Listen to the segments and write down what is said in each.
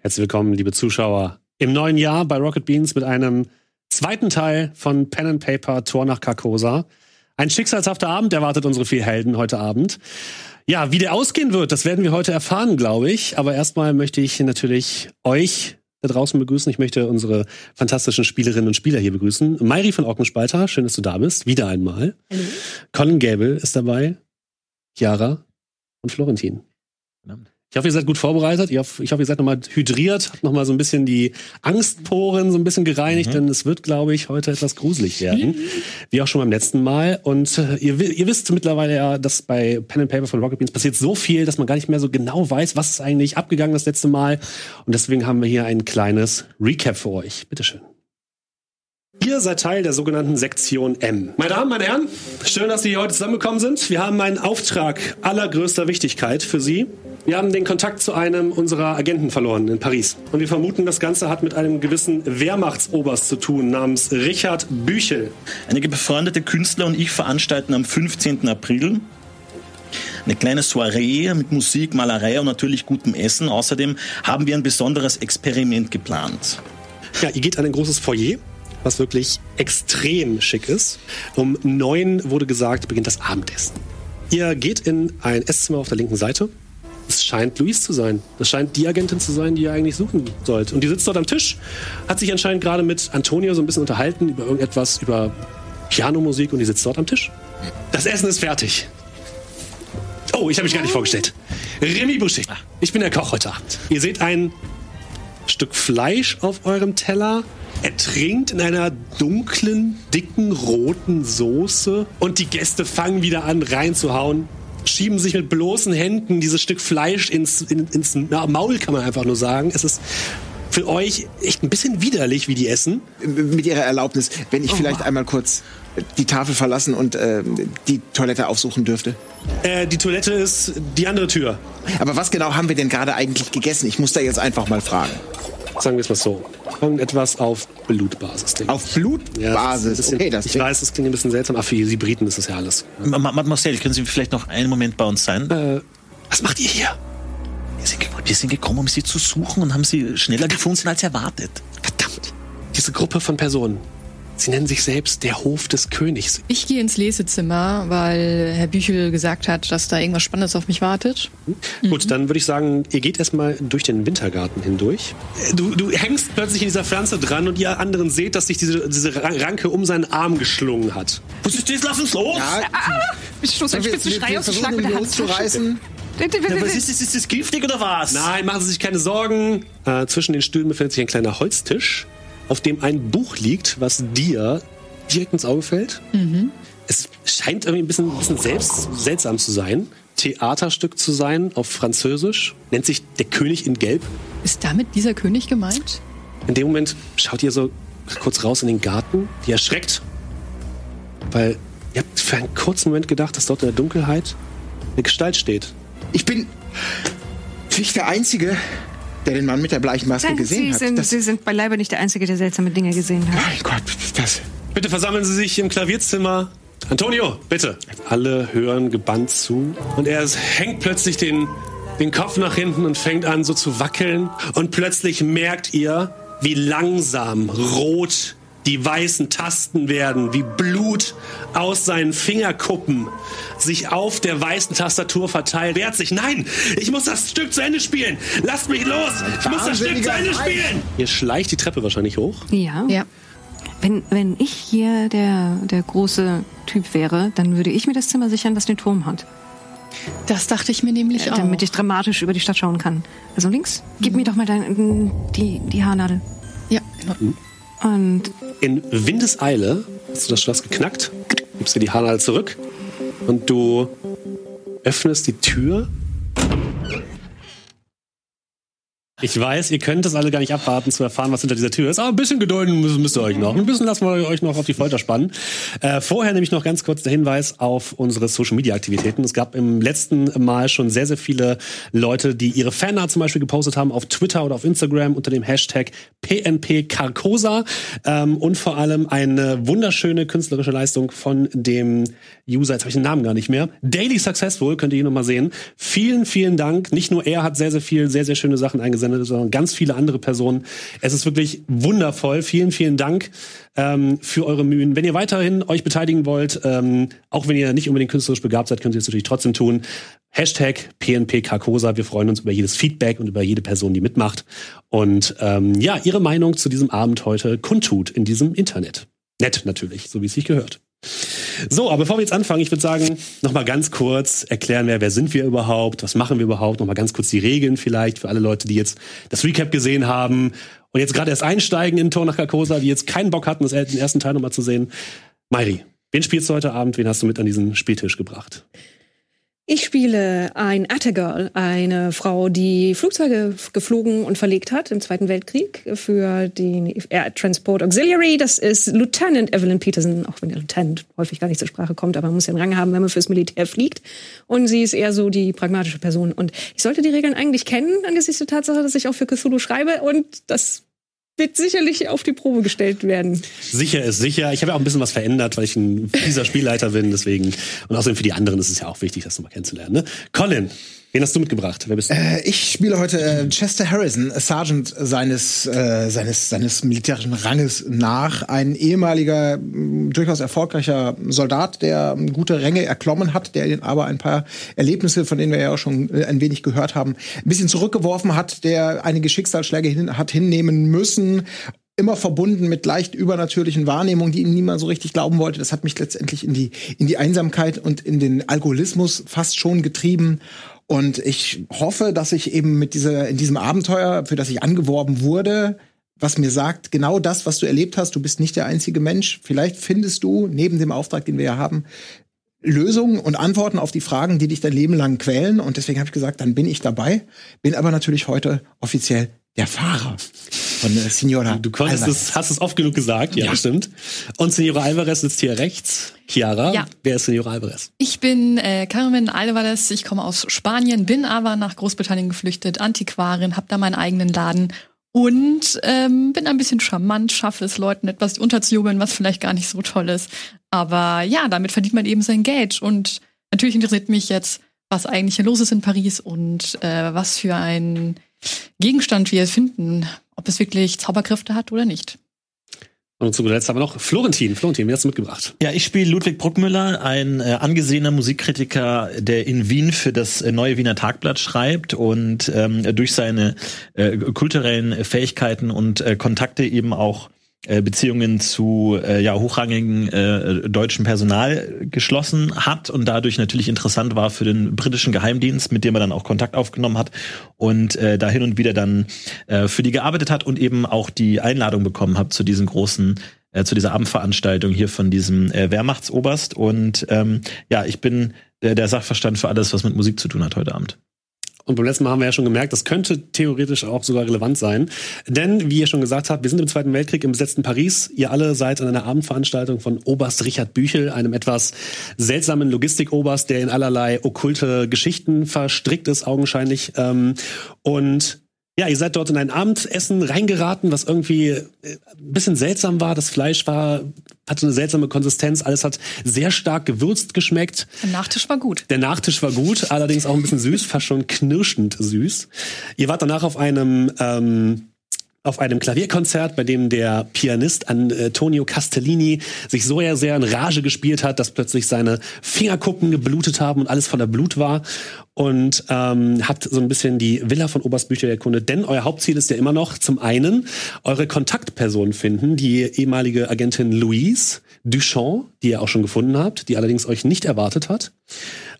Herzlich willkommen, liebe Zuschauer, im neuen Jahr bei Rocket Beans mit einem zweiten Teil von Pen and Paper Tor nach Carcosa. Ein schicksalshafter Abend erwartet unsere vier Helden heute Abend. Ja, wie der ausgehen wird, das werden wir heute erfahren, glaube ich. Aber erstmal möchte ich natürlich euch da draußen begrüßen. Ich möchte unsere fantastischen Spielerinnen und Spieler hier begrüßen. Mairi von Ockenspalter, schön, dass du da bist. Wieder einmal. Hallo. Colin Gable ist dabei. Chiara und Florentin. Ich hoffe, ihr seid gut vorbereitet. Ich hoffe, ich hoffe ihr seid nochmal hydriert, habt nochmal so ein bisschen die Angstporen so ein bisschen gereinigt, denn es wird, glaube ich, heute etwas gruselig werden. Wie auch schon beim letzten Mal. Und äh, ihr, ihr wisst mittlerweile ja, dass bei Pen and Paper von Rocket Beans passiert so viel, dass man gar nicht mehr so genau weiß, was ist eigentlich abgegangen das letzte Mal. Und deswegen haben wir hier ein kleines Recap für euch. Bitteschön. Ihr seid Teil der sogenannten Sektion M. Meine Damen, meine Herren, schön, dass Sie hier heute zusammengekommen sind. Wir haben einen Auftrag allergrößter Wichtigkeit für Sie. Wir haben den Kontakt zu einem unserer Agenten verloren in Paris. Und wir vermuten, das Ganze hat mit einem gewissen Wehrmachtsoberst zu tun, namens Richard Büchel. Einige befreundete Künstler und ich veranstalten am 15. April eine kleine Soiree mit Musik, Malerei und natürlich gutem Essen. Außerdem haben wir ein besonderes Experiment geplant. Ja, ihr geht an ein großes Foyer, was wirklich extrem schick ist. Um neun wurde gesagt, beginnt das Abendessen. Ihr geht in ein Esszimmer auf der linken Seite. Es scheint Luis zu sein. Das scheint die Agentin zu sein, die ihr eigentlich suchen sollt. Und die sitzt dort am Tisch, hat sich anscheinend gerade mit Antonio so ein bisschen unterhalten über irgendetwas, über Pianomusik und die sitzt dort am Tisch. Das Essen ist fertig. Oh, ich habe mich gar nicht vorgestellt. Remy Boucher. Ich bin der Koch heute Abend. Ihr seht ein Stück Fleisch auf eurem Teller. Er trinkt in einer dunklen, dicken, roten Soße und die Gäste fangen wieder an reinzuhauen, schieben sich mit bloßen Händen dieses Stück Fleisch ins, in, ins Maul, kann man einfach nur sagen. Es ist für euch echt ein bisschen widerlich, wie die essen. Mit Ihrer Erlaubnis, wenn ich vielleicht einmal kurz die Tafel verlassen und äh, die Toilette aufsuchen dürfte. Äh, die Toilette ist die andere Tür. Aber was genau haben wir denn gerade eigentlich gegessen? Ich muss da jetzt einfach mal fragen. Sagen wir es mal so. Irgendetwas auf Blutbasis. denke ich. Auf Blutbasis. Ja, das ist ein bisschen, okay, das ich weiß, das klingt ein bisschen seltsam, aber für Sie Briten ist das ja alles. Ma- Mademoiselle, können Sie vielleicht noch einen Moment bei uns sein? Äh, was macht ihr hier? Wir sind, wir sind gekommen, um Sie zu suchen und haben Sie schneller gefunden als erwartet. Verdammt. Diese Gruppe von Personen. Sie nennen sich selbst der Hof des Königs. Ich gehe ins Lesezimmer, weil Herr Büchel gesagt hat, dass da irgendwas Spannendes auf mich wartet. Gut, dann würde ich sagen, ihr geht erstmal durch den Wintergarten hindurch. Du, du hängst plötzlich in dieser Pflanze dran und ihr anderen seht, dass sich diese, diese Ra- Ranke um seinen Arm geschlungen hat. Was ist das? Lass uns los! Ja, Ich stoße einen spitzen Schrei aus und schlag mit der Hand zur loszureißen. Ja, was ist das? Ist das giftig oder was? Nein, machen Sie sich keine Sorgen. Äh, zwischen den Stühlen befindet sich ein kleiner Holztisch, auf dem ein Buch liegt, was dir direkt ins Auge fällt. Es scheint irgendwie ein bisschen, ein bisschen selbst, seltsam zu sein. Theaterstück zu sein auf Französisch. Nennt sich Der König in Gelb. Ist damit dieser König gemeint? In dem Moment schaut ihr so kurz raus in den Garten. Die erschreckt, weil ihr habt für einen kurzen Moment gedacht, dass dort in der Dunkelheit eine Gestalt steht. Ich bin nicht der Einzige, der den Mann mit der bleichen Maske Nein, gesehen Sie hat. sind, Das, Sie sind beileibe nicht der Einzige, der seltsame Dinge gesehen hat. mein Gott, das. Bitte versammeln Sie sich im Klavierzimmer. Antonio, bitte. Alle hören gebannt zu. Und er hängt plötzlich den, den Kopf nach hinten und fängt an so zu wackeln. Und plötzlich merkt ihr, wie langsam rot die weißen Tasten werden, wie Blut aus seinen Fingerkuppen sich auf der weißen Tastatur verteilt. Wehrt sich. Nein, ich muss das Stück zu Ende spielen. Lasst mich los. Ich muss das Stück zu Ende spielen. Ihr schleicht die Treppe wahrscheinlich hoch. Ja. Ja. Wenn, wenn ich hier der, der große Typ wäre, dann würde ich mir das Zimmer sichern, das den Turm hat. Das dachte ich mir nämlich Äh, auch. damit ich dramatisch über die Stadt schauen kann. Also links, gib mir doch mal dein, die, die Haarnadel. ja. Und In Windeseile hast du das Schloss geknackt, gibst dir die Haarnadel zurück und du öffnest die Tür Ich weiß, ihr könnt es alle gar nicht abwarten zu erfahren, was hinter dieser Tür ist. Aber ein bisschen gedulden müsst, müsst ihr euch noch. Ein bisschen lassen wir euch noch auf die Folter spannen. Äh, vorher nämlich noch ganz kurz der Hinweis auf unsere Social Media Aktivitäten. Es gab im letzten Mal schon sehr, sehr viele Leute, die ihre Fanart zum Beispiel gepostet haben auf Twitter oder auf Instagram unter dem Hashtag PNP Carcosa. Ähm, und vor allem eine wunderschöne künstlerische Leistung von dem User, jetzt habe ich den Namen gar nicht mehr. Daily Successful, könnt ihr hier nochmal sehen. Vielen, vielen Dank. Nicht nur er hat sehr, sehr viel, sehr, sehr schöne Sachen eingesendet, sondern ganz viele andere Personen. Es ist wirklich wundervoll. Vielen, vielen Dank ähm, für eure Mühen. Wenn ihr weiterhin euch beteiligen wollt, ähm, auch wenn ihr nicht unbedingt künstlerisch begabt seid, könnt ihr es natürlich trotzdem tun. Hashtag PNP Carcosa. Wir freuen uns über jedes Feedback und über jede Person, die mitmacht. Und ähm, ja, ihre Meinung zu diesem Abend heute kundtut in diesem Internet. Nett natürlich, so wie es sich gehört. So, aber bevor wir jetzt anfangen, ich würde sagen, nochmal ganz kurz erklären wir, wer sind wir überhaupt, was machen wir überhaupt, nochmal ganz kurz die Regeln vielleicht für alle Leute, die jetzt das Recap gesehen haben und jetzt gerade erst einsteigen in Tor nach Carcosa, die jetzt keinen Bock hatten, das den ersten Teil nochmal zu sehen. Mairi, wen spielst du heute Abend, wen hast du mit an diesen Spieltisch gebracht? Ich spiele ein Attegirl, eine Frau, die Flugzeuge geflogen und verlegt hat im Zweiten Weltkrieg für den Air Transport Auxiliary. Das ist Lieutenant Evelyn Peterson, auch wenn der Lieutenant häufig gar nicht zur Sprache kommt, aber man muss ja einen Rang haben, wenn man fürs Militär fliegt. Und sie ist eher so die pragmatische Person. Und ich sollte die Regeln eigentlich kennen, angesichts der Tatsache, dass ich auch für Cthulhu schreibe. Und das wird sicherlich auf die Probe gestellt werden. Sicher ist sicher. Ich habe ja auch ein bisschen was verändert, weil ich ein fieser Spielleiter bin, deswegen. Und außerdem für die anderen ist es ja auch wichtig, das nochmal kennenzulernen. Ne? Colin, wen hast du mitgebracht? Wer bist du? Äh, ich spiele heute äh, Chester Harrison, Sergeant seines, äh, seines, seines militärischen Ranges nach. Ein ehemaliger, durchaus erfolgreicher Soldat, der ähm, gute Ränge erklommen hat, der aber ein paar Erlebnisse, von denen wir ja auch schon äh, ein wenig gehört haben, ein bisschen zurückgeworfen hat, der einige Schicksalsschläge hin, hat hinnehmen müssen immer verbunden mit leicht übernatürlichen Wahrnehmungen, die ihm niemand so richtig glauben wollte. Das hat mich letztendlich in die, in die Einsamkeit und in den Alkoholismus fast schon getrieben. Und ich hoffe, dass ich eben mit dieser, in diesem Abenteuer, für das ich angeworben wurde, was mir sagt, genau das, was du erlebt hast, du bist nicht der einzige Mensch. Vielleicht findest du, neben dem Auftrag, den wir ja haben, Lösungen und Antworten auf die Fragen, die dich dein Leben lang quälen. Und deswegen habe ich gesagt, dann bin ich dabei. Bin aber natürlich heute offiziell der Fahrer von äh, Signora. Du konntest Alvarez. es, hast es oft genug gesagt, ja, Ja. stimmt. Und Signora Alvarez sitzt hier rechts. Chiara, Ja. wer ist Signora Alvarez? Ich bin äh, Carmen Alvarez, ich komme aus Spanien, bin aber nach Großbritannien geflüchtet, Antiquarin, habe da meinen eigenen Laden und ähm, bin ein bisschen charmant, schaffe es Leuten etwas unterzujubeln, was vielleicht gar nicht so toll ist. Aber ja, damit verdient man eben sein Geld und natürlich interessiert mich jetzt, was eigentlich hier los ist in Paris und äh, was für ein Gegenstand wir finden, ob es wirklich Zauberkräfte hat oder nicht. Und zu guter Letzt haben wir noch Florentin. Florentin, wer hast du mitgebracht? Ja, ich spiele Ludwig Bruckmüller, ein äh, angesehener Musikkritiker, der in Wien für das äh, neue Wiener Tagblatt schreibt und ähm, durch seine äh, kulturellen Fähigkeiten und äh, Kontakte eben auch äh, Beziehungen zu äh, ja, hochrangigen äh, deutschen Personal geschlossen hat und dadurch natürlich interessant war für den britischen Geheimdienst, mit dem er dann auch Kontakt aufgenommen hat und äh, da hin und wieder dann äh, für die gearbeitet hat und eben auch die Einladung bekommen hat zu diesen großen äh, zu dieser Abendveranstaltung hier von diesem äh, Wehrmachtsoberst. Und ähm, ja, ich bin der, der Sachverstand für alles, was mit Musik zu tun hat heute Abend. Und beim letzten Mal haben wir ja schon gemerkt, das könnte theoretisch auch sogar relevant sein. Denn, wie ihr schon gesagt habt, wir sind im Zweiten Weltkrieg im besetzten Paris. Ihr alle seid an einer Abendveranstaltung von Oberst Richard Büchel, einem etwas seltsamen Logistikoberst, der in allerlei okkulte Geschichten verstrickt ist, augenscheinlich. Ähm, und ja, ihr seid dort in ein Abendessen reingeraten, was irgendwie äh, ein bisschen seltsam war. Das Fleisch war, hatte eine seltsame Konsistenz. Alles hat sehr stark gewürzt geschmeckt. Der Nachtisch war gut. Der Nachtisch war gut, allerdings auch ein bisschen süß, fast schon knirschend süß. Ihr wart danach auf einem ähm, auf einem Klavierkonzert, bei dem der Pianist Antonio Castellini sich so sehr, sehr in Rage gespielt hat, dass plötzlich seine Fingerkuppen geblutet haben und alles voller Blut war. Und ähm, habt so ein bisschen die Villa von Oberst Bücher erkundet. Denn euer Hauptziel ist ja immer noch zum einen eure Kontaktperson finden, die ehemalige Agentin Louise Duchamp, die ihr auch schon gefunden habt, die allerdings euch nicht erwartet hat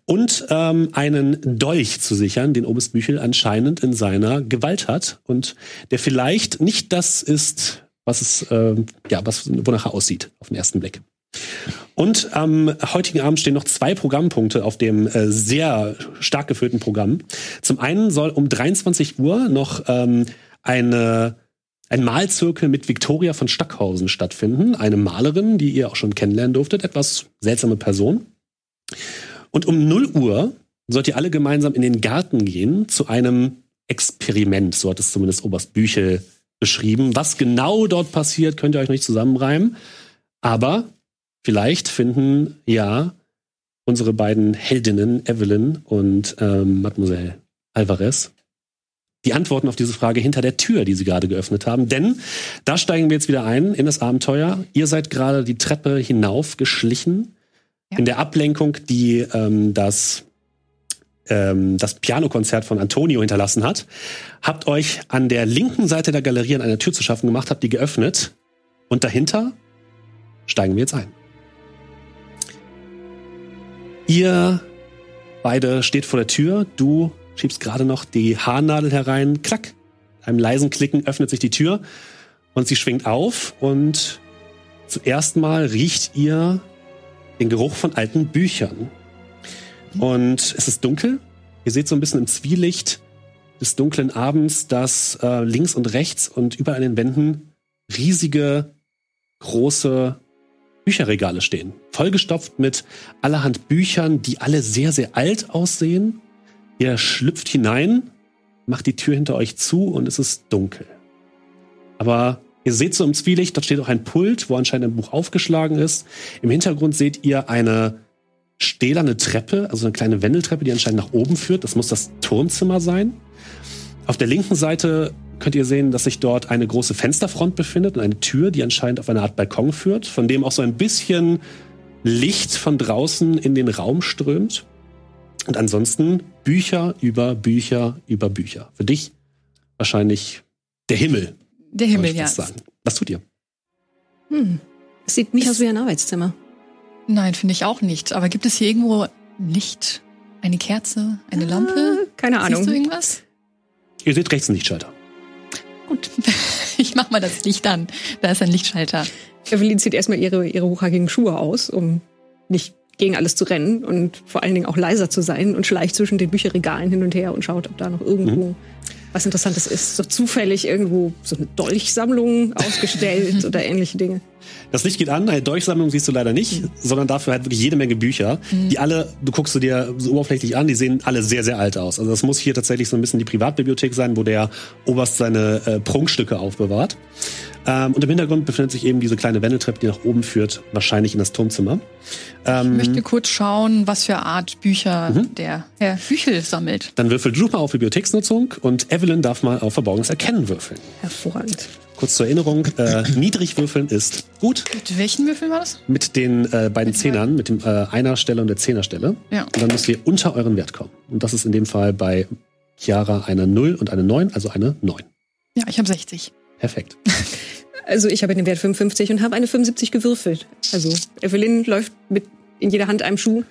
und ähm, einen Dolch zu sichern, den Oberst Büchel anscheinend in seiner Gewalt hat und der vielleicht nicht das ist, was es äh, ja was wonach er aussieht auf den ersten Blick. Und am heutigen Abend stehen noch zwei Programmpunkte auf dem äh, sehr stark gefüllten Programm. Zum einen soll um 23 Uhr noch ähm, eine, ein Malzirkel mit Victoria von Stackhausen stattfinden. Eine Malerin, die ihr auch schon kennenlernen durftet. Etwas seltsame Person. Und um 0 Uhr sollt ihr alle gemeinsam in den Garten gehen zu einem Experiment. So hat es zumindest Oberst Büchel beschrieben. Was genau dort passiert, könnt ihr euch noch nicht zusammenreimen. Aber vielleicht finden ja unsere beiden Heldinnen, Evelyn und ähm, Mademoiselle Alvarez, die Antworten auf diese Frage hinter der Tür, die sie gerade geöffnet haben. Denn da steigen wir jetzt wieder ein in das Abenteuer. Ihr seid gerade die Treppe hinauf geschlichen. Ja. In der Ablenkung, die ähm, das, ähm, das Pianokonzert von Antonio hinterlassen hat. Habt euch an der linken Seite der Galerie an einer Tür zu schaffen gemacht, habt die geöffnet. Und dahinter steigen wir jetzt ein. Ihr beide steht vor der Tür. Du schiebst gerade noch die Haarnadel herein. Klack. Einem leisen Klicken öffnet sich die Tür und sie schwingt auf und zuerst mal riecht ihr den Geruch von alten Büchern. Und es ist dunkel. Ihr seht so ein bisschen im Zwielicht des dunklen Abends, dass äh, links und rechts und überall an den Wänden riesige, große Bücherregale stehen. Vollgestopft mit allerhand Büchern, die alle sehr, sehr alt aussehen. Ihr schlüpft hinein, macht die Tür hinter euch zu und es ist dunkel. Aber ihr seht so im Zwielicht, dort steht auch ein Pult, wo anscheinend ein Buch aufgeschlagen ist. Im Hintergrund seht ihr eine stählerne Treppe, also eine kleine Wendeltreppe, die anscheinend nach oben führt. Das muss das Turmzimmer sein. Auf der linken Seite könnt ihr sehen, dass sich dort eine große Fensterfront befindet und eine Tür, die anscheinend auf eine Art Balkon führt, von dem auch so ein bisschen Licht von draußen in den Raum strömt. Und ansonsten Bücher über Bücher über Bücher. Für dich wahrscheinlich der Himmel. Der Himmel, ja. Was tut ihr? Hm. Es sieht nicht aus wie ein Arbeitszimmer. Nein, finde ich auch nicht. Aber gibt es hier irgendwo Licht? Eine Kerze? Eine Lampe? Ah, keine Ahnung. Siehst du irgendwas? Ihr seht rechts einen Lichtschalter. Gut. Ich mach mal das Licht an. Da ist ein Lichtschalter. Evelyn zieht erstmal ihre, ihre hochhackigen Schuhe aus, um nicht gegen alles zu rennen und vor allen Dingen auch leiser zu sein und schleicht zwischen den Bücherregalen hin und her und schaut, ob da noch irgendwo was Interessantes ist. So zufällig irgendwo so eine Dolchsammlung ausgestellt oder ähnliche Dinge. Das Licht geht an, eine Dolchsammlung siehst du leider nicht, sondern dafür halt wirklich jede Menge Bücher, die alle, du guckst du dir so oberflächlich an, die sehen alle sehr, sehr alt aus. Also das muss hier tatsächlich so ein bisschen die Privatbibliothek sein, wo der Oberst seine äh, Prunkstücke aufbewahrt. Ähm, und im Hintergrund befindet sich eben diese kleine Wendeltreppe, die nach oben führt, wahrscheinlich in das Turmzimmer. Ich Ähm, möchte kurz schauen, was für Art Bücher Mhm. der Herr Büchel sammelt. dann würfelt Drew mal auf Bibliotheksnutzung und Evelyn darf mal auf Verborgenes Erkennen würfeln. Hervorragend. Kurz zur Erinnerung, äh, niedrig würfeln ist gut. Mit welchen Würfeln war das? Mit den äh, beiden Zehnern, mit dem äh, Einer-Stelle und der Zehner-Stelle. Ja. Und dann müsst ihr unter euren Wert kommen. Und das ist in dem Fall bei Chiara eine 0 und eine 9, also eine 9. Ja, ich habe 60. Perfekt. Also ich habe den Wert 55 und habe eine 75 gewürfelt. Also Evelyn läuft mit in jeder Hand einem Schuh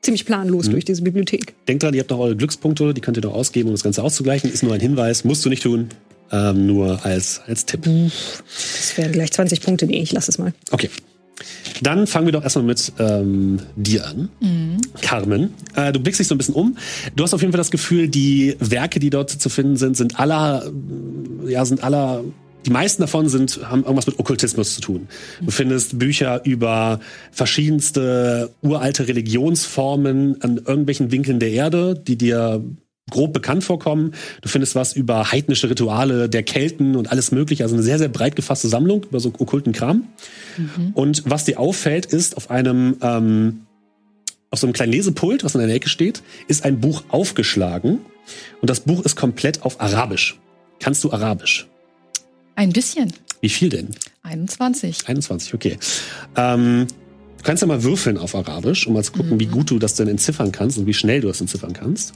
ziemlich planlos durch diese Bibliothek. Denkt dran, ihr habt noch eure Glückspunkte, die könnt ihr noch ausgeben, um das Ganze auszugleichen. Ist nur ein Hinweis, musst du nicht tun. Ähm, nur als, als Tipp. Das wären gleich 20 Punkte. Nee, ich lasse es mal. Okay. Dann fangen wir doch erstmal mit ähm, dir an. Carmen, äh, du blickst dich so ein bisschen um. Du hast auf jeden Fall das Gefühl, die Werke, die dort zu finden sind, sind aller, ja, sind aller, die meisten davon sind, haben irgendwas mit Okkultismus zu tun. Du findest Bücher über verschiedenste uralte Religionsformen an irgendwelchen Winkeln der Erde, die dir grob bekannt vorkommen. Du findest was über heidnische Rituale der Kelten und alles mögliche. Also eine sehr, sehr breit gefasste Sammlung über so okkulten Kram. Und was dir auffällt, ist auf einem, ähm, auf so einem kleinen Lesepult, was in der Ecke steht, ist ein Buch aufgeschlagen. Und das Buch ist komplett auf Arabisch. Kannst du Arabisch? Ein bisschen. Wie viel denn? 21. 21, okay. Ähm, du kannst ja mal würfeln auf Arabisch, um mal zu gucken, wie gut du das denn entziffern kannst und wie schnell du das entziffern kannst.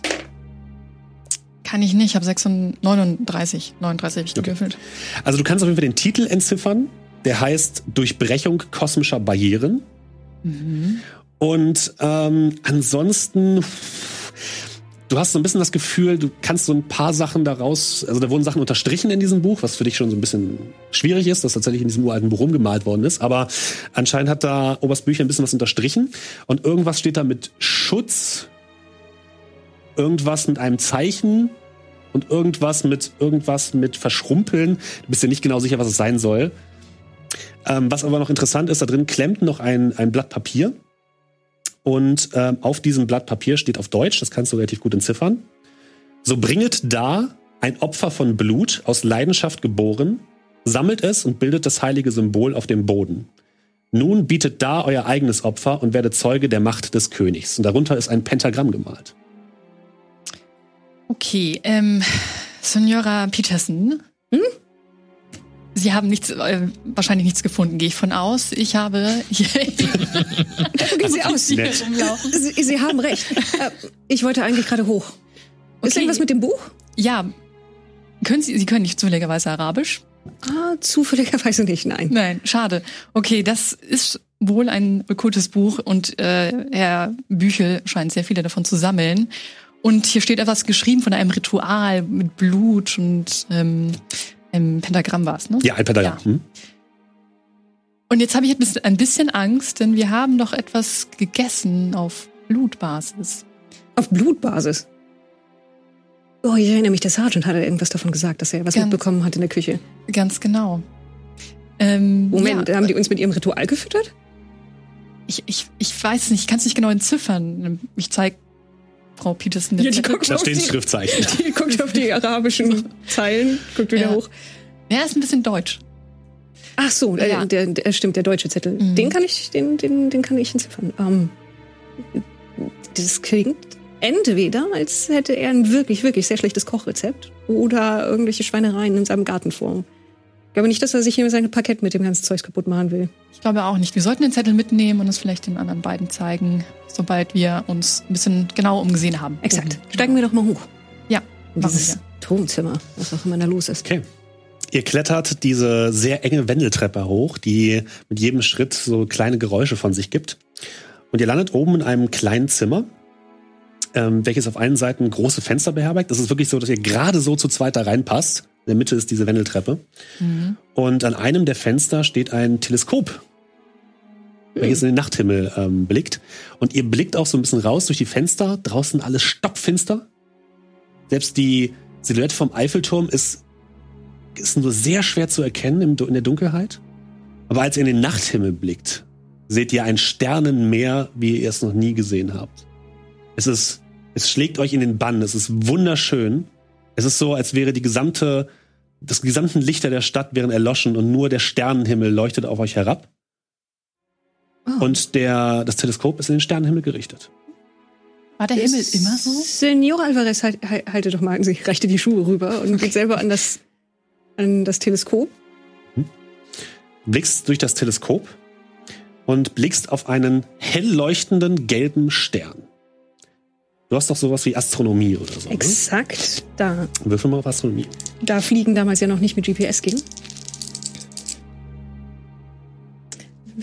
Kann ich nicht, ich habe 36, 39. 39 habe ich Okay. gewürfelt. Also du kannst auf jeden Fall den Titel entziffern. Der heißt Durchbrechung kosmischer Barrieren. Und ähm, ansonsten, du hast so ein bisschen das Gefühl, du kannst so ein paar Sachen daraus, also da wurden Sachen unterstrichen in diesem Buch, was für dich schon so ein bisschen schwierig ist, dass tatsächlich in diesem uralten Buch rumgemalt worden ist. Aber anscheinend hat da Oberst Bücher ein bisschen was unterstrichen. Und irgendwas steht da mit Schutz, irgendwas mit einem Zeichen und irgendwas mit irgendwas mit Verschrumpeln. Du bist dir nicht genau sicher, was es sein soll. Ähm, was aber noch interessant ist, da drin klemmt noch ein, ein Blatt Papier. Und ähm, auf diesem Blatt Papier steht auf Deutsch, das kannst du relativ gut entziffern. So bringet da ein Opfer von Blut, aus Leidenschaft geboren, sammelt es und bildet das heilige Symbol auf dem Boden. Nun bietet da euer eigenes Opfer und werdet Zeuge der Macht des Königs. Und darunter ist ein Pentagramm gemalt. Okay, ähm, Senora Peterson. Hm? Sie haben nichts, äh, wahrscheinlich nichts gefunden, gehe ich von aus. Ich habe. Gucken Sie aus. Sie, Sie, Sie haben recht. Äh, Ich wollte eigentlich gerade hoch. Ist Okay. irgendwas mit dem Buch? ja, können Sie, Sie können nicht zufälligerweise Arabisch? Ah, zufälligerweise nicht, nein. Nein, schade. Okay, das ist wohl ein okkultes Buch und äh, Herr Büchel scheint sehr viele davon zu sammeln. Und hier steht etwas geschrieben von einem Ritual mit Blut und ähm, einem Pentagramm war es, ne? Ja, ein Pentagramm. Ja. Hm? Und jetzt habe ich ein bisschen- ein bisschen Angst, denn wir haben doch etwas gegessen auf Blutbasis. Auf Blutbasis. Oh, ich erinnere mich, der Sergeant hatte irgendwas davon gesagt, dass er was Ganz- mitbekommen hat in der Küche. Ganz genau. Ähm, Moment, ja, haben die uns mit ihrem Ritual gefüttert? ich, ich, ich weiß nicht, ich kann es nicht genau entziffern. Ich zeige Frau Peterson Ja, die guckt Da auf stehen die, Schriftzeichen. die guckt auf die arabischen Zeilen, guckt wieder Ja. hoch. Ja, ist ein bisschen deutsch. Ach so, äh, Ja. der, der stimmt, der deutsche Zettel. Mhm. Den kann ich, den, den, den kann ich entziffern. Ähm, das klingt entweder, als hätte er ein wirklich, wirklich sehr schlechtes Kochrezept oder irgendwelche Schweinereien in seinem Garten vor. Ich glaube nicht, dass er sich hier sein Parkett mit dem ganzen Zeugs kaputt machen will. Ich glaube auch nicht. Wir sollten den Zettel mitnehmen und es vielleicht den anderen beiden zeigen, sobald wir uns ein bisschen genau umgesehen haben. Exakt. Mhm. Steigen wir doch mal hoch. Ja, In dieses. Turmzimmer, was auch immer da los ist. Okay. Ihr klettert diese sehr enge Wendeltreppe hoch, die mit jedem Schritt so kleine Geräusche von sich gibt. Und ihr landet oben in einem kleinen Zimmer, ähm, welches auf allen Seiten große Fenster beherbergt. Das ist wirklich so, dass ihr gerade so zu zweit da reinpasst. In der Mitte ist diese Wendeltreppe. Mhm. Und an einem der Fenster steht ein Teleskop, welches in den Nachthimmel ähm, blickt. Und ihr blickt auch so ein bisschen raus durch die Fenster. Draußen alles stockfinster. Selbst die Silhouette vom Eiffelturm ist, ist nur sehr schwer zu erkennen im, in der Dunkelheit. Aber als ihr in den Nachthimmel blickt, seht ihr ein Sternenmeer, wie ihr es noch nie gesehen habt. Es ist, es schlägt euch in den Bann. Es ist wunderschön. Es ist so, als wäre die gesamte, das gesamten Lichter der Stadt wären erloschen und nur der Sternenhimmel leuchtet auf euch herab. Oh. Und der, das Teleskop ist in den Sternenhimmel gerichtet. War der Himmel immer so? Senor Alvarez, halt, halt, halte doch mal, sie reichte die Schuhe rüber und geht selber an das, an das Teleskop. Du blickst durch das Teleskop und blickst auf einen hell leuchtenden gelben Stern. Du hast doch sowas wie Astronomie oder so. Ne? Exakt. Da, Würfel mal auf Astronomie. da Fliegen damals ja noch nicht mit GPS ging.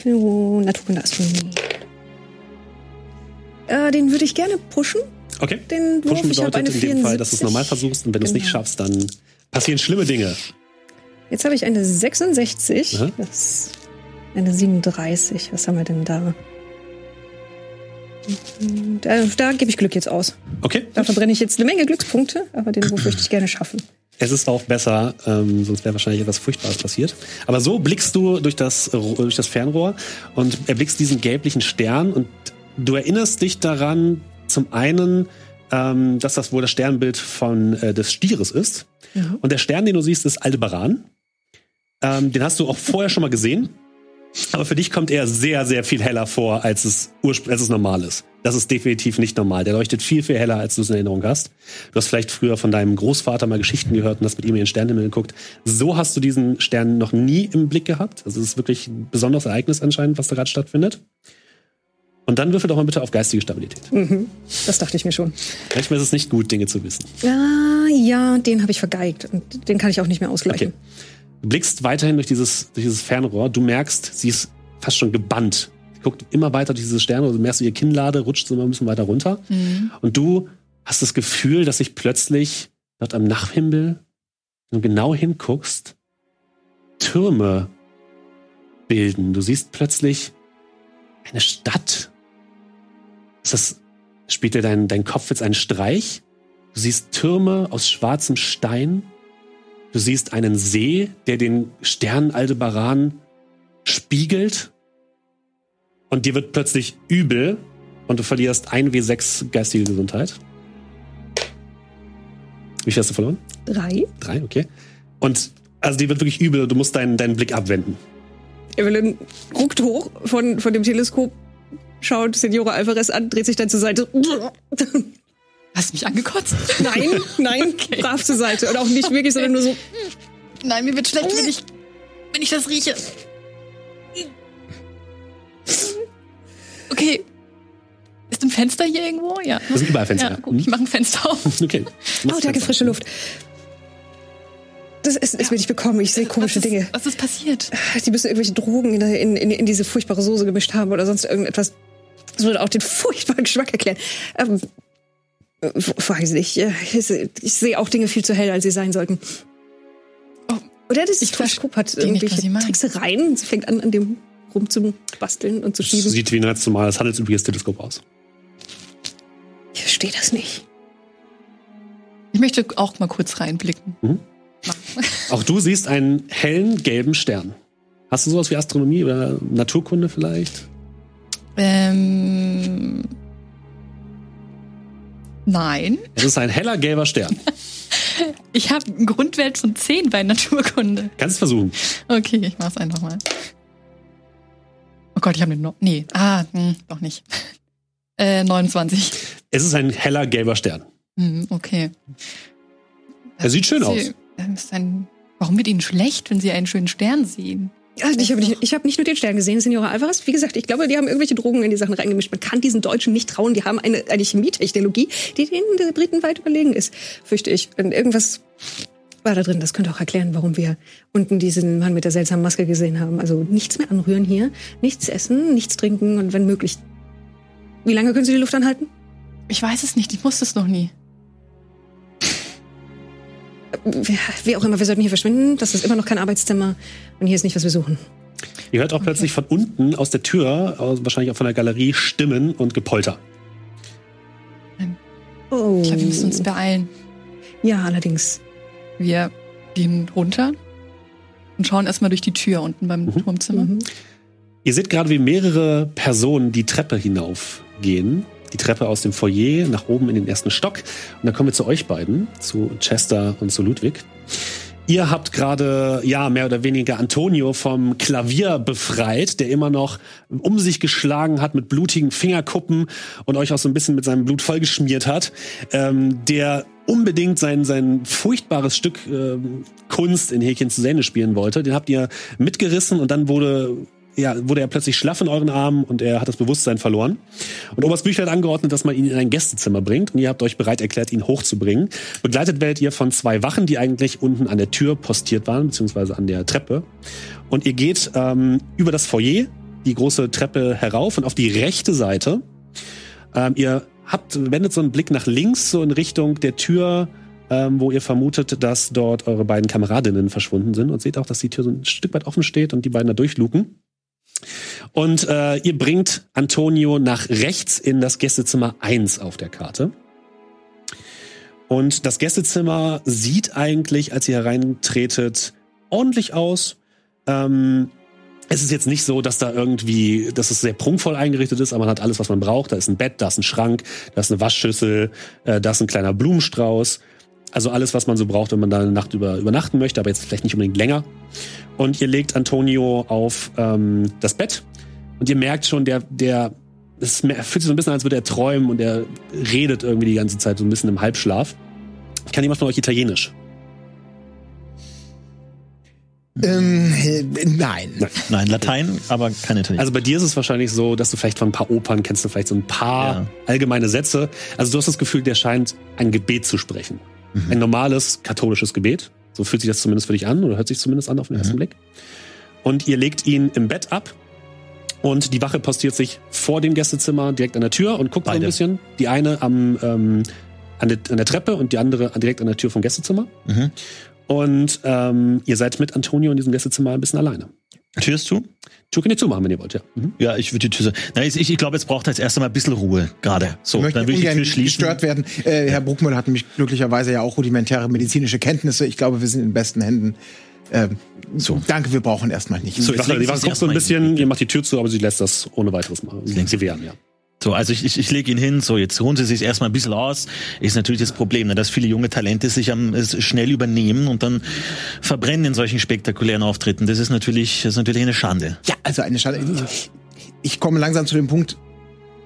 So, Naturkunde, Astronomie. Äh, den würde ich gerne pushen. Okay. Den Wurf, Pushen bedeutet in dem Fall, dass du es 74. normal versuchst und wenn du es nicht Genau. schaffst, dann passieren schlimme Dinge. Jetzt habe ich eine 66. Aha. Das ist eine 37. Was haben wir denn da? Da, da gebe ich Glück jetzt aus. Okay. Da verbrenne ich jetzt eine Menge Glückspunkte, aber den Wurf möchte ich gerne schaffen. Es ist auch besser, ähm, sonst wäre wahrscheinlich etwas Furchtbares passiert. Aber so blickst du durch das, durch das Fernrohr und erblickst diesen gelblichen Stern und du erinnerst dich daran, zum einen, ähm, dass das wohl das Sternbild von, äh, des Stieres ist. Und der Stern, den du siehst, ist Aldebaran. Ähm, den hast du auch vorher schon mal gesehen. Aber für dich kommt er sehr, sehr viel heller vor, als es, als es normal ist. Das ist definitiv nicht normal. Der leuchtet viel, viel heller, als du es in Erinnerung hast. Du hast vielleicht früher von deinem Großvater mal Geschichten gehört und hast mit ihm in den Sternenhimmel geguckt. So hast du diesen Stern noch nie im Blick gehabt. Also es ist wirklich ein besonderes Ereignis anscheinend, was da gerade stattfindet. Und dann würfel doch mal bitte auf geistige Stabilität. Mhm. Das dachte ich mir schon. Manchmal ist es nicht gut, Dinge zu wissen. Ah, ja, den habe ich vergeigt. Und den kann ich auch nicht mehr ausgleichen. Okay. Du blickst weiterhin durch dieses, durch dieses Fernrohr. Du merkst, sie ist fast schon gebannt. Sie guckt immer weiter durch diese Sterne. Du merkst, ihr Kinnlade rutscht so immer ein bisschen weiter runter. Und du hast das Gefühl, dass sich plötzlich dort am Nachthimmel, wenn du genau hinguckst, Türme bilden. Du siehst plötzlich eine Stadt. Ist das, spielt dir dein, dein Kopf jetzt einen Streich? Du siehst Türme aus schwarzem Stein. Du siehst einen See, der den Stern Aldebaran spiegelt. Und dir wird plötzlich übel und du verlierst ein W6 geistige Gesundheit. Wie viel hast du verloren? Drei. Drei, okay. Und also dir wird wirklich übel, du musst deinen, deinen Blick abwenden. Evelyn ruckt hoch von, von dem Teleskop, schaut Senora Alvarez an, dreht sich dann zur Seite. Hast du mich angekotzt? Nein, nein, brav zur Seite. Und auch nicht wirklich, sondern nur so. Nein, mir wird schlecht, wenn ich, wenn ich das rieche. Okay. Ist ein Fenster hier irgendwo? Ja. Das sind überall Fenster. Ja, gut, ich mache ein Fenster auf. Okay. Oh, danke, frische Luft. Das Essen ist mir nicht bekommen. Ich sehe komische was ist, Dinge. Was ist passiert? Die müssen irgendwelche Drogen in, in, in, in diese furchtbare Soße gemischt haben oder sonst irgendetwas. Das würde auch den furchtbaren Geschmack erklären. Ähm, äh, weiß nicht. Äh, Ich, ich sehe auch Dinge viel zu hell, als sie sein sollten. Oh, Oder das Teleskop hat nicht, irgendwelche Sie meinen. Tricksereien. Sie fängt an, an dem rumzubasteln und zu schieben. sieht wie ein ganz normales handelsübliches Teleskop aus. Ich verstehe das nicht. Ich möchte auch mal kurz reinblicken. Mhm. Auch du siehst einen hellen gelben Stern. Hast du sowas wie Astronomie oder Naturkunde vielleicht? Ähm. Nein. Es ist ein heller gelber Stern. Ich habe einen Grundwert von 10 bei Naturkunde. Kannst versuchen. Okay, ich mach's einfach mal. Oh Gott, ich habe eine no Nee, ah, hm, doch nicht. Äh, 29. Es ist ein heller gelber Stern. Hm, okay. Er sieht schön Sie- aus. ähm, warum wird Ihnen schlecht, wenn Sie einen schönen Stern sehen? Ja, ich habe nicht, ich hab nicht nur den Stern gesehen, Senora Alvarez. Wie gesagt, ich glaube, die haben irgendwelche Drogen in die Sachen reingemischt. Man kann diesen Deutschen nicht trauen. Die haben eine, eine Chemietechnologie, die den der Briten weit überlegen ist, fürchte ich. Und irgendwas war da drin. Das könnte auch erklären, warum wir unten diesen Mann mit der seltsamen Maske gesehen haben. Also nichts mehr anrühren hier, nichts essen, nichts trinken und wenn möglich. Wie lange können Sie die Luft anhalten? Ich weiß es nicht, ich musste es noch nie. Wie, auch immer, wir sollten hier verschwinden. Das ist immer noch kein Arbeitszimmer und hier ist nicht, was wir suchen. Ihr hört auch plötzlich von unten aus der Tür, wahrscheinlich auch von der Galerie, Stimmen und Gepolter. Oh. Ich glaube, wir müssen uns beeilen. Ja, allerdings. Wir gehen runter und schauen erstmal durch die Tür unten beim Mhm. Turmzimmer. Mhm. Ihr seht gerade, wie mehrere Personen die Treppe hinaufgehen. Die Treppe aus dem Foyer nach oben in den ersten Stock. Und dann kommen wir zu euch beiden, zu Chester und zu Ludwig. Ihr habt gerade, ja, mehr oder weniger Antonio vom Klavier befreit, der immer noch um sich geschlagen hat mit blutigen Fingerkuppen und euch auch so ein bisschen mit seinem Blut vollgeschmiert hat, ähm, der unbedingt sein, sein furchtbares Stück ähm, Kunst in Häkchen zu Sehne spielen wollte. Den habt ihr mitgerissen und dann wurde ja, wurde er plötzlich schlaff in euren Armen und er hat das Bewusstsein verloren. Und Oberst Büchler hat angeordnet, dass man ihn in ein Gästezimmer bringt und ihr habt euch bereit erklärt, ihn hochzubringen. Begleitet werdet ihr von zwei Wachen, die eigentlich unten an der Tür postiert waren, beziehungsweise an der Treppe. Und ihr geht ähm, über das Foyer, die große Treppe herauf und auf die rechte Seite. Ähm, ihr habt, wendet so einen Blick nach links, so in Richtung der Tür, ähm, wo ihr vermutet, dass dort eure beiden Kameradinnen verschwunden sind und seht auch, dass die Tür so ein Stück weit offen steht und die beiden da durchluken. Und äh, ihr bringt Antonio nach rechts in das Gästezimmer 1 auf der Karte. Und das Gästezimmer sieht eigentlich, als ihr hereintretet, ordentlich aus. Ähm, es ist jetzt nicht so, dass da irgendwie, dass es sehr prunkvoll eingerichtet ist, aber man hat alles, was man braucht. Da ist ein Bett, da ist ein Schrank, da ist eine Waschschüssel, äh, da ist ein kleiner Blumenstrauß. Also alles, was man so braucht, wenn man da eine Nacht über, übernachten möchte, aber jetzt vielleicht nicht unbedingt länger. Und ihr legt Antonio auf ähm, das Bett und ihr merkt schon, der, der, es fühlt sich so ein bisschen an, als würde er träumen und er redet irgendwie die ganze Zeit so ein bisschen im Halbschlaf. Kann jemand von euch Italienisch? Ähm, äh, nein. Nein, Latein, aber kein Italien. Also bei dir ist es wahrscheinlich so, dass du vielleicht von ein paar Opern kennst du vielleicht so ein paar Ja. allgemeine Sätze. Also du hast das Gefühl, der scheint ein Gebet zu sprechen. Ein normales katholisches Gebet. So fühlt sich das zumindest für dich an oder hört sich zumindest an auf den ersten Blick. Und ihr legt ihn im Bett ab und die Wache postiert sich vor dem Gästezimmer direkt an der Tür und guckt so Beide. ein bisschen. Die eine am, ähm, an der, an der Treppe und die andere direkt an der Tür vom Gästezimmer. Mhm. Und ähm, ihr seid mit Antonio in diesem Gästezimmer ein bisschen alleine. Tür ist zu? Tür könnt ihr zumachen, wenn ihr wollt, ja. Mhm. Ja, ich würde die Tür. Nein, ich, ich glaube, jetzt braucht er jetzt erst einmal ein bisschen Ruhe gerade. So, Ich möchte dann würde ich die Tür schließen. gestört werden. Äh, Herr Bruckmüller hat nämlich glücklicherweise ja auch rudimentäre medizinische Kenntnisse. Ich glaube, wir sind in besten Händen. Ähm, So. Danke, wir brauchen erstmal nicht. So, Wache, legen die guckt so ein bisschen, ihr macht die Tür zu, aber sie lässt das ohne weiteres machen. Sie sie wehren, ja. So, also ich, ich, ich lege ihn hin, so jetzt ruhen Sie sich erstmal ein bisschen aus. Ist natürlich das Problem, ne, dass viele junge Talente sich am, schnell übernehmen und dann verbrennen in solchen spektakulären Auftritten. Das ist natürlich, das ist natürlich eine Schande. Ja, also eine Schande. Ich, ich komme langsam zu dem Punkt,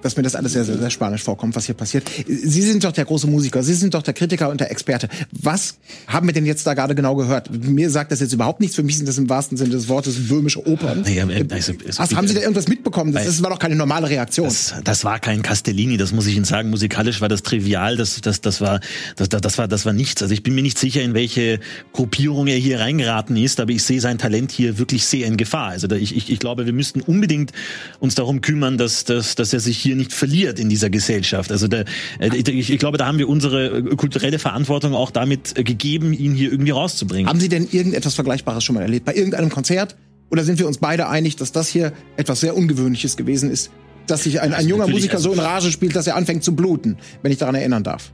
dass mir das alles sehr, sehr, sehr spanisch vorkommt, was hier passiert. Sie sind doch der große Musiker, Sie sind doch der Kritiker und der Experte. Was haben wir denn jetzt da gerade genau gehört? Mir sagt das jetzt überhaupt nichts. Für mich sind das im wahrsten Sinne des Wortes böhmische Opern. Naja, also, also, Was, haben Sie da irgendwas mitbekommen? Das, das war doch keine normale Reaktion. Das, das war kein Castellini, das muss ich Ihnen sagen. Musikalisch war das trivial, das, das, das, war, das, das, war, das war nichts. Also ich bin mir nicht sicher, in welche Gruppierung er hier reingeraten ist, aber ich sehe sein Talent hier wirklich sehr in Gefahr. Also ich, ich, ich glaube, wir müssten unbedingt uns darum kümmern, dass, dass, dass er sich hier nicht verliert in dieser Gesellschaft. Also da, äh, ich, ich glaube, da haben wir unsere äh, kulturelle Verantwortung auch damit äh, gegeben, ihn hier irgendwie rauszubringen. Haben Sie denn irgendetwas Vergleichbares schon mal erlebt? Bei irgendeinem Konzert? Oder sind wir uns beide einig, dass das hier etwas sehr Ungewöhnliches gewesen ist? Dass sich ein, ein junger natürlich, Musiker so in also- Rage spielt, dass er anfängt zu bluten, wenn ich daran erinnern darf.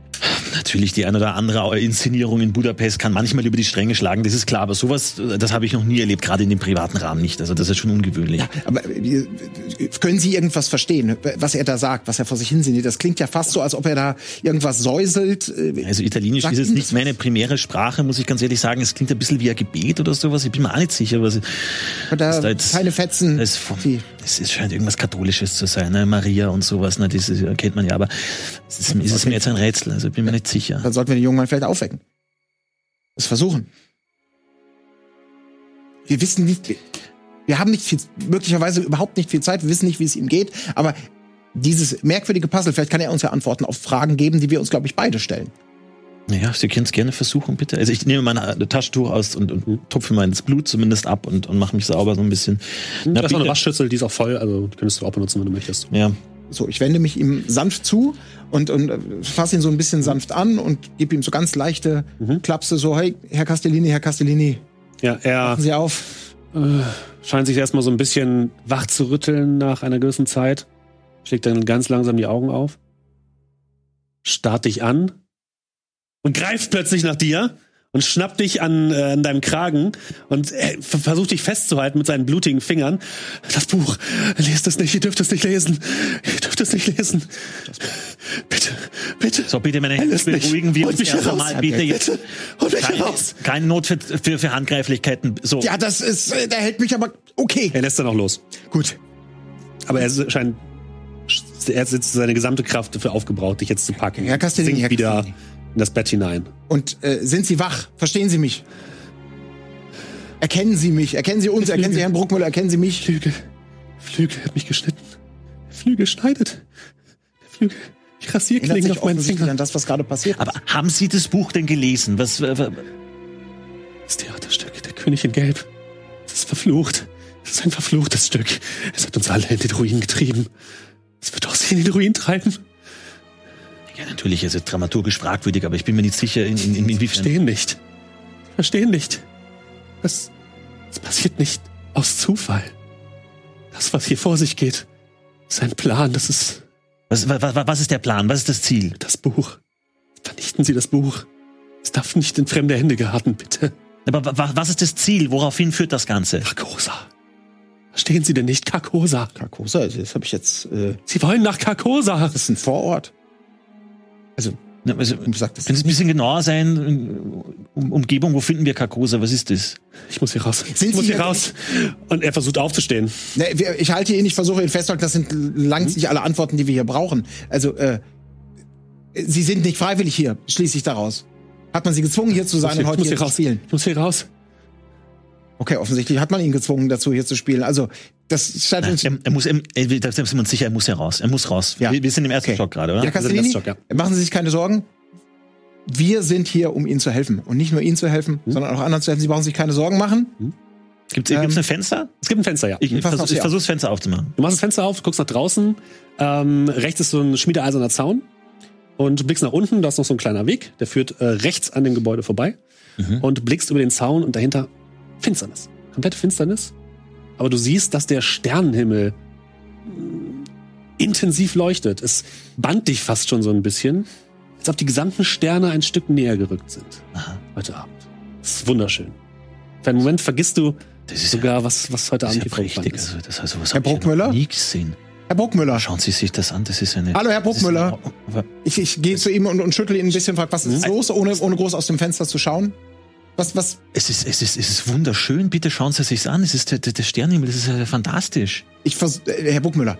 Natürlich, die eine oder andere Inszenierung in Budapest kann manchmal über die Stränge schlagen, das ist klar, aber sowas, das habe ich noch nie erlebt, gerade in dem privaten Rahmen nicht. Also das ist schon ungewöhnlich. Aber äh, können Sie irgendwas verstehen, was er da sagt, was er vor sich hinsinniert? Das klingt ja fast so, als ob er da irgendwas säuselt. äh, Also Italienisch Sagt ist jetzt nicht meine primäre Sprache, muss ich ganz ehrlich sagen. Es klingt ein bisschen wie ein Gebet oder sowas. Ich bin mir auch nicht sicher, was Hat da was da jetzt- keine Fetzen. Es, von- Es, es scheint irgendwas Katholisches zu sein, ne? Maria und sowas, ne? Das ist, kennt man ja, aber es ist, es ist mir jetzt ein Rätsel, also bin mir nicht sicher. Dann sollten wir den jungen Mann vielleicht aufwecken. Das versuchen. Wir wissen nicht, wir haben nicht viel, möglicherweise überhaupt nicht viel Zeit, wir wissen nicht, wie es ihm geht, aber dieses merkwürdige Puzzle, vielleicht kann er uns ja Antworten auf Fragen geben, die wir uns, glaube ich, beide stellen. Ja, Sie können es gerne versuchen, bitte. Also ich nehme mein äh, Taschentuch aus und, und tupfe mein das Blut zumindest ab und, und mache mich sauber so ein bisschen. Da Na, ist noch eine. Waschschüssel, die ist auch voll, also die könntest du auch benutzen, wenn du möchtest. Ja. So, ich wende mich ihm sanft zu und, und äh, fasse ihn so ein bisschen sanft an und gebe ihm so ganz leichte Klapse, so, hey, Herr Castellini, Herr Castellini, Ja, er passen Sie auf. scheint sich erstmal so ein bisschen wach zu rütteln nach einer gewissen Zeit. Schlägt dann ganz langsam die Augen auf. Starrt dich an. Und greift plötzlich nach dir. Und schnappt dich an, äh, an deinem Kragen. Und ver- versucht dich festzuhalten mit seinen blutigen Fingern. Das Buch. Lest es nicht. Ihr dürft es nicht lesen. Ihr dürft es nicht lesen. Bitte. Bitte. So, bitte, meine Herren, nicht. beruhigen wir uns erst einmal. Bitte jetzt. Bitte. Holt mich Keine, heraus. keine Not für, für, für Handgreiflichkeiten. So. Ja, das ist, äh, der hält mich aber, okay. Er lässt dann auch los. Gut. Aber er scheint, er hat jetzt seine gesamte Kraft dafür aufgebraucht, dich jetzt zu packen. Herr Castellini, Sinkt wieder Castellini. In das Bett hinein. Und äh, sind Sie wach? Verstehen Sie mich? Erkennen Sie mich? Erkennen Sie uns? Erkennen Sie Herrn Bruckmüller? Erkennen Sie mich? Flügel. Flügel hat mich geschnitten. Der Flügel schneidet. Der Flügel. Die Rasierklingen auf meinen Fingern. an das, was gerade passiert Aber haben Sie das Buch denn gelesen? Was, äh, was Das Theaterstück, der König in Gelb. Es ist verflucht. Es ist ein verfluchtes Stück. Es hat uns alle in den Ruin getrieben. Es wird auch sie in den Ruin treiben. Ja, natürlich ist es dramaturgisch fragwürdig, aber ich bin mir nicht sicher, in, in, in, inwiefern. Verstehen nicht. Sie Verstehen nicht. Das, das passiert nicht aus Zufall. Das, was hier vor sich geht, ist ein Plan. Das ist Was, was, was ist der Plan? Was ist das Ziel? das Buch. Vernichten Sie das Buch. Es darf nicht in fremde Hände geraten, bitte. Aber wa- wa- was ist das Ziel? Woraufhin führt das Ganze? Carcosa. Verstehen Sie denn nicht Carcosa? Carcosa, das habe ich jetzt. Äh, Sie wollen nach Carcosa. das ist ein Vorort. Also, Na, Also, wie gesagt, das können Sie ein bisschen genauer sein? Um, Umgebung, wo finden wir Carcosa? Was ist das? Ich muss hier raus. Sind ich muss Sie hier hier- raus. Und er versucht aufzustehen. Ne, ich halte ihn, ich versuche ihn festzuhalten. Das sind längst nicht alle Antworten, die wir hier brauchen. Also, äh, Sie sind nicht freiwillig hier, schließe ich daraus. Hat man Sie gezwungen, hier zu sein ich und muss heute hier hier zu raus. spielen? Ich muss hier raus. Okay, offensichtlich hat man ihn gezwungen, dazu hier zu spielen. Also, das scheint uns. Er, er muss, er, da sind wir uns sicher, er muss heraus. Er muss raus. Ja. Wir, wir sind im ersten Okay. Stock gerade, oder? Ja, wir sind Castellini, Stock, machen Sie sich keine Sorgen. Wir sind hier, um Ihnen zu helfen. Und nicht nur Ihnen zu helfen, Hm? sondern auch anderen zu helfen. Sie brauchen sich keine Sorgen machen. Gibt es Ähm, ein Fenster? Es gibt ein Fenster, ja. Ich, ich, vers ich versuche das Fenster aufzumachen. Du machst das Fenster auf, guckst nach draußen. Ähm, rechts ist so ein schmiedeeiserner Zaun. und du blickst nach unten, da ist noch so ein kleiner Weg, der führt äh, rechts an dem Gebäude vorbei und blickst über den Zaun und dahinter Finsternis. Komplette Finsternis. Aber du siehst, dass der Sternenhimmel mh, intensiv leuchtet. Es band dich fast schon so ein bisschen, als ob die gesamten Sterne ein Stück näher gerückt sind. Heute Abend. Das ist wunderschön. Für einen Moment vergisst du Das ist sogar, was, was heute Das Abend ist hier ja prächtig. ist. Also, das also, was Herr Bruckmüller? nie gesehen. Herr Bruckmüller, Schauen Sie sich das an. Das ist eine. Hallo, Herr Bruckmüller. eine- ich, ich gehe zu ihm und, und schüttel ihn ein bisschen, frag, was ist Mhm. los, ohne, ohne groß aus dem Fenster zu schauen? Was, was, Es ist, es ist, es ist wunderschön. Bitte schauen Sie sich's an. Es ist der, der, Sternenhimmel. Das ist ja fantastisch. ich vers äh, Herr Bruckmüller,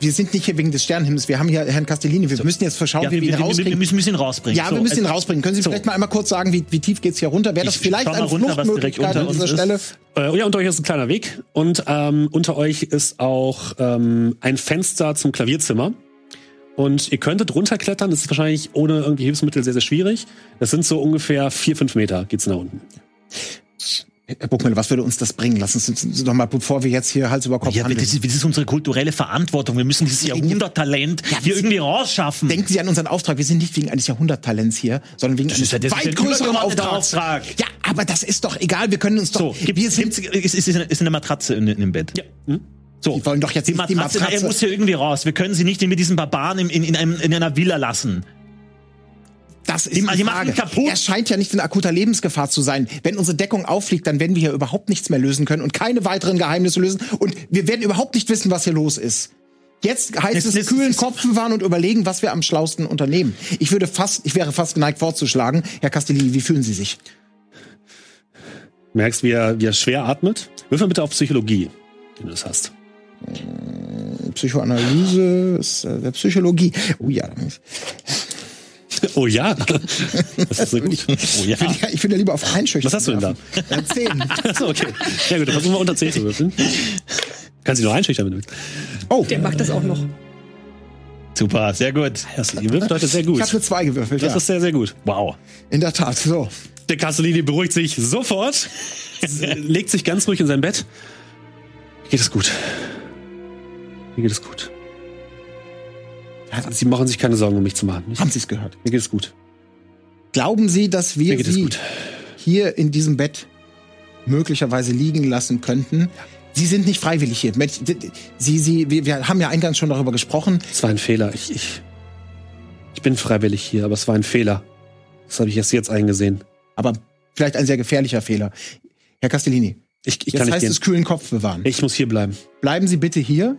wir sind nicht hier wegen des Sternenhimmels, wir haben hier Herrn Castellini, wir müssen jetzt verschauen, Ja, wie wir, wir ihn wir, wir, rauskriegen. wir müssen, müssen ihn rausbringen. ja, wir So, müssen ihn rausbringen. Können Sie so. vielleicht mal einmal kurz sagen, wie, wie tief geht's hier runter? Wäre das Ich vielleicht eine runter, Fluchtmöglichkeit unter an dieser Stelle? Äh, ja, unter euch ist ein kleiner Weg und ähm, unter euch ist auch ähm, ein Fenster zum Klavierzimmer. Und ihr könntet runterklettern, das ist wahrscheinlich ohne irgendwie Hilfsmittel sehr, sehr schwierig. Das sind so ungefähr vier, fünf Meter geht's nach unten. Herr Bruckmüller, was würde uns das bringen? Lass uns jetzt doch mal, bevor wir jetzt hier Hals über Kopf Ja, handeln. das ist, das ist unsere kulturelle Verantwortung. Wir müssen dieses Jahrhunderttalent Ja, hier irgendwie rausschaffen. Denken Sie an unseren Auftrag. Wir sind nicht wegen eines Jahrhunderttalents hier, sondern wegen ist eines ja- das ist weit ein größeren Auftrags. Auftrag. Ja, aber das ist doch egal. Wir können uns doch. so, gibt, wir sind. ist, ist, ist eine Matratze in, in dem Bett. Ja. Hm? So. Die wollen doch jetzt die nicht die Matratze, er muss hier irgendwie raus. Wir können sie nicht mit diesen Barbaren in, in, in, einem, in einer Villa lassen. Das ist Die die, die machen ihn kaputt. Er scheint ja nicht in akuter Lebensgefahr zu sein. Wenn unsere Deckung auffliegt, dann werden wir hier überhaupt nichts mehr lösen können und keine weiteren Geheimnisse lösen. Und wir werden überhaupt nicht wissen, was hier los ist. Jetzt heißt Es- es, es- kühlen es- Kopf bewahren und überlegen, was wir am schlausten unternehmen. Ich würde fast, ich wäre fast geneigt vorzuschlagen. Herr Castellini, wie fühlen Sie sich? Merkst, wie er, wie er schwer atmet. Würfel bitte auf Psychologie, wenn du das hast. Psychoanalyse, ist, äh, Psychologie. Oh ja. Oh ja, das ist sehr gut. Oh ja. Ich will, ja- ich will ja lieber auf Einschüchtern. Was hast du denn da? Äh, Zehn. Achso, okay. Ja gut, dann versuchen wir unter 10 zu würfeln. Kannst du noch einschüchtern, wenn du willst. Oh, Der macht das auch noch. Super, sehr gut. Das, ihr würfelt heute sehr gut. ich habe eine Zwei gewürfelt. Das Ja. ist sehr, sehr gut. Wow. In der Tat. So. Der Castellini beruhigt sich sofort, legt sich ganz ruhig in sein Bett. Geht es gut. Mir geht es gut. Sie machen sich keine Sorgen, um mich zu machen. Ich, Haben Sie es gehört? mir geht es gut. Glauben Sie, dass wir Sie hier in diesem Bett möglicherweise liegen lassen könnten? Sie sind nicht freiwillig hier. Sie, Sie, wir, wir haben ja eingangs schon darüber gesprochen. Es war ein Fehler. Ich, ich, ich bin freiwillig hier, aber es war ein Fehler. Das habe ich erst jetzt eingesehen. Aber vielleicht ein sehr gefährlicher Fehler. Herr Castellini, Ich, ich jetzt kann heißt es kühlen Kopf bewahren. Ich muss hier bleiben. Bleiben Sie bitte hier.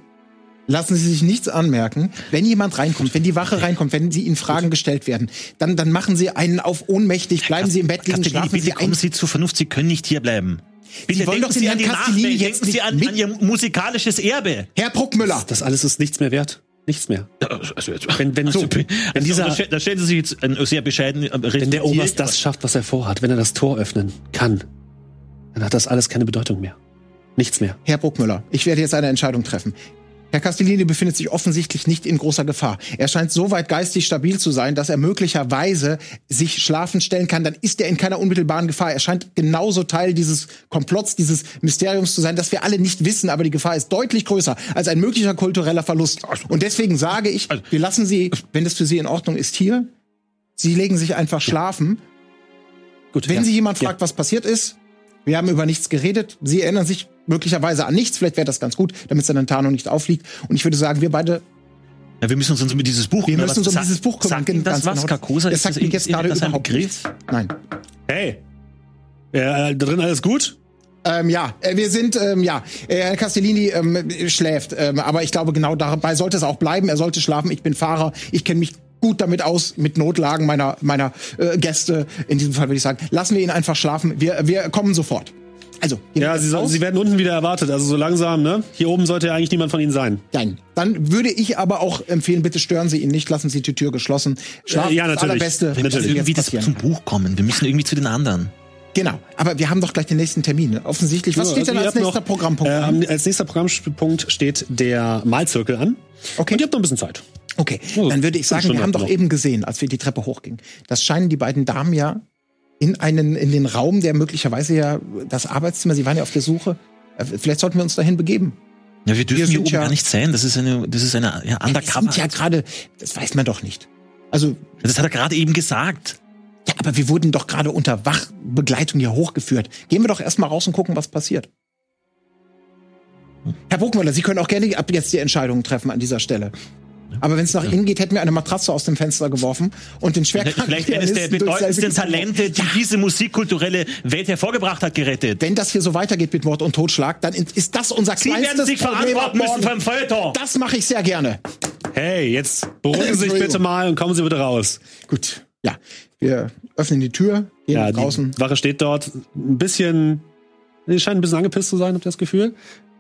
Lassen Sie sich nichts anmerken. Wenn jemand reinkommt, wenn die Wache reinkommt, wenn Sie Ihnen Fragen gestellt werden, dann, dann machen Sie einen auf ohnmächtig, bleiben Sie im Bett liegen, schlafen bitte Sie kommen ein. Sie zur Vernunft. Sie können nicht hier bleiben. Bitte wollen denken doch Sie an die Castellini Nachwelt. jetzt Denken Sie an, an Ihr musikalisches Erbe. Herr Bruckmüller, Das alles ist nichts mehr wert. Nichts mehr. Also jetzt, Wenn, wenn, also, wenn also, dieser, da, stell- da stellen Sie sich jetzt ein sehr bescheiden. wenn der Oberst das schafft, was er vorhat, wenn er das Tor öffnen kann, dann hat das alles keine Bedeutung mehr. Nichts mehr. Herr Bruckmüller, ich werde jetzt eine Entscheidung treffen. Herr Castellini befindet sich offensichtlich nicht in großer Gefahr. Er scheint so weit geistig stabil zu sein, dass er möglicherweise sich schlafen stellen kann. Dann ist er in keiner unmittelbaren Gefahr. Er scheint genauso Teil dieses Komplotts, dieses Mysteriums zu sein, dass wir alle nicht wissen. Aber die Gefahr ist deutlich größer als ein möglicher kultureller Verlust. Und deswegen sage ich, wir lassen Sie, wenn das für Sie in Ordnung ist, hier. Sie legen sich einfach schlafen. Gut. Wenn ja. Sie jemand Ja. fragt, was passiert ist, wir haben über nichts geredet. Sie erinnern sich möglicherweise an nichts. Vielleicht wäre das ganz gut, damit seine Tarnung nicht auffliegt. Und ich würde sagen, wir beide, Ja, wir müssen uns um dieses Buch wir kümmern. müssen uns um dieses Buch kümmern. Sagt das was, genau. Carcosa? Das Ist sagt das mir jetzt gerade ist das ein überhaupt Begriff? nichts. Nein. Hey! Ja, äh, da drin alles gut? Ähm, ja, äh, wir sind, ähm, ja, äh, Herr Castellini ähm, schläft, ähm, aber ich glaube, genau dabei sollte es auch bleiben. Er sollte schlafen. Ich bin Fahrer. Ich kenne mich gut damit aus, mit Notlagen meiner, meiner äh, Gäste. In diesem Fall würde ich sagen, lassen wir ihn einfach schlafen. Wir, wir kommen sofort. Also, Ja, wir sie, soll- raus? sie werden unten wieder erwartet, also so langsam, ne? Hier oben sollte ja eigentlich niemand von Ihnen sein. Nein. Dann würde ich aber auch empfehlen, bitte stören Sie ihn nicht, lassen Sie die Tür geschlossen. Schlafen Äh, ja, ist das natürlich. Allerbeste, Natürlich. was Ihnen Irgendwie das zum. Buch kommen. Wir müssen irgendwie zu den anderen. Genau. Aber wir haben doch gleich den nächsten Termin. Offensichtlich. Was So, steht denn also ihr als nächster noch, Programmpunkt? Äh, an? als nächster Programmpunkt steht der Malzirkel an. Okay. Und ihr habt noch ein bisschen Zeit. Okay, dann würde ich sagen, wir haben doch noch. eben gesehen, als wir die Treppe hochgingen. Das scheinen die beiden Damen ja in einen, in den Raum, der möglicherweise ja das Arbeitszimmer, sie waren ja auf der Suche. Äh, Vielleicht sollten wir uns dahin begeben. Ja, wir dürfen Wir hier oben ja- gar nicht sein. Das ist eine, das ist eine ja, Undercover. sind ja gerade, das weiß man doch nicht. Also, Das hat er gerade eben gesagt. ja, aber wir wurden doch gerade unter Wachbegleitung hier hochgeführt. Gehen wir doch erstmal raus und gucken, was passiert. Herr Burgmüller, Sie können auch gerne ab jetzt die Entscheidungen treffen an dieser Stelle. Aber wenn es nach Ihnen geht, hätten wir eine Matratze aus dem Fenster geworfen und den schwerkranken Vielleicht eines der bedeutendsten Talente, die diese musikkulturelle Welt hervorgebracht hat, gerettet. Wenn das hier so weitergeht mit Mord und Totschlag, dann ist das unser Sie werden kleinstes sich Problem verantworten müssen ein Feuilleton. Das mache ich sehr gerne. Hey, jetzt beruhigen Sie sich bitte mal und kommen Sie bitte raus. Gut, ja. Wir öffnen die Tür, gehen Ja, draußen. die Wache steht dort ein bisschen, die scheint ein bisschen angepisst zu sein, habt ihr das Gefühl?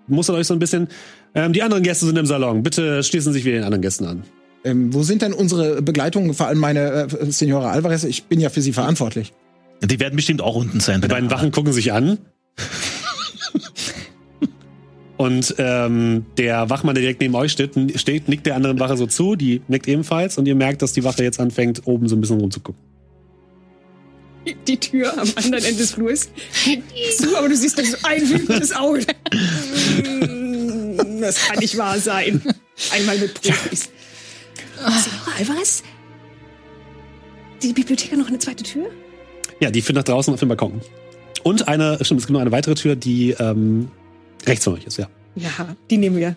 Mustert euch so ein bisschen. Ähm, die anderen Gäste sind im Salon. Bitte schließen Sie sich wieder den anderen Gästen an. Ähm, wo sind denn unsere Begleitungen, vor allem meine äh, Senora Alvarez? Ich bin ja für sie verantwortlich. Die werden bestimmt auch unten sein. Die beiden Wachen gucken sich an. Und ähm, der Wachmann, der direkt neben euch steht, steht, nickt der anderen Wache so zu, die nickt ebenfalls und ihr merkt, dass die Wache jetzt anfängt, oben so ein bisschen rumzugucken. Die Tür am anderen Ende des Flurs geht zu, aber du siehst da so ein wütendes Auge. Das kann nicht wahr sein. Einmal mit Profis. Senora Alvarez? Die Bibliothek hat noch eine zweite Tür? Ja, die führt nach draußen auf den Balkon. Und eine, stimmt, es gibt noch eine weitere Tür, die ähm, rechts von euch ist, ja. Ja, die nehmen wir.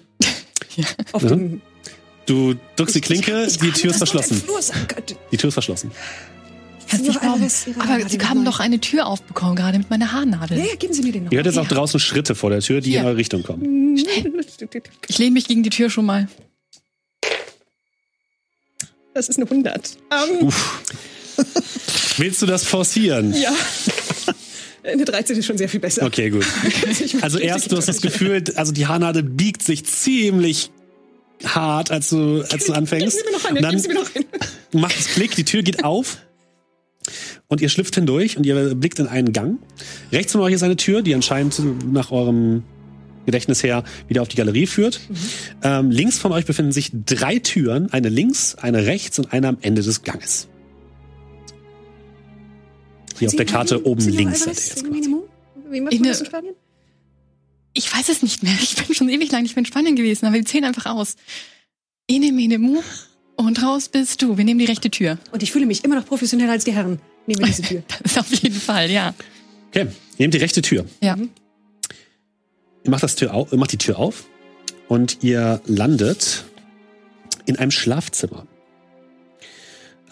Auf Mhm. den Du drückst die Klinke, Ich- ich die ahne, Tür ist verschlossen. Die Tür ist verschlossen. Kannst nicht glauben. Aber Sie haben doch eine Tür aufbekommen, gerade mit meiner Haarnadel. Ja, ja, geben Sie mir den noch. Ihr hört jetzt auch Ja. draußen Schritte vor der Tür, die in eure Richtung kommen. Ich lehne mich gegen die Tür schon mal. Das ist eine 100. Ähm, Willst du das forcieren? ja. Eine 13 ist schon sehr viel besser. Okay, gut. Also erst, du hast das Gefühl, also die Haarnadel biegt sich ziemlich hart, als du, als du anfängst. Gib mir noch eine, dann gib mir noch eine. macht es Klick, die Tür geht auf und ihr schlüpft hindurch und ihr blickt in einen Gang. Rechts von euch ist eine Tür, die anscheinend nach eurem Gedächtnis her wieder auf die Galerie führt. Ähm, links von euch befinden sich drei Türen, eine links, eine rechts und eine am Ende des Ganges. Hier auf der Karte oben links seid ihr jetzt quasi. Wie macht Ich man das in Spanien? Ich weiß es nicht mehr. Ich bin schon ewig lang nicht mehr in Spanien gewesen, aber wir zählen einfach aus. Ene, mene, mu. Und raus bist du. Wir nehmen die rechte Tür. Und ich fühle mich immer noch professioneller als die Herren. Nehmen wir diese Tür. Das ist auf jeden Fall, ja. Okay, ihr nehmt die rechte Tür. Ja. Ihr macht, das Tür auf, ihr macht die Tür auf und ihr landet in einem Schlafzimmer.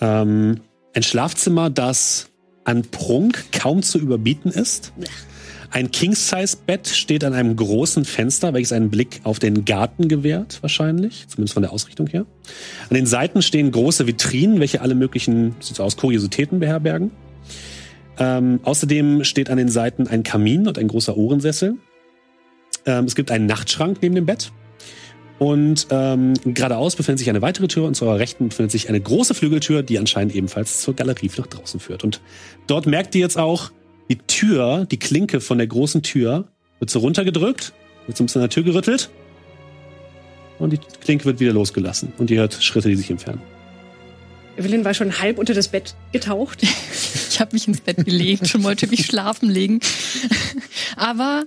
Ähm, ein Schlafzimmer, das an Prunk kaum zu überbieten ist. Ein King-Size-Bett steht an einem großen Fenster, welches einen Blick auf den Garten gewährt, wahrscheinlich, zumindest von der Ausrichtung her. An den Seiten stehen große Vitrinen, welche alle möglichen, sieht so aus, Kuriositäten beherbergen. Ähm, außerdem steht an den Seiten ein Kamin und ein großer Ohrensessel. Ähm, es gibt einen Nachtschrank neben dem Bett. Und ähm, geradeaus befindet sich eine weitere Tür und zu eurer Rechten befindet sich eine große Flügeltür, die anscheinend ebenfalls zur Galerie nach draußen führt. Und dort merkt ihr jetzt auch, die Tür, die Klinke von der großen Tür wird so runtergedrückt, wird so ein bisschen an der Tür gerüttelt und die Klinke wird wieder losgelassen. Und ihr hört Schritte, die sich entfernen. Evelyn war schon halb unter das Bett getaucht. Ich habe mich ins Bett gelegt und wollte mich schlafen legen. Aber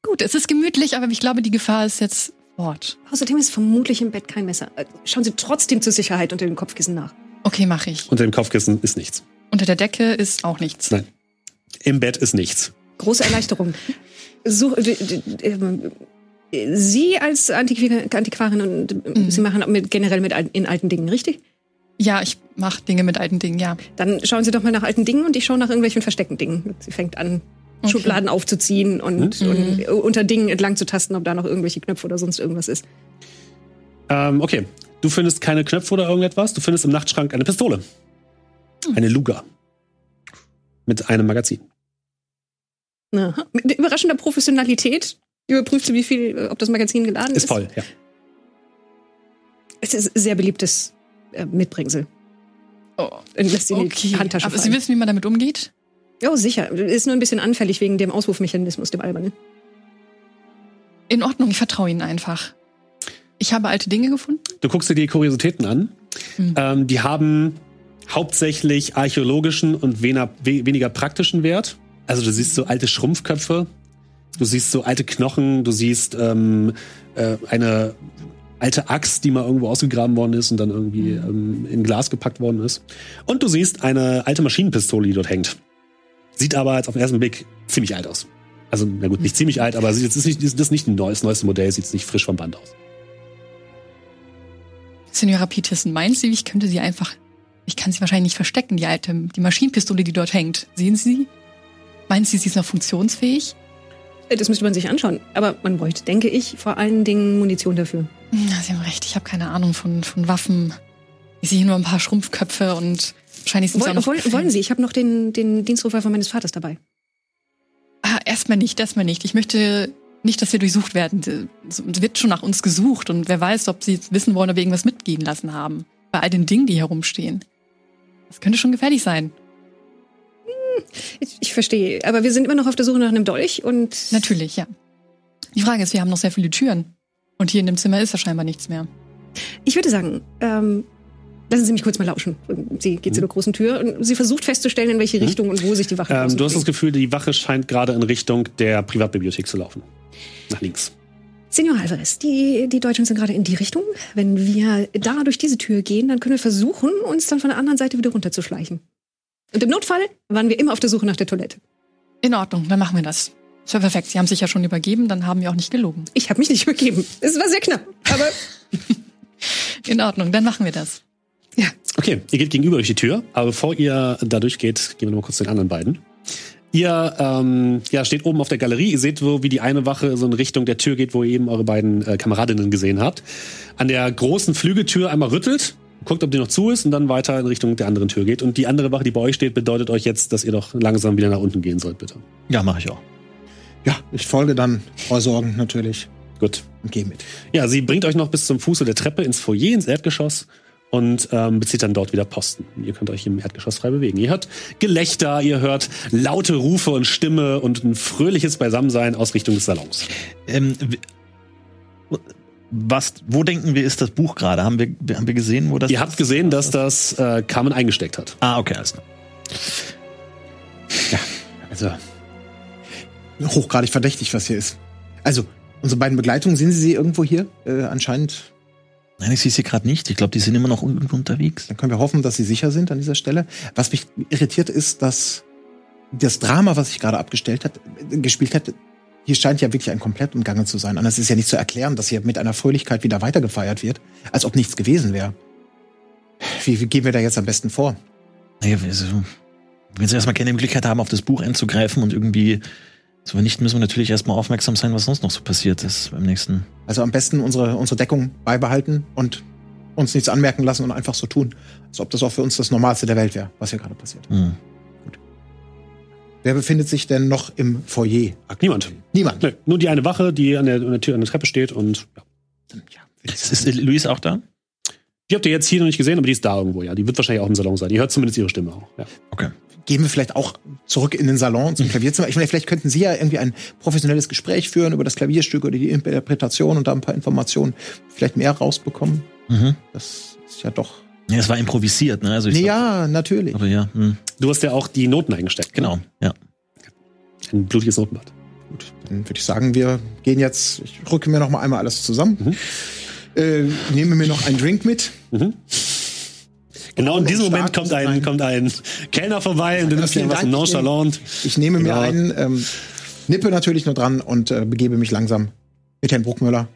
gut, es ist gemütlich, aber ich glaube, die Gefahr ist jetzt fort. Außerdem ist vermutlich im Bett kein Messer. Äh, Schauen Sie trotzdem zur Sicherheit unter dem Kopfkissen nach. Okay, mache ich. Unter dem Kopfkissen ist nichts. Unter der Decke ist auch nichts. Nein. Im Bett ist nichts. Große Erleichterung. D- d- ähm, Sie als Antiqu- Antiquarin und äh, Mhm. Sie machen mit, generell mit in alten Dingen, richtig? Ja, ich mache Dinge mit alten Dingen, ja. Dann schauen Sie doch mal nach alten Dingen und ich schaue nach irgendwelchen versteckten Dingen. Sie fängt an, Okay. Schubladen aufzuziehen und, Mhm. und unter Dingen entlang zu tasten, ob da noch irgendwelche Knöpfe oder sonst irgendwas ist. Ähm, okay. Du findest keine Knöpfe oder irgendetwas. Du findest im Nachtschrank eine Pistole. Eine Luger. Mit einem Magazin. Aha. Mit überraschender Professionalität überprüft sie, wie viel, ob das Magazin geladen ist. Ist voll, ja. Es ist sehr beliebtes äh, Mitbringsel. Oh, lässt sie in okay. die Handtasche Aber Sie wissen, wie man damit umgeht? Ja, sicher. Ist nur ein bisschen anfällig wegen dem Auswurfmechanismus, dem albernen. In Ordnung, ich vertraue Ihnen einfach. Ich habe alte Dinge gefunden. Du guckst dir die Kuriositäten an. Mhm. Ähm, die haben hauptsächlich archäologischen und weniger, we weniger praktischen Wert. Also du siehst so alte Schrumpfköpfe, du siehst so alte Knochen, du siehst ähm, äh, eine alte Axt, die mal irgendwo ausgegraben worden ist und dann irgendwie ähm, in Glas gepackt worden ist. Und du siehst eine alte Maschinenpistole, die dort hängt. Sieht aber jetzt auf den ersten Blick ziemlich alt aus. Also, na gut, nicht ziemlich alt, aber jetzt ist nicht, das ist nicht ein neues, neueste Modell, sieht nicht frisch vom Band aus. Senora Peterson, meint sie, ich könnte sie einfach. Ich kann sie wahrscheinlich nicht verstecken, die alte, die Maschinenpistole, die dort hängt. Sehen Sie sie? Meinen Sie, sie ist noch funktionsfähig? Äh, Das müsste man sich anschauen. Aber man bräuchte, denke ich, vor allen Dingen Munition dafür. Ja, Sie haben recht, ich habe keine Ahnung von, von Waffen. Ich sehe nur ein paar Schrumpfköpfe und wahrscheinlich sind sie auch Wollen, noch. wollen, wollen Sie? Ich habe noch den, den Dienstrevolver meines Vaters dabei. Ah, erstmal nicht, erstmal nicht. Ich möchte nicht, dass wir durchsucht werden. Es wird schon nach uns gesucht und wer weiß, ob sie wissen wollen, ob wir irgendwas mitgehen lassen haben. Bei all den Dingen, die hier rumstehen. Das könnte schon gefährlich sein. Ich, ich verstehe. Aber wir sind immer noch auf der Suche nach einem Dolch und Natürlich, ja. Die Frage ist, wir haben noch sehr viele Türen. Und hier in dem Zimmer ist ja scheinbar nichts mehr. ich würde sagen, ähm, lassen Sie mich kurz mal lauschen. Sie geht zu der großen Tür und sie versucht festzustellen, in welche Richtung und wo sich die Wache Ähm, du hast das. Gefühl, die Wache scheint gerade in Richtung der Privatbibliothek zu laufen. Nach links. Senor Alvarez, die, die Deutschen sind gerade in die Richtung. Wenn wir da durch diese Tür gehen, dann können wir versuchen, uns dann von der anderen Seite wieder runterzuschleichen. Und im Notfall waren wir immer auf der Suche nach der Toilette. In Ordnung, dann machen wir das. Das wäre perfekt. Sie haben sich ja schon übergeben, dann haben wir auch nicht gelogen. Ich habe mich nicht übergeben. Es war sehr knapp. Aber In Ordnung, dann machen wir das. ja, Okay, ihr geht gegenüber durch die Tür, aber bevor ihr da durchgeht, gehen wir noch mal kurz zu den anderen beiden. Ihr ähm, ja, steht oben auf der Galerie, ihr seht, wo, wie die eine Wache so in Richtung der Tür geht, wo ihr eben eure beiden äh, Kameradinnen gesehen habt. An der großen Flügeltür einmal rüttelt, guckt, ob die noch zu ist und dann weiter in Richtung der anderen Tür geht. Und die andere Wache, die bei euch steht, bedeutet euch jetzt, dass ihr doch langsam wieder nach unten gehen sollt, bitte. Ja, mache ich auch. Ja, ich folge dann Vorsorgen natürlich Gut. und gehe mit. Ja, sie bringt euch noch bis zum Fuße der Treppe ins Foyer, ins Erdgeschoss und ähm, bezieht dann dort wieder Posten. Ihr könnt euch im Erdgeschoss frei bewegen. Ihr hört Gelächter, ihr hört laute Rufe und Stimme und ein fröhliches Beisammensein aus Richtung des Salons. Ähm, was, wo denken wir, ist das Buch gerade? Haben wir, haben wir gesehen, wo das Ihr habt gesehen, dass das äh, Carmen eingesteckt hat. Ah, okay, alles klar. Also hochgradig verdächtig, was hier ist. Also unsere beiden Begleitungen, sehen Sie sie irgendwo hier? Äh, anscheinend, Nein, ich sehe sie gerade nicht. Ich glaube, die sind immer noch irgendwo unterwegs. dann können wir hoffen, dass sie sicher sind an dieser Stelle. Was mich irritiert ist, dass das Drama, was sich gerade abgestellt hat, äh, gespielt hat, hier scheint ja wirklich ein komplett umgangen zu sein. Anders ist ja nicht zu erklären, dass hier mit einer Fröhlichkeit wieder weitergefeiert wird, als ob nichts gewesen wäre. Wie, wie gehen wir da jetzt am besten vor? Naja, also, wenn sie erstmal keine Möglichkeit haben, auf das Buch einzugreifen und irgendwie zu vernichten, müssen wir natürlich erstmal aufmerksam sein, was sonst noch so passiert ist beim nächsten. Also am besten unsere, unsere Deckung beibehalten und uns nichts anmerken lassen und einfach so tun, als ob das auch für uns das Normalste der Welt wäre, was hier gerade passiert. Hm. Wer befindet sich denn noch im Foyer? Niemand. Niemand. Nö, nur die eine Wache, die an der, an der Tür, an der Treppe steht und ja. Ja, Ist, ist Luis auch da? Die habt ihr jetzt hier noch nicht gesehen, aber die ist da irgendwo, ja. Die wird wahrscheinlich auch im Salon sein. Ihr hört zumindest ihre Stimme auch. Ja. Okay. Gehen wir vielleicht auch zurück in den Salon zum Klavierzimmer. Ich meine, vielleicht könnten Sie ja irgendwie ein professionelles Gespräch führen über das Klavierstück oder die Interpretation und da ein paar Informationen vielleicht mehr rausbekommen. Mhm. Das ist ja doch. Ja, es war improvisiert, ne? Also ich Nee, ja, natürlich. Aber ja, hm. Du hast ja auch die Noten eingesteckt. genau, ja. Ein blutiges Notenblatt. Gut, dann würde ich sagen, wir gehen jetzt. Ich rücke mir noch mal einmal alles zusammen. Mhm. Äh, nehme mir noch einen Drink mit. Genau in diesem Moment kommt ein, kommt ein Kellner vorbei und du nimmst dir was nonchalant. Ich nehme mir Genau. einen, ähm, nippe natürlich nur dran und äh, begebe mich langsam mit Herrn Bruckmüller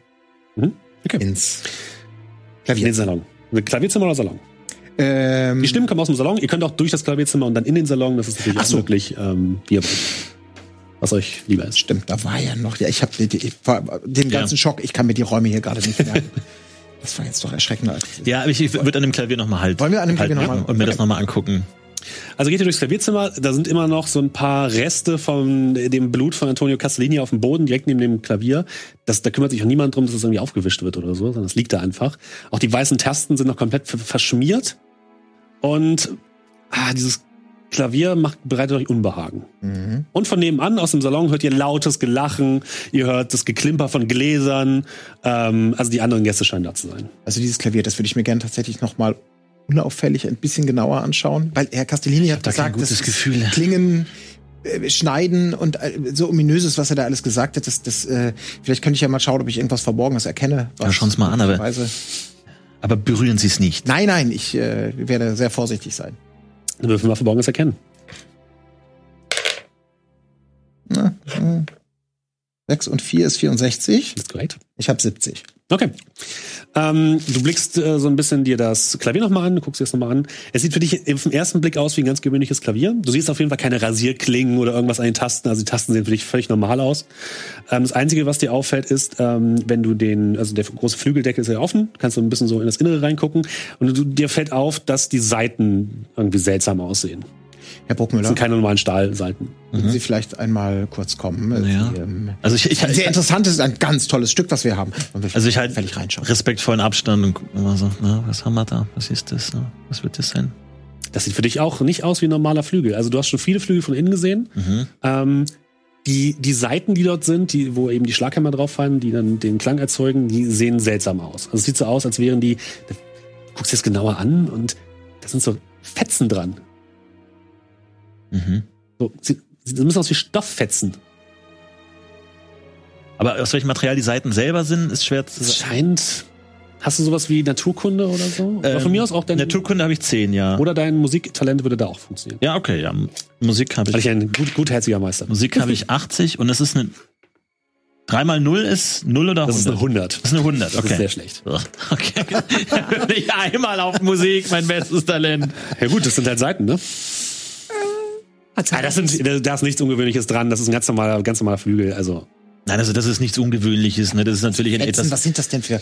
Mhm. Okay. ins In Klavier. den Salon. Klavierzimmer oder Salon? Ähm, Die Stimmen kommen aus dem Salon. Ihr könnt auch durch das Klavierzimmer und dann in den Salon. Das ist natürlich so. möglich, ähm, wie ihr wollt. Was euch lieber ist. Stimmt, da war ja noch. Ja, ich habe den Ja. ganzen Schock. Ich kann mir die Räume hier gerade nicht merken. das war jetzt doch erschreckender. als. Ja, aber ich, ich würde an dem Klavier nochmal halt. Wollen wir an dem Klavier halten noch mal- Und mir das Okay. nochmal angucken. Also geht ihr durchs Klavierzimmer, da sind immer noch so ein paar Reste von dem Blut von Antonio Castellini auf dem Boden, direkt neben dem Klavier. Das, da kümmert sich auch niemand drum, dass es irgendwie aufgewischt wird oder so, sondern es liegt da einfach. Auch die weißen Tasten sind noch komplett ver- verschmiert. Und ah, dieses Klavier macht, bereitet euch Unbehagen. Mhm. Und von nebenan aus dem Salon hört ihr lautes Gelachen, ihr hört das Geklimper von Gläsern. Ähm, also die anderen Gäste scheinen da zu sein. Also dieses Klavier, das würde ich mir gerne tatsächlich noch mal unauffällig ein bisschen genauer anschauen, weil Herr Castellini hat da gesagt, gutes das Gefühl. klingen äh, Schneiden und äh, so ominöses, was er da alles gesagt hat. Das, das, äh, vielleicht könnte ich ja mal schauen, ob ich irgendwas Verborgenes erkenne. Ja, schauen's mal an, aber- Aber berühren Sie es nicht. Nein, nein, ich äh, werde sehr vorsichtig sein. Dann würfeln wir Verborgenes erkennen. Na, äh, 6 und 4 ist 64. Das ist korrekt. Ich habe 70. Okay. Ähm, du blickst äh, so ein bisschen dir das Klavier nochmal an, du guckst dir das nochmal an. Es sieht für dich den ersten Blick aus wie ein ganz gewöhnliches Klavier. Du siehst auf jeden Fall keine Rasierklingen oder irgendwas an den Tasten. Also die Tasten sehen für dich völlig normal aus. Ähm, das Einzige, was dir auffällt, ist, ähm, wenn du den, also der große Flügeldeckel ist ja offen, kannst du ein bisschen so in das Innere reingucken und du, dir fällt auf, dass die Seiten irgendwie seltsam aussehen. Herr Das Bruckmüller, sind keine normalen Stahlseiten. würden Sie vielleicht einmal kurz kommen? Ja. Sie, ähm, Also ich, ich, ein sehr interessantes, ein ganz tolles Stück, was wir haben. Und wir also ich halt reinschauen. respektvollen Abstand und guck immer so, na, was haben wir da? Was ist das? Na, Was wird das sein? Das sieht für dich auch nicht aus wie ein normaler Flügel. Also du hast schon viele Flügel von innen gesehen. Ähm, die, die Seiten, die dort sind, die, wo eben die Schlaghämmer drauf fallen, die dann den Klang erzeugen, die sehen seltsam aus. Also es sieht so aus, als wären die. Du guckst dir das genauer an und da sind so Fetzen dran. Mhm. So, sie, sie müssen aus wie Stofffetzen. Aber aus welchem Material die Seiten selber sind, ist schwer zu Es sagen. scheint. Hast du sowas wie Naturkunde oder so? Oder von mir aus auch dein. Naturkunde habe ich 10, ja. Oder dein Musiktalent würde da auch funktionieren. Ja, okay, ja. Musik habe Weil ich. ich ein gut, gutherziger Meister. Musik habe ich 80 und das ist eine 3 mal 0 ist 0 oder 100? Das ist eine 100. Das ist eine 100, Das okay. ist sehr schlecht. Okay. Nicht einmal auf Musik, mein bestes Talent. Ja gut, das sind halt Seiten, ne? Ah, das sind, da ist nichts Ungewöhnliches dran. Das ist ein ganz normaler, ganz normaler Flügel. Also Nein, also das ist nichts Ungewöhnliches, ne? Das ist natürlich ein Fetzen, etwas. was sind das denn für.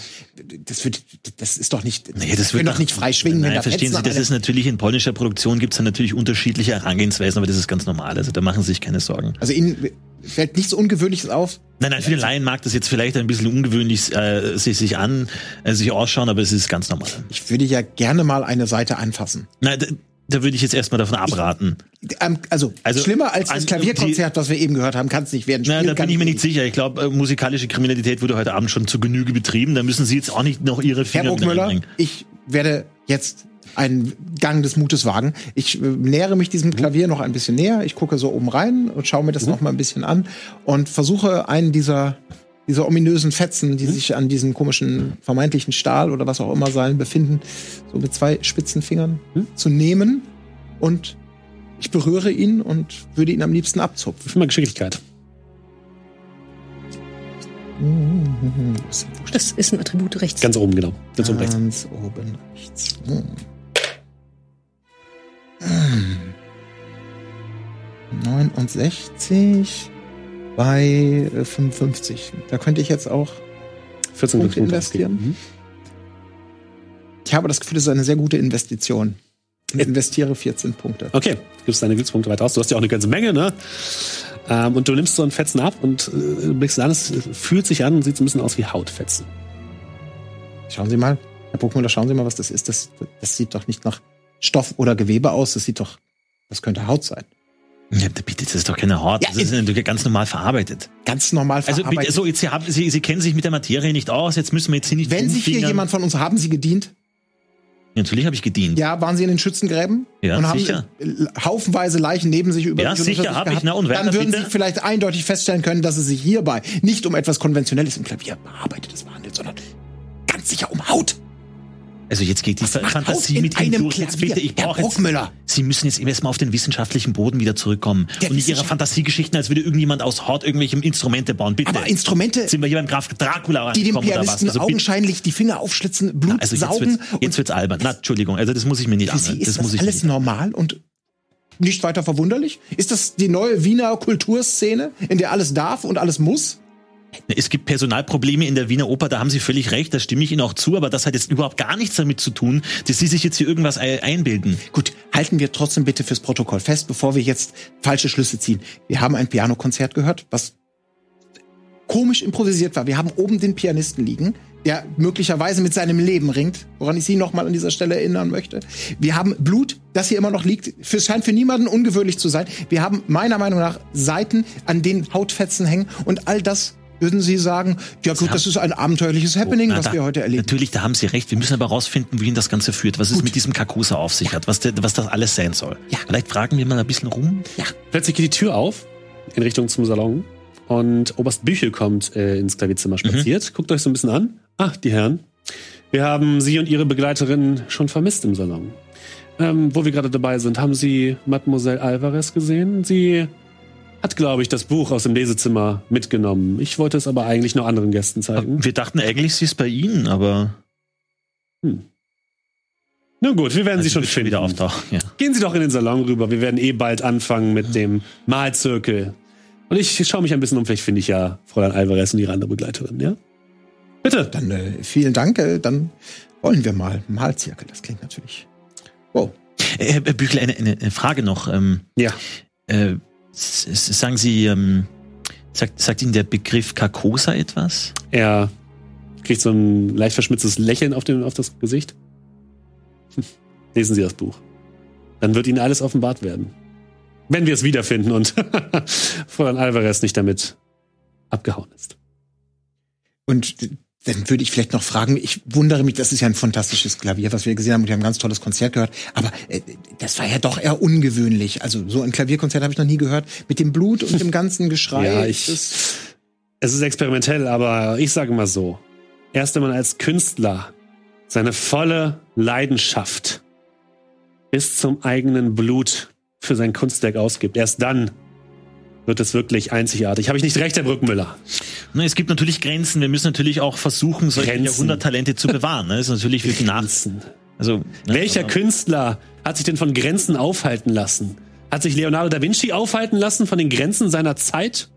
Das, wird, das ist doch nicht. Nee, das wir wird doch nicht frei schwingen, Nein, wenn da verstehen Fetzen Sie, das ist natürlich in polnischer Produktion gibt's dann natürlich unterschiedliche Herangehensweisen, aber das ist ganz normal. Also da machen Sie sich keine Sorgen. Also Ihnen fällt nichts Ungewöhnliches auf. Nein, nein, für den Laien mag das jetzt vielleicht ein bisschen ungewöhnlich äh, sich, sich an, äh, sich ausschauen, aber es ist ganz normal. Ich würde ja gerne mal eine Seite anfassen. Nein, da, da würde ich jetzt erstmal davon abraten. Ähm, also, Also, schlimmer als das also, Klavierkonzert, was wir eben gehört haben, kann es nicht werden. Na, Spielen da kann bin ich mir nicht sicher. Ich glaube, äh, musikalische Kriminalität wurde heute Abend schon zu Genüge betrieben. Da müssen Sie jetzt auch nicht noch Ihre Herr Finger Bruckmüller, reinbringen. ich werde jetzt einen Gang des Mutes wagen. Ich äh, nähere mich diesem Klavier noch ein bisschen näher. Ich gucke so oben rein und schaue mir das noch mal ein bisschen an und versuche einen dieser dieser ominösen Fetzen, die sich an diesem komischen vermeintlichen Stahl oder was auch immer sein befinden, so mit zwei spitzen Fingern zu nehmen und ich berühre ihn und würde ihn am liebsten abzupfen. für mal Geschicklichkeit. Das ist ein Attribut rechts. Ganz oben, genau. Ganz oben rechts. Ganz oben rechts. Hm. Hm. 69 bei äh, 55. Da könnte ich jetzt auch. 14 Punkte investieren. Mhm. Ich habe das Gefühl, das ist eine sehr gute Investition. Ich investiere 14 Punkte. Okay, du gibst deine Glückspunkte weiter aus. Du hast ja auch eine ganze Menge, ne? Ähm, und du nimmst so einen Fetzen ab und äh, blickst an, es fühlt sich an und sieht so ein bisschen aus wie Hautfetzen. Schauen Sie mal, Herr Bruckmüller, schauen Sie mal, was das ist. Das, das sieht doch nicht nach Stoff oder Gewebe aus. Das sieht doch, das könnte Haut sein. Ja, bitte, das ist doch keine Haut. Ja, das ist ganz normal verarbeitet. Ganz normal Also verarbeitet. bitte, so, jetzt, Sie, haben, Sie, Sie kennen sich mit der Materie nicht aus. Jetzt müssen wir jetzt hier nicht Wenn sich hier jemand von uns, haben Sie gedient? Natürlich habe ich gedient. Ja, waren Sie in den Schützengräben? Ja, und haben sicher. äh, haufenweise Leichen neben sich über Ja, sich sicher unter sich hab ich. Na, und Dann da würden bitte? Sie vielleicht eindeutig feststellen können, dass es sich hierbei nicht um etwas Konventionelles im Klavier bearbeitetes handelt, sondern ganz sicher um Haut. Also jetzt geht die Fantasie mit Ihnen einem durch. Jetzt bitte, ich brauche jetzt. Sie müssen jetzt erstmal auf den wissenschaftlichen Boden wieder zurückkommen. Der und nicht Ihre Fantasiegeschichten, als würde irgendjemand aus Haut irgendwelche Instrumente bauen. Bitte. Aber Instrumente, Sind wir hier beim Graf Dracula die dem? Pianisten Also augenscheinlich die Finger aufschlitzen, Blut Also jetzt saugen. wird's, jetzt wird's albern. Na, Entschuldigung, also das muss ich mir nicht anhören. ist Das das, muss ich alles normal und nicht weiter verwunderlich? Ist das die neue Wiener Kulturszene, in der alles darf und alles muss? Es gibt Personalprobleme in der Wiener Oper, da haben Sie völlig recht, da stimme ich Ihnen auch zu, aber das hat jetzt überhaupt gar nichts damit zu tun, dass Sie sich jetzt hier irgendwas ei- einbilden. Gut, halten wir trotzdem bitte fürs Protokoll fest, bevor wir jetzt falsche Schlüsse ziehen. Wir haben ein Pianokonzert gehört, was komisch improvisiert war. Wir haben oben den Pianisten liegen, der möglicherweise mit seinem Leben ringt, woran ich Sie nochmal an dieser Stelle erinnern möchte. Wir haben Blut, das hier immer noch liegt. Es scheint für niemanden ungewöhnlich zu sein. Wir haben meiner Meinung nach Seiten, an denen Hautfetzen hängen und all das würden Sie sagen, ja gut, das ist ein abenteuerliches Happening, Na, was da- wir heute erleben. Natürlich, da haben Sie recht. Wir müssen aber rausfinden, wohin das Ganze führt, was es mit diesem Kakusa auf sich hat, was, der, was das alles sein soll. Ja. Vielleicht fragen wir mal ein bisschen rum. Plötzlich geht die Tür auf in Richtung zum Salon und Oberst Büchel kommt äh, ins Klavierzimmer spaziert. Guckt euch so ein bisschen an. Ah, die Herren. Wir haben Sie und Ihre Begleiterin schon vermisst im Salon. Ähm, wo wir gerade dabei sind, haben Sie Mademoiselle Alvarez gesehen? Sie hat, glaube ich, das Buch aus dem Lesezimmer mitgenommen. Ich wollte es aber eigentlich nur anderen Gästen zeigen. Wir dachten eigentlich, sie ist bei Ihnen, aber Na gut, wir werden Sie sie schon finden. wieder auftauchen. Ja. Gehen Sie doch in den Salon rüber. Wir werden eh bald anfangen mit dem Malzirkel. Und ich schaue mich ein bisschen um. Vielleicht finde ich ja Fräulein Alvarez und ihre andere Begleiterin, ja? Bitte. Dann äh, vielen Dank, äh, dann wollen wir mal. Malzirkel, das klingt natürlich. Wow. Äh, Herr Büchel, eine, eine, Frage noch. Ähm, Ja. äh, sagen Sie, ähm, sagt, sagt Ihnen der Begriff Carcosa etwas? Er kriegt so ein leicht verschmitztes Lächeln auf, dem, auf das Gesicht. Lesen Sie das Buch. Dann wird Ihnen alles offenbart werden. Wenn wir es wiederfinden und Fräulein Alvarez nicht damit abgehauen ist. Und dann würde ich vielleicht noch fragen, ich wundere mich, das ist ja ein fantastisches Klavier, was wir gesehen haben, und wir haben ein ganz tolles Konzert gehört, aber äh, das war ja doch eher ungewöhnlich. Also so ein Klavierkonzert habe ich noch nie gehört, mit dem Blut und dem ganzen Geschrei. Ja, ich- Es ist experimentell, aber ich sage mal so. Erst wenn man als Künstler seine volle Leidenschaft bis zum eigenen Blut für sein Kunstwerk ausgibt, erst dann wird es wirklich einzigartig. Habe ich nicht recht, Herr Brückenmüller? Na, es gibt natürlich Grenzen. Wir müssen natürlich auch versuchen, solche Grenzen. Jahrhunderttalente zu bewahren. Ne? Das ist natürlich wirklich nach. Grenzen. Also, ne, Welcher aber- Künstler hat sich denn von Grenzen aufhalten lassen? Hat sich Leonardo da Vinci aufhalten lassen von den Grenzen seiner Zeit?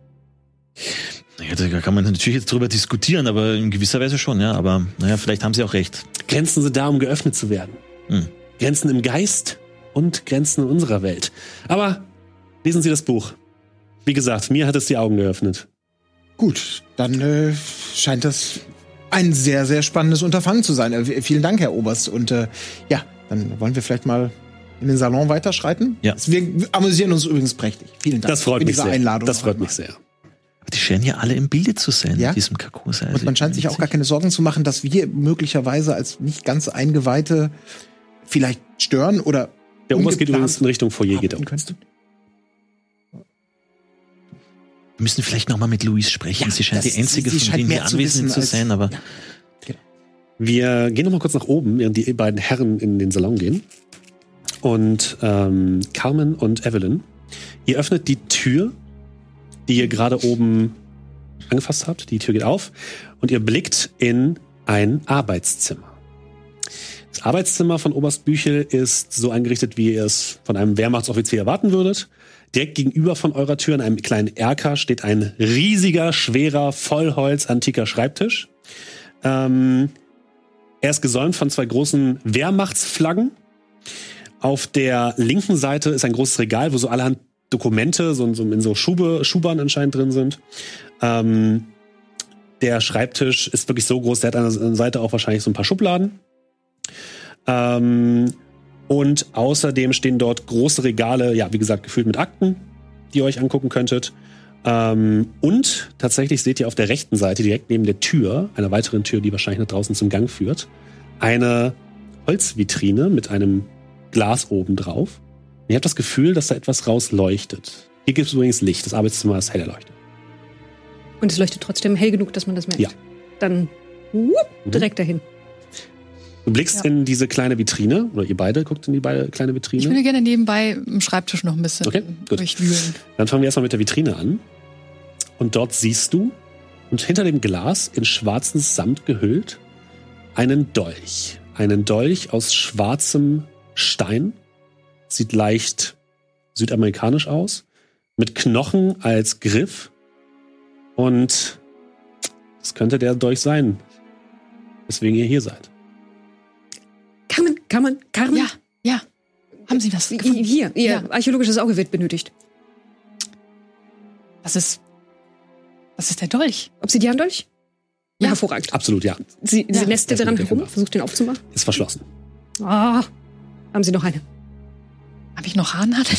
Ja, da kann man natürlich jetzt drüber diskutieren, aber in gewisser Weise schon, ja. Aber naja, vielleicht haben Sie auch recht. Grenzen sind da, um geöffnet zu werden. Hm. Grenzen im Geist und Grenzen in unserer Welt. Aber lesen Sie das Buch. Wie gesagt, mir hat es die Augen geöffnet. Gut, dann äh, scheint das ein sehr, sehr spannendes Unterfangen zu sein. Äh, vielen Dank, Herr Oberst. Und äh, ja, dann wollen wir vielleicht mal in den Salon weiterschreiten. Ja. Wir amüsieren uns übrigens prächtig. Vielen Dank Das freut für mich diese sehr. Einladung. das freut mich sehr. Aber die scheinen ja alle im Bilde zu sein Ja. mit diesem Kakusa. Und man scheint sich auch gar keine Sorgen zu machen, dass wir möglicherweise als nicht ganz Eingeweihte vielleicht stören oder Der Oberst geht übrigens in Richtung Foyer, geht er arbeiten Wir müssen vielleicht noch mal mit Louise sprechen. Ja, sie scheint das- die einzige, sie von scheint denen hier zu anwesend wissen zu sein, aber Ja. Wir gehen noch mal kurz nach oben, während die beiden Herren in den Salon gehen. Und ähm, Carmen und Evelyn, ihr öffnet die Tür, die ihr gerade oben angefasst habt. Die Tür geht auf und ihr blickt in ein Arbeitszimmer. Das Arbeitszimmer von Oberst Büchel ist so eingerichtet, wie ihr es von einem Wehrmachtsoffizier erwarten würdet. Direkt gegenüber von eurer Tür in einem kleinen Erker steht ein riesiger, schwerer, Vollholz, antiker Schreibtisch. Ähm, er ist gesäumt von zwei großen Wehrmachtsflaggen. Auf der linken Seite ist ein großes Regal, wo so allerhand Dokumente so, so in so Schube, Schubern anscheinend drin sind. Ähm, der Schreibtisch ist wirklich so groß, der hat an der Seite auch wahrscheinlich so ein paar Schubladen. Ähm, und außerdem stehen dort große Regale, ja, wie gesagt, gefüllt mit Akten, die ihr euch angucken könntet. Ähm, und tatsächlich seht ihr auf der rechten Seite, direkt neben der Tür, einer weiteren Tür, die wahrscheinlich nach draußen zum Gang führt, eine Holzvitrine mit einem Glas oben drauf. Ihr habt das Gefühl, dass da etwas rausleuchtet. Hier gibt es übrigens Licht. Das Arbeitszimmer ist hell erleuchtet. Und es leuchtet trotzdem hell genug, dass man das merkt. Ja. Dann whoop, direkt dahin. Du blickst Ja. in diese kleine Vitrine, oder ihr beide guckt in die beide kleine Ich Vitrine. würde gerne nebenbei im Schreibtisch noch ein bisschen Okay, gut. durchwühlen. Dann fangen wir erstmal mit der Vitrine an. Und dort siehst du, und hinter dem Glas in schwarzen Samt gehüllt, einen Dolch. Einen Dolch aus schwarzem Stein. Sieht leicht südamerikanisch aus. Mit Knochen als Griff. Und das könnte der Dolch sein. Weswegen ihr hier seid. Carmen, Carmen, Carmen. Ja, ja. Haben Sie was gefunden? Hier, Ihr Ja. archäologisches Auge wird benötigt. Das ist. Das ist der Dolch. Obsidiandolch? Ja. Hervorragend. Absolut, ja. Sie, sie Ja. nestet Das daran herum, versucht den aufzumachen. Ist verschlossen. Ah, haben Sie noch eine? Habe ich noch Haarnadeln?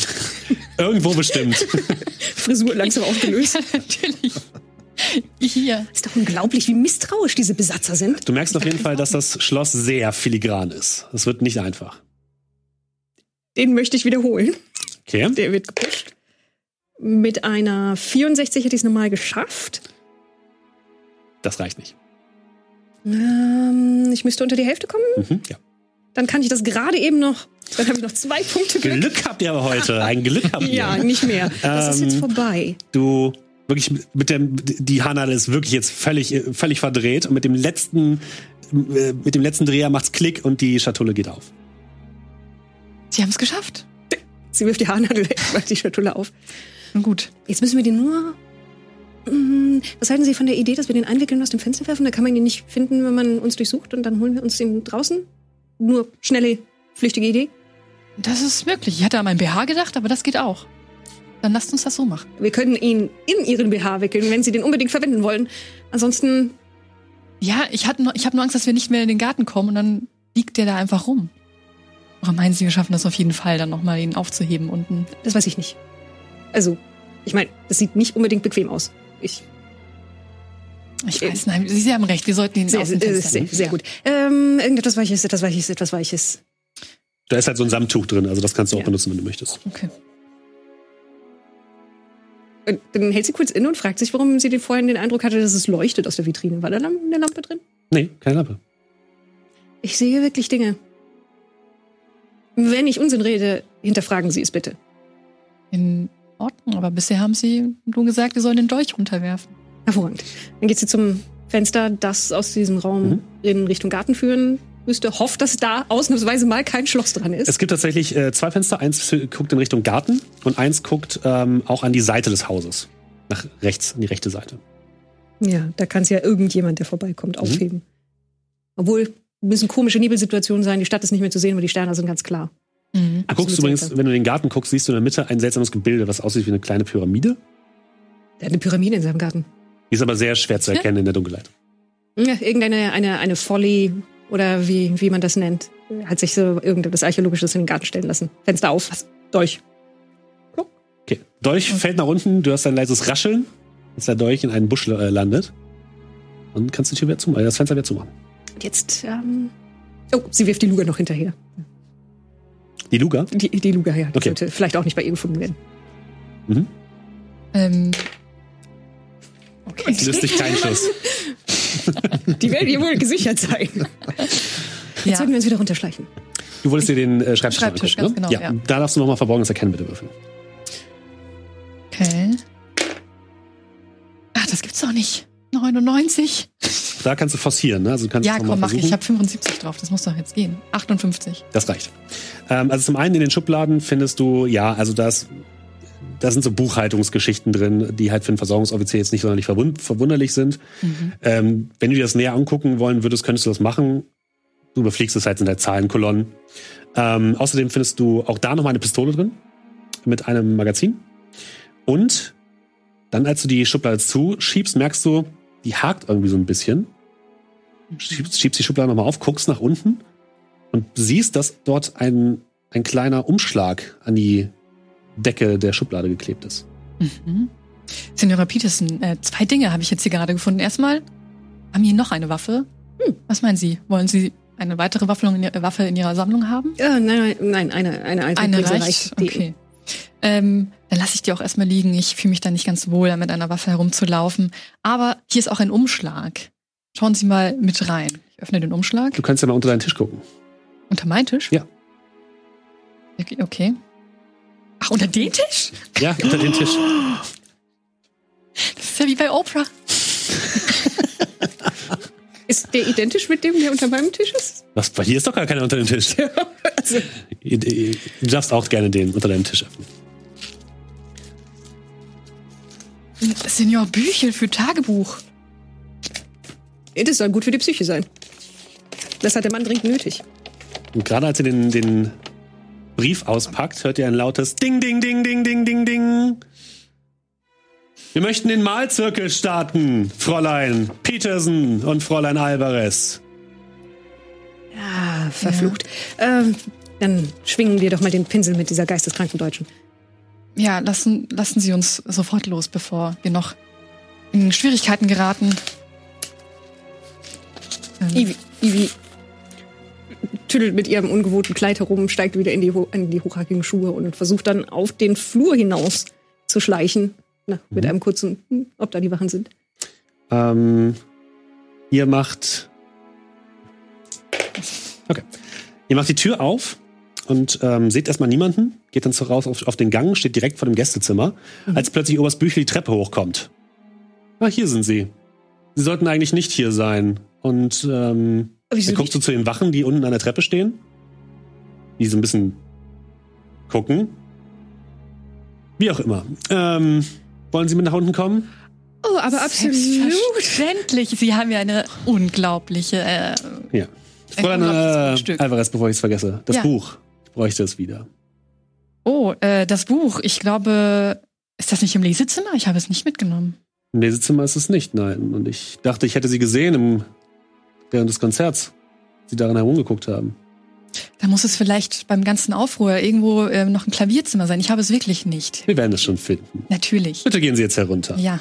Irgendwo bestimmt. Frisur langsam aufgelöst. ja, natürlich. Hier. Ist doch unglaublich, wie misstrauisch diese Besatzer sind. Du merkst auf jeden Fall, dass das Schloss sehr filigran ist. Es wird nicht einfach. Den möchte ich wiederholen. Okay. Der wird gepusht. Mit einer 64 hätte ich es normal geschafft. Das reicht nicht. Ähm, ich müsste unter die Hälfte kommen. Mhm, ja. Dann kann ich das gerade eben noch. Dann habe ich noch zwei Punkte Glück. Glück habt ihr aber heute. Ein Glück habt ihr. Ja, nicht mehr. Das ist jetzt Ähm, vorbei. Du wirklich mit dem die Hanna ist wirklich jetzt völlig völlig verdreht und mit dem letzten äh, mit dem letzten Dreher macht's Klick und die Schatulle geht auf. Sie haben es geschafft. Sie wirft die Haarnadel bei die Schatulle auf. Nun gut. Jetzt müssen wir den nur. Mm, Was halten Sie von der Idee, dass wir den einwickeln und aus dem Fenster werfen? Da kann man ihn nicht finden, wenn man uns durchsucht und dann holen wir uns den draußen? Nur schnelle, flüchtige Idee? Das ist möglich. Ich hatte an mein BH gedacht, aber das geht auch. Dann lasst uns das so machen. Wir können ihn in Ihren BH wickeln, wenn Sie den unbedingt verwenden wollen. Ansonsten, Ja, ich, hatte ich habe nur Angst, dass wir nicht mehr in den Garten kommen und dann liegt der da einfach rum. Oder meinen Sie, wir schaffen das auf jeden Fall, dann nochmal ihn aufzuheben unten? das weiß ich nicht. Also, ich meine, das sieht nicht unbedingt bequem aus. Ich, Ich weiß, nein, Sie haben recht, wir sollten ihn sehr, aus dem sehr, Fenster sehr, sehr gut. Ähm, irgendetwas Weiches, etwas Weiches, etwas Weiches. Da ist halt so ein Samttuch drin, also das kannst du auch Ja. benutzen, wenn du möchtest. Okay. Und dann hält sie kurz inne und fragt sich, warum sie den vorhin den Eindruck hatte, dass es leuchtet aus der Vitrine. War da eine Lampe drin? Nee, keine Lampe. Ich sehe wirklich Dinge. Wenn ich Unsinn rede, hinterfragen Sie es bitte. In Ordnung, aber bisher haben Sie nur gesagt, wir sollen den Dolch runterwerfen. Hervorragend. Dann geht sie zum Fenster, das aus diesem Raum Mhm. in Richtung Garten führen müsste. Hofft, dass da ausnahmsweise mal kein Schloss dran ist. Es gibt tatsächlich äh, zwei Fenster. Eins guckt in Richtung Garten und eins guckt ähm, auch an die Seite des Hauses. Nach rechts, an die rechte Seite. ja, da kann es ja irgendjemand, der vorbeikommt, Mhm. aufheben. Obwohl, müssen komische Nebelsituationen sein. Die Stadt ist nicht mehr zu sehen, weil die Sterne sind ganz klar. Mhm. Du guckst Absolut übrigens, wenn du in den Garten guckst, siehst du in der Mitte ein seltsames Gebilde, was aussieht wie eine kleine Pyramide. Der hat eine Pyramide in seinem Garten. Die ist aber sehr schwer zu erkennen in der Dunkelheit. Ja, irgendeine eine, eine Folly oder wie, wie man das nennt. Hat sich so irgendetwas Archäologisches in den Garten stellen lassen. Fenster auf, was? Dolch. Okay. Dolch fällt nach unten, du hast ein leises Rascheln, als der Dolch in einen Busch äh, landet. Und kannst die Tür wieder zumachen, äh, das Fenster wieder zumachen. Und jetzt, ähm. Oh, sie wirft die Luga noch hinterher. Die Luga. Die, die Luga, ja. Die Okay. sollte vielleicht auch nicht bei ihr gefunden werden. Mhm. Ähm, okay. Löst dich kein Schuss. Die werden ihr wohl gesichert sein. Jetzt Ja. sollten wir uns wieder runterschleichen. Du wolltest dir den äh, Schreibtisch, Schreibtisch, angucken, ganz ne? genau, ja. Da darfst du nochmal verborgenes Erkennen bitte würfeln. Okay. Ach, das gibt's doch nicht. 99. Da kannst du forcieren, ne? Also du kannst Ja, komm, mach ich. Ich habe 75 drauf. Das muss doch jetzt gehen. 58. Das reicht. Ähm, also zum einen in den Schubladen findest du, ja, also das, da sind so Buchhaltungsgeschichten drin, die halt für einen Versorgungsoffizier jetzt nicht sonderlich verwund verwunderlich sind. Ähm, wenn du dir das näher angucken wollen würdest, könntest du das machen. Du überfliegst es halt, sind halt Zahlenkolonnen. Ähm, außerdem findest du auch da nochmal eine Pistole drin mit einem Magazin. Und dann, als du die Schublade zuschiebst, merkst du, die hakt irgendwie so ein bisschen. Schiebst, schiebst die Schublade nochmal auf, guckst nach unten und siehst, dass dort ein, ein kleiner Umschlag an die Decke der Schublade geklebt ist. Mhm. Senora Peterson, äh, zwei Dinge habe ich jetzt hier gerade gefunden. Erstmal, haben Sie noch eine Waffe? Hm, was meinen Sie? Wollen Sie eine weitere Waffe in, Ihr- Waffe in Ihrer Sammlung haben? Ja, nein, nein, nein, eine, eine alte Eine reicht? Die- Okay. Ähm, dann lasse ich die auch erstmal liegen. Ich fühle mich da nicht ganz wohl, mit einer Waffe herumzulaufen. Aber hier ist auch ein Umschlag. Schauen Sie mal mit rein. Ich öffne den Umschlag. Du kannst ja mal unter deinen Tisch gucken. Unter meinen Tisch? Ja. Okay. okay. Ach, unter den Tisch? Ja, unter den Tisch. Das ist ja wie bei Oprah. Ist der identisch mit dem, der unter meinem Tisch ist? Was, bei dir ist doch gar keiner unter dem Tisch. Also, Du darfst auch gerne den unter deinem Tisch öffnen. Senior Büchel für Tagebuch. das soll gut für die Psyche sein. Das hat der Mann dringend nötig. Und gerade als ihr den, den Brief auspackt, hört ihr ein lautes Ding, Ding, Ding, Ding, Ding, Ding, Ding. Wir möchten den Malzirkel starten, Fräulein Petersen und Fräulein Alvarez. Ah, verflucht. Ähm, dann schwingen wir doch mal den Pinsel mit dieser geisteskranken Deutschen. Ja, lassen, lassen Sie uns sofort los, bevor wir noch in Schwierigkeiten geraten. Ähm, Ivy, Ivy tüdelt mit ihrem ungewohnten Kleid herum, steigt wieder in die, in die hochhackigen Schuhe und versucht dann auf den Flur hinaus zu schleichen. Na, mit einem kurzen, hm, ob da die Wachen sind. Ähm, ihr macht. Okay. Ihr macht die Tür auf und ähm, seht erstmal niemanden, geht dann so raus auf, auf den Gang, steht direkt vor dem Gästezimmer, als plötzlich Oberst Büchel die Treppe hochkommt. Ah, hier sind sie. Sie sollten eigentlich nicht hier sein. Und ähm, Wieso dann guckst du zu den Wachen, die unten an der Treppe stehen, die so ein bisschen gucken. Wie auch immer. Ähm, wollen Sie mit nach unten kommen? Oh, aber absolut. Selbstverständlich. Sie haben ja eine unglaubliche. Äh, Ja. Ein Fräulein äh. Alvarez, bevor ich es vergesse. Das Ja. Buch. Ich bräuchte es wieder. oh, äh, das Buch. Ich glaube, ist das nicht im Lesezimmer? Ich habe es nicht mitgenommen. Im Lesezimmer ist es nicht, nein. Und ich dachte, ich hätte sie gesehen im, während des Konzerts. Sie daran herumgeguckt haben. Da muss es vielleicht beim ganzen Aufruhr irgendwo äh, noch ein Klavierzimmer sein. Ich habe es wirklich nicht. Wir werden es schon finden. Natürlich. Bitte gehen Sie jetzt herunter. Ja.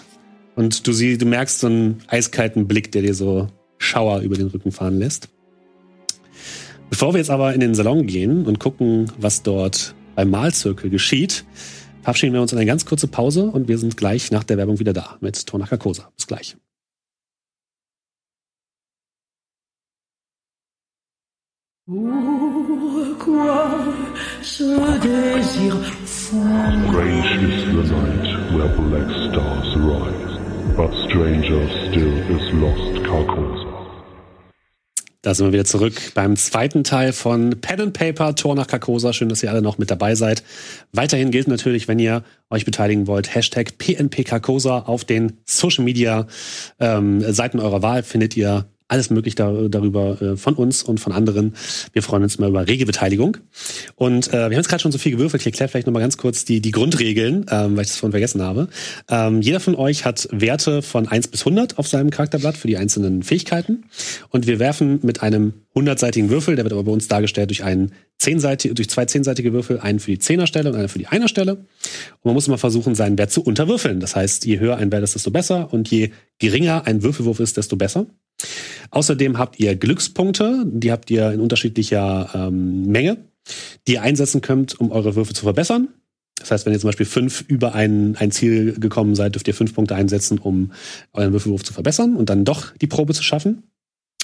Und du, sie, du merkst so einen eiskalten Blick, der dir so Schauer über den Rücken fahren lässt. Bevor wir jetzt aber in den Salon gehen und gucken, was dort beim Malzirkel geschieht, verabschieden wir uns in eine ganz kurze Pause und wir sind gleich nach der Werbung wieder da mit Tonaka Kosa. Bis gleich. Pourquoi ce désir fou Strange is the night where black stars rise, but stranger still is lost Carcosa. Da sind wir wieder zurück beim zweiten Teil von Pen and Paper, Tor nach Carcosa. Schön, dass ihr alle noch mit dabei seid. Weiterhin gilt natürlich, wenn ihr euch beteiligen wollt, Hashtag PNP Carcosa auf den Social Media ähm, Seiten eurer Wahl findet ihr alles möglich da, darüber äh, von uns und von anderen. Wir freuen uns immer über rege Beteiligung. Und äh, wir haben jetzt gerade schon so viel gewürfelt. Ich erkläre vielleicht noch mal ganz kurz die, die Grundregeln, ähm, weil ich das vorhin vergessen habe. Ähm, jeder von euch hat Werte von 1 bis 100 auf seinem Charakterblatt für die einzelnen Fähigkeiten. Und wir werfen mit einem 100-seitigen Würfel, der wird aber bei uns dargestellt durch einen zehnseitige, durch zwei zehnseitige Würfel, einen für die Zehnerstelle und einen für die Einerstelle. Und man muss immer versuchen, seinen Wert zu unterwürfeln. Das heißt, je höher ein Wert ist, desto besser und je geringer ein Würfelwurf ist, desto besser. Außerdem habt ihr Glückspunkte, die habt ihr in unterschiedlicher ähm, Menge, die ihr einsetzen könnt, um eure Würfe zu verbessern. Das heißt, wenn ihr zum Beispiel fünf über ein, ein Ziel gekommen seid, dürft ihr fünf Punkte einsetzen, um euren Würfelwurf zu verbessern und dann doch die Probe zu schaffen.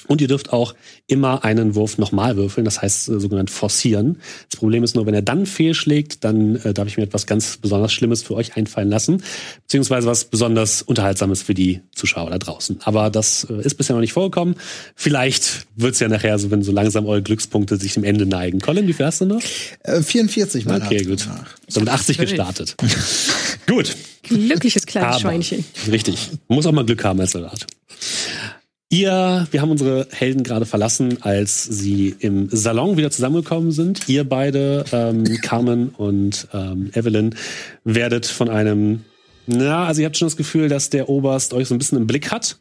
Und ihr dürft auch immer einen Wurf nochmal würfeln, das heißt äh, sogenannt forcieren. Das Problem ist nur, wenn er dann fehlschlägt, dann äh, darf ich mir etwas ganz besonders Schlimmes für euch einfallen lassen, beziehungsweise was besonders Unterhaltsames für die Zuschauer da draußen. Aber das äh, ist bisher noch nicht vorgekommen. Vielleicht wird's ja nachher so, wenn so langsam eure Glückspunkte sich dem Ende neigen. Colin, wie viel hast du noch? Äh, 44 mal. Okay, gut. So mit 80 gestartet. gut. Glückliches kleines Aber, Schweinchen. Richtig. Man muss auch mal Glück haben als Soldat. Ihr, wir haben unsere Helden gerade verlassen, als sie im Salon wieder zusammengekommen sind. Ihr beide, ähm, Carmen und ähm, Evelyn, werdet von einem, na, also ihr habt schon das Gefühl, dass der Oberst euch so ein bisschen im Blick hat,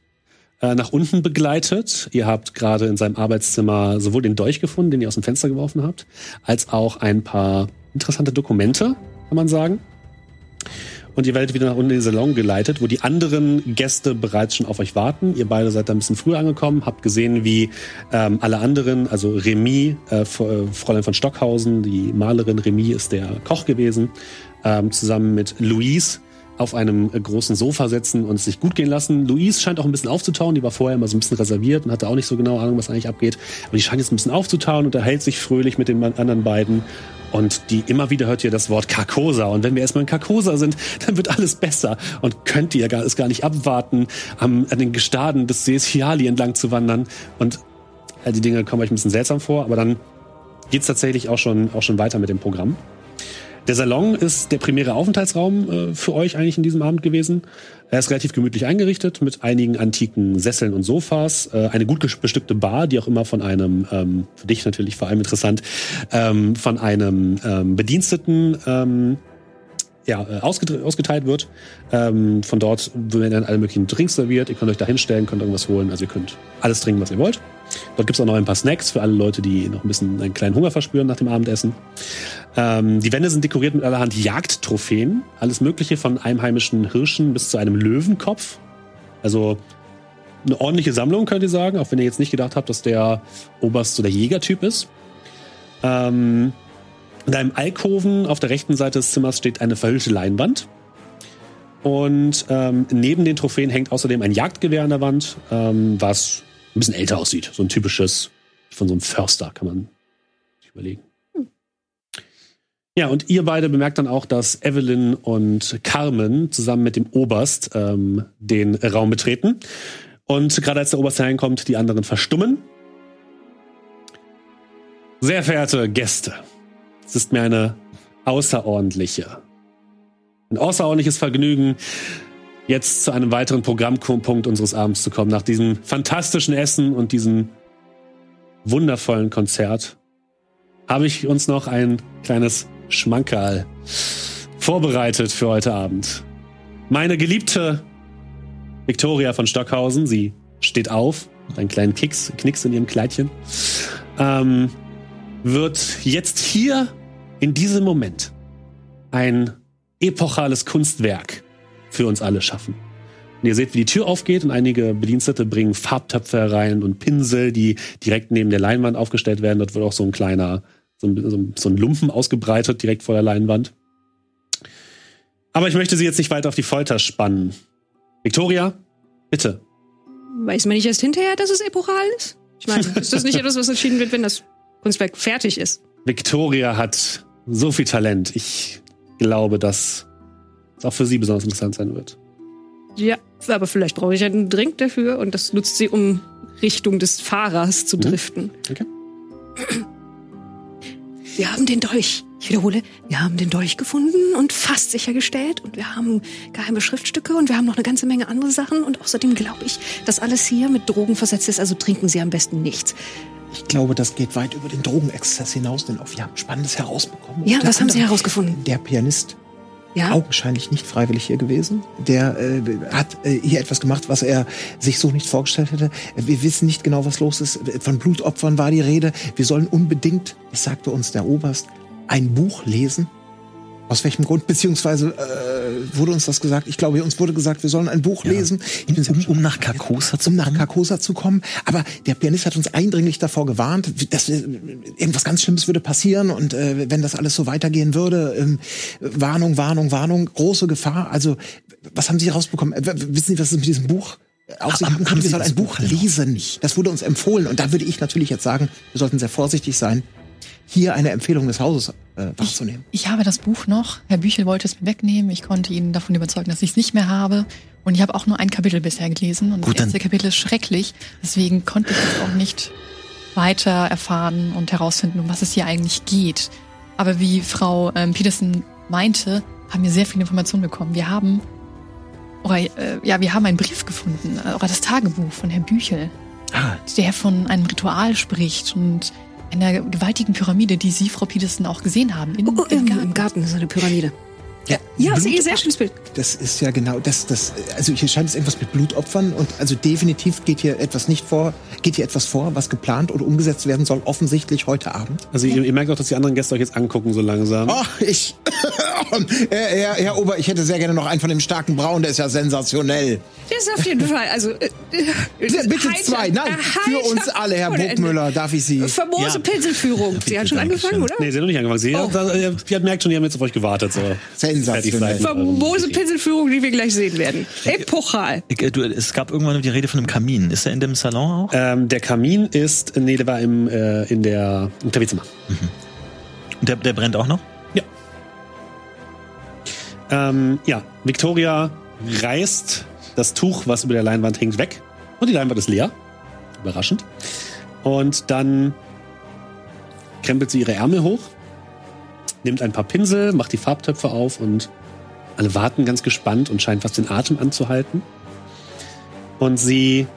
äh, nach unten begleitet. Ihr habt gerade in seinem Arbeitszimmer sowohl den Dolch gefunden, den ihr aus dem Fenster geworfen habt, als auch ein paar interessante Dokumente, kann man sagen. Und ihr werdet wieder nach unten in den Salon geleitet, wo die anderen Gäste bereits schon auf euch warten. Ihr beide seid da ein bisschen früher angekommen, habt gesehen, wie ähm, alle anderen, also Remy, äh, äh, Fräulein von Stockhausen, die Malerin Remy ist der Koch gewesen, ähm, zusammen mit Louise auf einem äh, großen Sofa sitzen und es sich gut gehen lassen. Louise scheint auch ein bisschen aufzutauen, die war vorher immer so ein bisschen reserviert und hatte auch nicht so genau Ahnung, was eigentlich abgeht. Aber die scheint jetzt ein bisschen aufzutauen und erhält sich fröhlich mit den anderen beiden. Und die immer wieder hört ihr das Wort Carcosa. Und wenn wir erstmal in Carcosa sind, dann wird alles besser. Und könnt ihr gar, es gar nicht abwarten, am, an den Gestaden des Sees Chiali entlang zu wandern. Und die Dinge kommen euch ein bisschen seltsam vor, aber dann geht's tatsächlich auch schon, auch schon weiter mit dem Programm. Der Salon ist der primäre Aufenthaltsraum äh, für euch eigentlich in diesem Abend gewesen. Er ist relativ gemütlich eingerichtet mit einigen antiken Sesseln und Sofas, äh, eine gut bestückte Bar, die auch immer von einem, ähm, für dich natürlich vor allem interessant, ähm, von einem ähm, Bediensteten ähm, ja, äh, ausget- ausgeteilt wird. Ähm, von dort werden dann alle möglichen Drinks serviert. Ihr könnt euch da hinstellen, könnt irgendwas holen. Also ihr könnt alles trinken, was ihr wollt. Dort gibt's auch noch ein paar Snacks für alle Leute, die noch ein bisschen einen kleinen Hunger verspüren nach dem Abendessen. Ähm, die Wände sind dekoriert mit allerhand Jagdtrophäen. Alles Mögliche von einheimischen Hirschen bis zu einem Löwenkopf. Also eine ordentliche Sammlung, könnt ihr sagen, auch wenn ihr jetzt nicht gedacht habt, dass der Oberst so der Jägertyp ist. Ähm, in einem Alkoven auf der rechten Seite des Zimmers steht eine verhüllte Leinwand. Und ähm, neben den Trophäen hängt außerdem ein Jagdgewehr an der Wand, ähm, was ein bisschen älter aussieht. So ein typisches von so einem Förster, kann man sich überlegen. Ja, und ihr beide bemerkt dann auch, dass Evelyn und Carmen zusammen mit dem Oberst ähm, den Raum betreten. Und gerade als der Oberst hereinkommt, die anderen verstummen. Sehr verehrte Gäste, es ist mir eine außerordentliche, ein außerordentliches Vergnügen, jetzt zu einem weiteren Programmpunkt unseres Abends zu kommen. Nach diesem fantastischen Essen und diesem wundervollen Konzert habe ich uns noch ein kleines Schmankerl vorbereitet für heute Abend. Meine geliebte Victoria von Stockhausen, sie steht auf, mit einen kleinen Kicks, Knicks in ihrem Kleidchen, ähm, wird jetzt hier in diesem Moment ein epochales Kunstwerk für uns alle schaffen. Und ihr seht, wie die Tür aufgeht und einige Bedienstete bringen Farbtöpfe herein und Pinsel, die direkt neben der Leinwand aufgestellt werden. Dort wird auch so ein kleiner, so ein, so ein Lumpen ausgebreitet direkt vor der Leinwand. Aber ich möchte sie jetzt nicht weiter auf die Folter spannen. Victoria, bitte. Weiß man nicht erst hinterher, dass es epochal ist? Ich meine, ist das nicht etwas, was entschieden wird, wenn das Kunstwerk fertig ist? Victoria hat so viel Talent. Ich glaube, dass es auch für sie besonders interessant sein wird. Ja, aber vielleicht brauche ich einen Drink dafür und das nutzt sie, um Richtung des Fahrers zu driften. Okay. Wir haben den Dolch. Ich wiederhole, wir haben den Dolch gefunden und fast sichergestellt und wir haben geheime Schriftstücke und wir haben noch eine ganze Menge andere Sachen und außerdem glaube ich, dass alles hier mit Drogen versetzt ist, also trinken Sie am besten nichts. Ich glaube, das geht weit über den Drogenexzess hinaus, denn auch wir haben Spannendes herausbekommen. Ja, was haben Sie herausgefunden? Der Pianist, Ja? augenscheinlich nicht freiwillig hier gewesen, der äh, hat äh, hier etwas gemacht, was er sich so nicht vorgestellt hätte. Wir wissen nicht genau, was los ist. Von Blutopfern war die Rede. Wir sollen unbedingt, das sagte uns der Oberst, ein Buch lesen. Aus welchem Grund? Beziehungsweise äh, wurde uns das gesagt? Ich glaube, uns wurde gesagt, wir sollen ein Buch lesen. Ich bin sehr Um, um nach Carcosa zu um nach kommen? Carcosa zu kommen. Aber der Pianist hat uns eindringlich davor gewarnt, dass irgendwas ganz Schlimmes würde passieren und äh, wenn das alles so weitergehen würde, ähm, Warnung, Warnung, Warnung, große Gefahr. Also was haben Sie rausbekommen? Äh, wissen Sie, was es mit diesem Buch auf sich Haben- haben Sie sollen das ein Buch lesen. Das wurde uns empfohlen und da würde ich natürlich jetzt sagen, wir sollten sehr vorsichtig sein, hier eine Empfehlung des Hauses äh, wahrzunehmen. Ich habe das Buch noch. Herr Büchel wollte es mir wegnehmen. Ich konnte ihn davon überzeugen, dass ich es nicht mehr habe. Und ich habe auch nur ein Kapitel bisher gelesen. Und Gut, das erste Kapitel ist schrecklich. Deswegen konnte ich jetzt auch nicht weiter erfahren und herausfinden, um was es hier eigentlich geht. Aber wie Frau ähm, Peterson meinte, haben wir sehr viele Informationen bekommen. Wir haben, oder, äh, ja, wir haben einen Brief gefunden, äh, oder das Tagebuch von Herrn Büchel, Ah, der von einem Ritual spricht und einer gewaltigen Pyramide, die Sie, Frau Peterson, auch gesehen haben. In, Oh, im im, Garten. Im Garten ist eine Pyramide. Ja, Ja, sehr, sehr schönes Bild. Das ist ja genau das, das, also hier scheint es irgendwas mit Blutopfern und also definitiv geht hier etwas nicht vor, geht hier etwas vor, was geplant oder umgesetzt werden soll, offensichtlich heute Abend. Also ihr, ihr merkt auch, dass die anderen Gäste euch jetzt angucken so langsam. Oh, ich, Herr, Herr, Herr Ober, ich hätte sehr gerne noch einen von dem starken Braun, der ist ja sensationell. Das ist auf jeden Fall, also. Äh, äh, Bitte heiter- zwei, nein, äh, für uns alle, Herr Ende. Burgmüller, darf ich Sie? Famose Ja. Pinselführung. Sie hat schon angefangen, oder? Nee, sie hat noch nicht angefangen. Sie, Oh. hat, ihr, ihr merkt schon, die haben jetzt auf euch gewartet. So. Sensationell. Famose Pinselführung, die wir gleich sehen werden. Epochal. du, es gab irgendwann die Rede von einem Kamin. Ist er in dem Salon auch? Ähm, der Kamin ist, nee, der war im, äh, in der, im Klavierzimmer. Und der, der brennt auch noch? Ähm, ja, Victoria reißt das Tuch, was über der Leinwand hängt, weg. Und die Leinwand ist leer. Überraschend. Und dann krempelt sie ihre Ärmel hoch, nimmt ein paar Pinsel, macht die Farbtöpfe auf und alle warten ganz gespannt und scheint fast den Atem anzuhalten. Und sie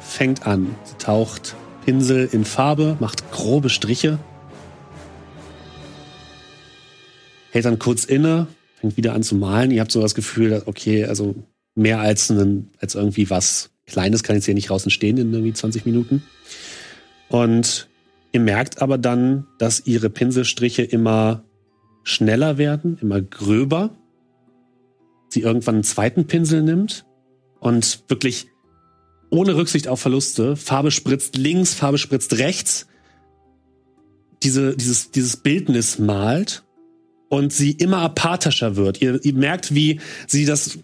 fängt an. Sie taucht Pinsel in Farbe, macht grobe Striche, hält dann kurz inne, fängt wieder an zu malen. Ihr habt so das Gefühl, okay, also mehr als, einen, als irgendwie was Kleines kann jetzt hier nicht raus entstehen in irgendwie 20 Minuten. Und ihr merkt aber dann, dass ihre Pinselstriche immer schneller werden, immer gröber. Sie irgendwann einen zweiten Pinsel nimmt und wirklich ohne Rücksicht auf Verluste. Farbe spritzt links, Farbe spritzt rechts. Diese, dieses, dieses Bildnis malt und sie immer apathischer wird. Ihr, ihr merkt, wie sie das,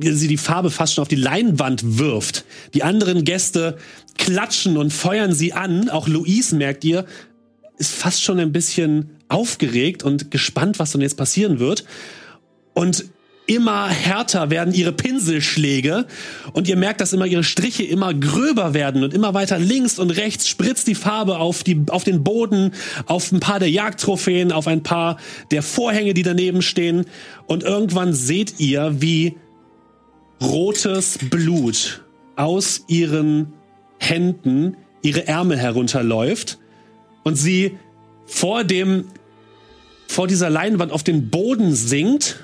sie die Farbe fast schon auf die Leinwand wirft. Die anderen Gäste klatschen und feuern sie an. Auch Louise merkt ihr, ist fast schon ein bisschen aufgeregt und gespannt, was dann jetzt passieren wird. Und immer härter werden ihre Pinselschläge. Und ihr merkt, dass immer ihre Striche immer gröber werden und immer weiter links und rechts spritzt die Farbe auf die auf den Boden, auf ein paar der Jagdtrophäen, auf ein paar der Vorhänge, die daneben stehen. Und irgendwann seht ihr, wie rotes Blut aus ihren Händen ihre Ärmel herunterläuft. Und sie vor dem vor dieser Leinwand auf den Boden sinkt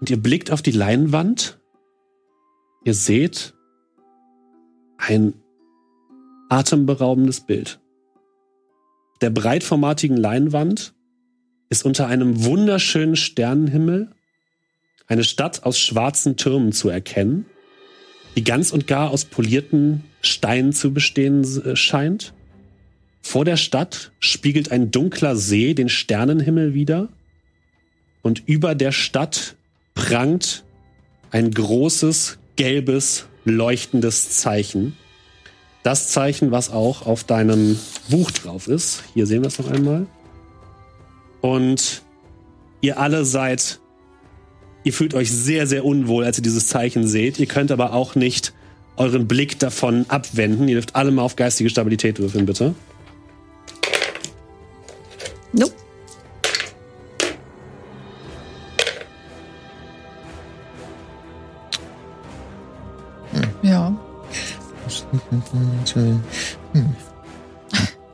und ihr blickt auf die Leinwand. Ihr seht ein atemberaubendes Bild. Der breitformatigen Leinwand ist unter einem wunderschönen Sternenhimmel eine Stadt aus schwarzen Türmen zu erkennen, die ganz und gar aus polierten Steinen zu bestehen äh, scheint. Vor der Stadt spiegelt ein dunkler See den Sternenhimmel wider und über der Stadt prangt ein großes, gelbes, leuchtendes Zeichen. Das Zeichen, was auch auf deinem Buch drauf ist. Hier sehen wir es noch einmal. Und ihr alle seid, ihr fühlt euch sehr, sehr unwohl, als ihr dieses Zeichen seht. Ihr könnt aber auch nicht euren Blick davon abwenden. Ihr dürft alle mal auf geistige Stabilität würfeln, bitte. Nope. Ja.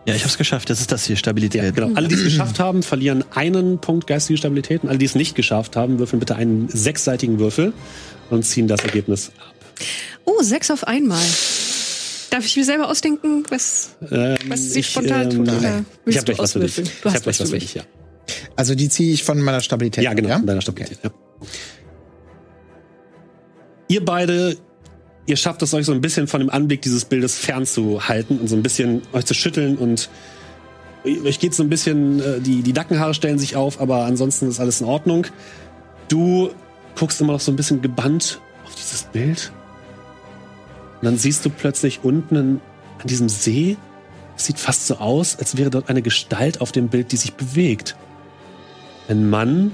Ja, ich hab's geschafft. Das ist das hier, Stabilität. Genau. Alle, die es geschafft haben, verlieren einen Punkt geistige Stabilität. Und alle, die es nicht geschafft haben, würfeln bitte einen sechsseitigen Würfel und ziehen das Ergebnis ab. Oh, sechs auf einmal. Darf ich mir selber ausdenken, was, Ähm, was sie ich, spontan ähm, tut? Oder Ich habe du gleich was für dich. auswürfeln? Ich Du habe hast gleich was für dich, ja. Also die ziehe ich von meiner Stabilität. Ja, genau, Ja? von deiner Stabilität. Ja. Ihr beide, ihr schafft es euch so ein bisschen von dem Anblick dieses Bildes fernzuhalten und so ein bisschen euch zu schütteln und euch geht so ein bisschen, äh, die, die Nackenhaare stellen sich auf, aber ansonsten ist alles in Ordnung. Du guckst immer noch so ein bisschen gebannt auf dieses Bild. Und dann siehst du plötzlich unten an diesem See, es sieht fast so aus, als wäre dort eine Gestalt auf dem Bild, die sich bewegt. Ein Mann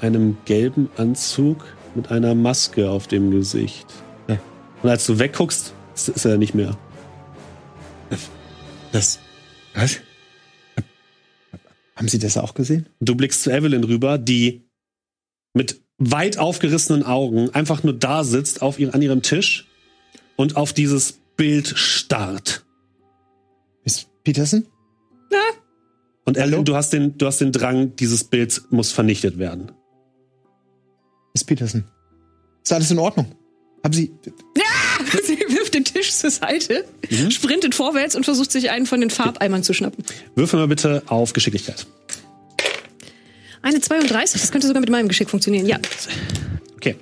in einem gelben Anzug mit einer Maske auf dem Gesicht. Ja. Und als du wegguckst, ist, ist er nicht mehr. Das. Was? Haben Sie das auch gesehen? Du blickst zu Evelyn rüber, die mit weit aufgerissenen Augen einfach nur da sitzt auf ihr, an ihrem Tisch und auf dieses Bild starrt. Miss Peterson? Und Evelyn, du hast den, du hast den Drang, dieses Bild muss vernichtet werden. Miss Peterson. Ist alles in Ordnung? Haben Sie. Sie wirft den Tisch zur Seite, Mhm. sprintet vorwärts und versucht sich einen von den Farbeimern zu schnappen. Würfel mal bitte auf Geschicklichkeit. Eine 32, das könnte sogar mit meinem Geschick funktionieren. Ja. Okay.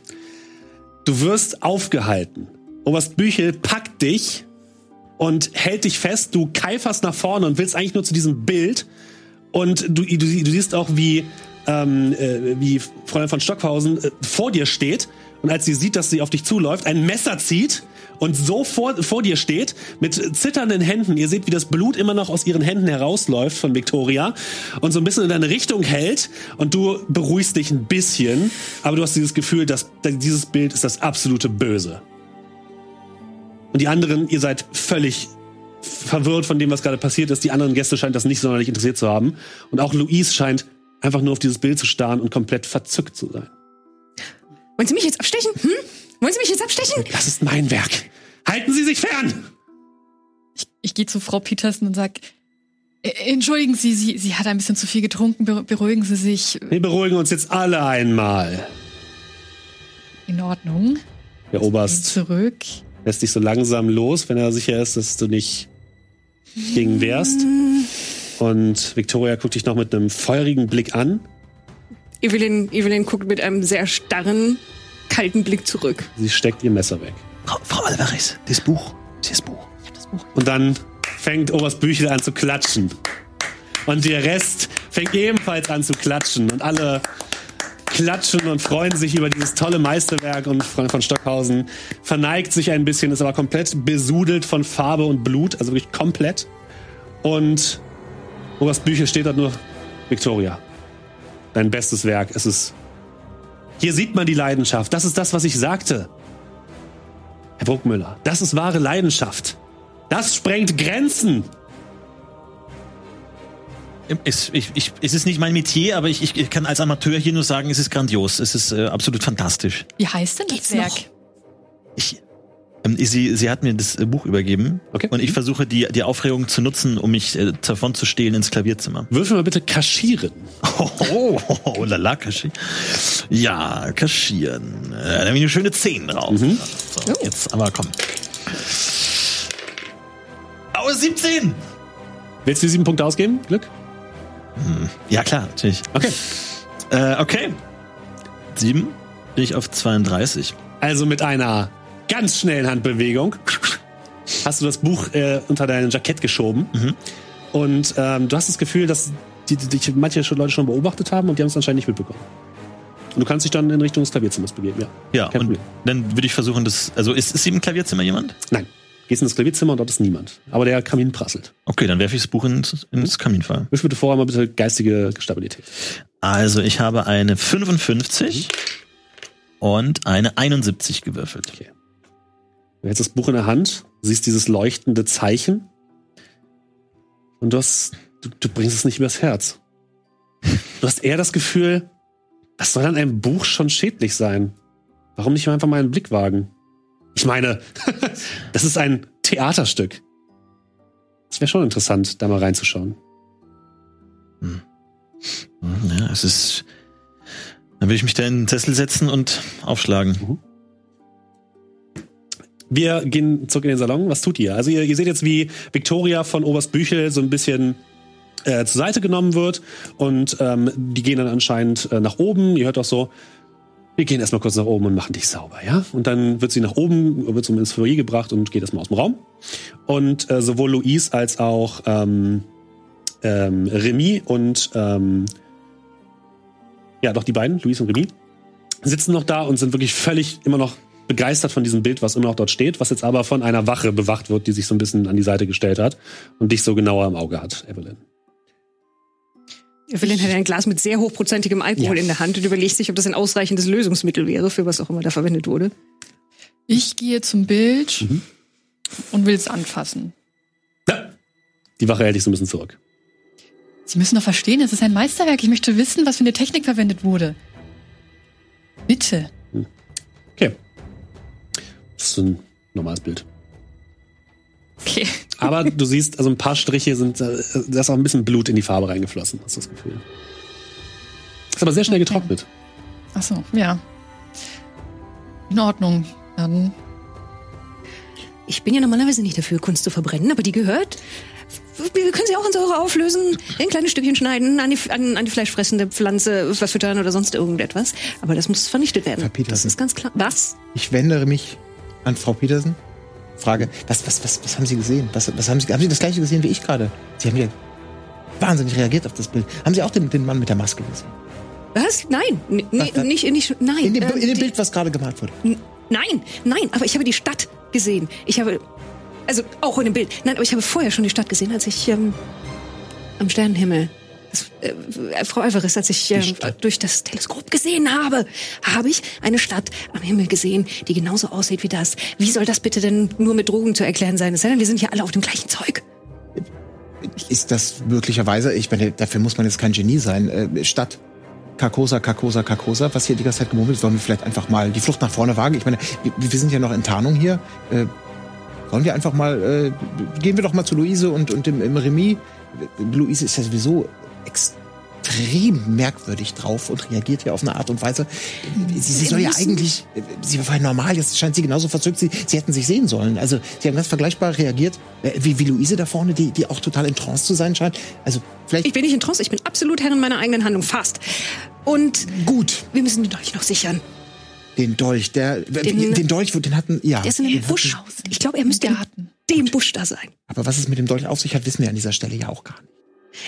Du wirst aufgehalten. Oberst Büchel packt dich und hält dich fest. Du keiferst nach vorne und willst eigentlich nur zu diesem Bild. Und du, du, du siehst auch, wie, ähm, äh, wie Fräulein von Stockhausen äh, vor dir steht. Und als sie sieht, dass sie auf dich zuläuft, ein Messer zieht und so vor, vor dir steht, mit zitternden Händen. Ihr seht, wie das Blut immer noch aus ihren Händen herausläuft von Victoria und so ein bisschen in deine Richtung hält. Und du beruhigst dich ein bisschen, aber du hast dieses Gefühl, dass dieses Bild ist das absolute Böse. Und die anderen, ihr seid völlig verwirrt von dem, was gerade passiert ist. Die anderen Gäste scheinen das nicht sonderlich interessiert zu haben. Und auch Louise scheint einfach nur auf dieses Bild zu starren und komplett verzückt zu sein. Wollen Sie mich jetzt abstechen? Hm? Wollen Sie mich jetzt abstechen? Das ist mein Werk. Halten Sie sich fern! Ich, ich gehe zu Frau Petersen und sag, "Äh, entschuldigen Sie, Sie, Sie hat ein bisschen zu viel getrunken, Be- beruhigen Sie sich. Wir beruhigen uns jetzt alle einmal. In Ordnung. Der Oberst Zurück. Lässt dich so langsam los, wenn er sicher ist, dass du nicht gegen wehrst. Und Victoria guckt dich noch mit einem feurigen Blick an. Evelyn, Evelyn guckt mit einem sehr starren, kalten Blick zurück. Sie steckt ihr Messer weg. Frau, Frau Alvarez, das Buch. Das Buch. Und dann fängt Oberst Büchel an zu klatschen. Und der Rest fängt ebenfalls an zu klatschen. Und alle klatschen und freuen sich über dieses tolle Meisterwerk. Und von Stockhausen verneigt sich ein bisschen, ist aber komplett besudelt von Farbe und Blut. Also wirklich komplett. Und Oberst Büchel steht dort nur, Victoria, dein bestes Werk. Es ist. Hier sieht man die Leidenschaft. Das ist das, was ich sagte. Herr Bruckmüller, das ist wahre Leidenschaft. Das sprengt Grenzen. Es, ich, ich, es ist nicht mein Metier, aber ich, ich kann als Amateur hier nur sagen, es ist grandios. Es ist äh, absolut fantastisch. Wie heißt denn das Werk? Ich, ähm, sie, sie hat mir das äh, Buch übergeben Okay. und ich versuche die, die Aufregung zu nutzen, um mich äh, davon zu stehlen ins Klavierzimmer. Würfel mal bitte kaschieren. Oh, oh, oh, oh lala, kaschieren. Ja, kaschieren. Äh, da habe ich eine schöne 10 drauf. So, jetzt aber komm. Aue, 17! Willst du die sieben Punkte ausgeben? Glück? Ja, klar, natürlich. Okay. Äh, okay. 7 bin ich auf 32. Also mit einer ganz schnellen Handbewegung hast du das Buch äh, unter dein Jackett geschoben. Und ähm, du hast das Gefühl, dass die, die, dich manche Leute schon beobachtet haben und die haben es anscheinend nicht mitbekommen. Und du kannst dich dann in Richtung des Klavierzimmers begeben, ja. Ja, Kein und Problem. dann würde ich versuchen, das. Also ist, ist im Klavierzimmer jemand? Nein. Gehst in das Klavierzimmer und dort ist niemand. Aber der Kamin prasselt. Okay, dann werfe ich das Buch ins, ins Kaminfeuer. Wisch bitte vorher mal bitte geistige Stabilität. Also ich habe eine 55 und eine 71 gewürfelt. Okay. Du hältst das Buch in der Hand, siehst dieses leuchtende Zeichen und du, hast, du, du bringst es nicht übers Herz. Du hast eher das Gefühl, was soll an einem Buch schon schädlich sein? Warum nicht einfach mal einen Blick wagen? Ich meine, das ist ein Theaterstück. Es wäre schon interessant, da mal reinzuschauen. Hm, Ja, es ist. Dann will ich mich da in den Sessel setzen und aufschlagen. Wir gehen zurück in den Salon. Was tut ihr? Also ihr, ihr seht jetzt, wie Victoria von Oberst Büchel so ein bisschen äh, zur Seite genommen wird und ähm, die gehen dann anscheinend äh, nach oben. Ihr hört auch so, wir gehen erstmal kurz nach oben und machen dich sauber, ja? Und dann wird sie nach oben, wird so ins gebracht und geht erstmal aus dem Raum. Und äh, sowohl Louise als auch ähm, ähm, Remy und ähm, ja, doch die beiden, Louise und Remy, sitzen noch da und sind wirklich völlig immer noch begeistert von diesem Bild, was immer noch dort steht, was jetzt aber von einer Wache bewacht wird, die sich so ein bisschen an die Seite gestellt hat und dich so genauer im Auge hat, Evelyn. Evelyn hat ein Glas mit sehr hochprozentigem Alkohol Ja. in der Hand und überlegt sich, ob das ein ausreichendes Lösungsmittel wäre, für was auch immer da verwendet wurde. Ich gehe zum Bild Mhm. und will es anfassen. Die Wache hält dich so ein bisschen zurück. Sie müssen doch verstehen, es ist ein Meisterwerk. Ich möchte wissen, was für eine Technik verwendet wurde. Bitte. Okay. Das ist ein normales Bild. Okay. Aber du siehst, also ein paar Striche sind, äh, da ist auch ein bisschen Blut in die Farbe reingeflossen, hast du das Gefühl. Ist aber sehr schnell getrocknet. Ach so, ja. In Ordnung. Dann Ich bin ja normalerweise nicht dafür, Kunst zu verbrennen, aber die gehört. Wir können sie auch in Säure auflösen, in kleine Stückchen schneiden, an die, an, an die fleischfressende Pflanze verfüttern oder sonst irgendetwas. Aber das muss vernichtet werden. Herr Petersen. Das ist ganz klar. Was? Ich wende mich an Frau Petersen. Frage, was, was, was, was haben Sie gesehen? Was, was haben Sie, haben Sie das gleiche gesehen wie ich gerade? Sie haben ja wahnsinnig reagiert auf das Bild. Haben Sie auch den, den Mann mit der Maske gesehen? Was? Nein. N nee, Was? nicht, nicht, nein. In dem, ähm, in dem die- Bild, was gerade gemalt wurde. Nein, nein, aber ich habe die Stadt gesehen. Ich habe, also auch in dem Bild. Nein, aber ich habe vorher schon die Stadt gesehen, als ich ähm, am Sternenhimmel, äh, Frau Alvarez, als ich Stadt. durch das Teleskop gesehen habe, habe ich eine Stadt am Himmel gesehen, die genauso aussieht wie das. Wie soll das bitte denn nur mit Drogen zu erklären sein? Es sei denn, wir sind hier alle auf dem gleichen Zeug. Ist das möglicherweise, ich meine, dafür muss man jetzt kein Genie sein, äh, Stadt Carcosa, Carcosa, Carcosa, was hier die ganze Zeit gemurmelt, sollen wir vielleicht einfach mal die Flucht nach vorne wagen? Ich meine, wir, wir sind ja noch in Tarnung hier. Äh, sollen wir einfach mal, äh, gehen wir doch mal zu Luise und, und dem, im Remis. Luise ist ja sowieso extrem merkwürdig drauf und reagiert ja auf eine Art und Weise. Sie, sie soll ja eigentlich, sie war vorher normal, jetzt scheint sie genauso verzückt, sie, sie hätten sich sehen sollen. Also sie haben ganz vergleichbar reagiert, äh, wie, wie Luise da vorne, die, die auch total in Trance zu sein scheint. Also vielleicht Ich bin nicht in Trance, ich bin absolut Herrin meiner eigenen Handlung, fast. Und gut. wir müssen den Dolch noch sichern. Den Dolch, der, den, den Dolch, den hatten, ja. Der ist in einem Busch. Ich glaube, er müsste in dem Busch da sein. Aber was es mit dem Dolch auf sich hat, wissen wir an dieser Stelle ja auch gar nicht.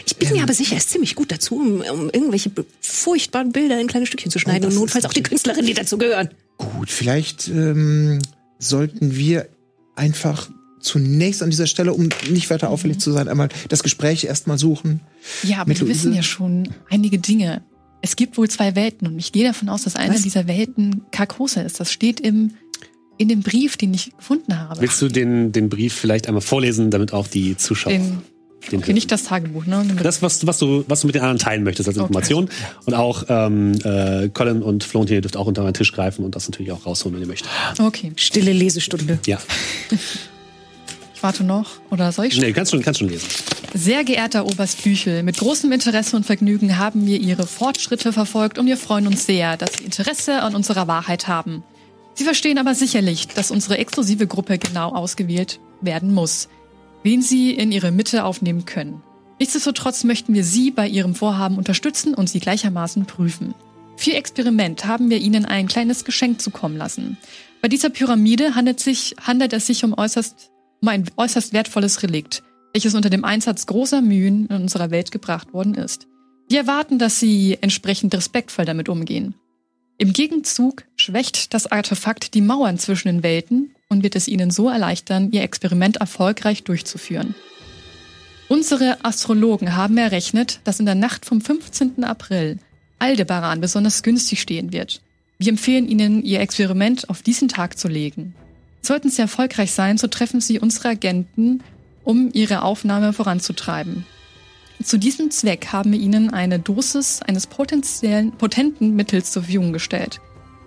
Ich bin mir aber sicher, er ist ziemlich gut dazu, um, um irgendwelche furchtbaren Bilder in kleine Stückchen zu schneiden das und notfalls auch die Künstlerin, die dazu gehören. Gut, vielleicht ähm, sollten wir einfach zunächst an dieser Stelle, um nicht weiter auffällig zu sein, einmal das Gespräch erstmal suchen. Ja, aber wir wissen Luise? ja schon einige Dinge. Es gibt wohl zwei Welten und ich gehe davon aus, dass eine Was? dieser Welten Karkose ist. Das steht im, in dem Brief, den ich gefunden habe. Willst du den, den Brief vielleicht einmal vorlesen, damit auch die Zuschauer den, den okay, nicht das Tagebuch, ne? Das, was, was, du, was du mit den anderen teilen möchtest als Okay. Information. Und auch ähm, äh, Colin und Florentin, ihr dürft auch unter meinen Tisch greifen und das natürlich auch rausholen, wenn ihr möchtet. Okay, Stille Lesestunde. Ja. ich warte noch. Oder soll ich schon? Nee, kannst schon, kannst schon lesen. Sehr geehrter Oberst Büchel, mit großem Interesse und Vergnügen haben wir Ihre Fortschritte verfolgt und wir freuen uns sehr, dass Sie Interesse an unserer Wahrheit haben. Sie verstehen aber sicherlich, dass unsere exklusive Gruppe genau ausgewählt werden muss, wen Sie in Ihre Mitte aufnehmen können. Nichtsdestotrotz möchten wir Sie bei Ihrem Vorhaben unterstützen und Sie gleichermaßen prüfen. Für Ihr Experiment haben wir Ihnen ein kleines Geschenk zukommen lassen. Bei dieser Pyramide handelt, sich, handelt es sich um, äußerst, um ein äußerst wertvolles Relikt, welches unter dem Einsatz großer Mühen in unserer Welt gebracht worden ist. Wir erwarten, dass Sie entsprechend respektvoll damit umgehen. Im Gegenzug schwächt das Artefakt die Mauern zwischen den Welten und wird es Ihnen so erleichtern, Ihr Experiment erfolgreich durchzuführen. Unsere Astrologen haben errechnet, dass in der Nacht vom 15. April Aldebaran besonders günstig stehen wird. Wir empfehlen Ihnen, Ihr Experiment auf diesen Tag zu legen. Sollten Sie erfolgreich sein, so treffen Sie unsere Agenten, um Ihre Aufnahme voranzutreiben. Zu diesem Zweck haben wir Ihnen eine Dosis eines potenziellen, potenten Mittels zur Verfügung gestellt.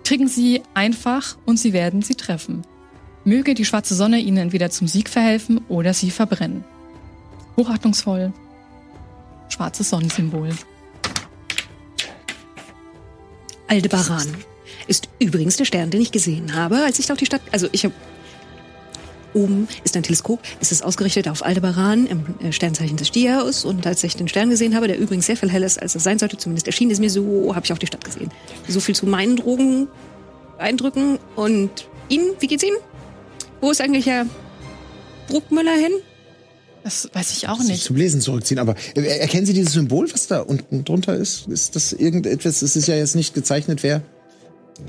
Kriegen Sie einfach und Sie werden sie treffen. Möge die schwarze Sonne Ihnen entweder zum Sieg verhelfen oder Sie verbrennen. Hochachtungsvoll. Schwarzes Sonnensymbol. Aldebaran ist übrigens der Stern, den ich gesehen habe, als ich da auf die Stadt. Also ich habe oben ist ein Teleskop. Es ist ausgerichtet auf Aldebaran im äh, Sternzeichen des Stiers. Und als ich den Stern gesehen habe, der übrigens sehr viel heller ist, als es sein sollte, zumindest erschien es mir so, habe ich auch die Stadt gesehen. So viel zu meinen Drogen, Eindrücken. Und Ihnen, wie geht's Ihnen? Wo ist eigentlich Herr Bruckmüller hin? Das weiß ich auch nicht. zum Lesen zurückziehen. Aber äh, erkennen Sie dieses Symbol, was da unten drunter ist? Ist das irgendetwas? Es ist ja jetzt nicht gezeichnet, wer,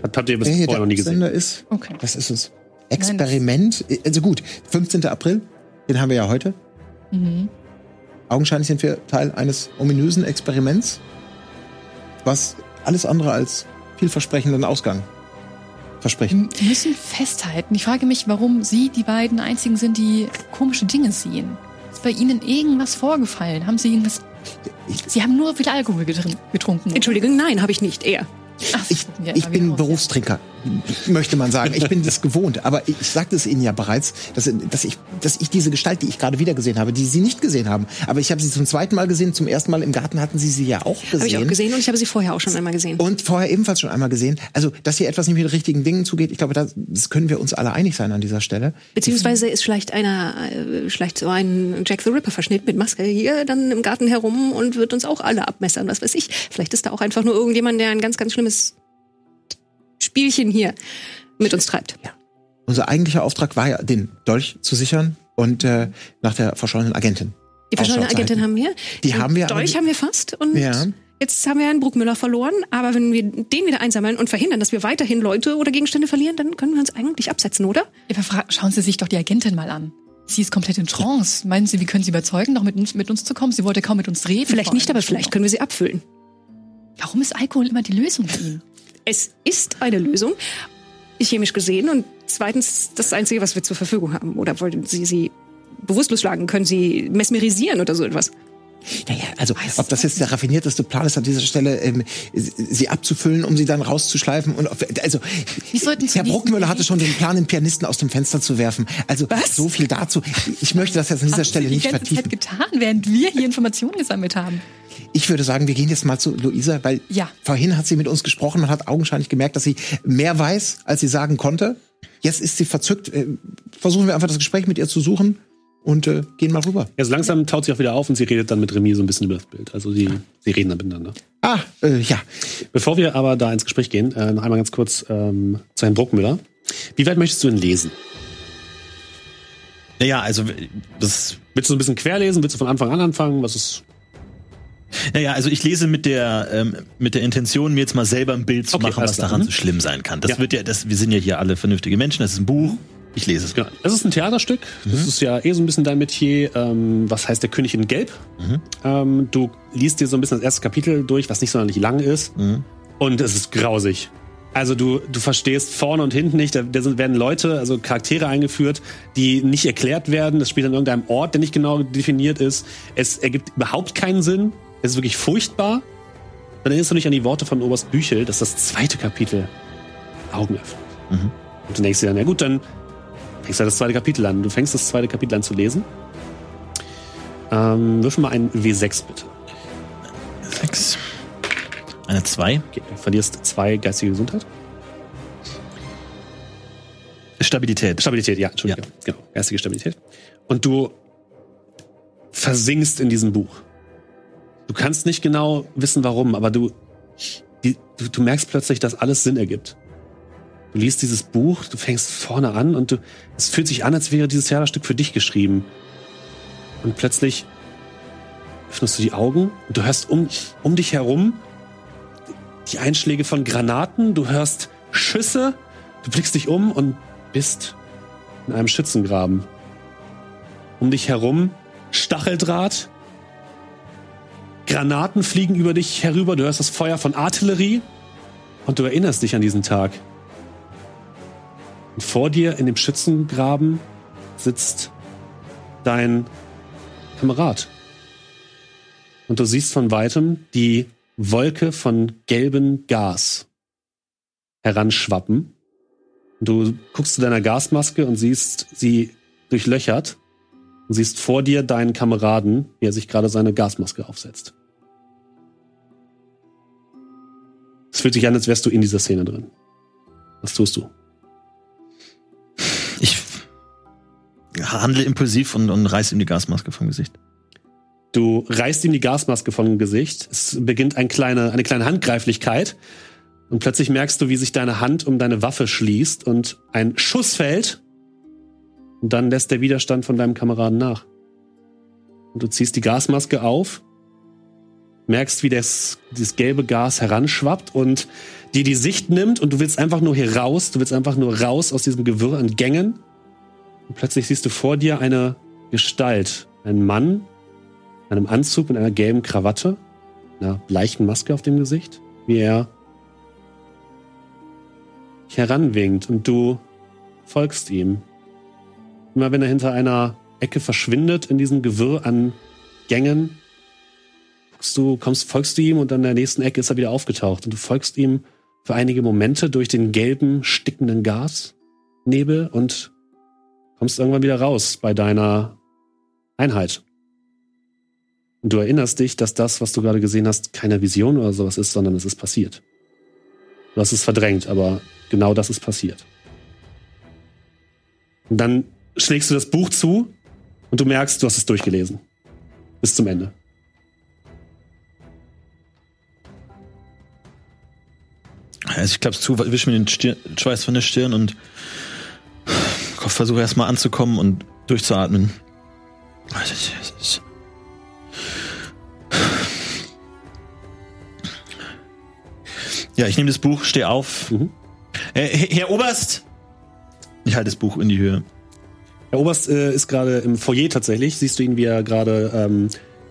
Habt, habt ihr bis vorher noch nie gesehen? Ist. Okay. Was ist es? Experiment. Also gut, 15. April, den haben wir ja heute. Mhm. Augenscheinlich sind wir Teil eines ominösen Experiments, was alles andere als vielversprechenden Ausgang verspricht. Wir müssen festhalten. Ich frage mich, warum Sie die beiden einzigen sind, die komische Dinge sehen. Ist bei Ihnen irgendwas vorgefallen? Haben Sie irgendwas. Sie haben nur viel Alkohol getrunken. Entschuldigung, nein, habe ich nicht. Er. Ich, wir ich bin. Berufstrinker, möchte man sagen. Ich bin das gewohnt. Aber ich sagte es Ihnen ja bereits, dass, dass, ich, dass ich diese Gestalt, die ich gerade wieder gesehen habe, die Sie nicht gesehen haben. Aber ich habe sie zum zweiten Mal gesehen. Zum ersten Mal im Garten hatten Sie sie ja auch gesehen. Habe ich auch gesehen und ich habe sie vorher auch schon einmal gesehen. Und vorher ebenfalls schon einmal gesehen. Also, dass hier etwas nicht mit den richtigen Dingen zugeht, ich glaube, das, das können wir uns alle einig sein an dieser Stelle. Beziehungsweise ist vielleicht einer, äh, vielleicht so ein Jack the Ripper Verschnitt mit Maske hier dann im Garten herum und wird uns auch alle abmessern, was weiß ich. Vielleicht ist da auch einfach nur irgendjemand, der ein ganz, ganz schlimmes Spielchen hier mit uns treibt. Unser eigentlicher Auftrag war ja, den Dolch zu sichern und äh, nach der verschollenen Agentin. Die verschollene Agentin haben wir. Die Den haben wir, Dolch haben wir fast und Ja. jetzt haben wir Herrn Bruckmüller verloren. Aber wenn wir den wieder einsammeln und verhindern, dass wir weiterhin Leute oder Gegenstände verlieren, dann können wir uns eigentlich absetzen, oder? Ja, schauen Sie sich doch die Agentin mal an. Sie ist komplett in Trance. Meinen Sie, wie können Sie überzeugen, noch mit uns, mit uns zu kommen? Sie wollte kaum mit uns reden. Vielleicht nicht, aber vielleicht können wir sie abfüllen. Warum ist Alkohol immer die Lösung bei Ihnen? Es ist eine Lösung, chemisch gesehen. Und zweitens das Einzige, was wir zur Verfügung haben. Oder wollen Sie sie bewusstlos schlagen? Können Sie mesmerisieren oder so etwas? Naja, also ob das jetzt der raffinierteste Plan ist, an dieser Stelle ähm, sie abzufüllen, um sie dann rauszuschleifen. Und ob, also Herr Bruckmüller hatte schon den Plan, den Pianisten aus dem Fenster zu werfen. Also Was? so viel dazu. Ich möchte das jetzt an dieser Haben Stelle Sie nicht die ganze Zeit vertiefen. getan, während wir hier Informationen gesammelt haben. Ich würde sagen, wir gehen jetzt mal zu Luisa, weil Ja. vorhin hat sie mit uns gesprochen und hat augenscheinlich gemerkt, dass sie mehr weiß, als sie sagen konnte. Jetzt ist sie verzückt. Äh, Versuchen wir einfach das Gespräch mit ihr zu suchen. Und äh, gehen mal rüber. Ja, so langsam taut sie auch wieder auf und sie redet dann mit Remy so ein bisschen über das Bild. Also sie, sie reden dann miteinander. Ah, äh, ja. Bevor wir aber da ins Gespräch gehen, äh, noch einmal ganz kurz ähm, zu Herrn Bruckmüller. Wie weit möchtest du denn lesen? Naja, also das Willst du so ein bisschen querlesen? Willst du von Anfang an anfangen? Was ist. Naja, also ich lese mit der ähm, mit der Intention, mir jetzt mal selber ein Bild zu Okay, machen, was daran Mhm. so schlimm sein kann. Das Ja. wird ja, das, wir sind ja hier alle vernünftige Menschen. Das ist ein Buch. Ich lese es. Genau. Es ist ein Theaterstück. Das ist ja eh so ein bisschen dein Metier. Ähm, was heißt der König in Gelb? Ähm, du liest dir so ein bisschen das erste Kapitel durch, was nicht sonderlich lang ist. Und es ist grausig. Also du, du verstehst vorne und hinten nicht. Da, da sind, werden Leute, also Charaktere eingeführt, die nicht erklärt werden. Das spielt an irgendeinem Ort, der nicht genau definiert ist. Es ergibt überhaupt keinen Sinn. Es ist wirklich furchtbar. Dann erinnerst du dich an die Worte von Oberst Büchel, dass das zweite Kapitel Augen öffnet. Und du denkst dir dann, ja gut, dann fängst halt das zweite Kapitel an. Du fängst das zweite Kapitel an zu lesen. Ähm, würfel mal ein W6 bitte. Sechs. Eine zwei. Okay, du verlierst zwei geistige Gesundheit. Stabilität. Stabilität, ja, Entschuldigung. Genau, geistige Stabilität. Und du versinkst in diesem Buch. Du kannst nicht genau wissen, warum, aber du, die, du, du merkst plötzlich, dass alles Sinn ergibt. Du liest dieses Buch, du fängst vorne an und du, es fühlt sich an, als wäre dieses Theaterstück für dich geschrieben. Und plötzlich öffnest du die Augen und du hörst um, um dich herum die Einschläge von Granaten, du hörst Schüsse, du blickst dich um und bist in einem Schützengraben. Um dich herum Stacheldraht, Granaten fliegen über dich herüber, du hörst das Feuer von Artillerie und du erinnerst dich an diesen Tag. Und vor dir in dem Schützengraben sitzt dein Kamerad. Und du siehst von weitem die Wolke von gelbem Gas heranschwappen. Und du guckst zu deiner Gasmaske und siehst sie durchlöchert und siehst vor dir deinen Kameraden, wie er sich gerade seine Gasmaske aufsetzt. Es fühlt sich an, als wärst du in dieser Szene drin. Was tust du? Handle impulsiv und, und reiß ihm die Gasmaske vom Gesicht. Du reißt ihm die Gasmaske vom Gesicht. Es beginnt ein kleine, eine kleine Handgreiflichkeit. Und plötzlich merkst du, wie sich deine Hand um deine Waffe schließt und ein Schuss fällt. Und dann lässt der Widerstand von deinem Kameraden nach. Und du ziehst die Gasmaske auf, merkst, wie das, dieses gelbe Gas heranschwappt und dir die Sicht nimmt und du willst einfach nur hier raus. Du willst einfach nur raus aus diesem Gewirr an Gängen. Und plötzlich siehst du vor dir eine Gestalt. Ein Mann in einem Anzug mit einer gelben Krawatte, einer leichten Maske auf dem Gesicht, wie er heranwinkt und du folgst ihm. Immer wenn er hinter einer Ecke verschwindet in diesem Gewirr an Gängen, du, kommst, folgst du ihm und an der nächsten Ecke ist er wieder aufgetaucht und du folgst ihm für einige Momente durch den gelben, stickenden Gasnebel und kommst irgendwann wieder raus bei deiner Einheit. Und du erinnerst dich, dass das, was du gerade gesehen hast, keine Vision oder sowas ist, sondern es ist passiert. Du hast es verdrängt, aber genau das ist passiert. Und dann schlägst du das Buch zu und du merkst, du hast es durchgelesen. Bis zum Ende. Also ich klapp's zu, wisch mir den Stirn, Schweiß von der Stirn und versuche erstmal anzukommen und durchzuatmen. Ja, ich nehme das Buch, stehe auf. Mhm. Äh, Herr Oberst! Ich halte das Buch in die Höhe. Herr Oberst äh, ist gerade im Foyer tatsächlich. Siehst du ihn, wie er gerade ähm,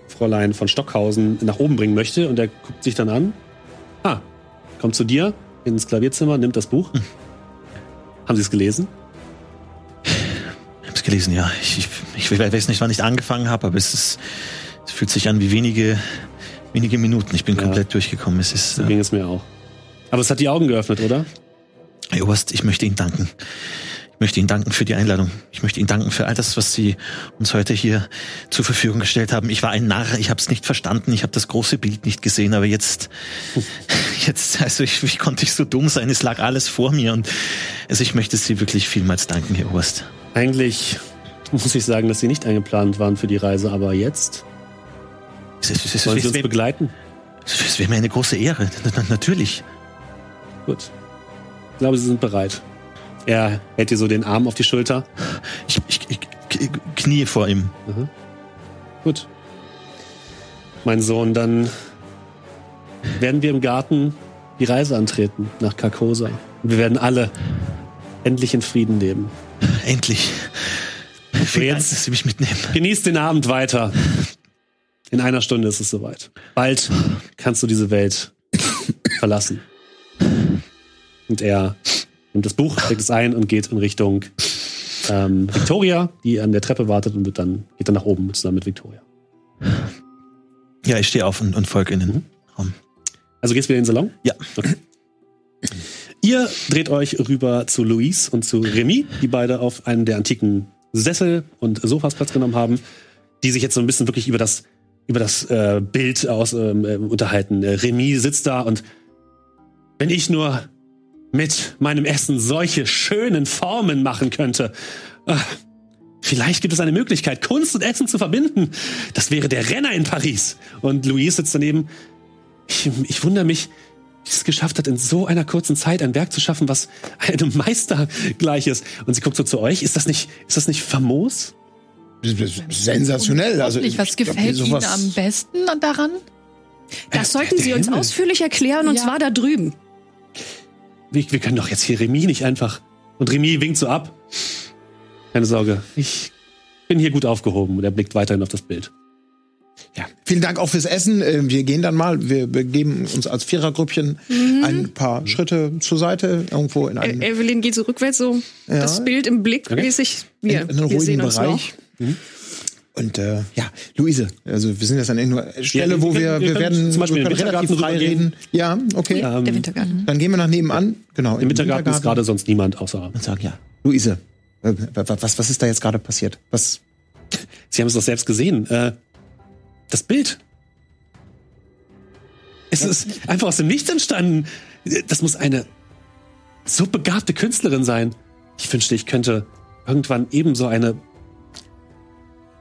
Fräulein von Stockhausen nach oben bringen möchte und er guckt sich dann an. Ah, kommt zu dir ins Klavierzimmer, nimmt das Buch. Haben Sie es gelesen? Gelesen, ja. Ich, ich, ich weiß nicht, wann ich angefangen habe, aber es, ist, es fühlt sich an wie wenige, wenige Minuten. Ich bin Ja. komplett durchgekommen. Es ist, So äh, ging es mir auch. Aber es hat die Augen geöffnet, oder? Herr Oberst, ich möchte Ihnen danken. Ich möchte Ihnen danken für die Einladung. Ich möchte Ihnen danken für all das, was Sie uns heute hier zur Verfügung gestellt haben. Ich war ein Narr, ich habe es nicht verstanden, ich habe das große Bild nicht gesehen, aber jetzt, jetzt, also ich, wie konnte ich so dumm sein? Es lag alles vor mir und also ich möchte Sie wirklich vielmals danken, Herr Oberst. Eigentlich muss ich sagen, dass sie nicht eingeplant waren für die Reise, aber jetzt Es, es, es, wollen sie uns begleiten. es wäre mir eine große Ehre. Na- na- Natürlich. Gut. Ich glaube, sie sind bereit. Er hält dir so den Arm auf die Schulter. Ich, ich, ich, knie vor ihm. Gut. Mein Sohn, dann werden wir im Garten die Reise antreten nach Carcosa. Und wir werden alle endlich in Frieden leben. Endlich. Vielen Dank, jetzt- dass Sie mich mitnehmen. Genieß den Abend weiter. In einer Stunde ist es soweit. Bald kannst du diese Welt verlassen. Und er nimmt das Buch, legt es ein und geht in Richtung ähm, Victoria, die an der Treppe wartet und wird dann, geht dann nach oben zusammen mit Victoria. Ja, ich stehe auf und, und folge in den Raum. Also geht's wieder in den Salon? Ja. Okay. Ihr dreht euch rüber zu Louise und zu Remy, die beide auf einen der antiken Sessel und Sofas Platz genommen haben, die sich jetzt so ein bisschen wirklich über das, über das äh, Bild aus ähm, äh, unterhalten. Äh, Remy sitzt da und wenn ich nur mit meinem Essen solche schönen Formen machen könnte. äh, Vielleicht gibt es eine Möglichkeit, Kunst und Essen zu verbinden. Das wäre der Renner in Paris. Und Louise sitzt daneben. Ich, ich wundere mich, wie es geschafft hat, in so einer kurzen Zeit ein Werk zu schaffen, was einem Meister gleich ist. Und sie guckt so zu euch. Ist das nicht, ist das nicht famos? Sensationell. Also, was ich glaub, gefällt sowas- Ihnen am besten daran? Das sollten Sie uns ausführlich erklären, und Ja. zwar da drüben. Wir, wir können doch jetzt hier Remy nicht einfach. Und Remy winkt so ab. Keine Sorge, ich bin hier gut aufgehoben. Und er blickt weiterhin auf das Bild. Ja, vielen Dank auch fürs Essen. Äh, Wir gehen dann mal, wir begeben uns als Vierergrüppchen ein paar Schritte zur Seite, irgendwo in E- einen, Evelyn geht so rückwärts, so Ja. das Bild im Blick Okay. mäßig. Wir, in, in einen wir sehen ruhigen uns Bereich. noch. Und äh, ja, Luise, also wir sind jetzt an irgendeiner Stelle, Ja, wo wir wir, können- wir werden zum Beispiel wir können relativ Wintergarten frei reden. Ja, okay. Ähm, Der Wintergarten. Dann gehen wir nach nebenan. Genau. Im Wintergarten ist gerade sonst niemand außer. und sagen, ja, Luise, äh, was, was ist da jetzt gerade passiert? Was? Sie haben es doch selbst gesehen. Äh, das Bild. Es ist einfach aus dem Nichts entstanden. Das muss eine so begabte Künstlerin sein. Ich wünschte, ich könnte irgendwann ebenso eine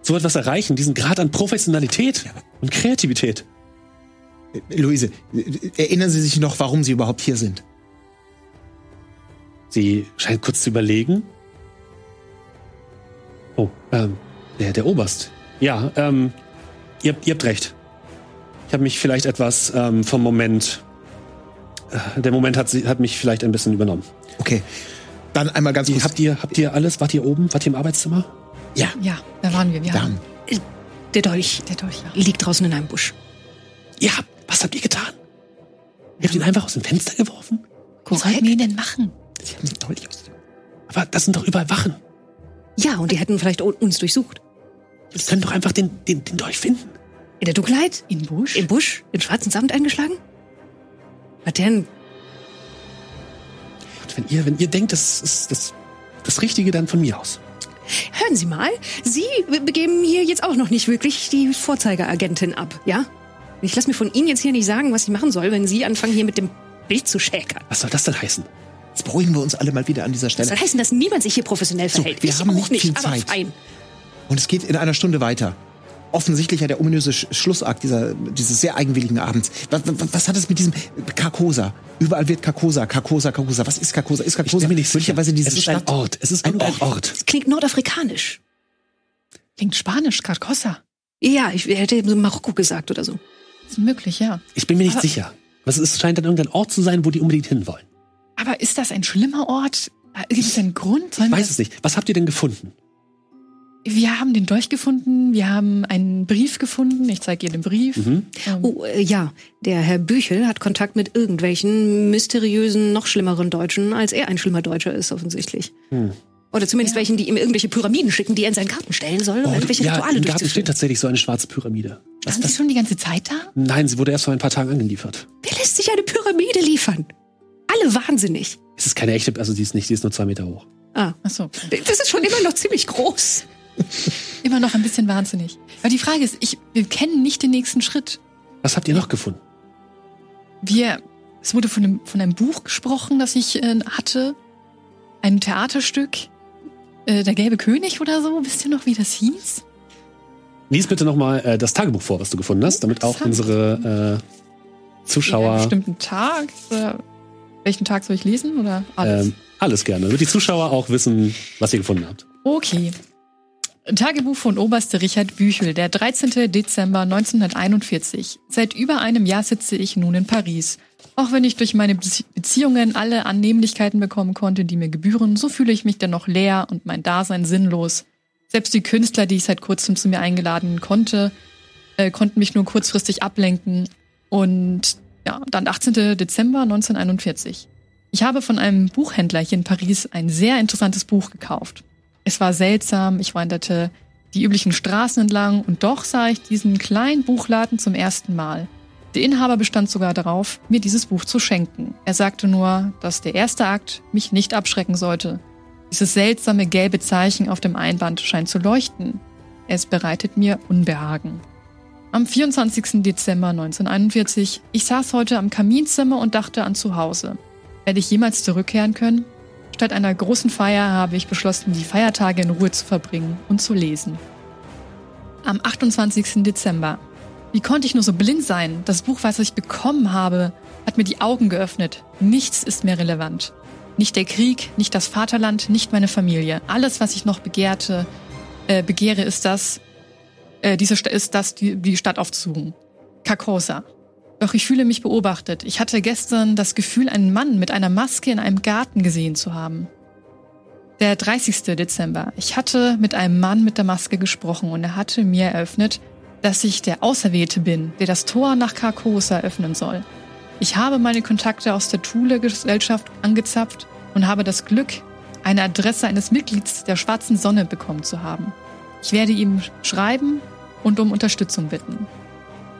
so etwas erreichen, diesen Grad an Professionalität und Kreativität. Luise, erinnern Sie sich noch, warum Sie überhaupt hier sind? Sie scheint kurz zu überlegen. Oh, ähm, der, der Oberst. Ja, ähm, ihr, habt- ihr habt recht. Ich habe mich vielleicht etwas ähm, vom Moment. Äh, der Moment hat, hat mich vielleicht ein bisschen übernommen. Okay. Dann einmal ganz kurz. habt ihr, habt ihr alles? Wart ihr oben? Wart ihr im Arbeitszimmer? Ja, Ja, da waren wir. Wir da. haben Der Dolch der Dolch. Ja. liegt draußen in einem Busch. Ja, was habt ihr getan? Ihr habt ihn einfach aus dem Fenster geworfen? Wie sollten wir ihn denn machen? Sie haben einen Dolch aus- Aber das sind doch überall Wachen. Ja, und die hätten vielleicht uns durchsucht. Wir können doch einfach den, den, den Dolch finden. In der Dunkelheit? In Busch? Im Busch? In schwarzen Samt eingeschlagen? Hat der einen Und wenn ihr, wenn ihr denkt, das ist das, das Richtige, dann von mir aus. Hören Sie mal, Sie be- begeben hier jetzt auch noch nicht wirklich die Vorzeigeagentin ab, ja? Ich lasse mir von Ihnen jetzt hier nicht sagen, was ich machen soll, wenn Sie anfangen, hier mit dem Bild zu schäkern. Was soll das denn heißen? Jetzt beruhigen wir uns alle mal wieder an dieser Das Stelle. soll heißen, dass niemand sich hier professionell verhält. wir ich haben nicht nicht, viel Zeit. fein. Und es geht in einer Stunde weiter. Offensichtlich ja der ominöse Sch Schlussakt dieser, dieses sehr eigenwilligen Abends. Was, was, was hat es mit diesem Carcosa? Überall wird Carcosa, Carcosa, Carcosa. Was ist Carcosa? Ist Carcosa möglicherweise diese es ist Stadt? ein Ort. Es ist Ein ein Ort. Ort. Das klingt nordafrikanisch. Klingt Spanisch, Carcosa. Ja, ich hätte so Marokko gesagt oder so. Ist möglich, ja. Ich bin mir nicht Aber- sicher. Was es scheint dann irgendein Ort zu sein, wo die unbedingt hinwollen. Aber ist das ein schlimmer Ort? Gibt es einen Grund? Ich weiß es nicht. Was habt ihr denn gefunden? Wir haben den Dolch gefunden, wir haben einen Brief gefunden. Ich zeige ihr den Brief. Mhm. Ähm, Oh, äh, ja, der Herr Büchel hat Kontakt mit irgendwelchen mysteriösen, noch schlimmeren Deutschen, als er ein schlimmer Deutscher ist, offensichtlich. Hm. Oder zumindest welchen, die ihm irgendwelche Pyramiden schicken, die er in seinen Garten stellen soll, um irgendwelche Oh, ja, Rituale im Garten steht tatsächlich so eine schwarze Pyramide. Was Waren Sie schon die ganze Zeit da? Nein, sie wurde erst vor ein paar Tagen angeliefert. Wer lässt sich eine Pyramide liefern? Alle wahnsinnig. Es ist keine echte, also die ist nicht, die ist nur zwei Meter hoch. Ah, Ach so. das ist schon immer noch ziemlich groß. Immer noch ein bisschen wahnsinnig. Aber die Frage ist, ich, wir kennen nicht den nächsten Schritt. Was habt ihr noch gefunden? Wir, es wurde von einem, von einem Buch gesprochen, das ich äh, hatte. Ein Theaterstück. äh, der gelbe König oder so. Wisst ihr noch, wie das hieß? Lies bitte nochmal äh, das Tagebuch vor, was du gefunden hast, damit auch unsere äh, Einen Zuschauer bestimmten Tag? Oder welchen Tag soll ich lesen? Oder alles? ähm, alles gerne, damit die Zuschauer auch wissen, was ihr gefunden habt. Okay. Tagebuch von Oberste Richard Büchel, der 13. Dezember 1941. Seit über einem Jahr sitze ich nun in Paris. Auch wenn ich durch meine Bezie- Beziehungen alle Annehmlichkeiten bekommen konnte, die mir gebühren, so fühle ich mich dennoch leer und mein Dasein sinnlos. Selbst die Künstler, die ich seit kurzem zu mir eingeladen konnte, äh, konnten mich nur kurzfristig ablenken. Und ja, dann 18. Dezember 1941. Ich habe von einem Buchhändler hier in Paris ein sehr interessantes Buch gekauft. Es war seltsam, ich wanderte die üblichen Straßen entlang und doch sah ich diesen kleinen Buchladen zum ersten Mal. Der Inhaber bestand sogar darauf, mir dieses Buch zu schenken. Er sagte nur, dass der erste Akt mich nicht abschrecken sollte. Dieses seltsame gelbe Zeichen auf dem Einband scheint zu leuchten. Es bereitet mir Unbehagen. Am 24. Dezember 1941, ich saß heute am Kaminzimmer und dachte an zu Hause. Werde ich jemals zurückkehren können? Statt einer großen Feier habe ich beschlossen, die Feiertage in Ruhe zu verbringen und zu lesen. Am 28. Dezember. Wie konnte ich nur so blind sein? Das Buch, was ich bekommen habe, hat mir die Augen geöffnet. Nichts ist mehr relevant. Nicht der Krieg, nicht das Vaterland, nicht meine Familie. Alles, was ich noch begehrte, äh, begehre, ist das, äh, diese ist das, die, die Stadt aufzusuchen. Carcosa. Doch ich fühle mich beobachtet. Ich hatte gestern das Gefühl, einen Mann mit einer Maske in einem Garten gesehen zu haben. Der 30. Dezember. Ich hatte mit einem Mann mit der Maske gesprochen und er hatte mir eröffnet, dass ich der Auserwählte bin, der das Tor nach Carcosa öffnen soll. Ich habe meine Kontakte aus der Thule-Gesellschaft angezapft und habe das Glück, eine Adresse eines Mitglieds der Schwarzen Sonne bekommen zu haben. Ich werde ihm schreiben und um Unterstützung bitten.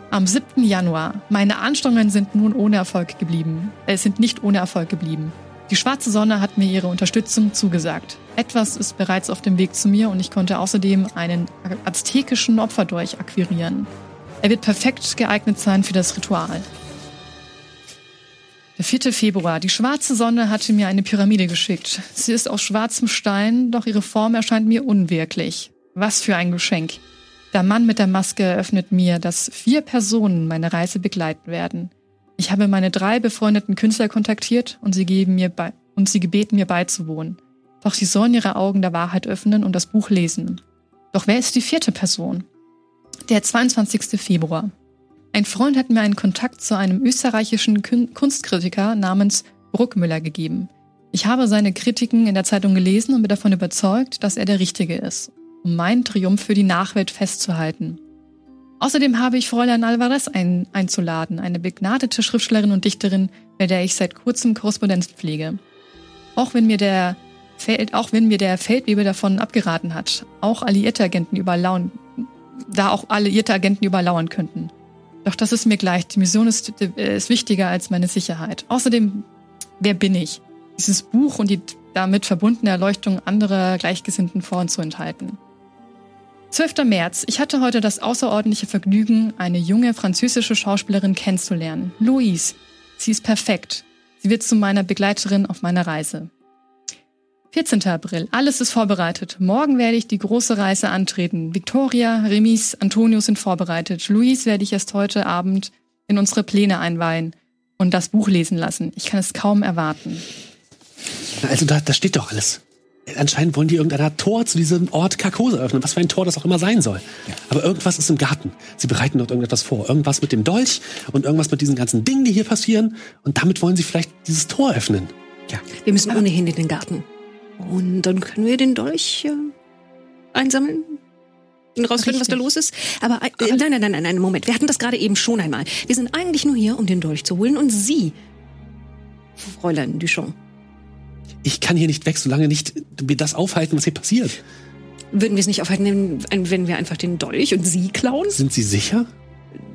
Am 7. Januar. Meine Anstrengungen sind nun ohne Erfolg geblieben. Es sind nicht ohne Erfolg geblieben. Die schwarze Sonne hat mir ihre Unterstützung zugesagt. Etwas ist bereits auf dem Weg zu mir und ich konnte außerdem einen aztekischen Opferdolch akquirieren. Er wird perfekt geeignet sein für das Ritual. Der 4. Februar. Die schwarze Sonne hatte mir eine Pyramide geschickt. Sie ist aus schwarzem Stein, doch ihre Form erscheint mir unwirklich. Was für ein Geschenk. Der Mann mit der Maske eröffnet mir, dass vier Personen meine Reise begleiten werden. Ich habe meine drei befreundeten Künstler kontaktiert und sie geben mir bei und sie gebeten mir beizuwohnen. Doch sie sollen ihre Augen der Wahrheit öffnen und das Buch lesen. Doch wer ist die vierte Person? Der 22. Februar. Ein Freund hat mir einen Kontakt zu einem österreichischen Kün- Kunstkritiker namens Bruckmüller gegeben. Ich habe seine Kritiken in der Zeitung gelesen und bin davon überzeugt, dass er der Richtige ist, um meinen Triumph für die Nachwelt festzuhalten. Außerdem habe ich Fräulein Alvarez ein, einzuladen, eine begnadete Schriftstellerin und Dichterin, mit der ich seit kurzem Korrespondenz pflege. Auch wenn mir der Feld, auch wenn mir der Feldwebel davon abgeraten hat, auch alliierte Agenten überlauern, da auch alliierte Agenten überlauern könnten. Doch das ist mir gleich. Die Mission ist, äh, ist wichtiger als meine Sicherheit. Außerdem, wer bin ich? Dieses Buch und die damit verbundene Erleuchtung anderer Gleichgesinnten vorzuenthalten. 12. März. Ich hatte heute das außerordentliche Vergnügen, eine junge französische Schauspielerin kennenzulernen. Louise. Sie ist perfekt. Sie wird zu meiner Begleiterin auf meiner Reise. 14. April. Alles ist vorbereitet. Morgen werde ich die große Reise antreten. Victoria, Remis, Antonio sind vorbereitet. Louise werde ich erst heute Abend in unsere Pläne einweihen und das Buch lesen lassen. Ich kann es kaum erwarten. Also da, da steht doch alles. Anscheinend wollen die irgendeine Art Tor zu diesem Ort Karkose öffnen, was für ein Tor das auch immer sein soll. Aber irgendwas ist im Garten. Sie bereiten dort irgendetwas vor. Irgendwas mit dem Dolch und irgendwas mit diesen ganzen Dingen, die hier passieren. Und damit wollen sie vielleicht dieses Tor öffnen. Ja. Wir müssen ohnehin in den Garten. Und dann können wir den Dolch äh, einsammeln und rausfinden, was da Richtig. los ist. Aber äh, nein, nein, nein, nein, nein, Moment. Wir hatten das gerade eben schon einmal. Wir sind eigentlich nur hier, um den Dolch zu holen. Und Sie, Fräulein Duchamp, Ich kann hier nicht weg, solange nicht wir das aufhalten, was hier passiert. würden wir es nicht aufhalten, wenn wir einfach den Dolch und Sie klauen? Sind Sie sicher?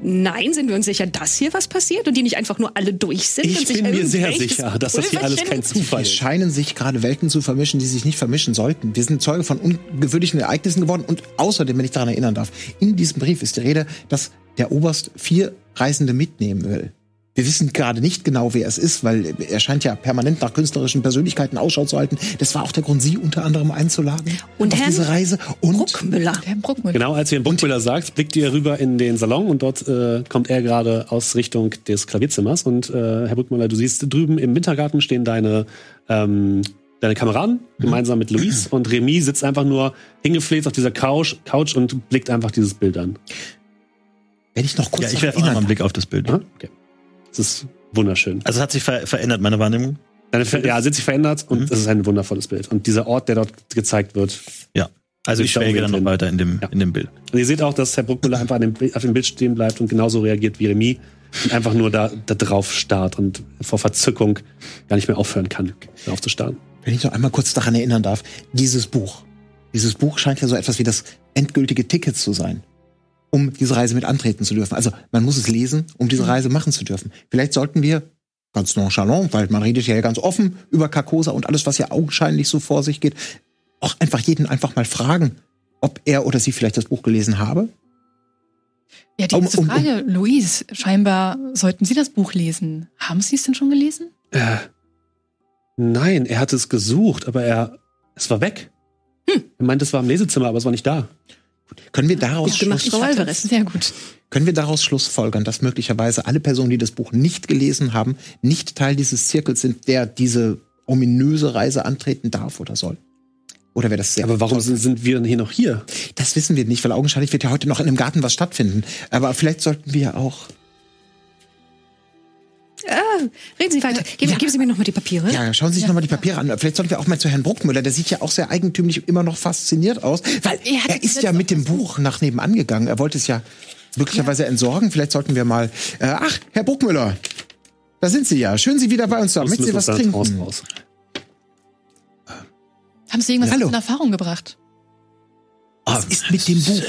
Nein, sind wir uns sicher, dass hier was passiert und die nicht einfach nur alle durch sind? und Ich sich bin mir sehr sicher, dass das hier alles kein Zufall Es ist. scheinen sich gerade Welten zu vermischen, die sich nicht vermischen sollten. Wir sind Zeuge von ungewöhnlichen Ereignissen geworden und außerdem, wenn ich daran erinnern darf, in diesem Brief ist die Rede, dass der Oberst vier Reisende mitnehmen will. Wir wissen gerade nicht genau, wer es ist, weil er scheint ja permanent nach künstlerischen Persönlichkeiten Ausschau zu halten. Das war auch der Grund, Sie unter anderem einzuladen Und auf Herrn diese Reise. Und Bruckmüller. Der Bruckmüller. Genau, als ihr in Bruckmüller sagt, blickt ihr rüber in den Salon und dort äh, kommt er gerade aus Richtung des Klavierzimmers. Und äh, Herr Bruckmüller, du siehst drüben im Wintergarten stehen deine, ähm, deine Kameraden gemeinsam mit Luis und Remy sitzt einfach nur hingefläzt auf dieser Couch, Couch und blickt einfach dieses Bild an. wenn ich noch kurz Ja, ich werfe einen Blick auf das Bild. Ja? Okay. Es ist wunderschön. Also es hat sich ver verändert, meine Wahrnehmung. Deine, Ver- ja, es hat sich verändert und Mhm. es ist ein wundervolles Bild. Und dieser Ort, der dort gezeigt wird. Ja. Also ich schwelge dann noch weiter in dem, Ja. in dem Bild. Und ihr seht auch, dass Herr Bruckmüller einfach an dem, auf dem Bild stehen bleibt und genauso reagiert wie Remy und einfach nur da, da drauf starrt und vor Verzückung gar nicht mehr aufhören kann, darauf zu starren. Wenn ich noch einmal kurz daran erinnern darf, dieses Buch. Dieses Buch scheint ja so etwas wie das endgültige Ticket zu sein, um diese Reise mit antreten zu dürfen. Also man muss es lesen, um diese Reise machen zu dürfen. Vielleicht sollten wir ganz nonchalant, weil man redet ja ganz offen über Carcosa und alles, was ja augenscheinlich so vor sich geht, auch einfach jeden einfach mal fragen, ob er oder sie vielleicht das Buch gelesen habe. Ja, die Um- um- Frage, Luis, scheinbar sollten Sie das Buch lesen. Haben Sie es denn schon gelesen? Äh, nein, er hat es gesucht, aber er, es war weg. Hm. Er meinte, es war im Lesezimmer, aber es war nicht da. Können wir daraus gemacht, Schluss, Frau Alvarez. Sehr gut. können wir daraus schlussfolgern, dass möglicherweise alle Personen, die das Buch nicht gelesen haben, nicht Teil dieses Zirkels sind, der diese ominöse Reise antreten darf oder soll? Oder wäre das sehr Aber warum sind, sind wir denn hier noch hier? Das wissen wir nicht, weil augenscheinlich wird ja heute noch in dem Garten was stattfinden. Aber vielleicht sollten wir auch. Ah, reden Sie weiter. Geben, Ja. geben Sie mir noch mal die Papiere. Ja, schauen Sie sich noch nochmal die Papiere an. Vielleicht sollten wir auch mal zu Herrn Bruckmüller. Der sieht ja auch sehr eigentümlich immer noch fasziniert aus. Weil Er er ist ja mit dem Buch nach nebenan gegangen. Er wollte es ja möglicherweise entsorgen. Vielleicht sollten wir mal. Äh, ach, Herr Bruckmüller. Da sind Sie ja. Schön, Sie wieder bei uns zu haben. Möchten Sie was da raus, trinken? raus. Haben Sie irgendwas Hallo. in Erfahrung gebracht? Was ist mit dem Buch?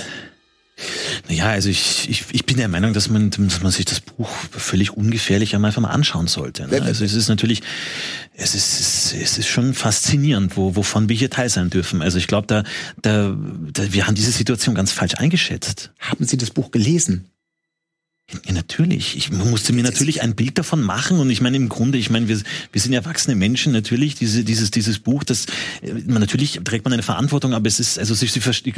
Naja, also ich, ich, ich bin der Meinung, dass man, dass man sich das Buch völlig ungefährlich einmal einfach mal anschauen sollte. Ne? Also es ist natürlich, es ist, es ist, schon faszinierend, wo, wovon wir hier teil sein dürfen. Also ich glaube, da, da, da, wir haben diese Situation ganz falsch eingeschätzt. Haben Sie das Buch gelesen? Ja, natürlich. Ich musste mir natürlich ein Bild davon machen und ich meine im Grunde, ich meine, wir, wir sind erwachsene Menschen, natürlich, diese, dieses, dieses Buch, das, äh, man, natürlich trägt man eine Verantwortung, aber es ist, also Sie, Sie verstehen,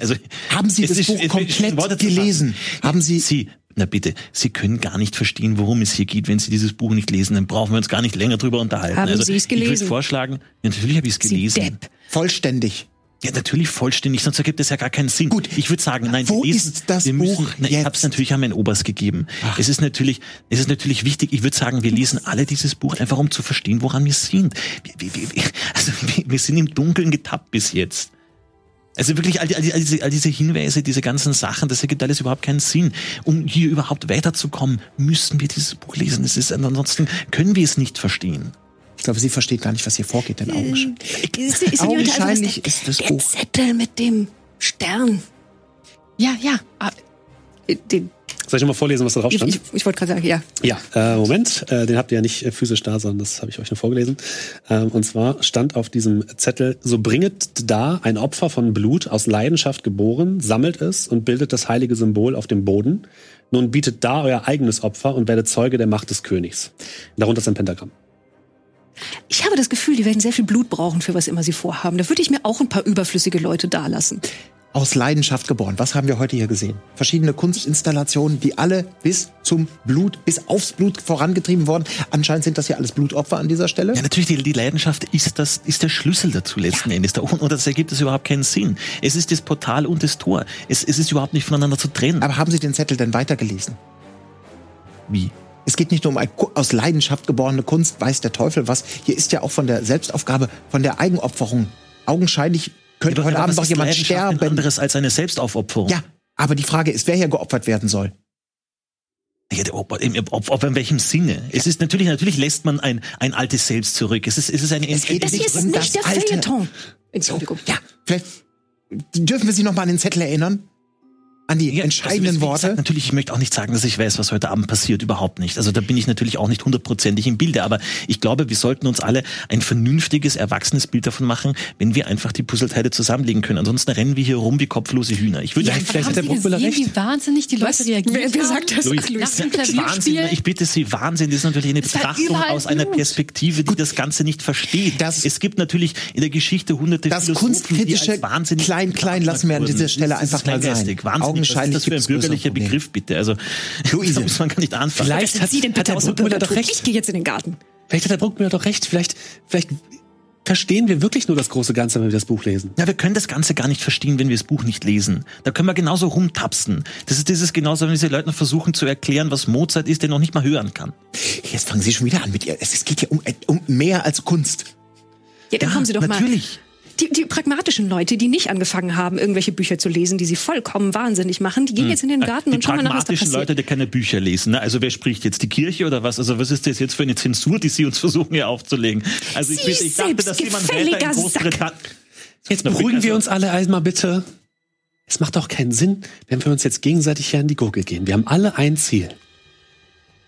also. Haben Sie das ist- Buch ist komplett zu gelesen? Haben Sie- Sie, na bitte, Sie können gar nicht verstehen, worum es hier geht, wenn Sie dieses Buch nicht lesen, dann brauchen wir uns gar nicht länger drüber unterhalten. Haben also, Sie es Ich würde gelesen? vorschlagen, natürlich habe ich es Sie gelesen. Depp. Vollständig. Ja, natürlich vollständig, sonst ergibt es ja gar keinen Sinn. Gut. Ich würde sagen, nein, Wo wir lesen, ist das wir müssen, Buch nein, ich jetzt? habe es natürlich wir ein Oberst gegeben. Es ist natürlich, es ist natürlich wichtig. Ich würde sagen, wir lesen alle dieses Buch einfach um zu verstehen, woran wir sind. Wir, wir, wir, also wir, wir sind im Dunkeln getappt bis jetzt. Also wirklich all, die, all, die, all, diese, all diese Hinweise, diese ganzen Sachen, das ergibt alles überhaupt keinen Sinn. Um hier überhaupt weiterzukommen, müssen wir dieses Buch lesen. Es ist, ansonsten können wir es nicht verstehen. Ich glaube, Sie versteht gar nicht, was hier vorgeht, denn augenscheinlich. Ist, ist, Senorita Alvarez, Augenscheinlich der, ist das der Buch. Zettel mit dem Stern. Ja, ja. Ah, Äh, Den, Soll ich noch mal vorlesen, was da drauf ich stand? ich, ich wollte gerade sagen, ja. Ja, äh, Moment, äh, den habt ihr ja nicht äh, physisch da, sondern das habe ich euch nur vorgelesen. Ähm, und zwar stand auf diesem Zettel, so bringet da ein Opfer von Blut aus Leidenschaft geboren, sammelt es und bildet das heilige Symbol auf dem Boden. Nun bietet da euer eigenes Opfer und werdet Zeuge der Macht des Königs. Darunter ist ein Pentagramm. Ich habe das Gefühl, die werden sehr viel Blut brauchen, für was immer sie vorhaben. Da würde ich mir auch ein paar überflüssige Leute dalassen. Aus Leidenschaft geboren. Was haben wir heute hier gesehen? Verschiedene Kunstinstallationen, die alle bis zum Blut, bis aufs Blut vorangetrieben wurden. Anscheinend sind das hier alles Blutopfer an dieser Stelle. Ja, natürlich, die, die Leidenschaft ist das, ist der Schlüssel dazu letzten Endes. Da, und das ergibt es überhaupt keinen Sinn. Es ist das Portal und das Tor. Es, es ist überhaupt nicht voneinander zu trennen. Aber haben Sie den Zettel denn weitergelesen? Wie? Es geht nicht nur um aus Leidenschaft geborene Kunst, weiß der Teufel was. Hier ist ja auch von der Selbstaufgabe, von der Eigenopferung. Augenscheinlich könnte heute Aber Abend was noch jemand sterben. anderes als eine Selbstaufopferung. Ja, aber die Frage ist, wer hier geopfert werden soll. Ja, Ob, ob, ob in welchem Sinne? Es ist natürlich, natürlich lässt man ein, ein altes Selbst zurück. Es ist, es ist eine Es geht Das nicht ist um nicht das der Feuilleton. Entschuldigung. Ja, vielleicht dürfen wir Sie noch mal an den Zettel erinnern? An die Ja, entscheidenden also, Worte. Gesagt, natürlich, ich möchte auch nicht sagen, dass ich weiß, was heute Abend passiert, überhaupt nicht. Also da bin ich natürlich auch nicht hundertprozentig im Bilde, aber ich glaube, wir sollten uns alle ein vernünftiges, erwachsenes Bild davon machen, wenn wir einfach die Puzzleteile zusammenlegen können. Ansonsten rennen wir hier rum wie kopflose Hühner. Ich würde Vielleicht- einfach vielleicht hat der Haben Sie gesehen, recht. wie wahnsinnig die Leute Was? reagiert Wer- wer haben? sagt das? Ach. Nach dem Wahnsinn, ich bitte Sie, Wahnsinn, das ist natürlich eine war Betrachtung aus einer Blut. Perspektive, die das Ganze nicht versteht. Das- es gibt natürlich in der Geschichte hunderte Das Philosophen, die kunstkritische als wahnsinnig klein, klein lassen wir an dieser Stelle einfach mal sein. Wahnsinnig. Augenscheinlich Was ist das für ein bürgerlicher. Begriff, bitte? Also, Luise. da muss man gar nicht anfangen. Vielleicht hat, Sie denn hat bitte der Bruckmüller doch recht. Ich gehe jetzt in den Garten. Vielleicht hat der Bruckmüller doch recht. Vielleicht, vielleicht verstehen wir wirklich nur das große Ganze, wenn wir das Buch lesen. Ja, wir können das Ganze gar nicht verstehen, wenn wir das Buch nicht lesen. Da können wir genauso rumtapsen. Das ist dieses genauso, wenn diese Leute noch versuchen zu erklären, was Mozart ist, der noch nicht mal hören kann. Jetzt fangen Sie schon wieder an mit ihr. Es, geht ja um, um mehr als Kunst. Ja, dann Ja, kommen Sie doch mal. Die, die pragmatischen Leute, die nicht angefangen haben, irgendwelche Bücher zu lesen, die sie vollkommen wahnsinnig machen, die gehen jetzt in den Garten Die und schauen mal nach, was da pragmatischen passiert. Leute, die keine Bücher lesen. Ne? Also wer spricht jetzt? Die Kirche oder was? Also was ist das jetzt für eine Zensur, die Sie uns versuchen hier aufzulegen? Also ich, Sie bitte, ich dachte, dass jemand selbstgefälliger Väter in Großbritannien... Jetzt beruhigen wir uns alle einmal bitte. Es macht doch keinen Sinn, wenn wir uns jetzt gegenseitig hier an die Gurgel gehen. Wir haben alle ein Ziel.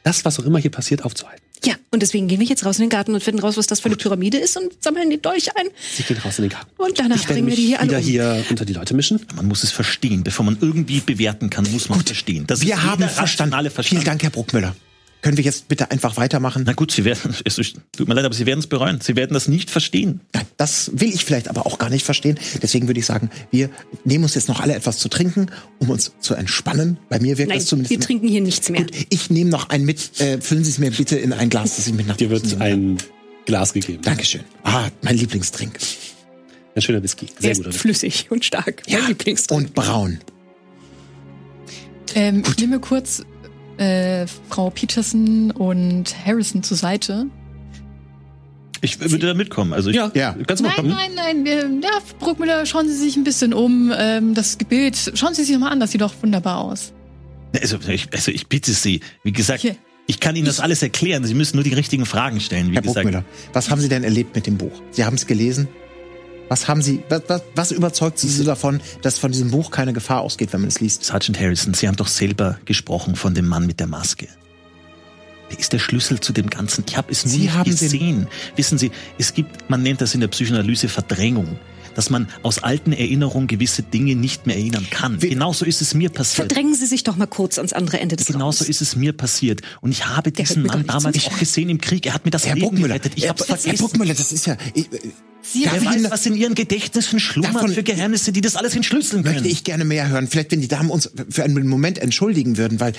Das, was auch immer hier passiert, aufzuhalten. Ja, und deswegen gehen wir jetzt raus in den Garten und finden raus, was das für eine Pyramide ist und sammeln die Dolche ein. Sie gehen raus in den Garten. Und danach bringen wir die hier alle wieder um. hier unter die Leute mischen. Man muss es verstehen. Bevor man irgendwie bewerten kann, muss man verstehen. Das Wir ist haben verstanden. rationale Verstand. Vielen Dank, Herr Bruckmüller. Können wir jetzt bitte einfach weitermachen? Na gut, Sie werden, es ist- tut mir leid, aber Sie werden es bereuen. Sie werden das nicht verstehen. Nein, das will ich vielleicht aber auch gar nicht verstehen. Deswegen würde ich sagen, wir nehmen uns jetzt noch alle etwas zu trinken, um uns zu entspannen. Bei mir wirkt Nein, das zumindest. wir trinken hier nichts mehr. Gut, ich nehme noch einen mit. Äh, füllen Sie es mir bitte in ein Glas, das ich mit nach Dir wird ein Glas gegeben. Dankeschön. Ah, mein Lieblingstrink. Ein schöner Whisky. Sehr Whisky. flüssig und stark. Mein Lieblingstrink. Und braun. Ähm, ich nehme kurz äh, Frau Peterson und Harrison zur Seite. Ich würde da mitkommen. Also ich, Ja, Ja. Kannst du mal Nein, kommen? nein, nein. Ja, Bruckmüller, schauen Sie sich ein bisschen um. Ähm, das Bild, schauen Sie sich mal an, das sieht doch wunderbar aus. Also ich, also ich bitte Sie, wie gesagt, Hier. ich kann Ihnen das alles erklären. Sie müssen nur die richtigen Fragen stellen. Wie Herr gesagt, Bruckmüller, was haben Sie denn erlebt mit dem Buch? Sie haben es gelesen? Was haben Sie, was, was, was überzeugt Sie so davon, dass von diesem Buch keine Gefahr ausgeht, wenn man es liest? Sergeant Harrison, Sie haben doch selber gesprochen von dem Mann mit der Maske. Der ist der Schlüssel zu dem Ganzen. Ich habe es nur Sie den- gesehen. Wissen Sie, es gibt, man nennt das in der Psychoanalyse Verdrängung, dass man aus alten Erinnerungen gewisse Dinge nicht mehr erinnern kann. Wie- Genauso ist es mir passiert. Verdrängen Sie sich doch mal kurz ans andere Ende des Genauso Raums. ist es mir passiert. Und ich habe diesen Mann damals auch gesehen im Krieg. Er hat mir das Herr Leben gerettet. Ich Herr, hab's Herr vergessen. Bruckmüller, das ist ja. Ich, Sie Darf weiß, was in ihren Gedächtnissen schlummert für Geheimnisse, die das alles entschlüsseln können. möchte ich gerne mehr hören. Vielleicht, wenn die Damen uns für einen Moment entschuldigen würden, weil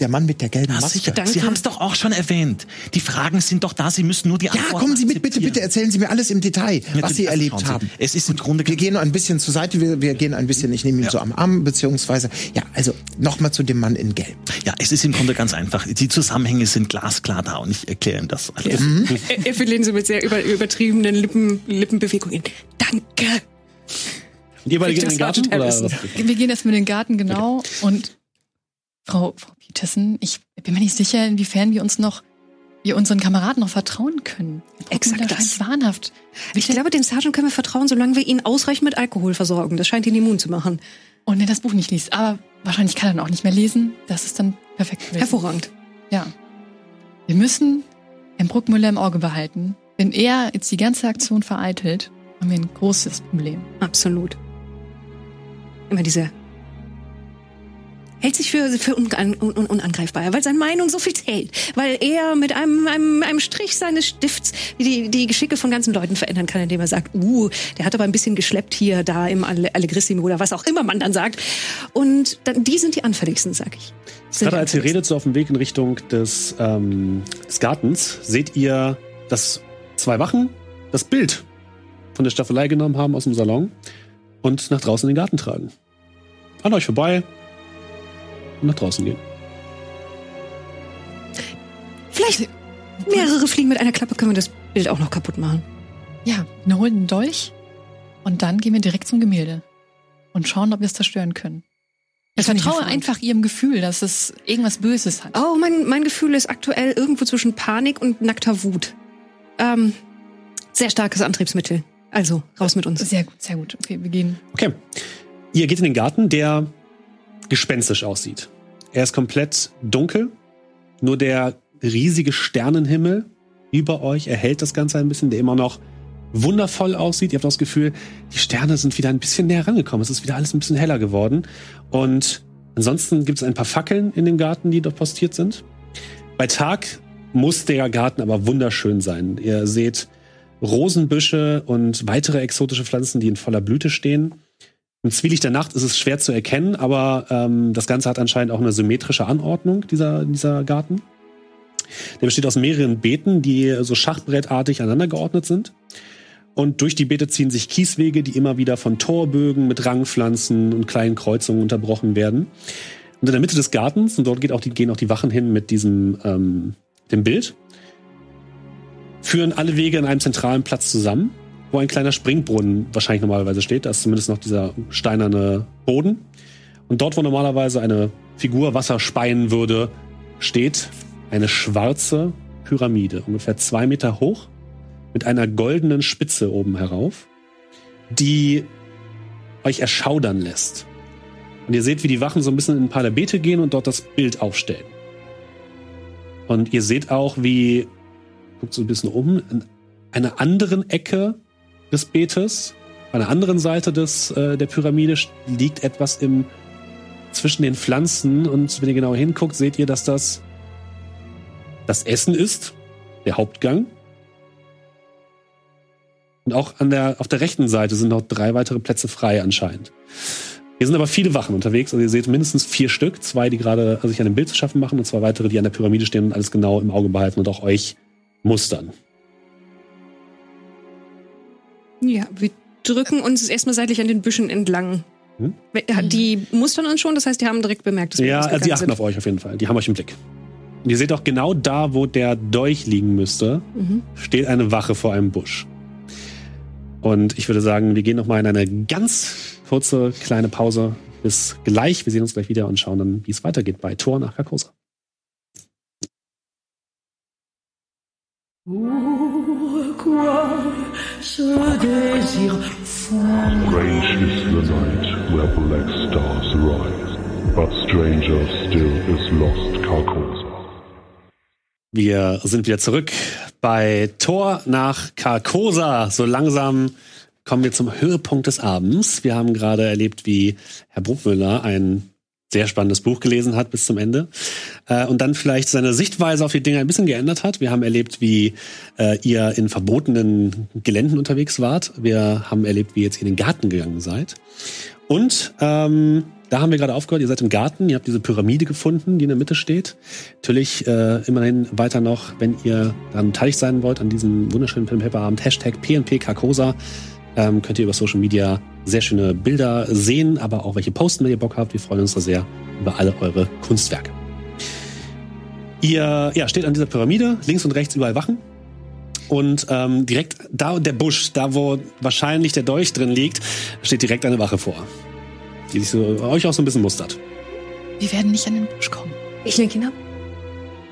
der Mann mit der gelben Ja, Maske. Danke. Sie haben es doch auch schon erwähnt. Die Fragen sind doch da, Sie müssen nur die Ja, Antworten kommen Sie mit, bitte, bitte erzählen Sie mir alles im Detail, was Natürlich, Sie also erlebt haben. Es ist im Grunde Wir gehen ein bisschen zur Seite, wir, wir gehen ein bisschen, ich nehme ihn Ja. so am Arm, beziehungsweise, ja, also nochmal zu dem Mann in Gelb. Ja, es ist im Grunde ganz einfach. Die Zusammenhänge sind glasklar da und ich erkläre Ihnen das. alles. Er, er verlieren Sie mit sehr über, übertriebenen Lippen, Lippenbewegungen. Danke. Und ihr beide geht in den Garten? Oder was? Wir gehen erstmal in den Garten, genau. Und Frau, Frau Peterson, ich bin mir nicht sicher, inwiefern wir uns noch, wir unseren Kameraden noch vertrauen können. Exakt das. wahnhaft. Ich glaube, dem Sergeant können wir vertrauen, solange wir ihn ausreichend mit Alkohol versorgen. Das scheint ihn immun zu machen. Und er das Buch nicht liest. Aber wahrscheinlich kann er dann auch nicht mehr lesen. Das ist dann perfekt. gewesen. Hervorragend. Ja. Wir müssen Herrn Bruckmüller im Auge behalten. Wenn er jetzt die ganze Aktion vereitelt, haben wir ein großes Problem. Absolut. Immer diese. Hält sich für, für unan, un, un, unangreifbar, weil seine Meinung so viel zählt. Weil er mit einem, einem, einem Strich seines Stifts die, die Geschicke von ganzen Leuten verändern kann, indem er sagt, uh, der hat aber ein bisschen geschleppt hier, da im Alle- Allegrissimo oder was auch immer man dann sagt. Und dann, die sind die anfälligsten, sag ich. Gerade als ihr redet, so auf dem Weg in Richtung des, ähm, des Gartens, seht ihr, dass zwei Wachen das Bild von der Staffelei genommen haben aus dem Salon und nach draußen in den Garten tragen. An euch vorbei und nach draußen gehen. Vielleicht mehrere Fliegen mit einer Klappe können wir das Bild auch noch kaputt machen. Ja, wir holen einen Dolch und dann gehen wir direkt zum Gemälde und schauen, ob wir es zerstören können. Ich vertraue einfach ihrem Gefühl, dass es irgendwas Böses hat. Oh, mein, mein Gefühl ist aktuell irgendwo zwischen Panik und nackter Wut. Ähm, sehr starkes Antriebsmittel. Also, raus mit uns. Sehr gut, sehr gut. Okay, wir gehen. Okay. Ihr geht in den Garten, der gespenstisch aussieht. Er ist komplett dunkel. Nur der riesige Sternenhimmel über euch erhält das Ganze ein bisschen, der immer noch wundervoll aussieht. Ihr habt das Gefühl, die Sterne sind wieder ein bisschen näher rangekommen. Es ist wieder alles ein bisschen heller geworden. Und ansonsten gibt es ein paar Fackeln in dem Garten, die dort postiert sind. Bei Tag muss der Garten aber wunderschön sein. Ihr seht Rosenbüsche und weitere exotische Pflanzen, die in voller Blüte stehen. Im Zwielicht der Nacht ist es schwer zu erkennen, aber ähm, das Ganze hat anscheinend auch eine symmetrische Anordnung, dieser, dieser Garten. Der besteht aus mehreren Beeten, die so schachbrettartig aneinander geordnet sind. Und durch die Beete ziehen sich Kieswege, die immer wieder von Torbögen mit Rangpflanzen und kleinen Kreuzungen unterbrochen werden. Und in der Mitte des Gartens, und dort geht auch die, gehen auch die Wachen hin mit diesem ähm, dem Bild, führen alle Wege an einem zentralen Platz zusammen, wo ein kleiner Springbrunnen wahrscheinlich normalerweise steht. Da ist zumindest noch dieser steinerne Boden. Und dort, wo normalerweise eine Figur Wasser speien würde, steht eine schwarze Pyramide, ungefähr zwei Meter hoch, mit einer goldenen Spitze oben herauf, die euch erschaudern lässt. Und ihr seht, wie die Wachen so ein bisschen in ein paar der Beete gehen und dort das Bild aufstellen. Und ihr seht auch, wie, guckt so ein bisschen um, in einer anderen Ecke des Beetes, an der anderen Seite des, äh, der Pyramide liegt etwas im, zwischen den Pflanzen. Und wenn ihr genau hinguckt, seht ihr, dass das das Essen ist, der Hauptgang. Und auch an der, auf der rechten Seite sind noch drei weitere Plätze frei anscheinend. Hier sind aber viele Wachen unterwegs. Also ihr seht mindestens vier Stück. Zwei, die gerade sich an dem Bild zu schaffen machen und zwei weitere, die an der Pyramide stehen und alles genau im Auge behalten und auch euch mustern. Ja, wir drücken uns erstmal seitlich an den Büschen entlang. Hm? Die mustern uns schon, das heißt, die haben direkt bemerkt, dass wir Ja, also die ausgegangen achten sind. auf euch auf jeden Fall. Die haben euch im Blick. Und ihr seht auch genau da, wo der Dolch liegen müsste, Mhm. steht eine Wache vor einem Busch. Und ich würde sagen, wir gehen noch mal in eine ganz kurze kleine Pause. Bis gleich. Wir sehen uns gleich wieder und schauen dann, wie es weitergeht bei Tor nach Carcosa. Pourquoi ce désir fou Strange is the night where black stars rise, but stranger still is lost Carcosa. Wir sind wieder zurück bei Tor nach Carcosa. So langsam kommen wir zum Höhepunkt des Abends. Wir haben gerade erlebt, wie Herr Bruckmüller ein sehr spannendes Buch gelesen hat bis zum Ende äh, und dann vielleicht seine Sichtweise auf die Dinge ein bisschen geändert hat. Wir haben erlebt, wie äh, ihr in verbotenen Geländen unterwegs wart. Wir haben erlebt, wie ihr jetzt in den Garten gegangen seid. Und ähm, da haben wir gerade aufgehört. Ihr seid im Garten. Ihr habt diese Pyramide gefunden, die in der Mitte steht. Natürlich äh, immerhin weiter noch, wenn ihr daran beteiligt sein wollt an diesem wunderschönen Paper Abend. Hashtag PNP Carcosa. Ähm, könnt ihr über Social Media sehr schöne Bilder sehen, aber auch welche posten, wenn ihr Bock habt. Wir freuen uns da sehr über alle eure Kunstwerke. Ihr ja, steht an dieser Pyramide, links und rechts überall Wachen. Und ähm, direkt da der Busch, da wo wahrscheinlich der Dolch drin liegt, steht direkt eine Wache vor. Die sich so, euch auch so ein bisschen mustert. Wir werden nicht an den Busch kommen. Ich lenke ihn ab.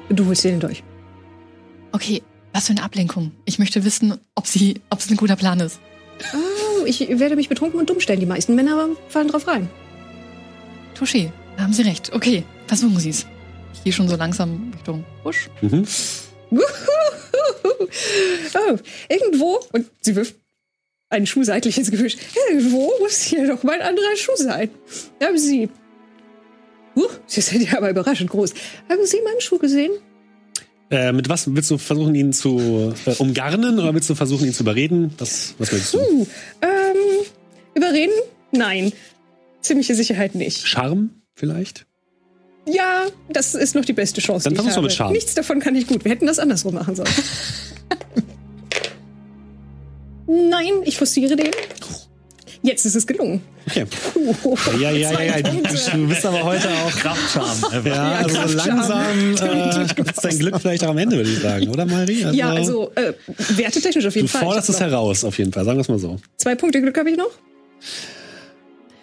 Du holst dir den durch. Okay, was für eine Ablenkung. Ich möchte wissen, ob sie, ob es ein guter Plan ist. Oh, ich werde mich betrunken und dumm stellen. Die meisten Männer fallen drauf rein. Touché, da haben Sie recht. Okay, versuchen Sie es. Ich gehe schon so langsam Richtung Busch. Mhm. Oh, irgendwo, und sie wirft einen Schuh seitlich ins Gebüsch. Irgendwo muss hier doch mal ein anderer Schuh sein. Haben Sie. Uh, Sie sind ja aber überraschend groß. Haben Sie meinen Schuh gesehen? Äh, mit was willst du versuchen, ihn zu äh, umgarnen oder willst du versuchen, ihn zu überreden? Was, was willst du? Uh, ähm, überreden? Nein. Ziemliche Sicherheit nicht. Charme vielleicht? Ja, das ist noch die beste Chance. Dann versuch's mal mit Charme. Nichts davon kann ich gut. Wir hätten das andersrum machen sollen. Nein, ich forciere den. Jetzt ist es gelungen. Okay. Puh, Ja, ja, ja, ja. Du, du bist aber heute auch Kraftscham. Ja, also langsam äh, ist dein Glück vielleicht auch am Ende, würde ich sagen, oder Marie? Ja, also äh, wertetechnisch auf du jeden Fall. forderst Ich es heraus, auf jeden Fall, sagen wir es mal so. Zwei Punkte Glück habe ich noch.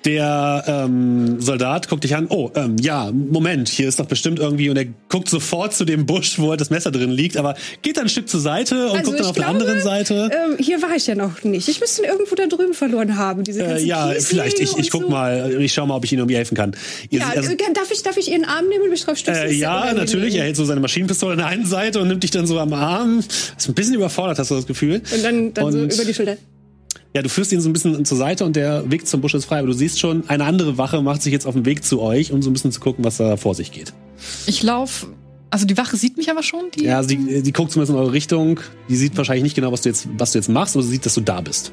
Der ähm, Soldat guckt dich an. Oh, ähm, ja, Moment, hier ist doch bestimmt irgendwie. Und er guckt sofort zu dem Busch, wo das Messer drin liegt, aber geht dann ein Stück zur Seite und Also guckt dann auf der glaube, anderen Seite. Ähm, hier war ich ja noch nicht. Ich müsste ihn irgendwo da drüben verloren haben. Diese Äh, ganzen ja, Kieslinge vielleicht. Ich, ich guck so. mal. Ich schau mal, ob ich Ihnen irgendwie helfen kann. Ihr, Ja, also, äh, darf, ich, darf ich Ihren Arm nehmen und mich drauf stützen? äh, ja, natürlich. Er hält so seine Maschinenpistole an der einen Seite und nimmt dich dann so am Arm. Ist ein bisschen überfordert, hast du das Gefühl. Und dann, dann so Und- über die Schulter. Ja, du führst ihn so ein bisschen zur Seite und der Weg zum Busch ist frei. Aber du siehst schon, eine andere Wache macht sich jetzt auf den Weg zu euch, um so ein bisschen zu gucken, was da vor sich geht. Ich laufe. Also die Wache sieht mich aber schon. Die, Ja, die, die guckt zumindest in eure Richtung. Die sieht wahrscheinlich nicht genau, was du jetzt, was du jetzt machst, aber sie sieht, dass du da bist.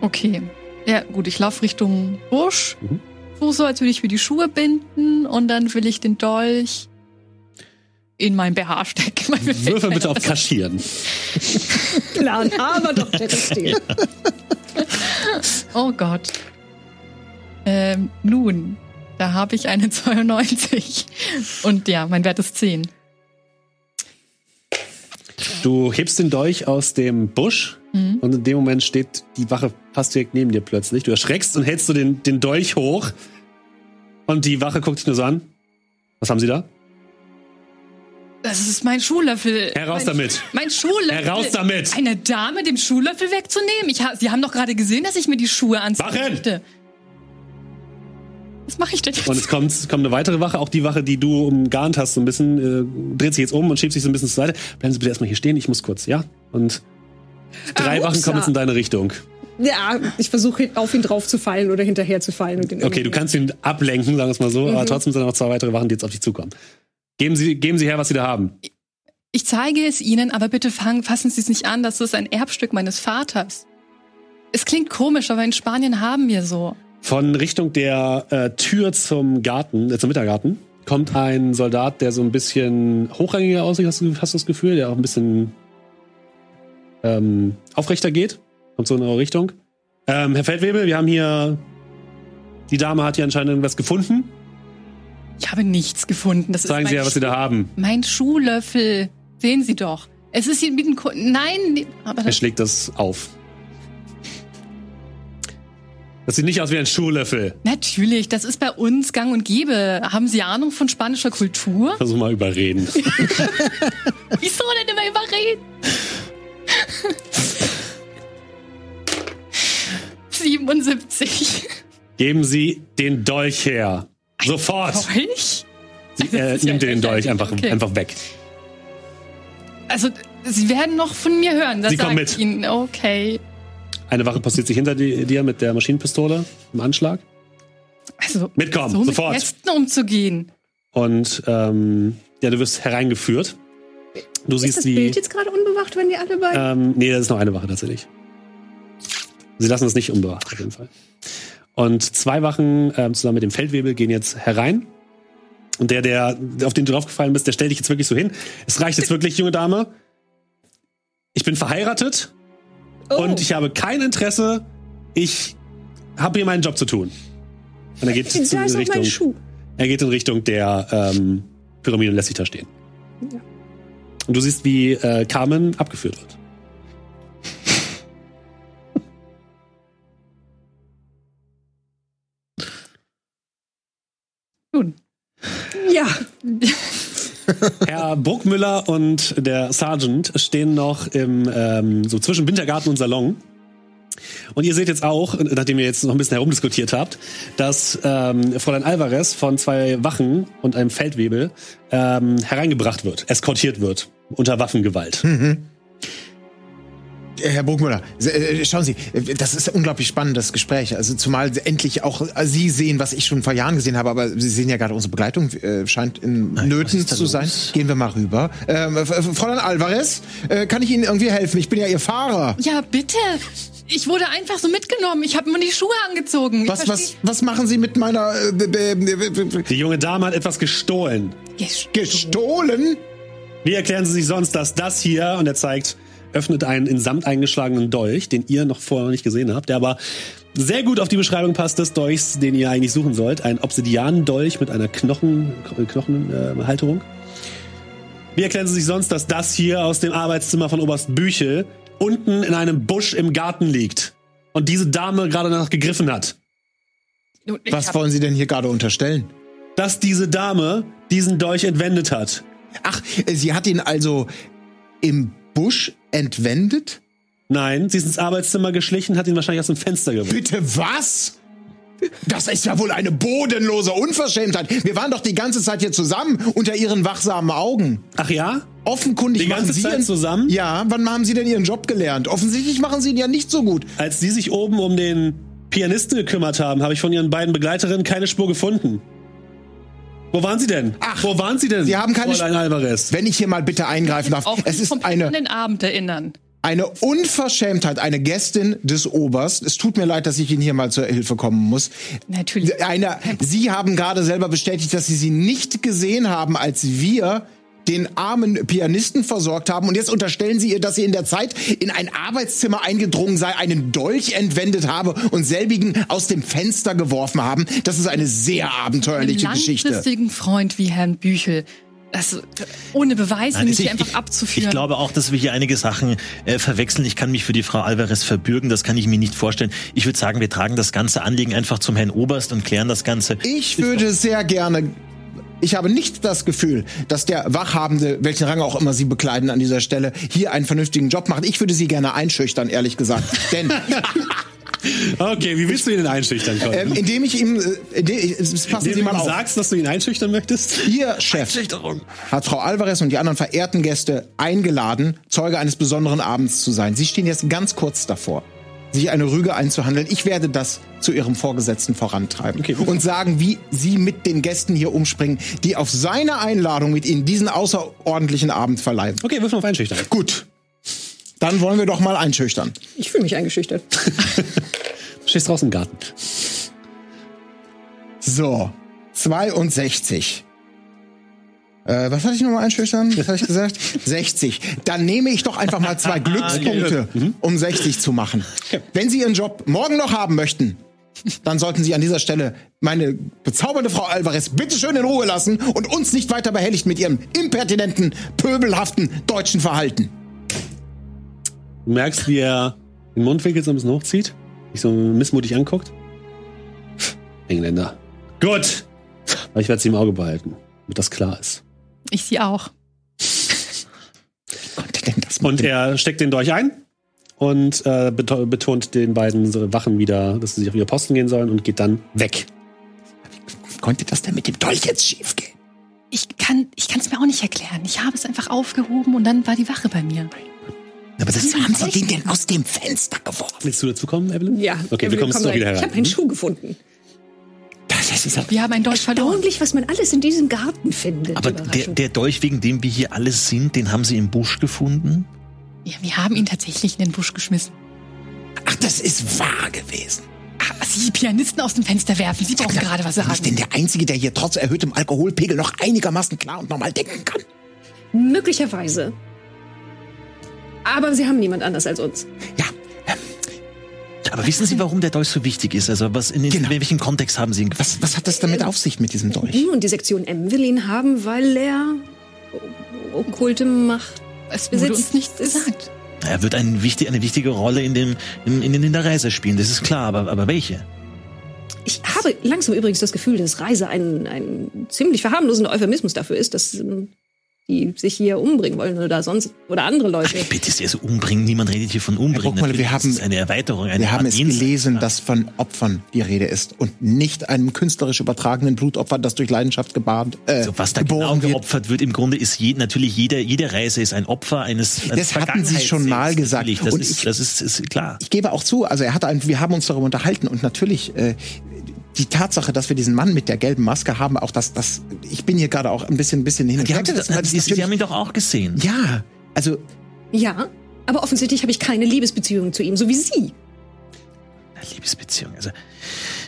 Okay. Ja, gut, ich laufe Richtung Busch. Mhm. So, so, als würde ich mir die Schuhe binden und dann will ich den Dolch in mein BH fällt Würfel bitte auf Kaschieren. Plan, aber doch der Stil. Oh Gott. Ähm, nun, da habe ich eine 92. Und ja, mein Wert ist 10. Du hebst den Dolch aus dem Busch Mhm. und in dem Moment steht die Wache fast direkt neben dir plötzlich. Du erschreckst und hältst so den, den Dolch hoch und die Wache guckt dich nur so an. Was haben sie da? Das ist mein Schuhlöffel. Heraus mein, damit. Mein Schuhlöffel. Heraus damit. Eine Dame dem Schuhlöffel wegzunehmen. Ich ha Sie haben doch gerade gesehen, dass ich mir die Schuhe anziehen Wachen! möchte. Was mache ich denn jetzt? Und es kommt, kommt eine weitere Wache, auch die Wache, die du umgarnt hast, so ein bisschen, äh, dreht sich jetzt um und schiebt sich so ein bisschen zur Seite. Bleiben Sie bitte erstmal hier stehen, ich muss kurz, ja? Und drei Ah, Wachen kommen jetzt in deine Richtung. Ja, ich versuche auf ihn drauf zu fallen oder hinterher zu fallen. Okay, du kannst ihn ablenken, sagen wir es mal so, Mhm. aber trotzdem sind noch zwei weitere Wachen, die jetzt auf dich zukommen. Geben Sie, geben Sie her, was Sie da haben. Ich zeige es Ihnen, aber bitte fangen, fassen Sie es nicht an, das ist ein Erbstück meines Vaters. Es klingt komisch, aber in Spanien haben wir so. Von Richtung der äh, Tür zum Garten, äh, zum Wintergarten, kommt ein Soldat, der so ein bisschen hochrangiger aussieht, hast du, hast du das Gefühl, der auch ein bisschen ähm, aufrechter geht. Kommt so in eure Richtung. Ähm, Herr Feldwebel, wir haben hier. Die Dame hat hier anscheinend irgendwas gefunden. Ich habe nichts gefunden. Das Zeigen ist Sie ja, was Sie da haben. Mein Schuhlöffel. Sehen Sie doch. Es ist hier mit einem Ko Nein, aber Er schlägt das auf. Das sieht nicht aus wie ein Schuhlöffel. natürlich, das ist bei uns gang und gäbe. Haben Sie Ahnung von spanischer Kultur? Versuch mal überreden. Wieso denn immer überreden? 77. Geben Sie den Dolch her. Sofort. Dolch? Sie, äh, ist ja nimmt den Dolch einfach, Okay. einfach weg. Also, Sie werden noch von mir hören. Das Sie ich mit. Ihnen. Okay. Eine Wache passiert sich hinter di- dir mit der Maschinenpistole im Anschlag. Also, Mitkommen, so sofort. mit Gästen umzugehen. Und ähm, ja, du wirst hereingeführt. Du Ist siehst das die. Bild jetzt gerade unbewacht, wenn die alle bei. Ähm, nee, das ist noch eine Wache tatsächlich. Sie lassen es nicht unbewacht, auf jeden Fall. Und zwei Wachen ähm, zusammen mit dem Feldwebel gehen jetzt herein. Und der, der, auf den du draufgefallen bist, der stellt dich jetzt wirklich so hin. Es reicht jetzt wirklich, junge Dame. Ich bin verheiratet oh, und ich habe kein Interesse. Ich habe hier meinen Job zu tun. Und er geht in Richtung, er geht in Richtung der ähm, Pyramide und lässt sich da stehen. Ja. Und du siehst, wie äh, Carmen abgeführt wird. Ja, Herr Bruckmüller und der Sergeant stehen noch im, ähm, so zwischen Wintergarten und Salon. Und ihr seht jetzt auch, nachdem ihr jetzt noch ein bisschen herumdiskutiert habt, dass ähm, Fräulein Alvarez von zwei Wachen und einem Feldwebel ähm, hereingebracht wird, eskortiert wird, unter Waffengewalt. Herr Burgmüller, äh, schauen Sie, das ist ein unglaublich spannendes Gespräch. Also zumal endlich auch äh, Sie sehen, was ich schon vor Jahren gesehen habe, aber Sie sehen ja gerade unsere Begleitung äh, scheint in Nöten ist da zu sein. los? Gehen wir mal rüber. Ähm, Fräulein Alvarez, äh, kann ich Ihnen irgendwie helfen? Ich bin ja Ihr Fahrer. ja, bitte. Ich wurde einfach so mitgenommen. Ich habe mir die Schuhe angezogen. Was, was, was machen Sie mit meiner äh, b- b- b- b- Die junge Dame hat etwas gestohlen. gestohlen? Wie erklären Sie sich sonst, dass das hier, und er zeigt, öffnet einen in Samt eingeschlagenen Dolch, den ihr noch vorher noch nicht gesehen habt, der aber sehr gut auf die Beschreibung passt des Dolchs, den ihr eigentlich suchen sollt. Ein Obsidianendolch mit einer Knochen, Knochenhalterung. Äh, Halterung. Wie erklären Sie sich sonst, dass das hier aus dem Arbeitszimmer von Oberst Büchel unten in einem Busch im Garten liegt und diese Dame gerade danach gegriffen hat? Nun, Was wollen Sie denn hier gerade unterstellen? Dass diese Dame diesen Dolch entwendet hat. Ach, sie hat ihn also im Busch entwendet? Nein, sie ist ins Arbeitszimmer geschlichen, hat ihn wahrscheinlich aus dem Fenster geworfen. Bitte was? Das ist ja wohl eine bodenlose Unverschämtheit. Wir waren doch die ganze Zeit hier zusammen unter Ihren wachsamen Augen. Ach ja? Offenkundig Die ganze machen Sie Zeit Ihren- zusammen? Ja, wann haben Sie denn Ihren Job gelernt? Offensichtlich machen Sie ihn ja nicht so gut. Als sie sich oben um den Pianisten gekümmert haben, habe ich von ihren beiden Begleiterinnen keine Spur gefunden. Wo waren sie denn? Ach, Wo waren sie denn? Sie haben keine Fräulein Alvarez. Wenn ich hier mal bitte eingreifen darf. auch Es ist eine, den Abend erinnern. eine Unverschämtheit, eine Gästin des Oberst. Es tut mir leid, dass ich Ihnen hier mal zur Hilfe kommen muss. Natürlich. Eine, Sie haben gerade selber bestätigt, dass Sie sie nicht gesehen haben, als wir den armen Pianisten versorgt haben. Und jetzt unterstellen Sie ihr, dass sie in der Zeit in ein Arbeitszimmer eingedrungen sei, einen Dolch entwendet habe und selbigen aus dem Fenster geworfen haben. Das ist eine sehr abenteuerliche Einen Geschichte. langfristigen Freund wie Herrn Büchel. Das, ohne Beweise Nein, nicht ich, einfach abzuführen. ich glaube auch, dass wir hier einige Sachen äh, verwechseln. Ich kann mich für die Frau Alvarez verbürgen, das kann ich mir nicht vorstellen. Ich würde sagen, wir tragen das ganze Anliegen einfach zum Herrn Oberst und klären das Ganze. Ich würde sehr gerne. Ich habe nicht das Gefühl, dass der Wachhabende, welchen Rang auch immer Sie bekleiden an dieser Stelle, hier einen vernünftigen Job macht. Ich würde Sie gerne einschüchtern, ehrlich gesagt. Denn Okay, wie willst du ihn denn einschüchtern, Colin? ähm, indem ich ihm, äh, indem, ich- es passen Indem Sie du mal ihm auf. sagst, dass du ihn einschüchtern möchtest? Ihr Chef hat Frau Alvarez und die anderen verehrten Gäste eingeladen, Zeuge eines besonderen Abends zu sein. Sie stehen jetzt ganz kurz davor, sich eine Rüge einzuhandeln. Ich werde das zu Ihrem Vorgesetzten vorantreiben Okay, und sagen, wie Sie mit den Gästen hier umspringen, die auf seine Einladung mit Ihnen diesen außerordentlichen Abend verleihen. Okay, wirf mal auf einschüchtern. Gut. Dann wollen wir doch mal einschüchtern. Ich fühle mich eingeschüchtert. Du stehst draußen im Garten. So, 62. Äh, was hatte ich nochmal einschüchtern? Was hatte ich gesagt? 60. Dann nehme ich doch einfach mal zwei Glückspunkte, um 60 zu machen. Wenn Sie Ihren Job morgen noch haben möchten, dann sollten Sie an dieser Stelle meine bezaubernde Frau Alvarez bitte schön in Ruhe lassen und uns nicht weiter behelligt mit Ihrem impertinenten, pöbelhaften deutschen Verhalten. Du merkst, wie er den Mundwinkel so ein bisschen hochzieht, dich so missmutig anguckt. Engländer. Gut. Aber ich werde sie im Auge behalten, damit das klar ist. Ich sie auch. Konnte denn das Und er steckt den Dolch ein und äh, beto- betont den beiden Wachen wieder, dass sie sich auf ihre Posten gehen sollen und geht dann weg. konnte das denn mit dem Dolch jetzt schiefgehen? Ich kann ich kann es mir auch nicht erklären. Ich habe es einfach aufgehoben und dann war die Wache bei mir. Aber das haben Sie den denn aus dem Fenster geworfen? Willst du dazu kommen, Evelyn? Ja. Okay, wir kommen doch wieder herein. Ich habe einen Schuh gefunden. Das ist Wir haben einen Dolch verloren. Erstaunlich, was man alles in diesem Garten findet. Aber der, der Dolch, wegen dem wir hier alle sind, den haben sie im Busch gefunden? Ja, wir haben ihn tatsächlich in den Busch geschmissen. Ach, das ist wahr gewesen. Ah, Sie Pianisten aus dem Fenster werfen. Sie brauchen gerade was Bin ich denn sagen. der Einzige, der hier trotz erhöhtem Alkoholpegel noch einigermaßen klar und normal denken kann? Möglicherweise. Aber sie haben niemand anders als uns. Ja, Aber wissen Sie, warum der Dolch so wichtig ist? Also was in, Genau. in welchem Kontext haben Sie ihn was, was hat das damit auf sich mit diesem Dolch? Und die Sektion M will ihn haben, weil er okkulte Macht Es wurde besitzt. uns nichts gesagt. Er wird ein wichtig, eine wichtige Rolle in, dem, in, in, in der Reise spielen, das ist klar, aber, aber welche? Ich habe langsam übrigens das Gefühl, dass Reise ein, ein ziemlich verharmlosender Euphemismus dafür ist, dass ähm, die sich hier umbringen wollen oder sonst oder andere Leute. Ach, bitte sehr, so umbringen, niemand redet hier von umbringen. Herr Bruckmüller, wir haben- eine Erweiterung, eine Wir haben es gelesen, dass von Opfern die Rede ist und nicht einem künstlerisch übertragenen Blutopfer, das durch Leidenschaft gebahnt, äh, Also was da genau geboren wird. geopfert wird, im Grunde ist je, natürlich jede, jede Reise ist ein Opfer eines, eines Das hatten Sie schon mal gesagt. Das, Und ist, ich- das ist, ist klar. Ich gebe auch zu, also er hat ein, wir haben uns darüber unterhalten und natürlich äh, die Tatsache, dass wir diesen Mann mit der gelben Maske haben, auch das, das, ich bin hier gerade auch ein bisschen, ein bisschen hin und Die weil das haben ihn doch auch gesehen. ja, also Ja, aber offensichtlich habe ich keine Liebesbeziehung zu ihm, so wie Sie. Eine Liebesbeziehung. Also,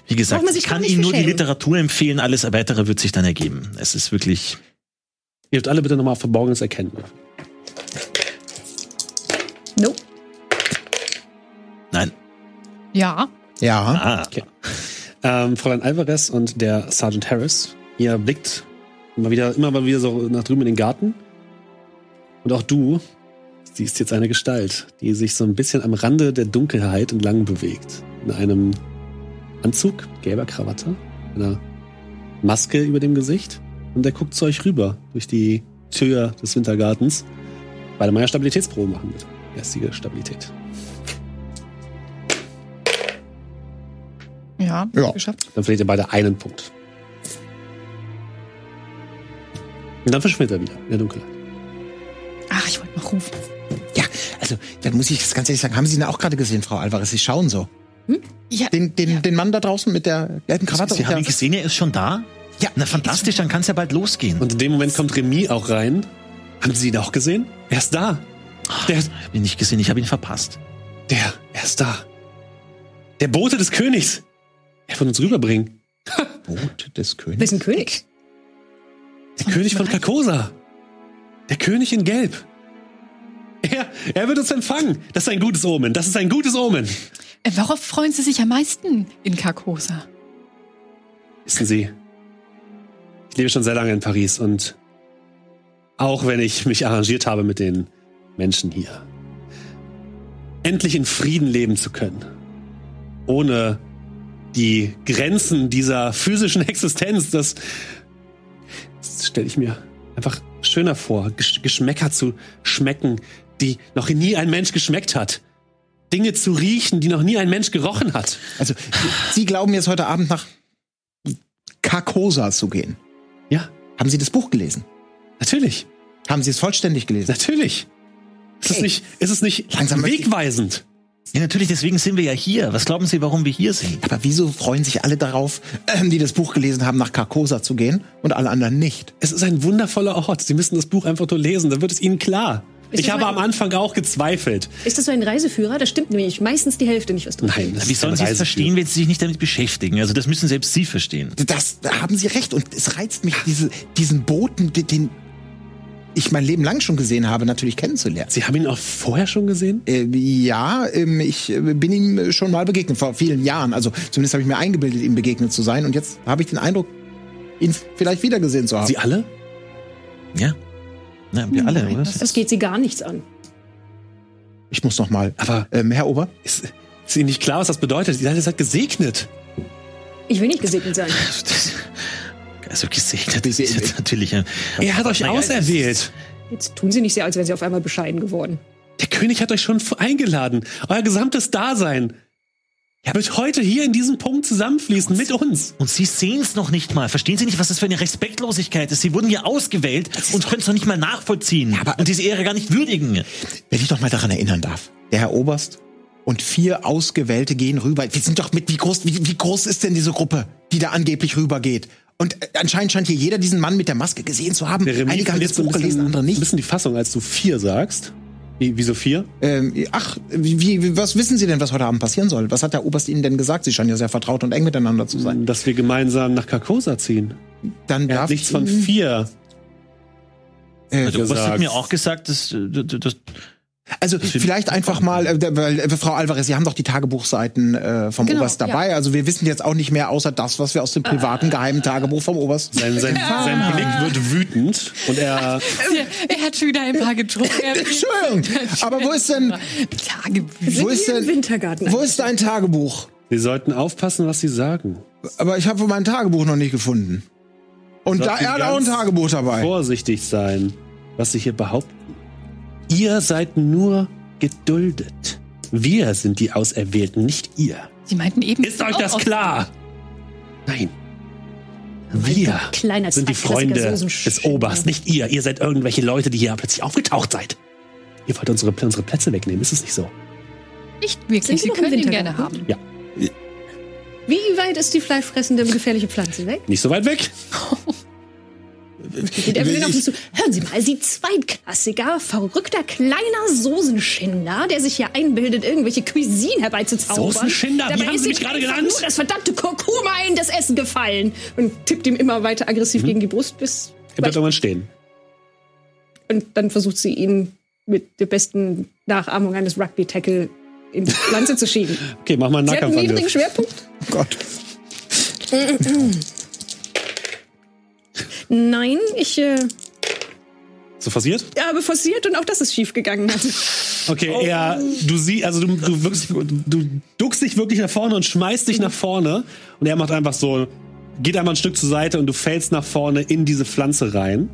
wie gesagt, ich kann Ihnen nur die. Literatur empfehlen, alles weitere wird sich dann ergeben. Es ist wirklich. Ihr dürft alle bitte nochmal Verborgenes erkennen. Nope. Nein. Ja. ja, Ah, Okay. Ähm, Fräulein Alvarez und der Sergeant Harris, ihr blickt immer wieder, immer mal wieder so nach drüben in den Garten. Und auch du siehst jetzt eine Gestalt, die sich so ein bisschen am Rande der Dunkelheit entlang bewegt. In einem Anzug, gelber Krawatte, einer Maske über dem Gesicht und er guckt zu euch rüber durch die Tür des Wintergartens, weil er mal Stabilitätsprobe machen wird. Geistige Stabilität. Ja, Ja. geschafft. Dann verliert ihr beide einen Punkt. Und dann verschwindet er wieder in der Dunkelheit. Ach, ich wollte noch rufen. Ja, also, da muss ich das ganz ehrlich sagen, haben Sie ihn auch gerade gesehen, Frau Alvarez? Sie schauen so. Ja, Den, den, den Mann da draußen mit der gelben Krawatte Sie haben ihn gesehen, er ist schon da? Ja. Na fantastisch, dann kann es ja bald losgehen. Und in dem Moment kommt Remy auch rein. Haben Sie ihn auch gesehen? Er ist da. Der, ich habe ihn nicht gesehen, ich habe ihn verpasst. der, er ist da. Der Bote des Königs. Er wird uns rüberbringen. Boot des Königs. ein König? Der König von Carcosa. Der König in Gelb. Er, er wird uns empfangen. Das ist ein gutes Omen. Das ist ein gutes Omen. Äh, Worauf freuen Sie sich am meisten in Carcosa? Wissen Sie, ich lebe schon sehr lange in Paris und auch wenn ich mich arrangiert habe mit den Menschen hier, endlich in Frieden leben zu können, ohne die Grenzen dieser physischen Existenz, das, das stelle ich mir einfach schöner vor, Gesch- Geschmäcker zu schmecken, die noch nie ein Mensch geschmeckt hat. Dinge zu riechen, die noch nie ein Mensch gerochen hat. Also, Sie glauben jetzt heute Abend nach Carcosa zu gehen. Ja, Haben Sie das Buch gelesen? natürlich. Haben Sie es vollständig gelesen? Natürlich. Ist es Hey. nicht, ist es nicht Langsam wegweisend? Ja, natürlich, deswegen sind wir ja hier. Was glauben Sie, warum wir hier sind? Aber wieso freuen sich alle darauf, ähm, die das Buch gelesen haben, nach Carcosa zu gehen und alle anderen nicht? Es ist ein wundervoller Ort. Sie müssen das Buch einfach nur lesen, dann wird es Ihnen klar. Ist Ich habe mein- am Anfang auch gezweifelt. Ist das so ein Reiseführer? Das stimmt nämlich meistens die Hälfte nicht, was du Nein, das Wie sollen ein Sie es verstehen, wenn Sie sich nicht damit beschäftigen? Also das müssen selbst Sie verstehen. Das da haben Sie recht. Und es reizt mich, diese, diesen Boten, den ich mein Leben lang schon gesehen habe, natürlich kennenzulernen. Sie haben ihn auch vorher schon gesehen? Äh, ja, ähm, ich äh, bin ihm schon mal begegnet, vor vielen Jahren. Also zumindest habe ich mir eingebildet, ihm begegnet zu sein. Und jetzt habe ich den Eindruck, ihn vielleicht wiedergesehen zu haben. Sie alle? Ja. Na, wir alle, Nein, oder? das Das geht sie gar nichts an. ich muss noch mal. Aber Ähm, Herr Ober? ist, ist Ihnen nicht klar, was das bedeutet? Ihr seid gesegnet. Ich will nicht gesegnet sein. Das- Also gesegnet, das ist jetzt natürlich ein... Er hat euch Naja, auserwählt. Jetzt tun sie nicht sehr, als wären sie auf einmal bescheiden geworden. Der König hat euch schon eingeladen. Euer gesamtes Dasein wird heute hier in diesem Punkt zusammenfließen mit uns. Und Sie sehen es noch nicht mal. Verstehen Sie nicht, was das für eine Respektlosigkeit ist? Sie wurden hier ausgewählt und können es noch nicht mal nachvollziehen. aber- und diese Ehre gar nicht würdigen. Wenn ich doch mal daran erinnern darf. Der Herr Oberst und vier Ausgewählte gehen rüber. Wir sind doch mit, wie groß, wie, wie groß ist denn diese Gruppe, die da angeblich rübergeht? Und äh, anscheinend scheint hier jeder diesen Mann mit der Maske gesehen zu haben. Einige haben das ein Buch gelesen, bisschen, andere ein nicht. bisschen die Fassung, als du vier sagst. Wie, wieso vier? Ähm, ach, wie, wie, was wissen Sie denn, was heute Abend passieren soll? Was hat der Oberst Ihnen denn gesagt? Sie scheinen ja sehr vertraut und eng miteinander zu sein. Dass wir gemeinsam nach Carcosa ziehen. Dann Er darf hat nichts von vier. äh, Also, was gesagt. hat mir auch gesagt, dass, äh, das, Also vielleicht einfach mal, äh, weil, äh, Frau Alvarez, Sie haben doch die Tagebuchseiten äh, vom Genau, Oberst dabei. Also wir wissen jetzt auch nicht mehr, außer das, was wir aus dem privaten geheimen Tagebuch vom Oberst. Sein, sein, sein Blick wird wütend und er Er, er hat schon wieder ein paar getrunken. Entschuldigung, aber wo ist denn, Tagebücher. wo ist denn, Wintergarten. wo ist dein Tagebuch? Sie sollten aufpassen, was Sie sagen. Aber ich habe mein Tagebuch noch nicht gefunden. Und da er hat auch ein Tagebuch dabei. Vorsichtig sein, was Sie hier behaupten. Ihr seid nur geduldet. Wir sind die Auserwählten, nicht ihr. Sie meinten eben. Ist euch auch das klar? Nein. Wir Kleiner sind die Freunde des Soßenschänder. Oberst, nicht ihr. Ihr seid irgendwelche Leute, die hier plötzlich aufgetaucht seid. Ihr wollt unsere, unsere Plätze wegnehmen, ist es nicht so? Nicht wirklich. Sie können ihn gerne haben. Ja. Wie weit ist die fleischfressende gefährliche Pflanze weg? Nicht so weit weg? Geht Evelyn auf zu. Hören Sie mal, Sie zweitklassiger, verrückter, kleiner Soßenschinder, der sich hier einbildet, irgendwelche Cuisine herbeizuzaubern. Soßenschinder? Wie Dabei haben ist Sie mich gerade genannt? Nur das verdammte Kurkuma in das Essen gefallen. Und tippt ihm immer weiter aggressiv gegen die Brust, bis. Er bleibt irgendwann stehen. Und dann versucht sie ihn mit der besten Nachahmung eines Rugby-Tackle in die Pflanze zu schieben. Okay, mach mal einen Sie hat einen niedrigen. Schwerpunkt. Oh Gott. Nein, ich. Äh, So forciert? Ja, aber forciert und auch das ist schief gegangen. Okay, er, du siehst, also du, du, wirkst, du duckst dich wirklich nach vorne und schmeißt dich nach vorne und er macht einfach so, geht einmal ein Stück zur Seite und du fällst nach vorne in diese Pflanze rein.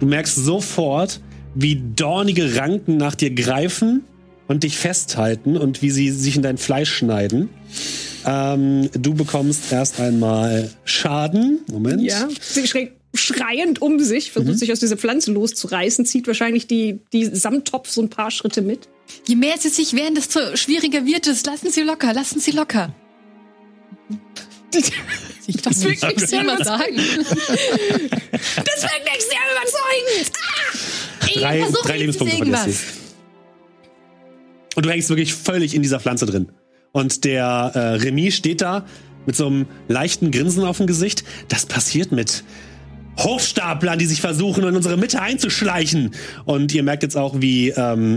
Du merkst sofort, wie dornige Ranken nach dir greifen und dich festhalten und wie sie sich in dein Fleisch schneiden. Ähm, du bekommst erst einmal Schaden. Moment. Ja, sie schrägt schreiend um sich, versucht sich aus dieser Pflanze loszureißen, zieht wahrscheinlich die, die Samttopf so ein paar Schritte mit. Je mehr sie sich wehren, desto schwieriger wird es. Lassen Sie locker, lassen Sie locker. Ich Das Ich will was sagen. Das wirkt nicht sehr überzeugend! Ah! Drei, versuch drei Lebenspunkte verlierst irgendwas. Und du hängst wirklich völlig in dieser Pflanze drin. Und der äh, Remy steht da mit so einem leichten Grinsen auf dem Gesicht. Das passiert mit Hochstaplern, die sich versuchen, in unsere Mitte einzuschleichen. Und ihr merkt jetzt auch, wie ähm,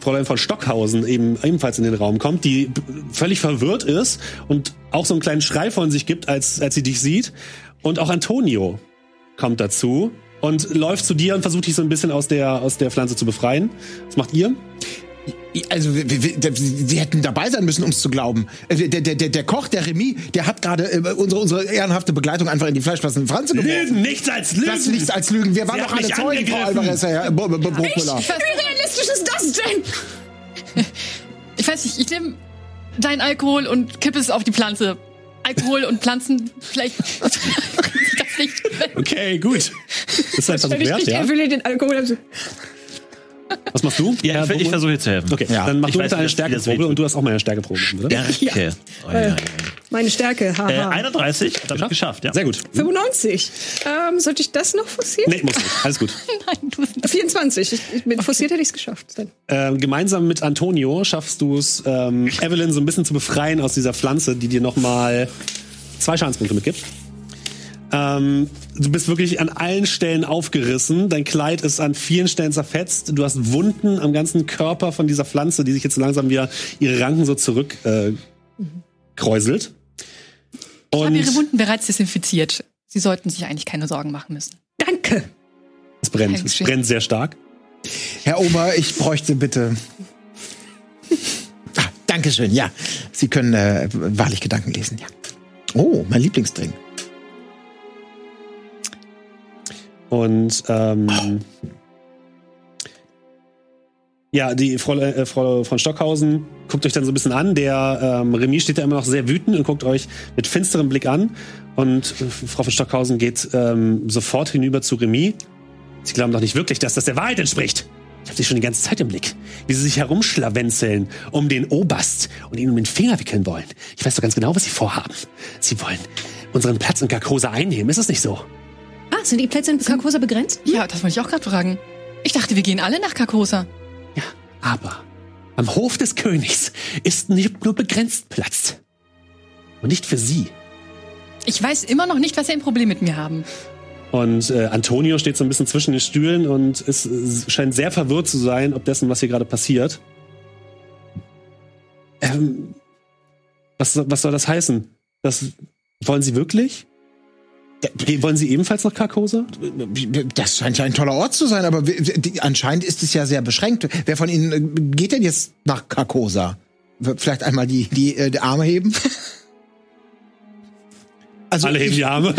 Fräulein von Stockhausen eben ebenfalls in den Raum kommt, die völlig verwirrt ist und auch so einen kleinen Schrei von sich gibt, als, als sie dich sieht. Und auch Antonio kommt dazu und läuft zu dir und versucht dich so ein bisschen aus der, aus der Pflanze zu befreien. Was macht ihr? Also, wir, wir, wir, sie hätten dabei sein müssen, um es zu glauben. Äh, Der, der, der, der Koch, der Remy, der hat gerade äh, unsere, unsere ehrenhafte Begleitung einfach in die fleischfassende Franze geworfen. Lügen, nichts als Lügen! Das ist nichts als Lügen. Wir waren Sie doch alle Zeugen, Frau. Alvarez, Herr B- B- B- Bruckmüller. Wie realistisch ist das denn? Ich weiß nicht, ich nehme dein Alkohol und kippe es auf die Pflanze. Alkohol und Pflanzen, vielleicht das nicht. Okay, gut. Das ist ein Versuch Wenn ich wert, nicht ja. er will den Alkohol. Was machst du? Ja, Herr ich, ich versuche jetzt zu helfen. Okay, Ja. dann mach Ich du weiß, bitte eine Stärkeprobe und du hast auch mal eine Stärkeprobe, oder? Stärke. Oh, ja, ja. meine Stärke, Äh, haha. 31, hab ich geschafft, ja. Sehr gut. 95. Ähm, sollte ich das noch forcieren? Nee, muss nicht. Alles gut. Nein, du 24. Ich, ich, mit forciert hätte ich es geschafft. Dann. Ähm, gemeinsam mit Antonio schaffst du es, ähm, Evelyn so ein bisschen zu befreien aus dieser Pflanze, die dir nochmal zwei Schadenspunkte mitgibt. Ähm, du bist wirklich an allen Stellen aufgerissen. Dein Kleid ist an vielen Stellen zerfetzt. Du hast Wunden am ganzen Körper von dieser Pflanze, die sich jetzt langsam wieder ihre Ranken so zurück äh, kräuselt. Ich habe ihre Wunden bereits desinfiziert. Sie sollten sich eigentlich keine Sorgen machen müssen. Danke. es brennt. Es brennt sehr stark. Herr Ober, ich bräuchte bitte. Ah, Dankeschön, ja. Sie können äh, wahrlich Gedanken lesen, ja. Oh, mein Lieblingsdrink. Und ähm, ja, die Frau, äh, Frau von Stockhausen guckt euch dann so ein bisschen an. Der ähm, Remy steht da immer noch sehr wütend und guckt euch mit finsterem Blick an. Und äh, Frau von Stockhausen geht ähm, sofort hinüber zu Remy. Sie glauben doch nicht wirklich, dass das der Wahrheit entspricht. Ich habe sie schon die ganze Zeit im Blick, wie sie sich herumschlawenzeln um den Oberst und ihn um den Finger wickeln wollen. Ich weiß doch ganz genau, was sie vorhaben. Sie wollen unseren Platz in Carcosa einnehmen, ist es nicht so? Ah, sind die Plätze in Carcosa begrenzt? Ja, das wollte ich auch gerade fragen. Ich dachte, wir gehen alle nach Carcosa. Ja, aber am Hof des Königs ist nicht nur begrenzt Platz. Und nicht für sie. Ich weiß immer noch nicht, was sie ein Problem mit mir haben. Und äh, Antonio steht so ein bisschen zwischen den Stühlen und ist, äh, scheint sehr verwirrt zu sein, ob dessen, was hier gerade passiert. Ähm, was, was soll das heißen? Das wollen Sie wirklich? Wollen Sie ebenfalls nach Carcosa? Das scheint ja ein toller Ort zu sein, aber anscheinend ist es ja sehr beschränkt. Wer von Ihnen äh, geht denn jetzt nach Carcosa? Vielleicht einmal die, die, äh, die Arme heben? Also Alle heben die Arme.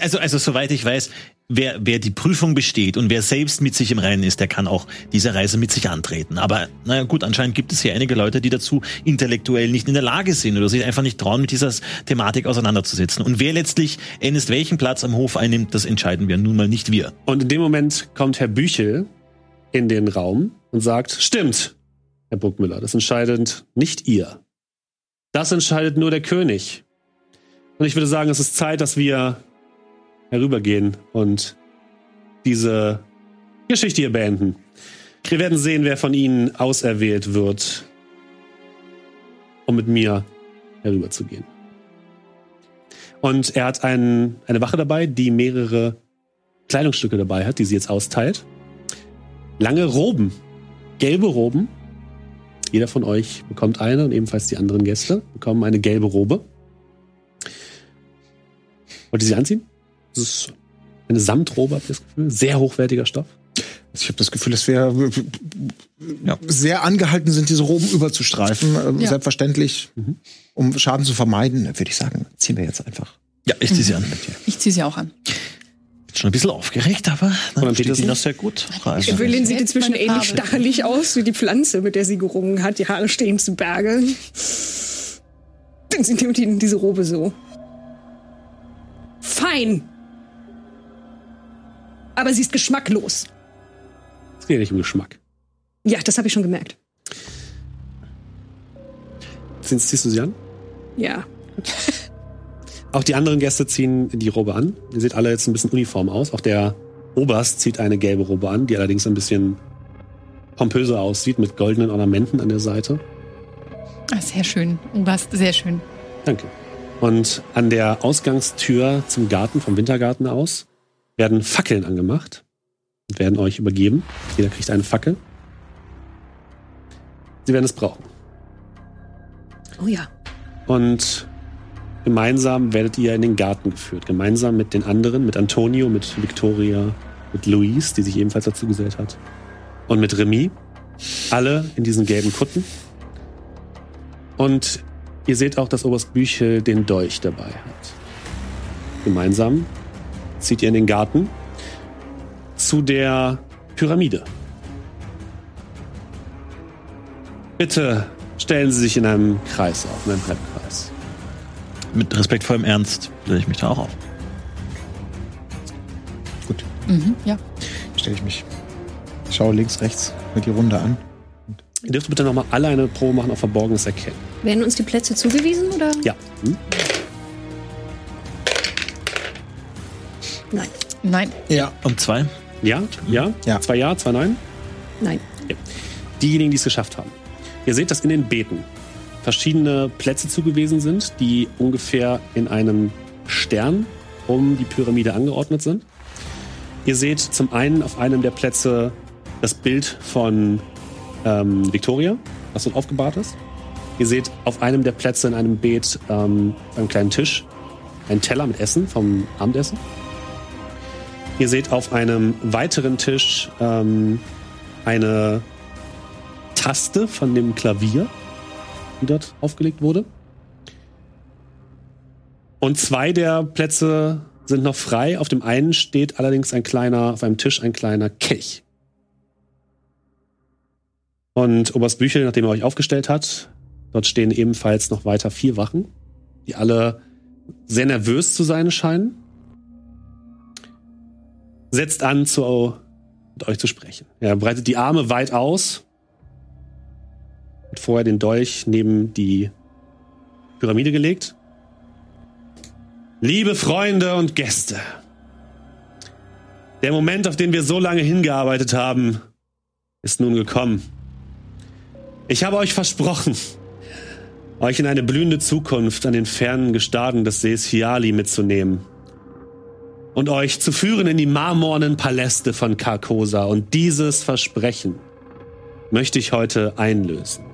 Also, also soweit ich weiß, wer, wer die Prüfung besteht und wer selbst mit sich im Reinen ist, der kann auch diese Reise mit sich antreten. Aber naja gut, anscheinend gibt es hier einige Leute, die dazu intellektuell nicht in der Lage sind oder sich einfach nicht trauen, mit dieser Thematik auseinanderzusetzen. Und wer letztlich endest welchen Platz am Hof einnimmt, das entscheiden wir nun mal nicht wir. Und in dem Moment kommt Herr Büchel in den Raum und sagt, stimmt, Herr Bruckmüller, das entscheidet nicht ihr. Das entscheidet nur der König. Und ich würde sagen, es ist Zeit, dass wir herübergehen und diese Geschichte hier beenden. Wir werden sehen, wer von Ihnen auserwählt wird, um mit mir herüberzugehen. Und er hat einen, eine Wache dabei, die mehrere Kleidungsstücke dabei hat, die sie jetzt austeilt. Lange Roben, gelbe Roben. Jeder von euch bekommt eine und ebenfalls die anderen Gäste bekommen eine gelbe Robe. Wollt ihr sie anziehen? Das ist Eine Samtrobe, habt ihr das Gefühl? Sehr hochwertiger Stoff. Ich habe das Gefühl, dass wir ja, sehr angehalten sind, diese Roben überzustreifen. Ähm, Ja. Selbstverständlich, um Schaden zu vermeiden, würde ich sagen, ziehen wir jetzt einfach. Ja, ich ziehe sie an mit dir. Ich ziehe sie auch an. Schon ein bisschen aufgeregt, aber dann dann steht sie noch sehr gut. Also, Evelyn sieht Jetzt inzwischen ähnlich stachelig aus wie die Pflanze, mit der sie gerungen hat. Die Haare stehen zu Berge. Dann sie nimmt ihnen diese Robe so. Fein. Aber sie ist geschmacklos. Es geht nicht um Geschmack. Ja, das habe ich schon gemerkt. Ziehst ziehst du sie an? Ja. Auch die anderen Gäste ziehen die Robe an. Ihr seht alle jetzt ein bisschen uniform aus. Auch der Oberst zieht eine gelbe Robe an, die allerdings ein bisschen pompöser aussieht, mit goldenen Ornamenten an der Seite. Ah, sehr schön. Oberst, sehr schön. Danke. Und an der Ausgangstür zum Garten, vom Wintergarten aus, werden Fackeln angemacht und werden euch übergeben. Jeder kriegt eine Fackel. Sie werden es brauchen. Oh ja. Und gemeinsam werdet ihr in den Garten geführt. Gemeinsam mit den anderen, mit Antonio, mit Victoria, mit Louise, die sich ebenfalls dazu gesellt hat. Und mit Remy. Alle in diesen gelben Kutten. Und ihr seht auch, dass Oberst Büchel den Dolch dabei hat. Gemeinsam zieht ihr in den Garten zu der Pyramide. Bitte stellen Sie sich in einem Kreis auf, in einem Halbkreis. mit respektvollem Ernst stelle ich mich da auch auf. Mhm, ja. Stelle ich mich. Schaue links, rechts mir die Runde an. Ihr dürft bitte nochmal alle eine Probe machen auf Verborgenes Erkennen. Werden uns die Plätze zugewiesen oder? Ja. Hm? Nein. Nein. Ja. Und zwei? Ja? Ja? Ja. Zwei Ja, zwei Nein? Nein. Diejenigen, die es geschafft haben. Ihr seht, dass in den Beeten verschiedene Plätze zugewiesen sind, die ungefähr in einem Stern um die Pyramide angeordnet sind. Ihr seht zum einen auf einem der Plätze das Bild von ähm, Victoria, was dort aufgebahrt ist. Ihr seht auf einem der Plätze in einem Beet ähm, einem kleinen Tisch einen Teller mit Essen vom Abendessen. Ihr seht auf einem weiteren Tisch ähm, eine Taste von dem Klavier, die dort aufgelegt wurde. Und zwei der Plätze sind noch frei. Auf dem einen steht allerdings ein kleiner, auf einem Tisch ein kleiner Kelch. Und Oberst Büchel, nachdem er euch aufgestellt hat, dort stehen ebenfalls noch weiter vier Wachen, die alle sehr nervös zu sein scheinen. Setzt an, zu, mit euch zu sprechen. Er breitet die Arme weit aus, hat vorher den Dolch neben die Pyramide gelegt. Liebe Freunde und Gäste, der Moment, auf den wir so lange hingearbeitet haben, ist nun gekommen. Ich habe euch versprochen, euch in eine blühende Zukunft an den fernen Gestaden des Sees Fiali mitzunehmen und euch zu führen in die marmornen Paläste von Carcosa. Und dieses Versprechen möchte ich heute einlösen.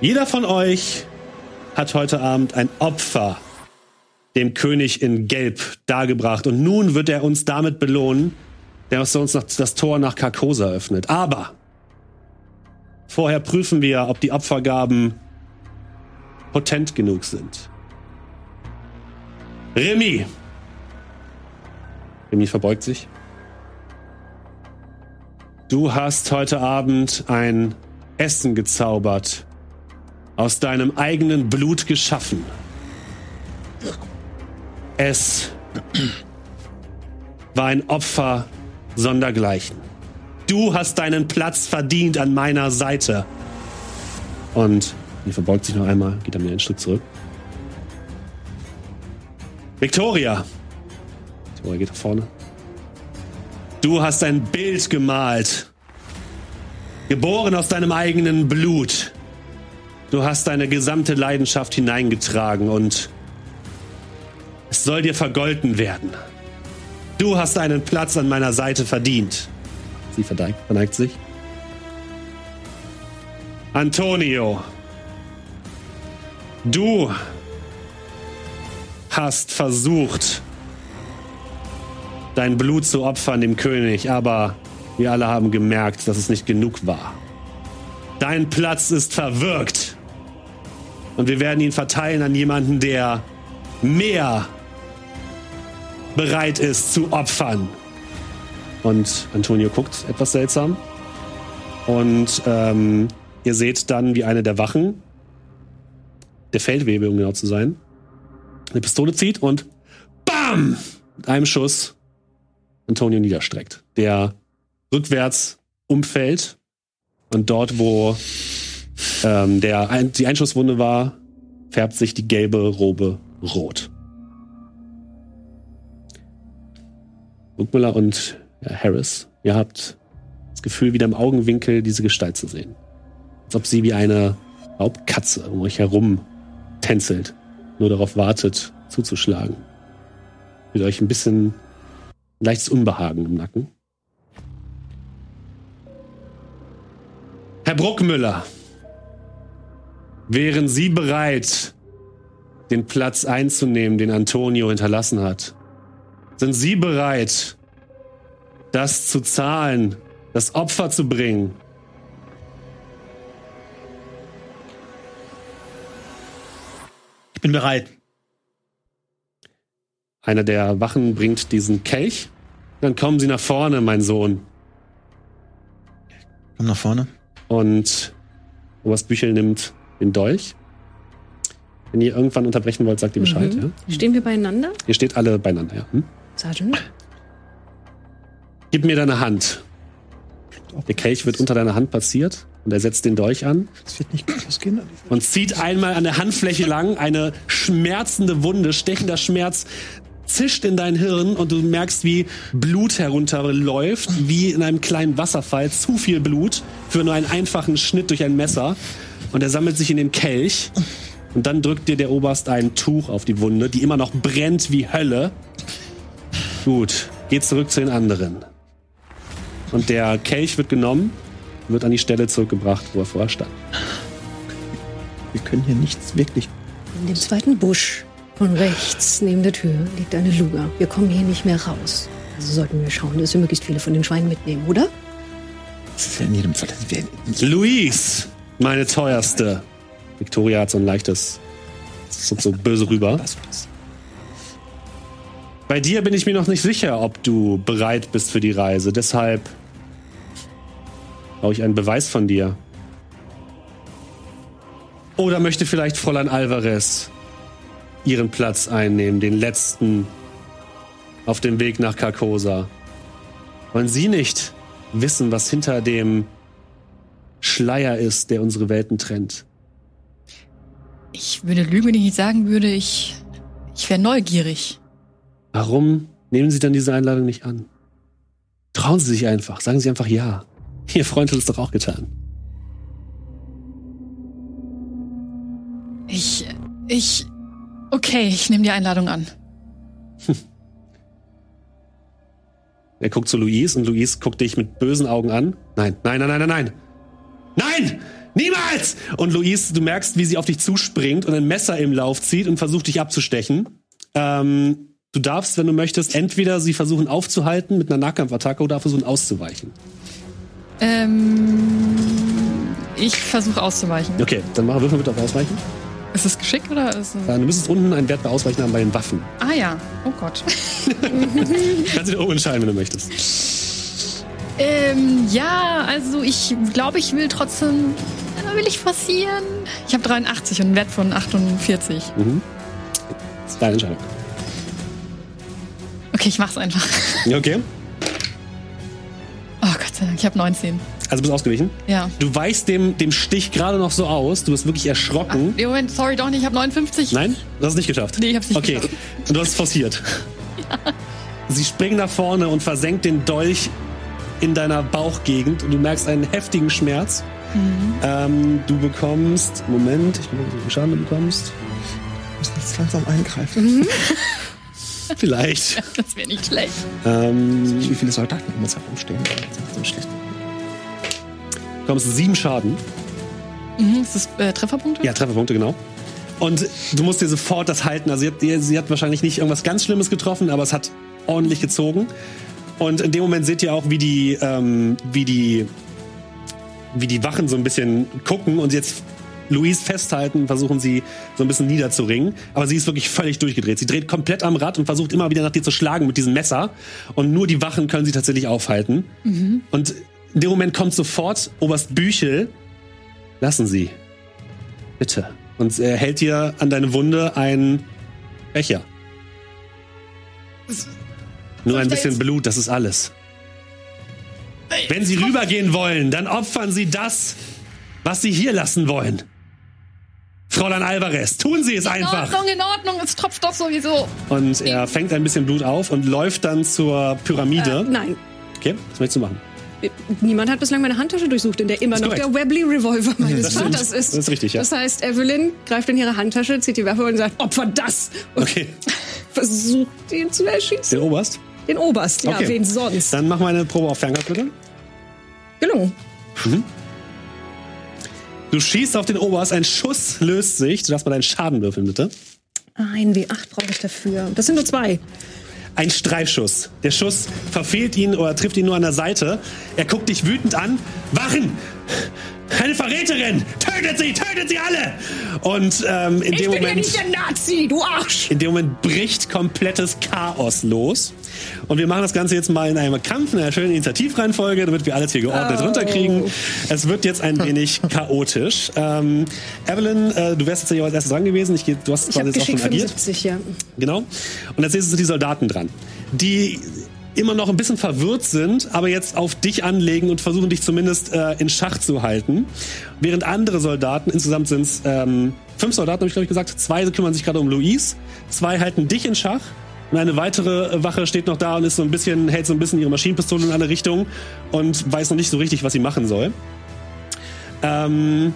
Jeder von euch hat heute Abend ein Opfer dem König in Gelb dargebracht. Und nun wird er uns damit belohnen, der uns das Tor nach Carcosa öffnet. Aber vorher prüfen wir, ob die Opfergaben potent genug sind. Remy! Remy verbeugt sich. Du hast heute Abend ein Essen gezaubert, aus deinem eigenen Blut geschaffen. Es war ein Opfer sondergleichen. Du hast deinen Platz verdient an meiner Seite. Und sie verbeugt sich noch einmal, geht dann wieder einen Schritt zurück. Victoria. Victoria geht nach vorne. Du hast ein Bild gemalt. Geboren aus deinem eigenen Blut. Du hast deine gesamte Leidenschaft hineingetragen und es soll dir vergolten werden. Du hast einen Platz an meiner Seite verdient. Sie verneigt, verneigt sich. Antonio, du hast versucht, dein Blut zu opfern dem König, aber wir alle haben gemerkt, dass es nicht genug war. Dein Platz ist verwirkt. Und wir werden ihn verteilen an jemanden, der mehr bereit ist zu opfern. Und Antonio guckt etwas seltsam. Und ähm, ihr seht dann, wie eine der Wachen, der Feldwebel, um genau zu sein, eine Pistole zieht und BAM! Mit einem Schuss Antonio niederstreckt. Der rückwärts umfällt und dort, wo ähm, der ein, die Einschusswunde war, färbt sich die gelbe Robe rot. Burgmüller und Harris, ihr habt das Gefühl, wieder im Augenwinkel diese Gestalt zu sehen. Als ob sie wie eine Raubkatze um euch herum tänzelt, nur darauf wartet, zuzuschlagen. Mit euch ein bisschen leichtes Unbehagen im Nacken. Herr Bruckmüller, wären Sie bereit, den Platz einzunehmen, den Antonio hinterlassen hat? Sind Sie bereit, das zu zahlen, das Opfer zu bringen? Ich bin bereit. Einer der Wachen bringt diesen Kelch. Dann kommen Sie nach vorne, mein Sohn. Komm nach vorne. Und Oberst Büchel nimmt den Dolch. Wenn ihr irgendwann unterbrechen wollt, sagt ihr Bescheid. Ja? Stehen wir beieinander? Ihr steht alle beieinander, ja. Hm? Sergeant? Gib mir deine Hand. Der Kelch wird unter deiner Hand platziert und er setzt den Dolch an Das wird nicht gut ausgehen. und zieht einmal an der Handfläche lang eine schmerzende Wunde, stechender Schmerz zischt in dein Hirn und du merkst, wie Blut herunterläuft, wie in einem kleinen Wasserfall, zu viel Blut für nur einen einfachen Schnitt durch ein Messer und er sammelt sich in dem Kelch und dann drückt dir der Oberst ein Tuch auf die Wunde, die immer noch brennt wie Hölle. Gut, geht zurück zu den anderen. Und der Kelch wird genommen, wird an die Stelle zurückgebracht, wo er vorher stand. Wir können hier nichts wirklich. In dem zweiten Busch von rechts neben der Tür liegt eine Luga. Wir kommen hier nicht mehr raus. Also sollten wir schauen, dass wir möglichst viele von den Schweinen mitnehmen, oder? Das ist ja in jedem Fall. Luis, meine teuerste. Victoria hat so ein leichtes, so, so böse rüber. was, was. Bei dir bin ich mir noch nicht sicher, ob du bereit bist für die Reise. Deshalb brauche ich einen Beweis von dir. Oder möchte vielleicht Fräulein Alvarez ihren Platz einnehmen, den letzten auf dem Weg nach Carcosa? Wollen Sie nicht wissen, was hinter dem Schleier ist, der unsere Welten trennt? Ich würde lügen, wenn ich nicht sagen würde, ich, ich wäre neugierig. Warum nehmen Sie dann diese Einladung nicht an? Trauen Sie sich einfach, sagen Sie einfach ja. Ihr Freund hat es doch auch getan. Ich, ich, okay, ich nehme die Einladung an. Er guckt zu Luis und Luis guckt dich mit bösen Augen an. Nein, nein, nein, nein, nein, nein. Nein! Niemals! Und Luis, du merkst, wie sie auf dich zuspringt und ein Messer im Lauf zieht und versucht, dich abzustechen. Ähm, du darfst, wenn du möchtest, entweder sie versuchen aufzuhalten mit einer Nahkampfattacke oder versuchen auszuweichen. Ähm, ich versuche auszuweichen. Okay, dann mach Würfel bitte auf Ausweichen. Ist es geschickt oder ist es... Äh, Du müsstest unten einen Wert bei Ausweichen haben bei den Waffen. Ah ja, oh Gott. Kannst du dir oben entscheiden, wenn du möchtest. ähm, ja, also ich glaube, ich will trotzdem... äh, Will ich forcieren? Ich habe 83 und einen Wert von 48. Mhm. Das ist deine Entscheidung. Okay, ich mach's einfach. Ja, Okay. Oh Gott sei Dank, ich habe 19. Also bist ausgewichen. Ja. Du weichst dem, dem Stich gerade noch so aus. Du bist wirklich erschrocken. Nee, Moment, sorry, doch nicht, ich habe 59. Nein? Du hast es nicht geschafft. Nee, ich hab's nicht okay. geschafft. Und du hast es forciert. Sie springen nach vorne und versenkt den Dolch in deiner Bauchgegend und du merkst einen heftigen Schmerz. Mhm. Ähm, du bekommst. Moment, ich bin wie viel Schaden du bekommst. Wir müssen jetzt langsam eingreifen. Vielleicht. Das wäre nicht schlecht. ähm, Wie viele Soldaten um uns herumstehen? Das ist so schlecht. du bekommst sieben Schaden. Mhm, ist das äh, Trefferpunkte? Ja, Trefferpunkte, genau. Und du musst dir sofort das halten. Also sie hat, sie hat wahrscheinlich nicht irgendwas ganz Schlimmes getroffen, aber es hat ordentlich gezogen. Und in dem Moment seht ihr auch, wie die, ähm, wie die, wie die Wachen so ein bisschen gucken und jetzt Louise festhalten, versuchen sie so ein bisschen niederzuringen. Aber sie ist wirklich völlig durchgedreht. Sie dreht komplett am Rad und versucht immer wieder nach dir zu schlagen mit diesem Messer. Und nur die Wachen können sie tatsächlich aufhalten. Und in dem Moment kommt sofort Oberst Büchel. Lassen Sie. Bitte. Und er hält dir an deine Wunde einen Becher. Nur ein bisschen Blut, das ist alles. Wenn Sie rübergehen wollen, dann opfern Sie das, was Sie hier lassen wollen. Fräulein Alvarez, tun Sie es In einfach. Ordnung, in Ordnung, es tropft doch sowieso. Und er fängt ein bisschen Blut auf und läuft dann zur Pyramide. Äh, nein. Okay, was möchtest du machen? Niemand hat bislang meine Handtasche durchsucht, in der immer noch der Webley Revolver meines Das. Vaters ist. Das ist richtig, ja. Das heißt, Evelyn greift in ihre Handtasche, zieht die Waffe und sagt, Opfer das! Und Okay, versucht ihn zu erschießen. den Oberst. Den Oberst, ja, Okay. wen sonst? Dann mach mal eine Probe auf Fernkampf, bitte. Gelungen. Du schießt auf den Oberst, ein Schuss löst sich. Du darfst mal deinen Schaden würfeln, bitte. Ein W8 brauche ich dafür. Das sind nur zwei. Ein Streifschuss. Der Schuss verfehlt ihn oder trifft ihn nur an der Seite. Er guckt dich wütend an. Wachen! Eine Verräterin! Tötet sie! Tötet sie alle! Und ähm, in Ich dem bin ja nicht der Nazi, du Arsch! In dem Moment bricht komplettes Chaos los. Und wir machen das Ganze jetzt mal in einem Kampf, in einer schönen Initiativreihenfolge, damit wir alles hier geordnet Oh. runterkriegen. Es wird jetzt ein wenig chaotisch. Ähm, Evelyn, äh, du wärst tatsächlich auch als erstes dran gewesen. Ich, geh- du hast Ich jetzt auch schon Geschick agiert. 75, ja. Genau. Und als nächstes sind die Soldaten dran, die immer noch ein bisschen verwirrt sind, aber jetzt auf dich anlegen und versuchen dich zumindest äh, in Schach zu halten. Während andere Soldaten, insgesamt sind es ähm, fünf Soldaten, habe ich glaube ich gesagt, zwei kümmern sich gerade um Louise, zwei halten dich in Schach und eine weitere Wache steht noch da und ist so ein bisschen, hält so ein bisschen ihre Maschinenpistole in alle Richtungen und weiß noch nicht so richtig, was sie machen soll. Ähm,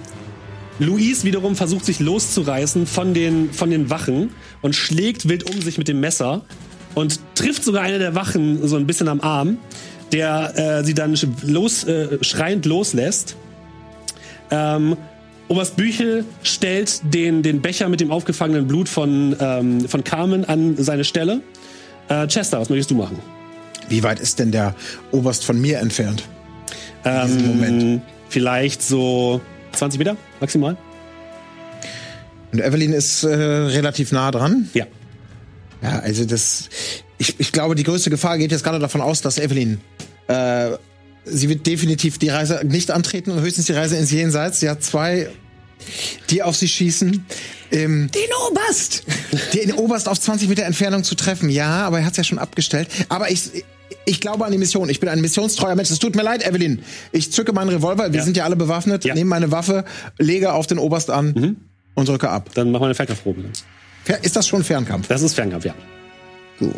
Luis wiederum versucht sich loszureißen von den, von den Wachen und schlägt wild um sich mit dem Messer und trifft sogar eine der Wachen so ein bisschen am Arm, der äh, sie dann los, äh, schreiend loslässt. Ähm, Oberst Büchel stellt den, den Becher mit dem aufgefangenen Blut von, ähm, von Carmen an seine Stelle. Äh, Chester, was möchtest du machen? Wie weit ist denn der Oberst von mir entfernt? Ähm, Moment. Vielleicht so 20 Meter maximal? Und Evelyn ist äh, relativ nah dran. Ja. Ja, also das. Ich, ich glaube, die größte Gefahr geht jetzt gerade davon aus, dass Evelyn. Äh, sie wird definitiv die Reise nicht antreten und höchstens die Reise ins Jenseits. Sie hat zwei, die auf sie schießen. Ähm, Den Oberst! den Oberst auf 20 Meter Entfernung zu treffen, ja, aber er hat es ja schon abgestellt. Aber ich, ich glaube an die Mission. Ich bin ein missionstreuer Mensch. Es tut mir leid, Evelyn. Ich zücke meinen Revolver. Wir Ja. sind ja alle bewaffnet. Ja. Nehme meine Waffe, lege auf den Oberst an und drücke ab. Dann machen wir eine Fernkampfprobe. Fer- Ist das schon Fernkampf? Das ist Fernkampf, ja. Gut.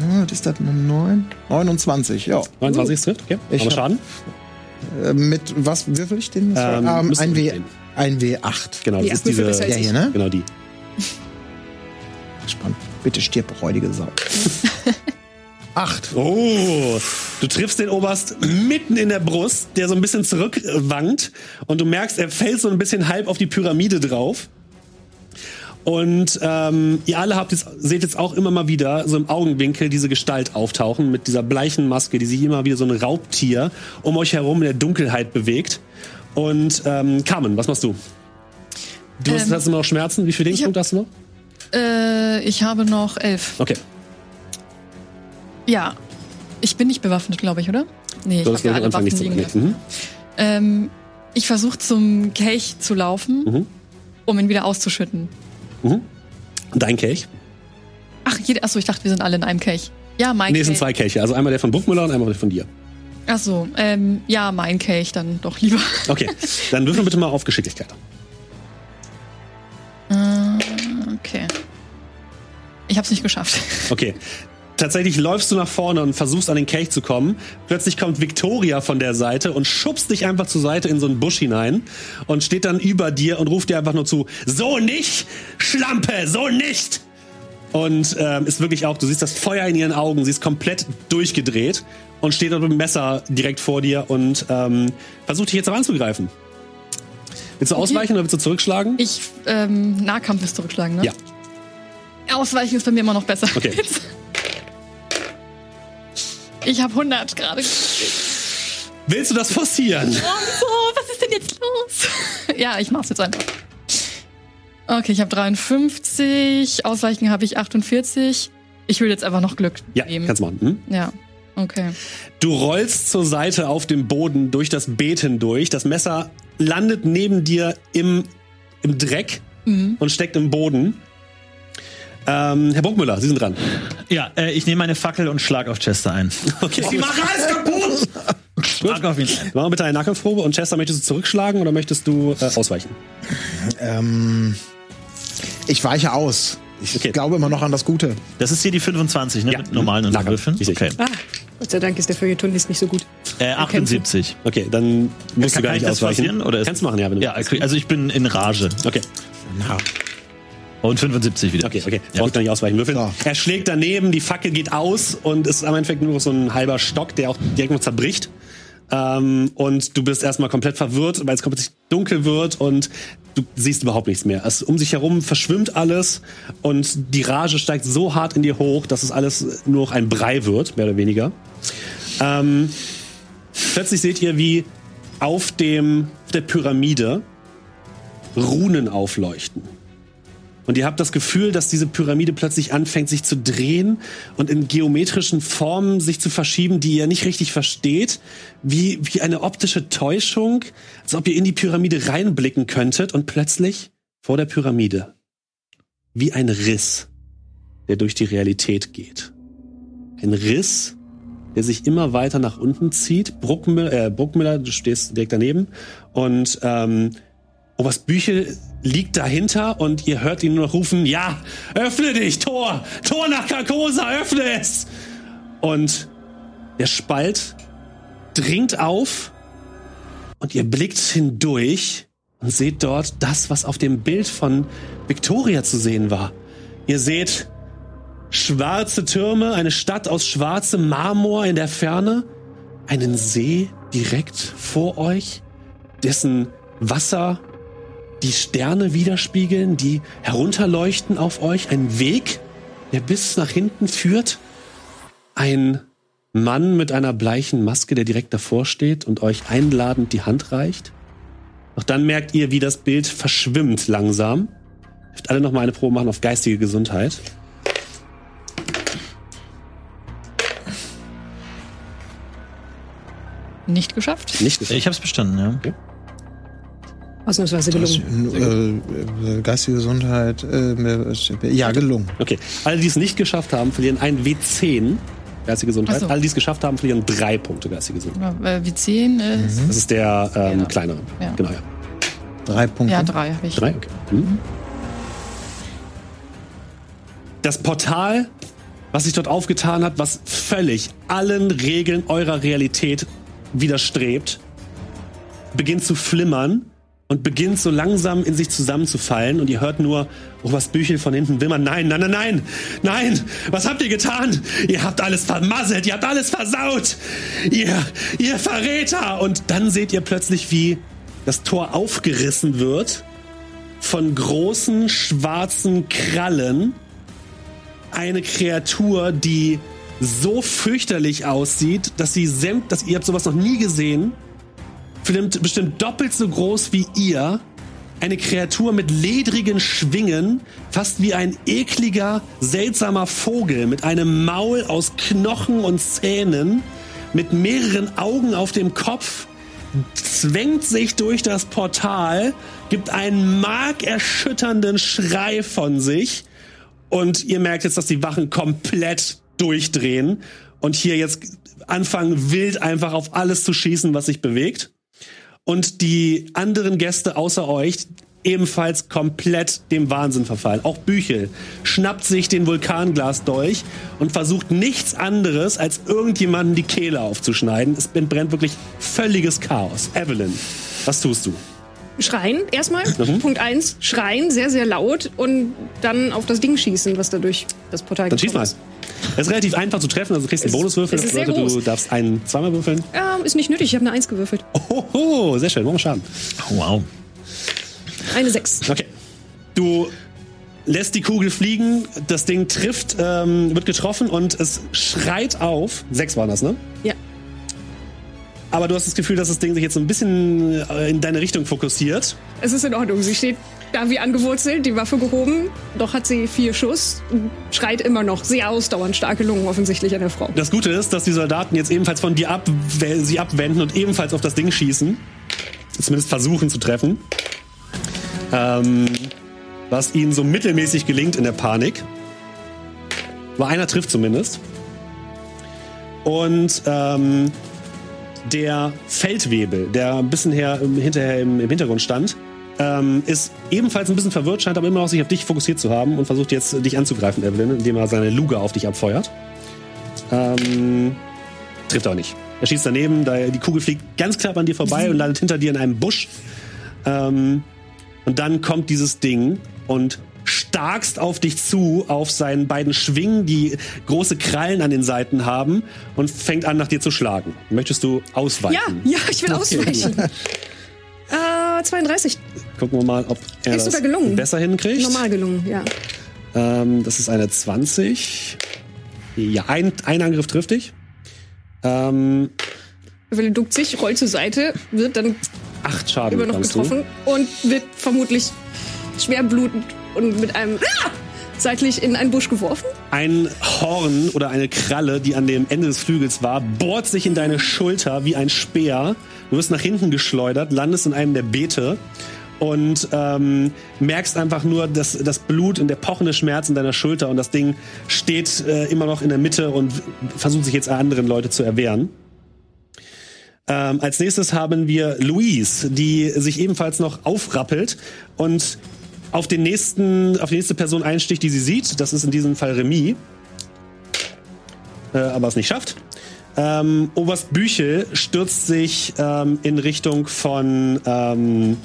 Ja, was ist das? Eine 9? 29, ja. 29 trifft, okay. Ich Aber hab- Schaden? Äh, mit was würfel ich denn? Das Ähm, war, ähm, ein, W, ein W8. Genau, das Ja, ist diese. ist Der hier, ne? Genau die. Spannend. Bitte stirb, räudige Sau. Acht. Oh, du triffst den Oberst mitten in der Brust, der so ein bisschen zurückwankt und du merkst, er fällt so ein bisschen halb auf die Pyramide drauf. Und ähm, ihr alle habt jetzt, seht jetzt auch immer mal wieder so im Augenwinkel diese Gestalt auftauchen mit dieser bleichen Maske, die sich immer wieder so ein Raubtier um euch herum in der Dunkelheit bewegt. Und ähm, Carmen, was machst du? Du hast, Ähm, hast immer noch Schmerzen. Wie viele ich hab- Lebenspunkte hast du noch? Äh, ich habe noch elf. Okay. Ja. Ich bin nicht bewaffnet, glaube ich, oder? Nee, ich Du habe hast ja alle Waffen liegen nee. lassen. mhm. Ähm, ich versuche zum Kelch zu laufen, Mhm. um ihn wieder auszuschütten. Dein Kelch? Ach, jede, achso, ich dachte, wir sind alle in einem Kelch. Ja, mein Nee, es sind Kelch. zwei Kelche. Also einmal der von Buckmüller und einmal der von dir. Achso, ähm, ja, mein Kelch dann doch lieber. Okay, dann würfeln bitte mal auf Geschicklichkeit. Äh, okay. Ich hab's nicht geschafft. Okay. Tatsächlich läufst du nach vorne und versuchst an den Kelch zu kommen. Plötzlich kommt Victoria von der Seite und schubst dich einfach zur Seite in so einen Busch hinein und steht dann über dir und ruft dir einfach nur zu, so nicht, Schlampe, so nicht. Und ähm, ist wirklich auch, du siehst das Feuer in ihren Augen, sie ist komplett durchgedreht und steht dort mit dem Messer direkt vor dir und ähm, versucht dich jetzt auch anzugreifen. Willst du ausweichen oder willst du zurückschlagen? Ich, ähm, Nahkampf ist zurückschlagen, ne? Ja. Ausweichen ist bei mir immer noch besser. Okay. Ich habe 100 gerade. Willst du das forcieren? Oh, was ist denn jetzt los? ja, ich mach's jetzt einfach. Okay, ich habe 53, Ausweichen habe ich 48. Ich will jetzt einfach noch Glück Ja, nehmen. kannst du machen. Hm? Ja, okay. Du rollst zur Seite auf dem Boden durch das Beet hindurch. Das Messer landet neben dir im, im Dreck und steckt im Boden. Ähm, Herr Bruckmüller, Sie sind dran. Ja, äh, ich nehme meine Fackel und schlag auf Chester ein. Okay. Die machen alles kaputt! Schlag auf ihn ein. Machen wir bitte eine Nahkampfprobe. Und Chester, möchtest du zurückschlagen oder möchtest du äh, ausweichen? Ähm, ich weiche aus. Ich Okay. glaube immer noch an das Gute. Das ist hier die 25, ne? Ja. Mit normalen. Ich sehe. Okay. Ah, Gott sei Dank ist der Feuilletonist nicht so gut. Äh, 78. Okay, dann musst Kann- du gar nicht ausweichen. oder ist- Kannst du machen, ja, wenn du Ja, also ich bin in Rage. Okay, Na, Und 75 wieder. okay, okay. Ja. Brauchst gar nicht ausweichen. Würfeln. So. Er schlägt daneben, die Fackel geht aus und es ist am Endeffekt nur noch so ein halber Stock, der auch direkt noch zerbricht. Ähm, und du bist erstmal komplett verwirrt, weil es komplett dunkel wird und du siehst überhaupt nichts mehr. Es, um sich herum verschwimmt alles und die Rage steigt so hart in dir hoch, dass es alles nur noch ein Brei wird, mehr oder weniger. Ähm, plötzlich seht ihr, wie auf, dem, auf der Pyramide Runen aufleuchten. Und ihr habt das Gefühl, dass diese Pyramide plötzlich anfängt, sich zu drehen und in geometrischen Formen sich zu verschieben, die ihr nicht richtig versteht. Wie, wie eine optische Täuschung, als ob ihr in die Pyramide reinblicken könntet und plötzlich vor der Pyramide wie ein Riss, der durch die Realität geht. Ein Riss, der sich immer weiter nach unten zieht. Bruckmüller, äh, Bruckmüller du stehst direkt daneben und ähm, Oberst Büchel liegt dahinter und ihr hört ihn nur noch rufen, ja, öffne dich, Tor, Tor nach Carcosa, öffne es. Und der Spalt dringt auf und ihr blickt hindurch und seht dort das, was auf dem Bild von Victoria zu sehen war. Ihr seht schwarze Türme, eine Stadt aus schwarzem Marmor in der Ferne, einen See direkt vor euch, dessen Wasser die Sterne widerspiegeln, die herunterleuchten auf euch, ein Weg, der bis nach hinten führt, ein Mann mit einer bleichen Maske, der direkt davor steht und euch einladend die Hand reicht. Doch dann merkt ihr, wie das Bild verschwimmt langsam. Ihr dürft alle noch mal eine Probe machen auf geistige Gesundheit. Nicht geschafft. Nicht geschafft. Ich hab's bestanden, ja. Ausnahmsweise gelungen. Äh, äh, geistige Gesundheit, äh, ja, gelungen. Okay. Alle, die es nicht geschafft haben, verlieren ein W10 geistige Gesundheit. So. Alle, die es geschafft haben, verlieren drei Punkte geistige Gesundheit. Ja, äh, wie 10 ist. Das ist der ähm, Ja. kleinere. Ja. Genau, ja. Drei Punkte. Ja, drei habe ich. Drei, okay. Mhm. Das Portal, was sich dort aufgetan hat, was völlig allen Regeln eurer Realität widerstrebt, beginnt zu flimmern und beginnt so langsam in sich zusammenzufallen und ihr hört nur Oberst Büchel von hinten wimmern, nein, nein, nein, nein, nein, was habt ihr getan? Ihr habt alles vermasselt, ihr habt alles versaut, ihr, ihr Verräter! Und dann seht ihr plötzlich, wie das Tor aufgerissen wird von großen schwarzen Krallen. Eine Kreatur, die so fürchterlich aussieht, dass sie sämt, dass ihr habt sowas noch nie gesehen. Bestimmt, bestimmt doppelt so groß wie ihr. Eine Kreatur mit ledrigen Schwingen, fast wie ein ekliger, seltsamer Vogel mit einem Maul aus Knochen und Zähnen, mit mehreren Augen auf dem Kopf, zwängt sich durch das Portal, gibt einen markerschütternden Schrei von sich und ihr merkt jetzt, dass die Wachen komplett durchdrehen und hier jetzt anfangen wild einfach auf alles zu schießen, was sich bewegt. Und die anderen Gäste außer euch ebenfalls komplett dem Wahnsinn verfallen. Auch Büchel schnappt sich den Vulkanglasdolch und versucht nichts anderes, als irgendjemanden die Kehle aufzuschneiden. Es entbrennt wirklich völliges Chaos. Evelyn, was tust du? Schreien erstmal. Mhm. Punkt eins. Schreien, sehr, sehr laut und dann auf das Ding schießen, was dadurch das Portal Dann schieß mal. ist. Es ist relativ einfach zu treffen, also du kriegst einen Bonuswürfel. Das bedeutet, du darfst einen zweimal würfeln. Ja, ist nicht nötig, ich habe eine Eins gewürfelt. Oho, sehr schön, machen wir Schaden. Oh, wow. Eine Sechs. Okay. Du lässt die Kugel fliegen, das Ding trifft, ähm, wird getroffen und es schreit auf. Sechs waren das, ne? Ja. Aber du hast das Gefühl, dass das Ding sich jetzt so ein bisschen äh, in deine Richtung fokussiert. Es ist in Ordnung. Sie steht da wie angewurzelt, die Waffe gehoben. Doch hat sie vier Schuss, und schreit immer noch. Sehr ausdauernd starke Lungen offensichtlich an der Frau. Das Gute ist, dass die Soldaten jetzt ebenfalls von dir ab, sie abwenden und ebenfalls auf das Ding schießen. Zumindest versuchen zu treffen. Ähm, was ihnen so mittelmäßig gelingt in der Panik. Aber einer trifft zumindest. Und ähm, der Feldwebel, der ein bisschen her, hinterher im, im Hintergrund stand, ähm, ist ebenfalls ein bisschen verwirrt, scheint aber immer noch sich auf dich fokussiert zu haben und versucht jetzt dich anzugreifen, Evelyn, indem er seine Luge auf dich abfeuert. Ähm, trifft auch nicht. Er schießt daneben, da die Kugel fliegt ganz knapp an dir vorbei und landet hinter dir in einem Busch. Ähm, und dann kommt dieses Ding und starkst auf dich zu, auf seinen beiden Schwingen, die große Krallen an den Seiten haben und fängt an, nach dir zu schlagen. Möchtest du Ja, ausweichen? ja, ich will ausweichen. äh, 32. Gucken wir mal, ob er Ist das gelungen. besser hinkriegt. Normal gelungen, ja. Ähm, das ist eine 20. Ja, ein, ein Angriff trifft dich. Ähm, Evelyn duckt sich, rollt zur Seite, wird dann acht Schaden immer noch getroffen und wird vermutlich schwer blutend und mit einem ah! seitlich in einen Busch geworfen. Ein Horn oder eine Kralle, die an dem Ende des Flügels war, bohrt sich in deine Schulter wie ein Speer. Du wirst nach hinten geschleudert, landest in einem der Beete und ähm, merkst einfach nur das, das Blut und der pochende Schmerz in deiner Schulter und das Ding steht äh, immer noch in der Mitte und versucht sich jetzt an anderen Leute zu erwehren. Ähm, als nächstes haben wir Louise, die sich ebenfalls noch aufrappelt und auf den nächsten, auf die nächste Person einsticht, die sie sieht. Das ist in diesem Fall Remy. Äh, aber es nicht schafft. Ähm, Oberst Büchel stürzt sich ähm, in Richtung von. Ähm,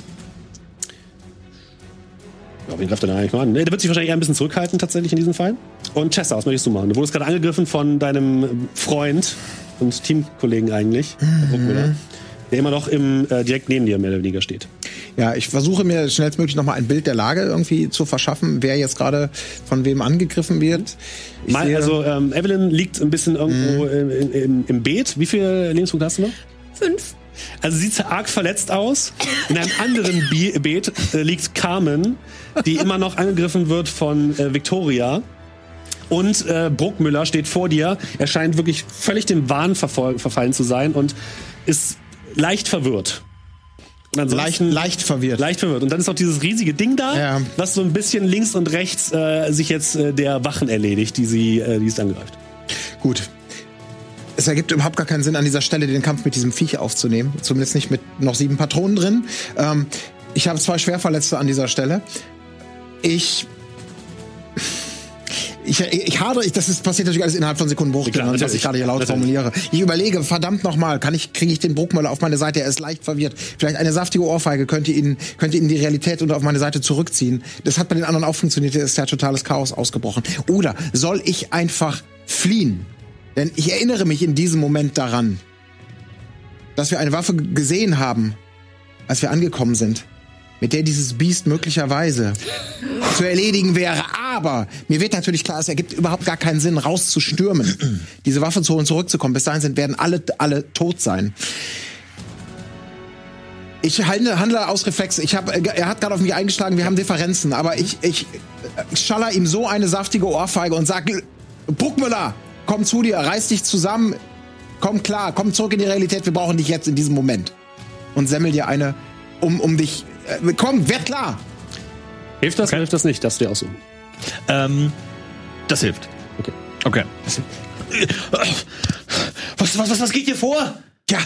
ja, wen greift er da eigentlich mal an? Nee, der wird sich wahrscheinlich eher ein bisschen zurückhalten, tatsächlich in diesem Fall. Und Chester, was möchtest du machen? Du wurdest gerade angegriffen von deinem Freund und Teamkollegen eigentlich, Bruckmüller, der immer noch im, äh, direkt neben dir mehr oder weniger steht. Ja, ich versuche mir schnellstmöglich nochmal ein Bild der Lage irgendwie zu verschaffen, wer jetzt gerade von wem angegriffen wird. Ich sehe- also ähm, Evelyn liegt ein bisschen irgendwo im, im, im, im Beet. Wie viele Lebenspunkte hast du noch? Fünf. Also sieht arg verletzt aus. In einem anderen Bi Beet äh, liegt Carmen, die immer noch angegriffen wird von äh, Victoria. Und äh, Bruckmüller steht vor dir. Er scheint wirklich völlig dem Wahn verfall- verfallen zu sein und ist leicht verwirrt. Leicht, leicht verwirrt. leicht verwirrt. Und dann ist auch dieses riesige Ding da, Ja. was so ein bisschen links und rechts äh, sich jetzt äh, der Wachen erledigt, die sie, äh, die es angreift. Gut. Es ergibt überhaupt gar keinen Sinn, an dieser Stelle den Kampf mit diesem Viech aufzunehmen. Zumindest nicht mit noch sieben Patronen drin. Ähm, ich habe zwei Schwerverletzte an dieser Stelle. Ich. Ich, ich hadere, ich, das ist, passiert natürlich alles innerhalb von Sekundenbruchteilen, was ich gerade hier laut Natürlich. formuliere. Ich überlege, verdammt nochmal, kann ich, kriege ich den Bruckmüller auf meine Seite? Er ist leicht verwirrt. Vielleicht eine saftige Ohrfeige könnte ihn, könnte ihn die Realität und auf meine Seite zurückziehen. Das hat bei den anderen auch funktioniert, hier ist ja totales Chaos ausgebrochen. Oder soll ich einfach fliehen? Denn ich erinnere mich in diesem Moment daran, dass wir eine Waffe gesehen haben, als wir angekommen sind, mit der dieses Biest möglicherweise zu erledigen wäre. Aber mir wird natürlich klar, es ergibt überhaupt gar keinen Sinn, rauszustürmen, diese Waffe zu holen, zurückzukommen. Bis dahin sind, werden alle, alle tot sein. Ich handle, handle aus Reflex. Ich hab, er hat gerade auf mich eingeschlagen, wir haben Differenzen, aber ich, ich, ich schaller ihm so eine saftige Ohrfeige und sag, Bruckmüller, komm zu dir, reiß dich zusammen, komm klar, komm zurück in die Realität, wir brauchen dich jetzt in diesem Moment. Und semmel dir eine, um, um dich, äh, komm, werd klar. Hilft das oder hilft das nicht? Das dir aussuchen. Ähm, das hilft. Okay. Okay. Was, was, was, was geht hier vor? Ja,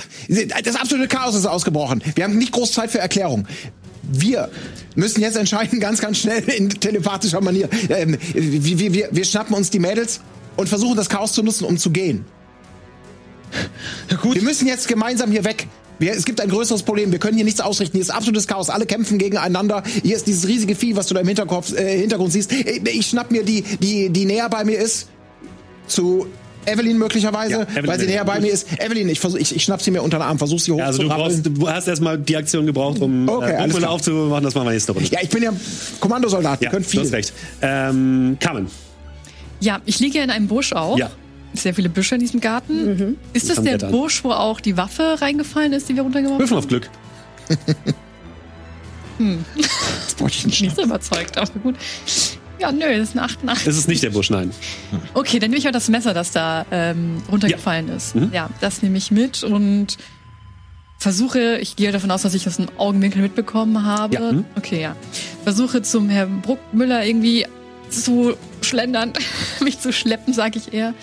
das absolute Chaos ist ausgebrochen. Wir haben nicht groß Zeit für Erklärung. Wir müssen jetzt entscheiden, ganz, ganz schnell in telepathischer Manier. Ähm, wir, wir, wir, wir schnappen uns die Mädels und versuchen das Chaos zu nutzen, um zu gehen. Gut. Wir müssen jetzt gemeinsam hier weg. Wir, es gibt ein größeres Problem. Wir können hier nichts ausrichten. Hier ist absolutes Chaos. Alle kämpfen gegeneinander. Hier ist dieses riesige Vieh, was du da im Hinterkopf, äh, Hintergrund siehst. Ich, ich schnapp mir die, die, die näher bei mir ist, zu Evelyn möglicherweise, Ja, Evelyn weil sie näher bei mir ist. Evelyn, ich, versuch, ich, ich schnapp sie mir unter den Arm, versuch sie Ja, also du, brauchst, du hast erstmal die Aktion gebraucht, um Okay, äh, alles Bruchmüller klar. aufzumachen. Das machen wir nächste Runde. Ja, ich bin ja Kommandosoldat, Ja, ja, könnt du viel. hast recht. Ähm, Carmen. Ja, ich liege in einem Busch auch. Ja. Sehr viele Büsche in diesem Garten. Ist das der. Busch, wo auch die Waffe reingefallen ist, die wir runtergeworfen Würfel auf Glück. Das brauch ich nicht. Nicht so überzeugt, aber gut. Ja, nö, das ist eine 88. Es ist nicht der Busch, nein. Okay, dann nehme ich auch das Messer, das da ähm, runtergefallen ist. Mhm. Ja, das nehme ich mit und versuche, ich gehe davon aus, dass ich das im Augenwinkel mitbekommen habe. Ja, mhm. Okay, ja. Versuche zum Herrn Bruckmüller irgendwie zu schlendern, mich zu schleppen, sage ich eher.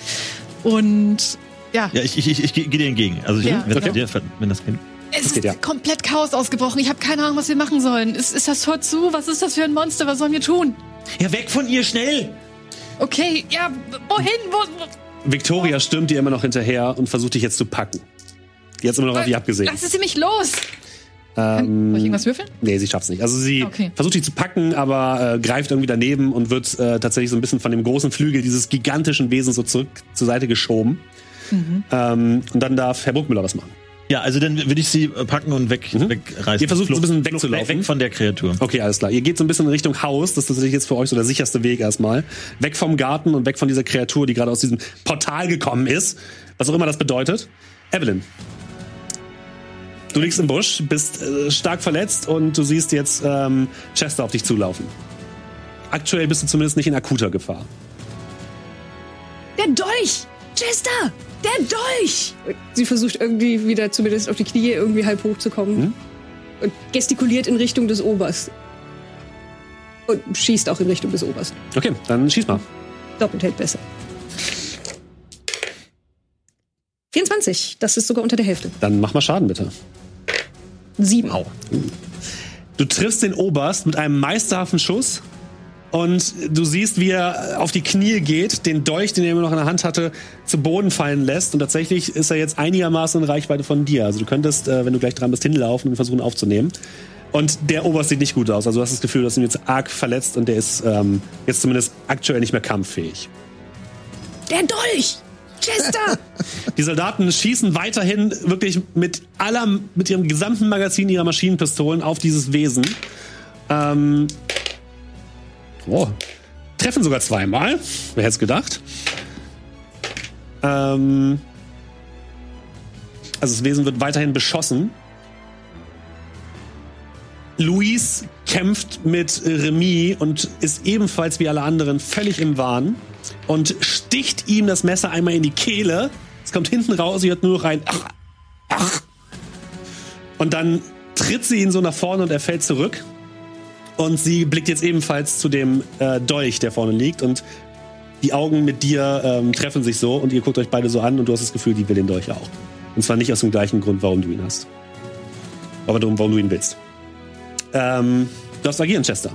Und ja, Ja, ich, ich, ich, ich gehe dir entgegen. Also ich, Ja, wenn, okay. dir- wenn das geht. es geht ist ja. komplett Chaos ausgebrochen. Ich habe keine Ahnung, was wir machen sollen. Ist, ist das Tor zu? Was ist das für ein Monster? Was sollen wir tun? Ja, weg von ihr, schnell! Okay, ja, wohin? Wo, wo? Victoria stürmt dir immer noch hinterher und versucht dich jetzt zu packen. Die hat immer noch auf dich abgesehen. Lassen Sie mich los! Ähm, Soll ich irgendwas würfeln? Nee, sie schafft's nicht. Also sie Okay. versucht dich zu packen, aber äh, greift irgendwie daneben und wird äh, tatsächlich so ein bisschen von dem großen Flügel dieses gigantischen Wesens so zurück zur Seite geschoben. Mhm. Ähm, und dann darf Herr Bruckmüller was machen. Ja, also dann würde ich sie äh, packen und weg, wegreißen. Ihr versucht so ein bisschen Flucht wegzulaufen. Weg, weg von der Kreatur. Okay, alles klar. Ihr geht so ein bisschen in Richtung Haus. Das ist tatsächlich jetzt für euch so der sicherste Weg erstmal. Weg vom Garten und weg von dieser Kreatur, die gerade aus diesem Portal gekommen ist. Was auch immer das bedeutet. Evelyn. Du liegst im Busch, bist äh, stark verletzt und du siehst jetzt ähm, Chester auf dich zulaufen. Aktuell bist du zumindest nicht in akuter Gefahr. Der Dolch! Chester! Der Dolch! Sie versucht irgendwie wieder zumindest auf die Knie irgendwie halb hochzukommen. Mhm. Und gestikuliert in Richtung des Oberst. Und schießt auch in Richtung des Oberst. Okay, dann schieß mal. Doppelt hält besser. 24, das ist sogar unter der Hälfte. Dann mach mal Schaden bitte. Sieben. Du triffst den Oberst mit einem meisterhaften Schuss und du siehst, wie er auf die Knie geht, den Dolch, den er immer noch in der Hand hatte, zu Boden fallen lässt. Und tatsächlich ist er jetzt einigermaßen in Reichweite von dir. Also du könntest, äh, wenn du gleich dran bist, hinlaufen und versuchen aufzunehmen. Und der Oberst sieht nicht gut aus. Also du hast das Gefühl, dass ihn jetzt arg verletzt und der ist ähm, jetzt zumindest aktuell nicht mehr kampffähig. Der Dolch! Chester! Die Soldaten schießen weiterhin wirklich mit aller, mit ihrem gesamten Magazin ihrer Maschinenpistolen auf dieses Wesen. Ähm, oh, treffen sogar zweimal. Wer hätte es gedacht? Ähm, also das Wesen wird weiterhin beschossen. Luis kämpft mit Remy und ist ebenfalls wie alle anderen völlig im Wahn und sticht ihm das Messer einmal in die Kehle. Es kommt hinten raus, sie hört nur noch ein Ach, ach. Und dann tritt sie ihn so nach vorne und er fällt zurück. Und sie blickt jetzt ebenfalls zu dem äh, Dolch, der vorne liegt. Und die Augen mit dir ähm, treffen sich so und ihr guckt euch beide so an und du hast das Gefühl, die will den Dolch auch. Und zwar nicht aus dem gleichen Grund, warum du ihn hast. Aber darum, warum du ihn willst. Ähm, du darfst agieren, Chester.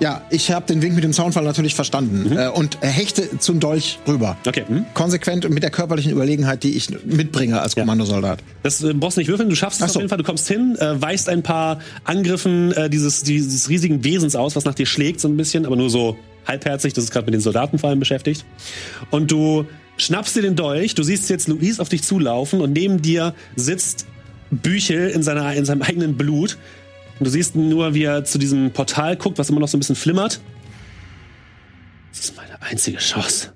Ja, ich habe den Wink mit dem Zaunfall natürlich verstanden äh, und hechte zum Dolch rüber. Okay. Hm? Konsequent und mit der körperlichen Überlegenheit, die ich mitbringe als Kommandosoldat. Das äh, brauchst du nicht würfeln, du schaffst es so. auf jeden Fall. Du kommst hin, äh, weichst ein paar Angriffen äh, dieses, dieses riesigen Wesens aus, was nach dir schlägt, so ein bisschen, aber nur so halbherzig. Das ist gerade mit den Soldaten vor allem beschäftigt. Und du schnappst dir den Dolch, du siehst jetzt Luis auf dich zulaufen und neben dir sitzt Büchel in, seiner, in seinem eigenen Blut. Und du siehst nur, wie er zu diesem Portal guckt, was immer noch so ein bisschen flimmert. Das ist meine einzige Chance.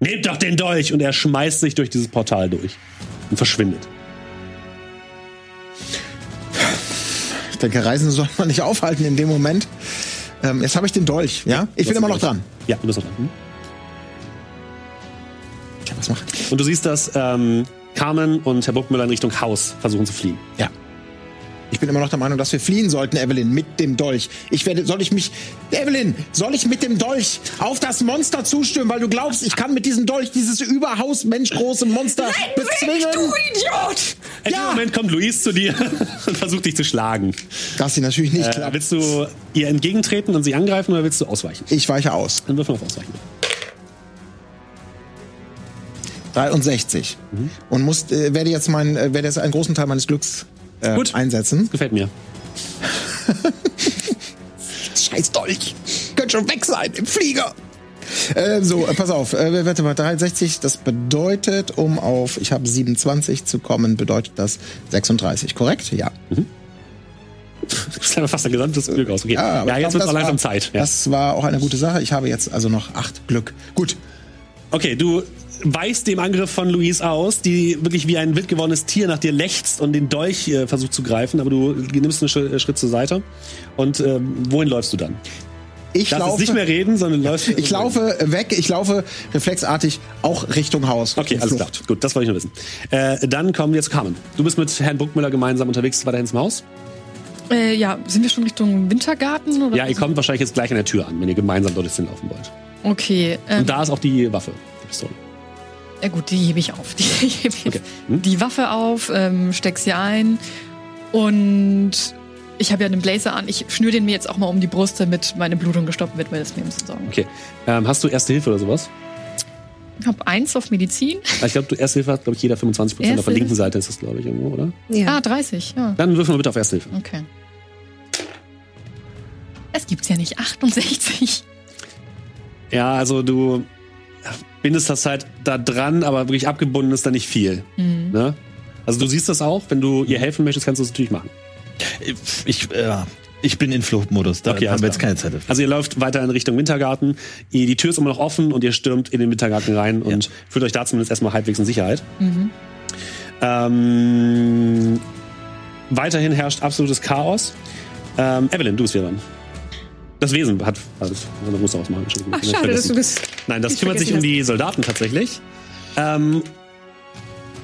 Nehmt doch den Dolch! Und er schmeißt sich durch dieses Portal durch und verschwindet. Ich denke, Reisen soll man nicht aufhalten in dem Moment. Ähm, jetzt habe ich den Dolch, ja? Ich bin immer noch dran. Ja, du bist noch dran. Hm? Tja, was macht? Und du siehst, dass ähm, Carmen und Herr Burgmüller in Richtung Haus versuchen zu fliehen. Ja. Ich bin immer noch der Meinung, dass wir fliehen sollten, Evelyn, mit dem Dolch. Ich werde, soll ich mich, Evelyn, soll ich mit dem Dolch auf das Monster zustürmen, weil du glaubst, ich kann mit diesem Dolch dieses überhaus menschgroße Monster bezwingen? Idiot! In dem Moment kommt Luis zu dir und versucht dich zu schlagen. Dass sie natürlich nicht Äh, klappt. willst du ihr entgegentreten und sie angreifen oder willst du ausweichen? Ich weiche aus. Dann würfel auf Ausweichen. 63. Mhm. Und muss, äh, werde jetzt mein, äh, werde jetzt einen großen Teil meines Glücks äh, Gut. einsetzen. Gefällt mir. Scheiß Dolch. Könnt schon weg sein im Flieger. Äh, so, äh, pass auf. Äh, warte mal, 63, das bedeutet, um auf, ich habe 27 zu kommen, bedeutet das 36, korrekt? Ja. Du bist ja fast ein gesamtes Glück aus. Okay. Ja, ich jetzt wird es das langsam Zeit. Ja. Das war auch eine gute Sache. Ich habe jetzt also noch acht Glück. Gut. Okay, du weichst dem Angriff von Louise aus, die wirklich wie ein wild gewordenes Tier nach dir lechzt und den Dolch äh, versucht zu greifen, aber du nimmst einen Schritt, Schritt zur Seite. Und ähm, wohin läufst du dann? Ich jetzt laufe, nicht mehr reden, sondern läufst. ich laufe weg, ich laufe reflexartig auch Richtung Haus. Okay, alles klar. Gut, das wollte ich nur wissen. Äh, dann kommen wir zu Carmen. Du bist mit Herrn Bruckmüller gemeinsam unterwegs weiterhin zum Haus. Äh, ja, sind wir schon Richtung Wintergarten? Oder Ja, ihr kommt wahrscheinlich jetzt gleich an der Tür an, wenn ihr gemeinsam dort hinlaufen wollt. Okay. Ähm, Und da ist auch die Waffe, die Pistole. Ja gut, die hebe ich auf. Die, hebe ich Okay. Hm? die Waffe auf, ähm, steck sie ein und ich habe ja einen Blazer an. Ich schnür den mir jetzt auch mal um die Brust, damit meine Blutung gestoppt wird, weil das mir ein bisschen Sorgen. Okay. Ähm, hast du Erste Hilfe oder sowas? Ich habe eins auf Medizin. Ich glaube, du Erste Hilfe hat, glaube ich, jeder 25 Prozent. Auf der linken? Seite ist das, glaube ich, irgendwo, oder? Ja. Ah, 30, ja. Dann würfeln wir bitte auf Erste Hilfe. Okay. Es gibt's ja nicht. 68. Ja, also du bindest das halt da dran, aber wirklich abgebunden ist da nicht viel. Mhm. Ne? Also du siehst das auch, wenn du ihr helfen möchtest, kannst du es natürlich machen. Ich, äh, ich bin in Fluchtmodus. Da Okay, haben wir jetzt keine Zeit dafür. Also ihr läuft weiter in Richtung Wintergarten. Ihr- Die Tür ist immer noch offen und ihr stürmt in den Wintergarten rein und fühlt euch da zumindest erstmal halbwegs in Sicherheit. Mhm. Ähm, weiterhin herrscht absolutes Chaos. Ähm, Evelyn, du bist wieder dran. Das Wesen hat. Also, das muss ausmachen. Entschuldigung. Ach, schade, dass du das. Nein, das kümmert sich um die Soldaten tatsächlich. Ähm,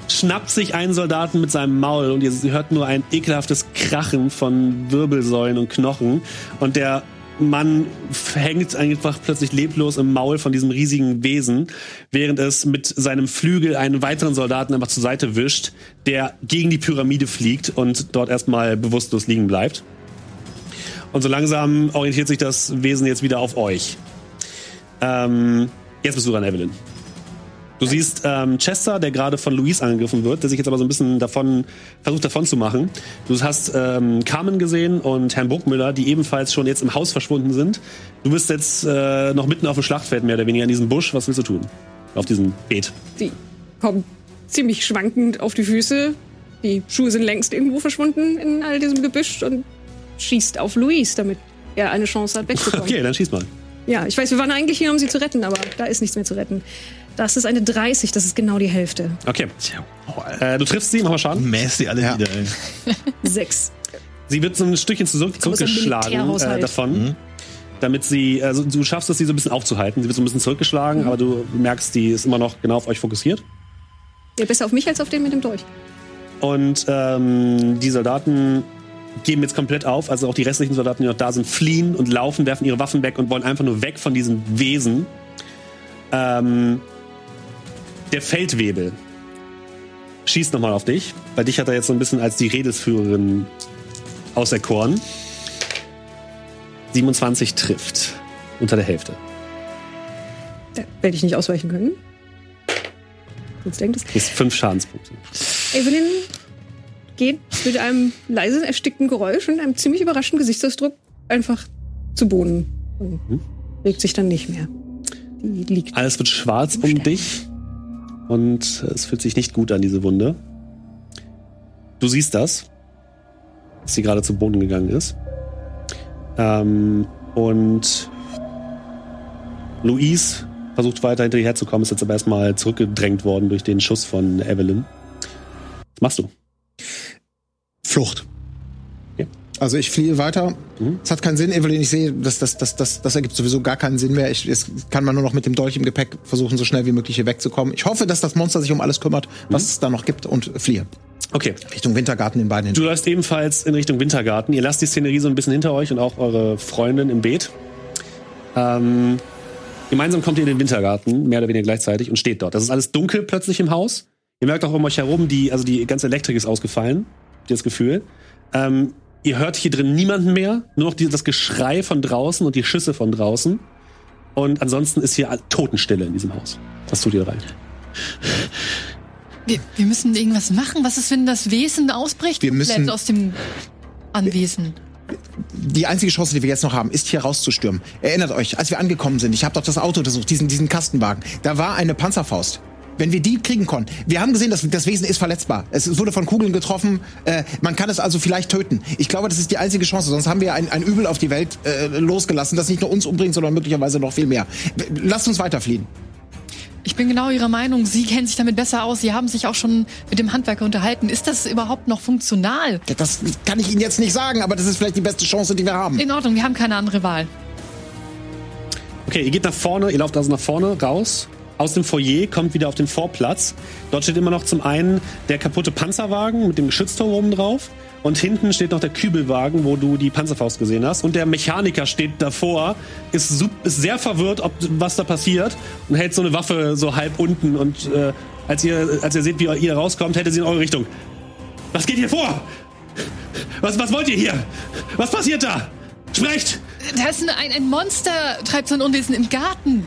schnappt sich einen Soldaten mit seinem Maul und ihr hört nur ein ekelhaftes Krachen von Wirbelsäulen und Knochen. Und der Mann hängt einfach plötzlich leblos im Maul von diesem riesigen Wesen, während es mit seinem Flügel einen weiteren Soldaten einfach zur Seite wischt, der gegen die Pyramide fliegt und dort erstmal bewusstlos liegen bleibt. Und so langsam orientiert sich das Wesen jetzt wieder auf euch. Ähm, jetzt bist du dran, Evelyn. Du siehst ähm, Chester, der gerade von Luis angegriffen wird, der sich jetzt aber so ein bisschen davon versucht davon zu machen. Du hast ähm, Carmen gesehen und Herrn Burgmüller, die ebenfalls schon jetzt im Haus verschwunden sind. Du bist jetzt äh, noch mitten auf dem Schlachtfeld, mehr oder weniger in diesem Busch. Was willst du tun? Auf diesem Beet. Die kommt ziemlich schwankend auf die Füße. Die Schuhe sind längst irgendwo verschwunden in all diesem Gebüsch und schießt auf Luis, damit er eine Chance hat, wegzukommen. Okay, dann schieß mal. Ja, ich weiß, wir waren eigentlich hier, um sie zu retten, aber da ist nichts mehr zu retten. Das ist eine 30, das ist genau die Hälfte. Okay. Oh. Äh, du triffst sie, mach mal Schaden. Mäß die alle Ja. wieder, ey. Sechs. Sie wird so ein Stückchen zurückgeschlagen äh, Militärhaushalt. davon. Damit sie, also du schaffst es, sie so ein bisschen aufzuhalten. Sie wird so ein bisschen zurückgeschlagen, aber du merkst, die ist immer noch genau auf euch fokussiert. Ja, besser auf mich als auf den mit dem Dolch. Und ähm, die Soldaten geben jetzt komplett auf. Also auch die restlichen Soldaten, die noch da sind, fliehen und laufen, werfen ihre Waffen weg und wollen einfach nur weg von diesem Wesen. Ähm, der Feldwebel schießt nochmal auf dich. Bei dich hat er jetzt so ein bisschen als die Redesführerin auserkoren. 27 trifft. Unter der Hälfte. Da werde ich nicht ausweichen können. Sonst denkt es. Ist fünf Schadenspunkte. Evelyn geht mit einem leisen, erstickten Geräusch und einem ziemlich überraschten Gesichtsausdruck einfach zu Boden und Mhm. regt sich dann nicht mehr. Die liegt. Alles wird schwarz um dich und es fühlt sich nicht gut an, diese Wunde. Du siehst das, dass sie gerade zu Boden gegangen ist. Ähm, und Louise versucht weiter hinter ihr herzukommen, ist jetzt aber erstmal zurückgedrängt worden durch den Schuss von Evelyn. Was machst du? Flucht. Also ich fliehe weiter. Mhm. Es hat keinen Sinn, Evelyn. Ich sehe, das, das, das, das, das ergibt sowieso gar keinen Sinn mehr. Ich, es kann man nur noch mit dem Dolch im Gepäck versuchen, so schnell wie möglich hier wegzukommen. Ich hoffe, dass das Monster sich um alles kümmert, was es da noch gibt und fliehe. Okay. Richtung Wintergarten den beiden hin. Du läufst ebenfalls in Richtung Wintergarten. Ihr lasst die Szenerie so ein bisschen hinter euch und auch eure Freundin im Beet. Ähm, gemeinsam kommt ihr in den Wintergarten, mehr oder weniger gleichzeitig, und steht dort. Das ist alles dunkel plötzlich im Haus. Ihr merkt auch um euch herum, die, also die ganze Elektrik ist ausgefallen. Habt ihr das Gefühl? Ähm, ihr hört hier drin niemanden mehr, nur noch die, das Geschrei von draußen und die Schüsse von draußen. Und ansonsten ist hier Totenstille in diesem Haus. Was tut ihr rein? Wir, wir müssen irgendwas machen. Was ist, wenn das Wesen ausbricht? Wir müssen- aus dem Anwesen. die einzige Chance, die wir jetzt noch haben, ist hier rauszustürmen. Erinnert euch, als wir angekommen sind, ich habe doch das Auto untersucht, diesen, diesen Kastenwagen. Da war eine Panzerfaust. Wenn wir die kriegen konnten, wir haben gesehen, dass das Wesen ist verletzbar. Es wurde von Kugeln getroffen. Äh, man kann es also vielleicht töten. Ich glaube, das ist die einzige Chance. Sonst haben wir ein, ein Übel auf die Welt äh, losgelassen, das nicht nur uns umbringt, sondern möglicherweise noch viel mehr. Lasst uns weiterfliehen. Ich bin genau Ihrer Meinung. Sie kennen sich damit besser aus. Sie haben sich auch schon mit dem Handwerker unterhalten. Ist das überhaupt noch funktional? Ja, Das kann ich Ihnen jetzt nicht sagen, aber das ist vielleicht die beste Chance, die wir haben. In Ordnung, wir haben keine andere Wahl. Okay, ihr geht nach vorne, ihr lauft also nach vorne raus. Aus dem Foyer kommt wieder auf den Vorplatz. Dort steht immer noch zum einen der kaputte Panzerwagen mit dem Geschützturm oben drauf. Und hinten steht noch der Kübelwagen, wo du die Panzerfaust gesehen hast. Und der Mechaniker steht davor, ist, ist sehr verwirrt, ob was da passiert. Und hält so eine Waffe so halb unten. Und äh, als, ihr, als ihr seht, wie ihr rauskommt, hält er sie in eure Richtung. Was geht hier vor? Was, was wollt ihr hier? Was passiert da? Sprecht! Da ist ein, ein, ein Monster, treibt sein Unwesen im Garten.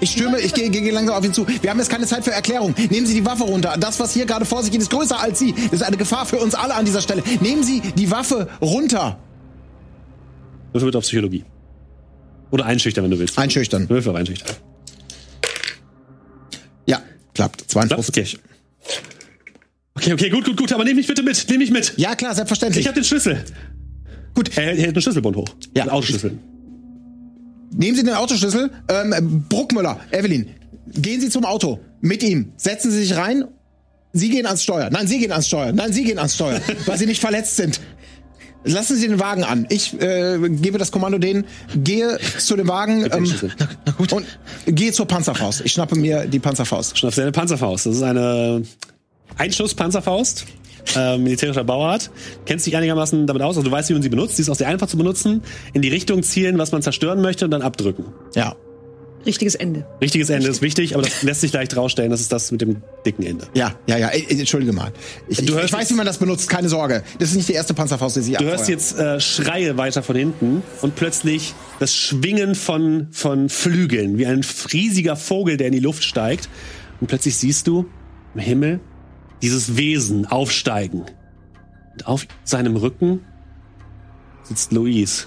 Ich stürme, ich gehe gehe langsam auf ihn zu. Wir haben jetzt keine Zeit für Erklärung. Nehmen Sie die Waffe runter. Das, was hier gerade vor sich geht, ist größer als Sie. Das ist eine Gefahr für uns alle an dieser Stelle. Nehmen Sie die Waffe runter. Würfel bitte auf Psychologie. Oder einschüchtern, wenn du willst. Einschüchtern. Würfel auf einschüchtern. Ja, klappt. 52. Okay, okay, gut, gut, gut. Aber nehm mich bitte mit. Nehm mich mit. Ja, klar, selbstverständlich. Ich habe den Schlüssel. Gut. Er, er hält einen Schlüsselbund hoch. Ja. Einen Autoschlüssel. Nehmen Sie den Autoschlüssel. Ähm, Bruckmüller, Evelyn, gehen Sie zum Auto. Mit ihm. Setzen Sie sich rein. Sie gehen ans Steuer. Nein, Sie gehen ans Steuer. Nein, Sie gehen ans Steuer, weil Sie nicht verletzt sind. Lassen Sie den Wagen an. Ich äh, gebe das Kommando denen, gehe zu dem Wagen ähm, und gehe zur Panzerfaust. Ich schnappe mir die Panzerfaust. Schnappst dir eine Panzerfaust. Das ist eine Einschuss-Panzerfaust. Äh, militärischer Bauart. Kennst dich einigermaßen damit aus. Also du weißt, wie man sie benutzt. Sie ist auch sehr einfach zu benutzen. In die Richtung zielen, was man zerstören möchte und dann abdrücken. Ja. Richtiges Ende. Richtiges Ende ist wichtig, aber das lässt sich leicht rausstellen. Das ist das mit dem dicken Ende. Ja, ja, ja. Entschuldige mal. Ich, Du ich, hörst ich weiß, wie man das benutzt. Keine Sorge. Das ist nicht die erste Panzerfaust, die Sie Du hörst jetzt äh, Schreie weiter von hinten und plötzlich das Schwingen von, von Flügeln, wie ein riesiger Vogel, der in die Luft steigt. Und plötzlich siehst du im Himmel dieses Wesen aufsteigen. Und auf seinem Rücken sitzt Louise,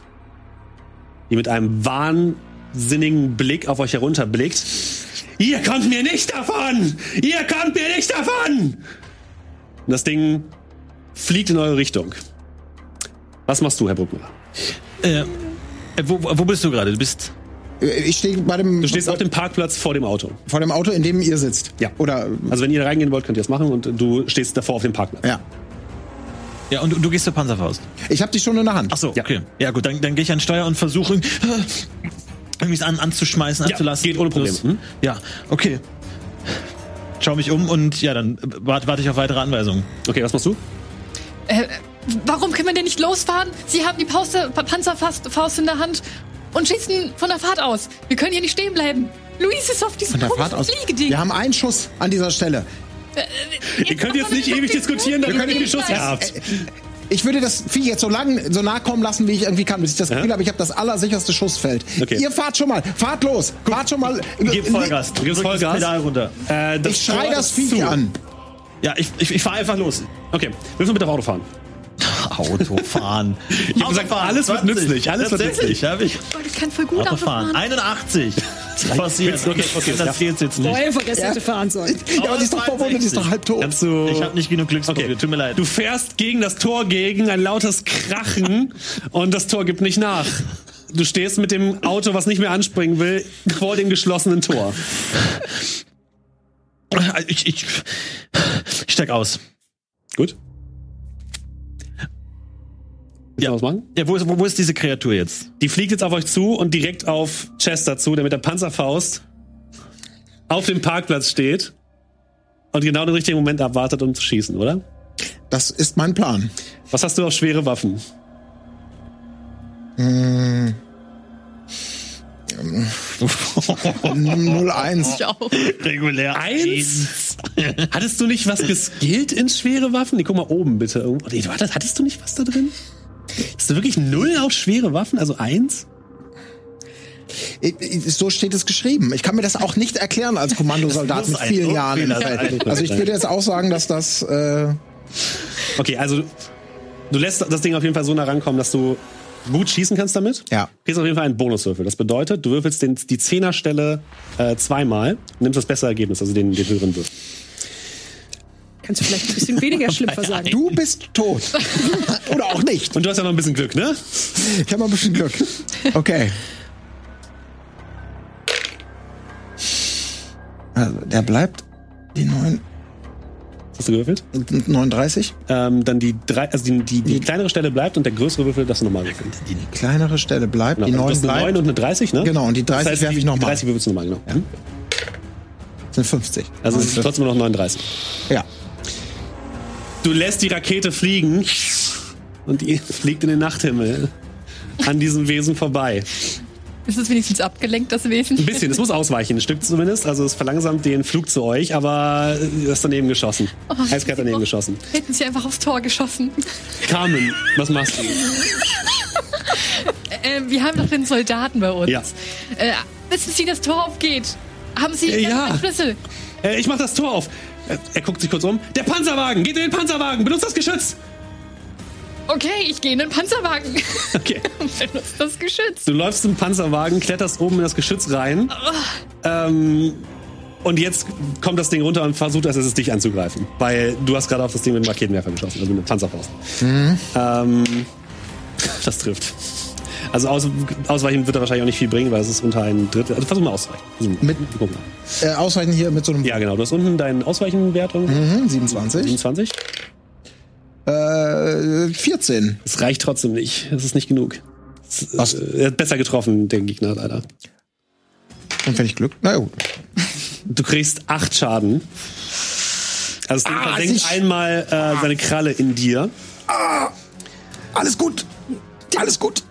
die mit einem wahnsinnigen Blick auf euch herunterblickt. Ihr kommt mir nicht davon! Ihr kommt mir nicht davon! Und das Ding fliegt in eure Richtung. Was machst du, Herr Bruckmüller? Äh, äh, wo, wo bist du gerade? Du bist. Äh, Ich stehe bei dem. Du stehst auf dem Parkplatz vor dem Auto. vor dem Auto, in dem ihr sitzt. Ja. Oder. Also wenn ihr reingehen wollt, könnt ihr das machen und du stehst davor auf dem Parkplatz. Ja. Ja, und du, du gehst zur Panzerfaust. Ich habe die schon in der Hand. Ach so, okay. Ja, gut, dann, dann gehe ich an Steuer und versuche irgendwie es an, anzuschmeißen, Ja, anzulassen. geht ohne Probleme. Plus- Hm? Ja, okay. Schau mich um und ja, dann warte, warte ich auf weitere Anweisungen. Okay, was machst du? Äh, warum können wir denn nicht losfahren? Sie haben die Panzerfaust Faust in der Hand und schießen von der Fahrt aus. Wir können hier nicht stehen bleiben. Luis ist auf diesem. Fliegeding. Wir haben einen Schuss an dieser Stelle. Ihr könnt jetzt nicht ewig diskutieren, Wir darüber, können wie viel Schuss ihr habt. Ich würde das Vieh jetzt so lang, so nah kommen lassen, wie ich irgendwie kann, bis ich das Gefühl habe, ich habe das allersicherste Schussfeld. Okay. Ihr fahrt schon mal, fahrt los, fahrt schon mal. Gib Vollgas. Du gibst Vollgas. Pedal runter. Äh, das Ich schrei das Vieh zu. an. Ja, ich, ich, ich fahre einfach los. Okay, würfel bitte auf Autofahren. Autofahren. Ich hab gesagt, alles wird nützlich, alles wird Tatsächlich, hab ich. Oh, ich kann voll gut Autofahren. Autofahren. 81. Passiert. Okay, okay, das ja. geht jetzt nicht. Einfach erst hätte fahren sollen. Ja, aber die ist doch verwundet, die ist doch halb tot. Kannst du. Ich habe nicht genug Glückspunkte. Okay. Tut mir leid. Du fährst gegen das Tor gegen, ein lautes Krachen und das Tor gibt nicht nach. Du stehst mit dem Auto, was nicht mehr anspringen will, vor dem geschlossenen Tor. ich, ich, ich steig aus. Gut. Willst Ja. was machen? Ja, wo ist, wo, wo ist diese Kreatur jetzt? Die fliegt jetzt auf euch zu und direkt auf Chester zu, der mit der Panzerfaust auf dem Parkplatz steht und genau den richtigen Moment abwartet, um zu schießen, oder? Das ist mein Plan. Was hast du auf schwere Waffen? 01. Ich auch. Regulär. Eins? Hattest du nicht was geskillt in schwere Waffen? Nee, guck mal oben bitte. irgendwo. Nee, hattest du nicht was da drin? Hast du wirklich null auf schwere Waffen? Also eins? Ich- ich- So steht es geschrieben. Ich kann mir das auch nicht erklären als Kommandosoldat mit vielen Jahren Feld. sein. Also ich würde jetzt auch sagen, dass das. Äh, Okay, also Du lässt das Ding auf jeden Fall so nah rankommen, dass du gut schießen kannst damit. Ja. Kriegst auf jeden Fall einen Bonuswürfel. Das bedeutet, du würfelst den, die Zehnerstelle äh, zweimal und nimmst das bessere Ergebnis, also den, den höheren Würfel. Kannst du vielleicht ein bisschen weniger Schlüpfer sagen? Du bist tot. Oder auch nicht. Und du hast ja noch ein bisschen Glück, ne? Ich habe mal ein bisschen Glück. Okay. Also, der bleibt die 9, Was hast du gewürfelt? 39. Ähm, dann die drei, also die, die, die kleinere Stelle bleibt und der größere Würfel, das du nochmal würfeln. Die kleinere Stelle bleibt, Genau. die du 9 hast eine 9 bleibt. und eine 30, ne? Genau, und die 30 das heißt, werfe die, ich nochmal. Die 30 würfelst du nochmal, genau. Hm? sind 50. Also es ist trotzdem noch 39. ja. Du lässt die Rakete fliegen und die fliegt in den Nachthimmel an diesem Wesen vorbei. Ist es wenigstens abgelenkt, das Wesen? Ein bisschen, es muss ausweichen, ein Stück zumindest. Also es verlangsamt den Flug zu euch, aber es ist daneben geschossen. Oh, Eiskalt daneben geschossen. Hätten sie einfach aufs Tor geschossen. Carmen, was machst du? Äh, wir haben doch den Soldaten bei uns. Ja. Äh, wissen Sie, das Tor aufgeht? Haben Sie Äh, ja. einen Schlüssel? Äh, ich mach das Tor auf. Äh, Er guckt sich kurz um. Der Panzerwagen! Geht in den Panzerwagen! Benutzt das Geschütz! Okay, ich gehe in den Panzerwagen. Okay. Benutzt das Geschütz. Du läufst im Panzerwagen, kletterst oben in das Geschütz rein. Ähm, und jetzt kommt das Ding runter und versucht als erstes dich anzugreifen. Weil du hast gerade auf das Ding mit dem Raketenwerfer geschossen, also mit Panzerfaust. Ähm, das trifft. Also aus, ausweichen wird er wahrscheinlich auch nicht viel bringen, weil es ist unter ein Drittel. Also versuch mal auszuweichen. Versuch mal. Mit- Guck mal. Äh, ausweichen hier mit so einem Ja, genau. Du hast unten deinen Ausweichenwert. Mhm. Mhm, 27. 27. Äh, 14. Es reicht trotzdem nicht. Es ist nicht genug. Es, äh, Er hat besser getroffen, den Gegner leider. Und wenn ich Glück. Na gut. Du kriegst acht Schaden. Also Ah, versenkt sich- einmal äh, seine Kralle in dir. Alles gut. Alles gut.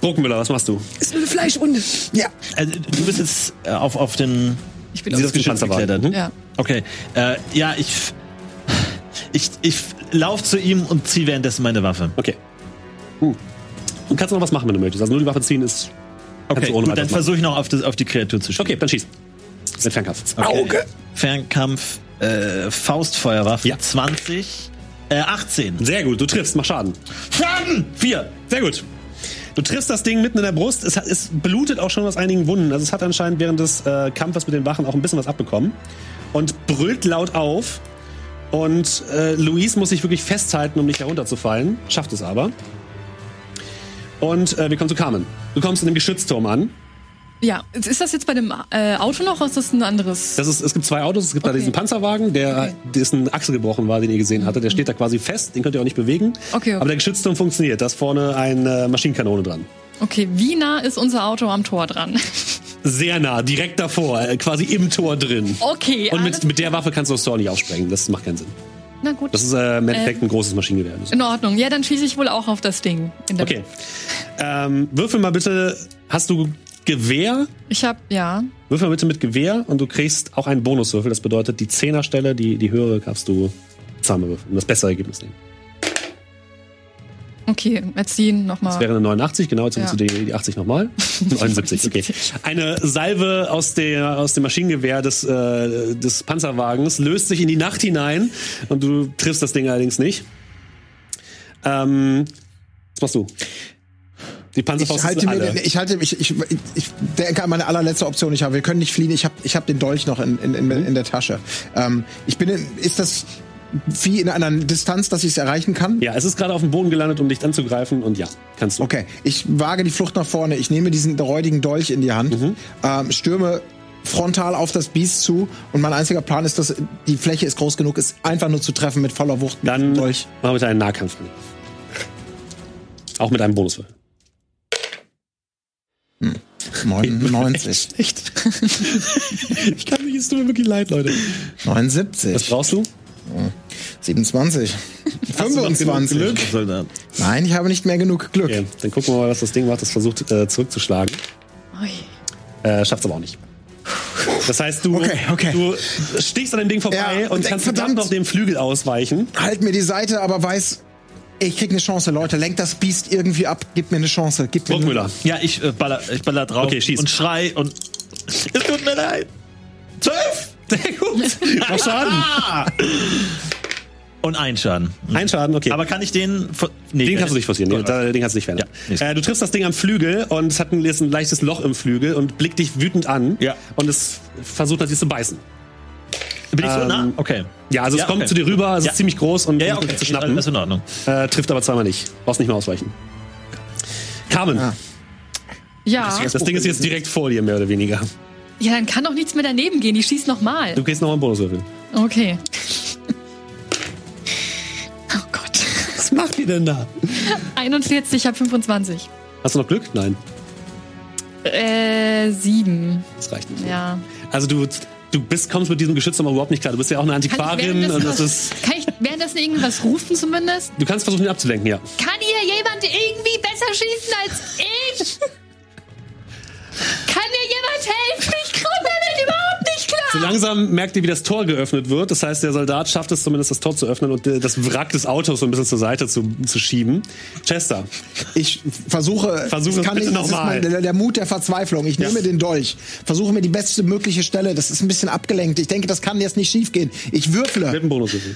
Bruckmüller, was machst du? Ist nur eine Fleischwunde. Ja. Also, du bist jetzt äh, auf, auf den Ich bin auf das das Geschütz geklettert. Mhm. Ja. Okay, äh, ja, ich, ich, ich lauf zu ihm und ziehe währenddessen meine Waffe. Okay. Hm. Du kannst noch was machen, wenn du möchtest. Also nur die Waffe ziehen ist. Okay, du ohne gut, dann versuche ich noch auf, das, auf die Kreatur zu schießen. Okay, dann schieß. Mit Fernkampf. Okay. Fernkampf, äh, Faustfeuerwaffe, Ja. 20, äh, 18. Sehr gut, du triffst, mach Schaden. Schaden! Vier. Sehr gut. Du triffst das Ding mitten in der Brust. Es, es blutet auch schon aus einigen Wunden. Also es hat anscheinend während des äh, Kampfes mit den Wachen auch ein bisschen was abbekommen. Und brüllt laut auf. Und äh, Luis muss sich wirklich festhalten, um nicht herunterzufallen. Schafft es aber. Und äh, wir kommen zu Carmen. Du kommst in dem Geschützturm an. Ja, ist das jetzt bei dem äh, Auto noch oder ist das ein anderes? Das ist, es gibt zwei Autos. Es gibt da Okay. diesen Panzerwagen, der Okay. dessen Achse gebrochen war, den ihr gesehen hattet. Der steht da quasi fest. Den könnt ihr auch nicht bewegen. Okay, okay. Aber der Geschützturm funktioniert. Da ist vorne eine Maschinenkanone dran. Okay, wie nah ist unser Auto am Tor dran? Sehr nah, direkt davor, äh, quasi im Tor drin. Okay, Und mit, mit der Waffe kannst du das Tor nicht aufsprengen. Das macht keinen Sinn. Na gut. Das ist äh, im Endeffekt Ähm. ein großes Maschinengewehr. Das- in Ordnung. Ja, dann schieße ich wohl auch auf das Ding. Okay. Ähm, würfel mal bitte. Hast du Gewehr? Ich habe ja. Würfel bitte mit Gewehr und du kriegst auch einen Bonuswürfel. Das bedeutet, die Zehnerstelle, die, die höhere, darfst du zweimal würfeln. Und das bessere Ergebnis nehmen. Okay, erziehen Das nochmal. wäre eine 89, genau. Jetzt Ja. nimmst du die, die 80 nochmal. 79, okay. Eine Salve aus, der, aus dem Maschinengewehr des, äh, des Panzerwagens löst sich in die Nacht hinein und du triffst das Ding allerdings nicht. Ähm, was machst du? Die Ich Panzerfaust halte ist mir, alle. den, ich halte, ich, ich, ich denke an meine allerletzte Option. Ich habe, wir können nicht fliehen. Ich habe, ich habe den Dolch noch in, in, in, in der Tasche. Ähm, ich bin, in, ist das wie in einer Distanz, dass ich es erreichen kann? ja, es ist gerade auf dem Boden gelandet, um dich anzugreifen und ja, kannst du. Okay, ich wage die Flucht nach vorne. Ich nehme diesen räudigen Dolch in die Hand, ähm, stürme frontal auf das Biest zu und mein einziger Plan ist, dass die Fläche ist groß genug, ist einfach nur zu treffen mit voller Wucht. mit Dann diesem Dolch. mach bitte einen Nahkampf. Auch mit einem Bonuswürfel. 99, Echt? ich kann mich, es tut mir wirklich leid, Leute. 79, Was brauchst du? 27, 25. Glück? Soldat. Nein, ich habe nicht mehr genug Glück. Okay, dann gucken wir mal, was das Ding macht. Das versucht äh, zurückzuschlagen. Ui. Äh, schafft's aber auch nicht. Das heißt, du, Okay, okay. du stichst an dem Ding vorbei Ja, und denk, kannst verdammt verdammt. noch dem Flügel ausweichen. Halt mir die Seite, aber weiß, ich krieg eine Chance, Leute. Lenkt das Biest irgendwie ab. Gib mir eine Chance. Gib mir Burgmüller. Ja, ich äh, baller, ich baller drauf Okay, schieß. und schrei und es tut mir leid. Zwölf! Sehr gut. Mach Schaden. Und ein Schaden. Ein Schaden, okay. Aber kann ich den. Nee, den kannst du nicht forcieren, nee, da- den kannst du nicht verändern. Ja, äh, du triffst das Ding am Flügel und es hat ein, ein leichtes Loch im Flügel und blickt dich wütend an. Ja. Und es versucht natürlich zu beißen. Bin ich so Ähm, nah? Okay. Ja, also es Ja, kommt okay. zu dir rüber, es Ja. ist ziemlich groß und Ja, ja, okay. dich zu schnappen. Alles in Ordnung. Äh, trifft aber zweimal nicht. Brauchst nicht mehr ausweichen. Carmen, Ah. Ja. das Ding ist jetzt direkt vor dir, mehr oder weniger. Ja, dann kann doch nichts mehr daneben gehen. Ich schieß nochmal. Du gehst noch mal einen Bonuswürfel. Okay. Oh Gott. Was macht die denn da? 41, ich habe 25. Hast du noch Glück? Nein, Äh, 7. das reicht nicht. Ja. Also du, du bist, kommst mit diesem Geschütz aber überhaupt nicht klar. Du bist ja auch eine Kann ich, Antiquarin und das ist. kann ich währenddessen irgendwas rufen zumindest? Du kannst versuchen, ihn abzulenken, ja. Kann hier jemand irgendwie besser schießen als ich? Kann mir jemand helfen? Ich komme damit überhaupt nicht klar. So langsam merkt ihr, wie das Tor geöffnet wird. Das heißt, der Soldat schafft es zumindest, das Tor zu öffnen und äh, das Wrack des Autos so ein bisschen zur Seite zu, zu schieben. Chester, Ich versuche, Versuch es kann bitte das nochmal. der, der Mut der Verzweiflung. Ich nehme den Dolch, versuche mir die beste mögliche Stelle. Das ist ein bisschen abgelenkt. Ich denke, das kann jetzt nicht schiefgehen. Ich würfle mit dem Bonuswürfel.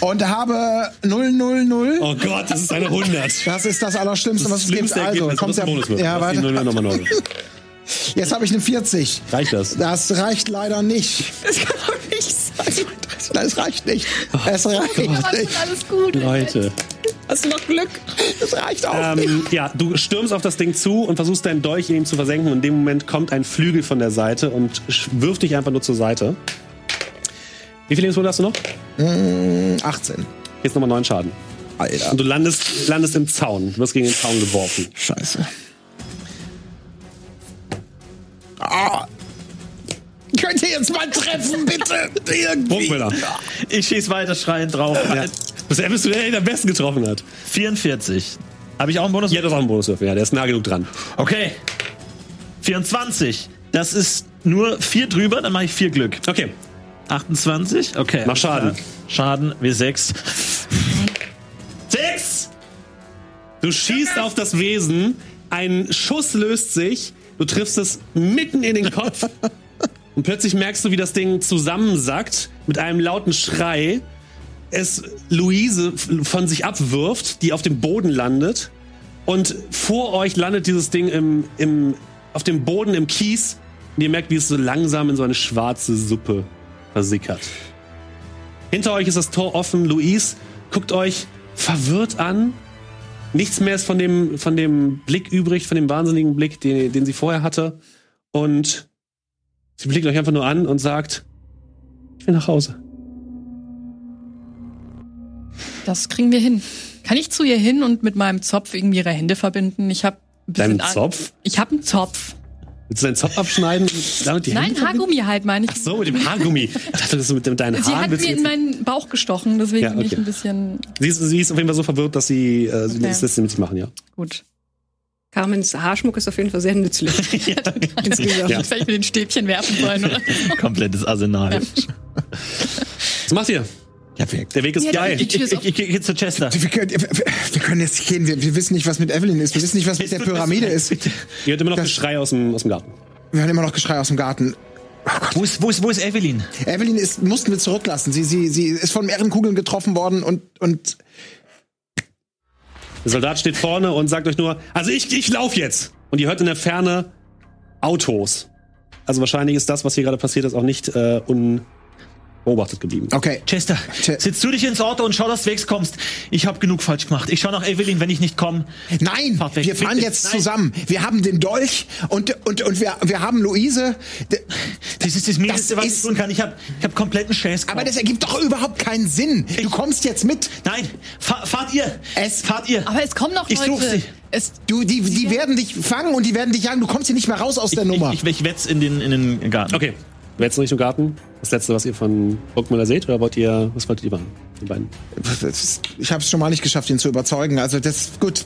und habe 0, 0, 0. Oh Gott, das ist eine 100. Das ist das Allerschlimmste, was es gibt. Also, kommt das der, ja, warte. Jetzt habe ich eine 40. Reicht das? Das reicht leider nicht. Das kann doch nicht sein. Das reicht nicht. Oh Es reicht Aber nicht. ist alles gut. Leute. Hast du noch Glück? Es reicht auch nicht. Ähm, ja, du stürmst auf das Ding zu und versuchst deinen Dolch in ihm zu versenken. Und in dem Moment kommt ein Flügel von der Seite und wirft dich einfach nur zur Seite. Wie viele Lebenspunkte hast du noch? 18. Jetzt nochmal neun Schaden. Alter. Und du landest, landest im Zaun. Du wirst gegen den Zaun geworfen. Scheiße. Ah. Könnt ihr jetzt mal treffen, bitte? Irgendwie. Ich schieß weiter schreiend drauf. Das bist du der, der am besten getroffen hat. 44. Habe ich auch einen Bonus? Ja, das ist auch ein Bonuswürfel. Ja, der ist nah genug dran. Okay. 24. Das ist nur vier drüber, dann mache ich vier Glück. Okay. 28. Okay. Mach Schaden. Schaden, W6. 6! Du schießt auf das Wesen, ein Schuss löst sich, du triffst es mitten in den Kopf und plötzlich merkst du, wie das Ding zusammensackt mit einem lauten Schrei. Es Luise von sich abwirft, die auf dem Boden landet und vor euch landet dieses Ding im, im, auf dem Boden im Kies und ihr merkt, wie es so langsam in so eine schwarze Suppe versickert. Hinter euch ist das Tor offen. Luis guckt euch verwirrt an. Nichts mehr ist von dem, von dem Blick übrig, von dem wahnsinnigen Blick, den, den sie vorher hatte. Und sie blickt euch einfach nur an und sagt, ich will nach Hause. Das kriegen wir hin. Kann ich zu ihr hin und mit meinem Zopf irgendwie ihre Hände verbinden? Ich habe Deinen Zopf? Ich habe einen Zopf. Willst du deinen Zopf abschneiden damit die Nein? Haargummi halt, meine ich. Ach so, mit dem Haargummi. Ich dachte, das ist mit, mit deinen Sie Haaren. hat willst mir in meinen Bauch gestochen, deswegen Ja, bin ich okay. ein bisschen sie, ist, sie ist auf jeden Fall so verwirrt, dass sie, äh, sie Okay. mit sich machen, ja. gut. Carmens Haarschmuck ist auf jeden Fall sehr nützlich. Insgesamt. Ja. Vielleicht mit den Stäbchen werfen sollen, oder? Komplettes Arsenal. Was macht ihr? Ja, wir, Der Weg ist Ja, die- Ich, ich, ich, ich gehe zu Chester. wir, können, wir, wir können jetzt gehen. Wir, wir wissen nicht, was mit Evelyn ist. Wir wissen nicht, was mit der Pyramide ist. Ihr hört immer noch Das- Geschrei aus dem, aus dem Garten. Wir hören immer noch Geschrei aus dem Garten. Wo ist, wo ist, wo ist Evelyn? Evelyn ist, mussten wir zurücklassen. Sie, sie, sie ist von mehreren Kugeln getroffen worden und, und Der Soldat steht vorne und sagt euch nur, also ich, ich lauf jetzt. Und ihr hört in der Ferne Autos. Also wahrscheinlich ist das, was hier gerade passiert ist, auch nicht äh, unbeobachtet geblieben. okay. Chester, Che- sitz du dich ins Auto und schau, dass du wegkommst. Ich habe genug falsch gemacht. Ich schau nach Evelyn, wenn ich nicht komme. Nein, Fahrt weg. wir fahren Bitte. jetzt Nein. zusammen. Wir haben den Dolch und, und, und wir, wir haben Luise. D- Das ist das Mindeste, was ich tun kann. Ich habe ich hab kompletten Scheiß Aber das ergibt doch überhaupt keinen Sinn. Du kommst jetzt mit. Nein, fahr, fahrt ihr. Es- fahrt ihr. Aber es kommen noch Ich such Leute. sie. Es, Du, die, die werden dich fangen und die werden dich jagen. Du kommst hier nicht mehr raus aus der Nummer. Ich, ich, ich wetz in den, in den Garten. Okay, jetzt noch Richtung Garten? Das letzte, was ihr von Burgmüller seht, oder wollt ihr, was wolltet ihr machen? Die beiden. Ich habe es schon mal nicht geschafft, ihn zu überzeugen. Also das gut.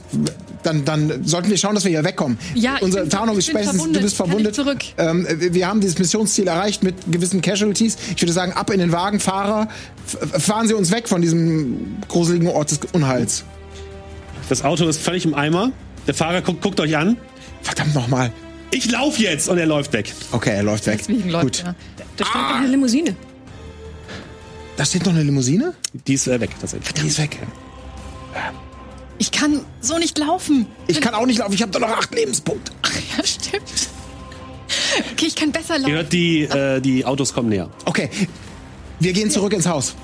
Dann, dann sollten wir schauen, dass wir hier wegkommen. Ja, ich Unsere bin- Tarnung ist ich bin spätestens. Du verwundet. bist Kann ich verwundet. zurück? Ähm, wir haben dieses Missionsziel erreicht mit gewissen Casualties. Ich würde sagen, ab in den Wagen, Fahrer. F- Fahren Sie uns weg von diesem gruseligen Ort des Unheils. Das Auto ist völlig im Eimer. Der Fahrer guckt, guckt euch an. Verdammt nochmal. Ich lauf jetzt! Und er läuft weg. Okay, er läuft weg. deswegen läuft Gut. ja. Da stand doch eine Limousine. Da steht noch eine Limousine? Die ist äh, weg, tatsächlich. Die ist weg. Ich kann so nicht laufen. Ich kann auch nicht laufen, ich habe doch noch acht Lebenspunkte. Ja, stimmt. Okay, ich kann besser Ihr laufen. hört, die, äh, die Autos kommen näher. Okay, wir gehen zurück ins Haus.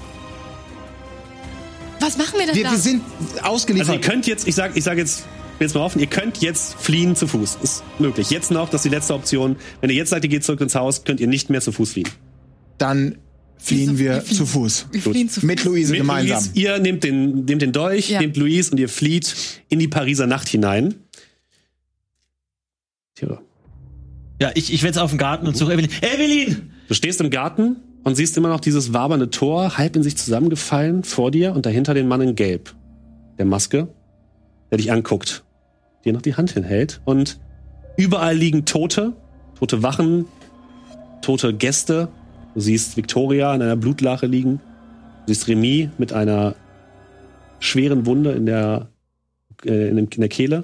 Was machen wir denn Wir, da? wir sind Also ausgeliefert. ihr könnt jetzt, ich sag, ich sag jetzt, jetzt mal offen, ihr könnt jetzt fliehen zu Fuß. Ist möglich. Jetzt noch, das ist die letzte Option. Wenn ihr jetzt sagt, ihr geht zurück ins Haus, könnt ihr nicht mehr zu Fuß fliehen. Dann fliehen Wieso- wir wir fliehen- zu Fuß. wir fliehen zu Mit Luise Mit gemeinsam. Luis, ihr nehmt den, nehmt den Dolch, Ja. nehmt Luis und ihr flieht in die Pariser Nacht hinein. Tja. Ja, ich, ich will jetzt auf den Garten und suche Evelyn. Evelyn! Du stehst im Garten und siehst immer noch dieses wabernde Tor, halb in sich zusammengefallen vor dir und dahinter den Mann in Gelb. Der Maske, der dich anguckt, dir noch die Hand hinhält und überall liegen Tote, tote Wachen, tote Gäste. Du siehst Victoria in einer Blutlache liegen. Du siehst Remy mit einer schweren Wunde in der, äh, in, dem- in der Kehle.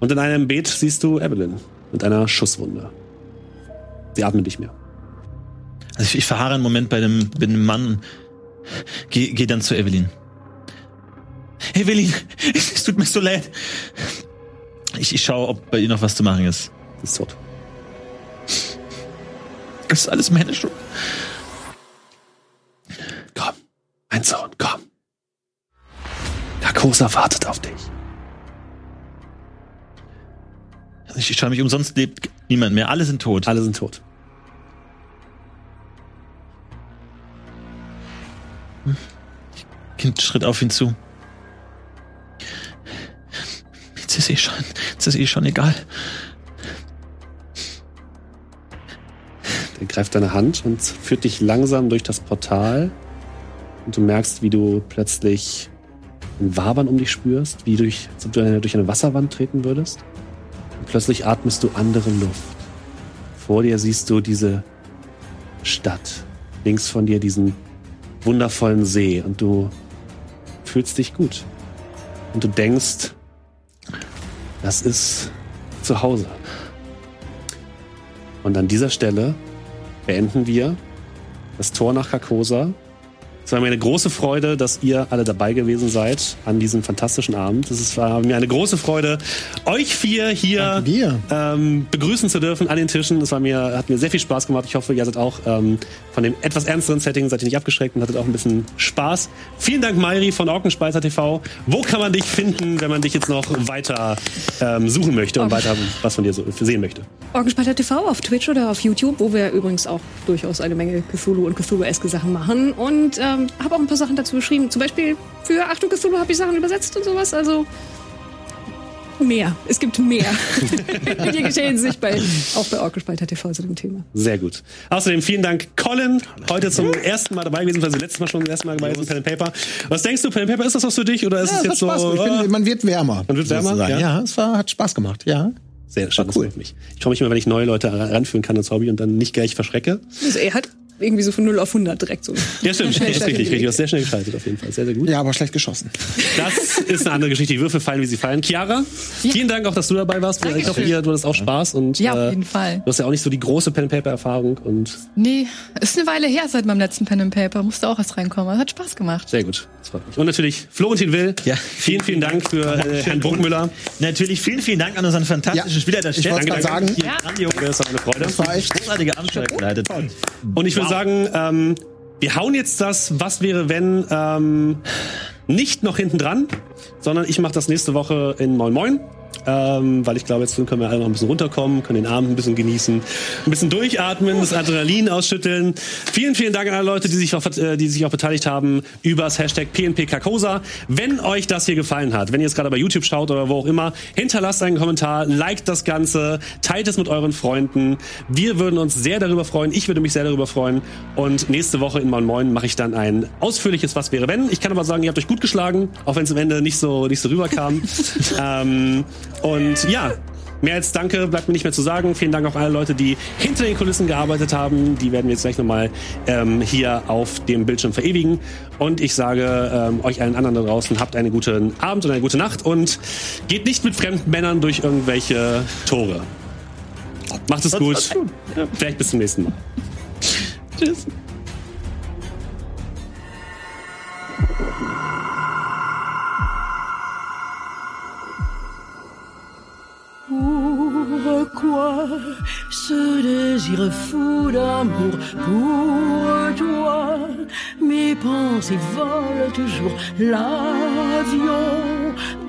Und in einem Beet siehst du Evelyn mit einer Schusswunde. Sie atmet nicht mehr. Also ich, ich verharre einen Moment bei dem, bei dem Mann und geh, geh dann zu Evelyn. Evelyn, es tut mir so leid. Ich, ich schaue, ob bei ihr noch was zu machen ist. Ist tot. Das ist alles meine Schuld. Komm, mein Sohn, komm. Carcosa wartet auf dich. Ich, ich schaue mich umsonst lebt niemand mehr. Alle sind tot. Alle sind tot. Kind schritt auf ihn zu. Jetzt ist eh schon, jetzt ist eh schon egal. Er greift deine Hand und führt dich langsam durch das Portal. Und du merkst, wie du plötzlich ein Wabern um dich spürst, wie durch, als ob du durch eine Wasserwand treten würdest. Und plötzlich atmest du andere Luft. Vor dir siehst du diese Stadt. Links von dir diesen wundervollen See. Und du fühlst dich gut. Und du denkst, das ist zu Hause. Und an dieser Stelle beenden wir das Tor nach Carcosa. Es war mir eine große Freude, dass ihr alle dabei gewesen seid an diesem fantastischen Abend. Es war mir eine große Freude, euch vier hier ähm, begrüßen zu dürfen an den Tischen. Es war mir, hat mir sehr viel Spaß gemacht. Ich hoffe, ihr seid auch ähm, von dem etwas ernsteren Setting seid ihr nicht abgeschreckt und hattet auch ein bisschen Spaß. Vielen Dank, Mairi von Orkenspeiser TV. Wo kann man dich finden, wenn man dich jetzt noch weiter ähm, suchen möchte und weiter was von dir so sehen möchte? Orgenspalter TV auf Twitch oder auf YouTube, wo wir übrigens auch durchaus eine Menge Cthulhu und Cthulhu-eske Sachen machen. Und ähm, habe auch ein paar Sachen dazu geschrieben. Zum Beispiel für Achtung Cthulhu habe ich Sachen übersetzt und sowas. Also mehr. Es gibt mehr. Die geschehen sich bei, auch bei Orgenspalter TV zu dem Thema. Sehr gut. Außerdem vielen Dank, Colin, heute zum ersten Mal dabei gewesen, weil letztes Mal schon das erste Mal dabei gewesen, Pen and Paper. Was denkst du, Pen and Paper, ist das was für dich oder ist Ja, es jetzt so? Spaß gemacht. Ich oh, bin, man wird wärmer. Man wird wärmer, ja? Ja, es war, hat Spaß gemacht, ja. sehr schön, cool. mich. Ich freue mich immer, wenn ich neue Leute ranführen kann ins Hobby und dann nicht gleich verschrecke. Also er hat irgendwie so von 0 auf 100 direkt so. Ja, stimmt, Schnell ist richtig, richtig. Du hast sehr schnell geschaltet auf jeden Fall. Sehr, sehr gut. Ja, aber schlecht geschossen. Das ist eine andere Geschichte. Die Würfel fallen, wie sie fallen. Chiara, vielen Dank auch, dass du dabei warst. Ich hoffe, ihr, du hattest auch Spaß und Ja, auf äh, jeden Fall. du hast ja auch nicht so die große Pen-Paper-Erfahrung und Nee, ist eine Weile her seit meinem letzten Pen and Paper. Musste auch erst reinkommen. Hat Spaß gemacht. sehr gut. Das freut mich. Und natürlich Florentin Will. Ja. Vielen, vielen Dank für äh, Herrn Bruckmüller. Natürlich vielen, vielen Dank an unseren fantastischen Ja, Spieler der ich wollte gerade sagen, Ja. Das war eine Freude. das war echt Großartige Amtszeit geleitet. Und ich würde sagen, ähm, wir hauen jetzt das Was wäre wenn ähm, nicht noch hinten dran, sondern ich mache das nächste Woche in Moin Moin. Ähm, weil ich glaube, jetzt können wir alle noch ein bisschen runterkommen, können den Abend ein bisschen genießen, ein bisschen durchatmen, das Adrenalin ausschütteln. Vielen, vielen Dank an alle Leute, die sich auch, äh, die sich auch beteiligt haben übers Hashtag PNP Carcosa. Wenn euch das hier gefallen hat, wenn ihr es gerade bei YouTube schaut oder wo auch immer, hinterlasst einen Kommentar, liked das Ganze, teilt es mit euren Freunden. Wir würden uns sehr darüber freuen. Ich würde mich sehr darüber freuen. Und nächste Woche in Moin Moin mache ich dann ein ausführliches Was wäre wenn. Ich kann aber sagen, ihr habt euch gut geschlagen, auch wenn es am Ende nicht so, nicht so rüberkam. ähm, und ja, Mehr als Danke bleibt mir nicht mehr zu sagen. Vielen Dank auch alle Leute, die hinter den Kulissen gearbeitet haben. Die werden wir jetzt gleich nochmal ähm, hier auf dem Bildschirm verewigen. Und ich sage ähm, euch allen anderen da draußen, habt einen guten Abend und eine gute Nacht und geht nicht mit fremden Männern durch irgendwelche Tore. Macht es gut. Vielleicht bis zum nächsten Mal. Tschüss. 呜 Pourquoi ce désir fou d'amour pour toi? Mes pensées volent toujours. L'avion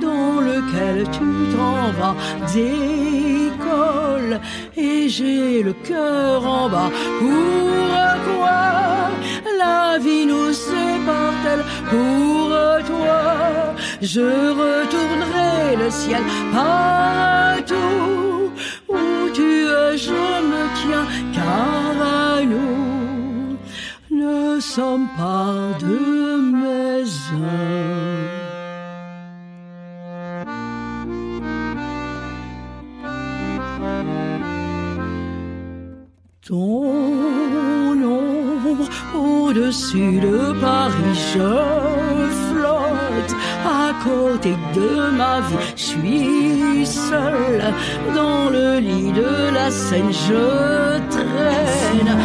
dans lequel tu t'en vas décolle et j'ai le cœur en bas. Pourquoi la vie nous sépare-t-elle? Pour toi Je retournerai le ciel partout tu es, je me tiens, car nous ne sommes pas de maison. Ton ombre au-dessus de Paris, je à côté de ma vie. Je suis seule dans le lit de la Seine, je traîne.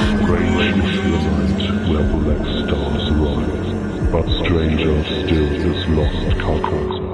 Black stars rise, but stranger still is lost Carcos.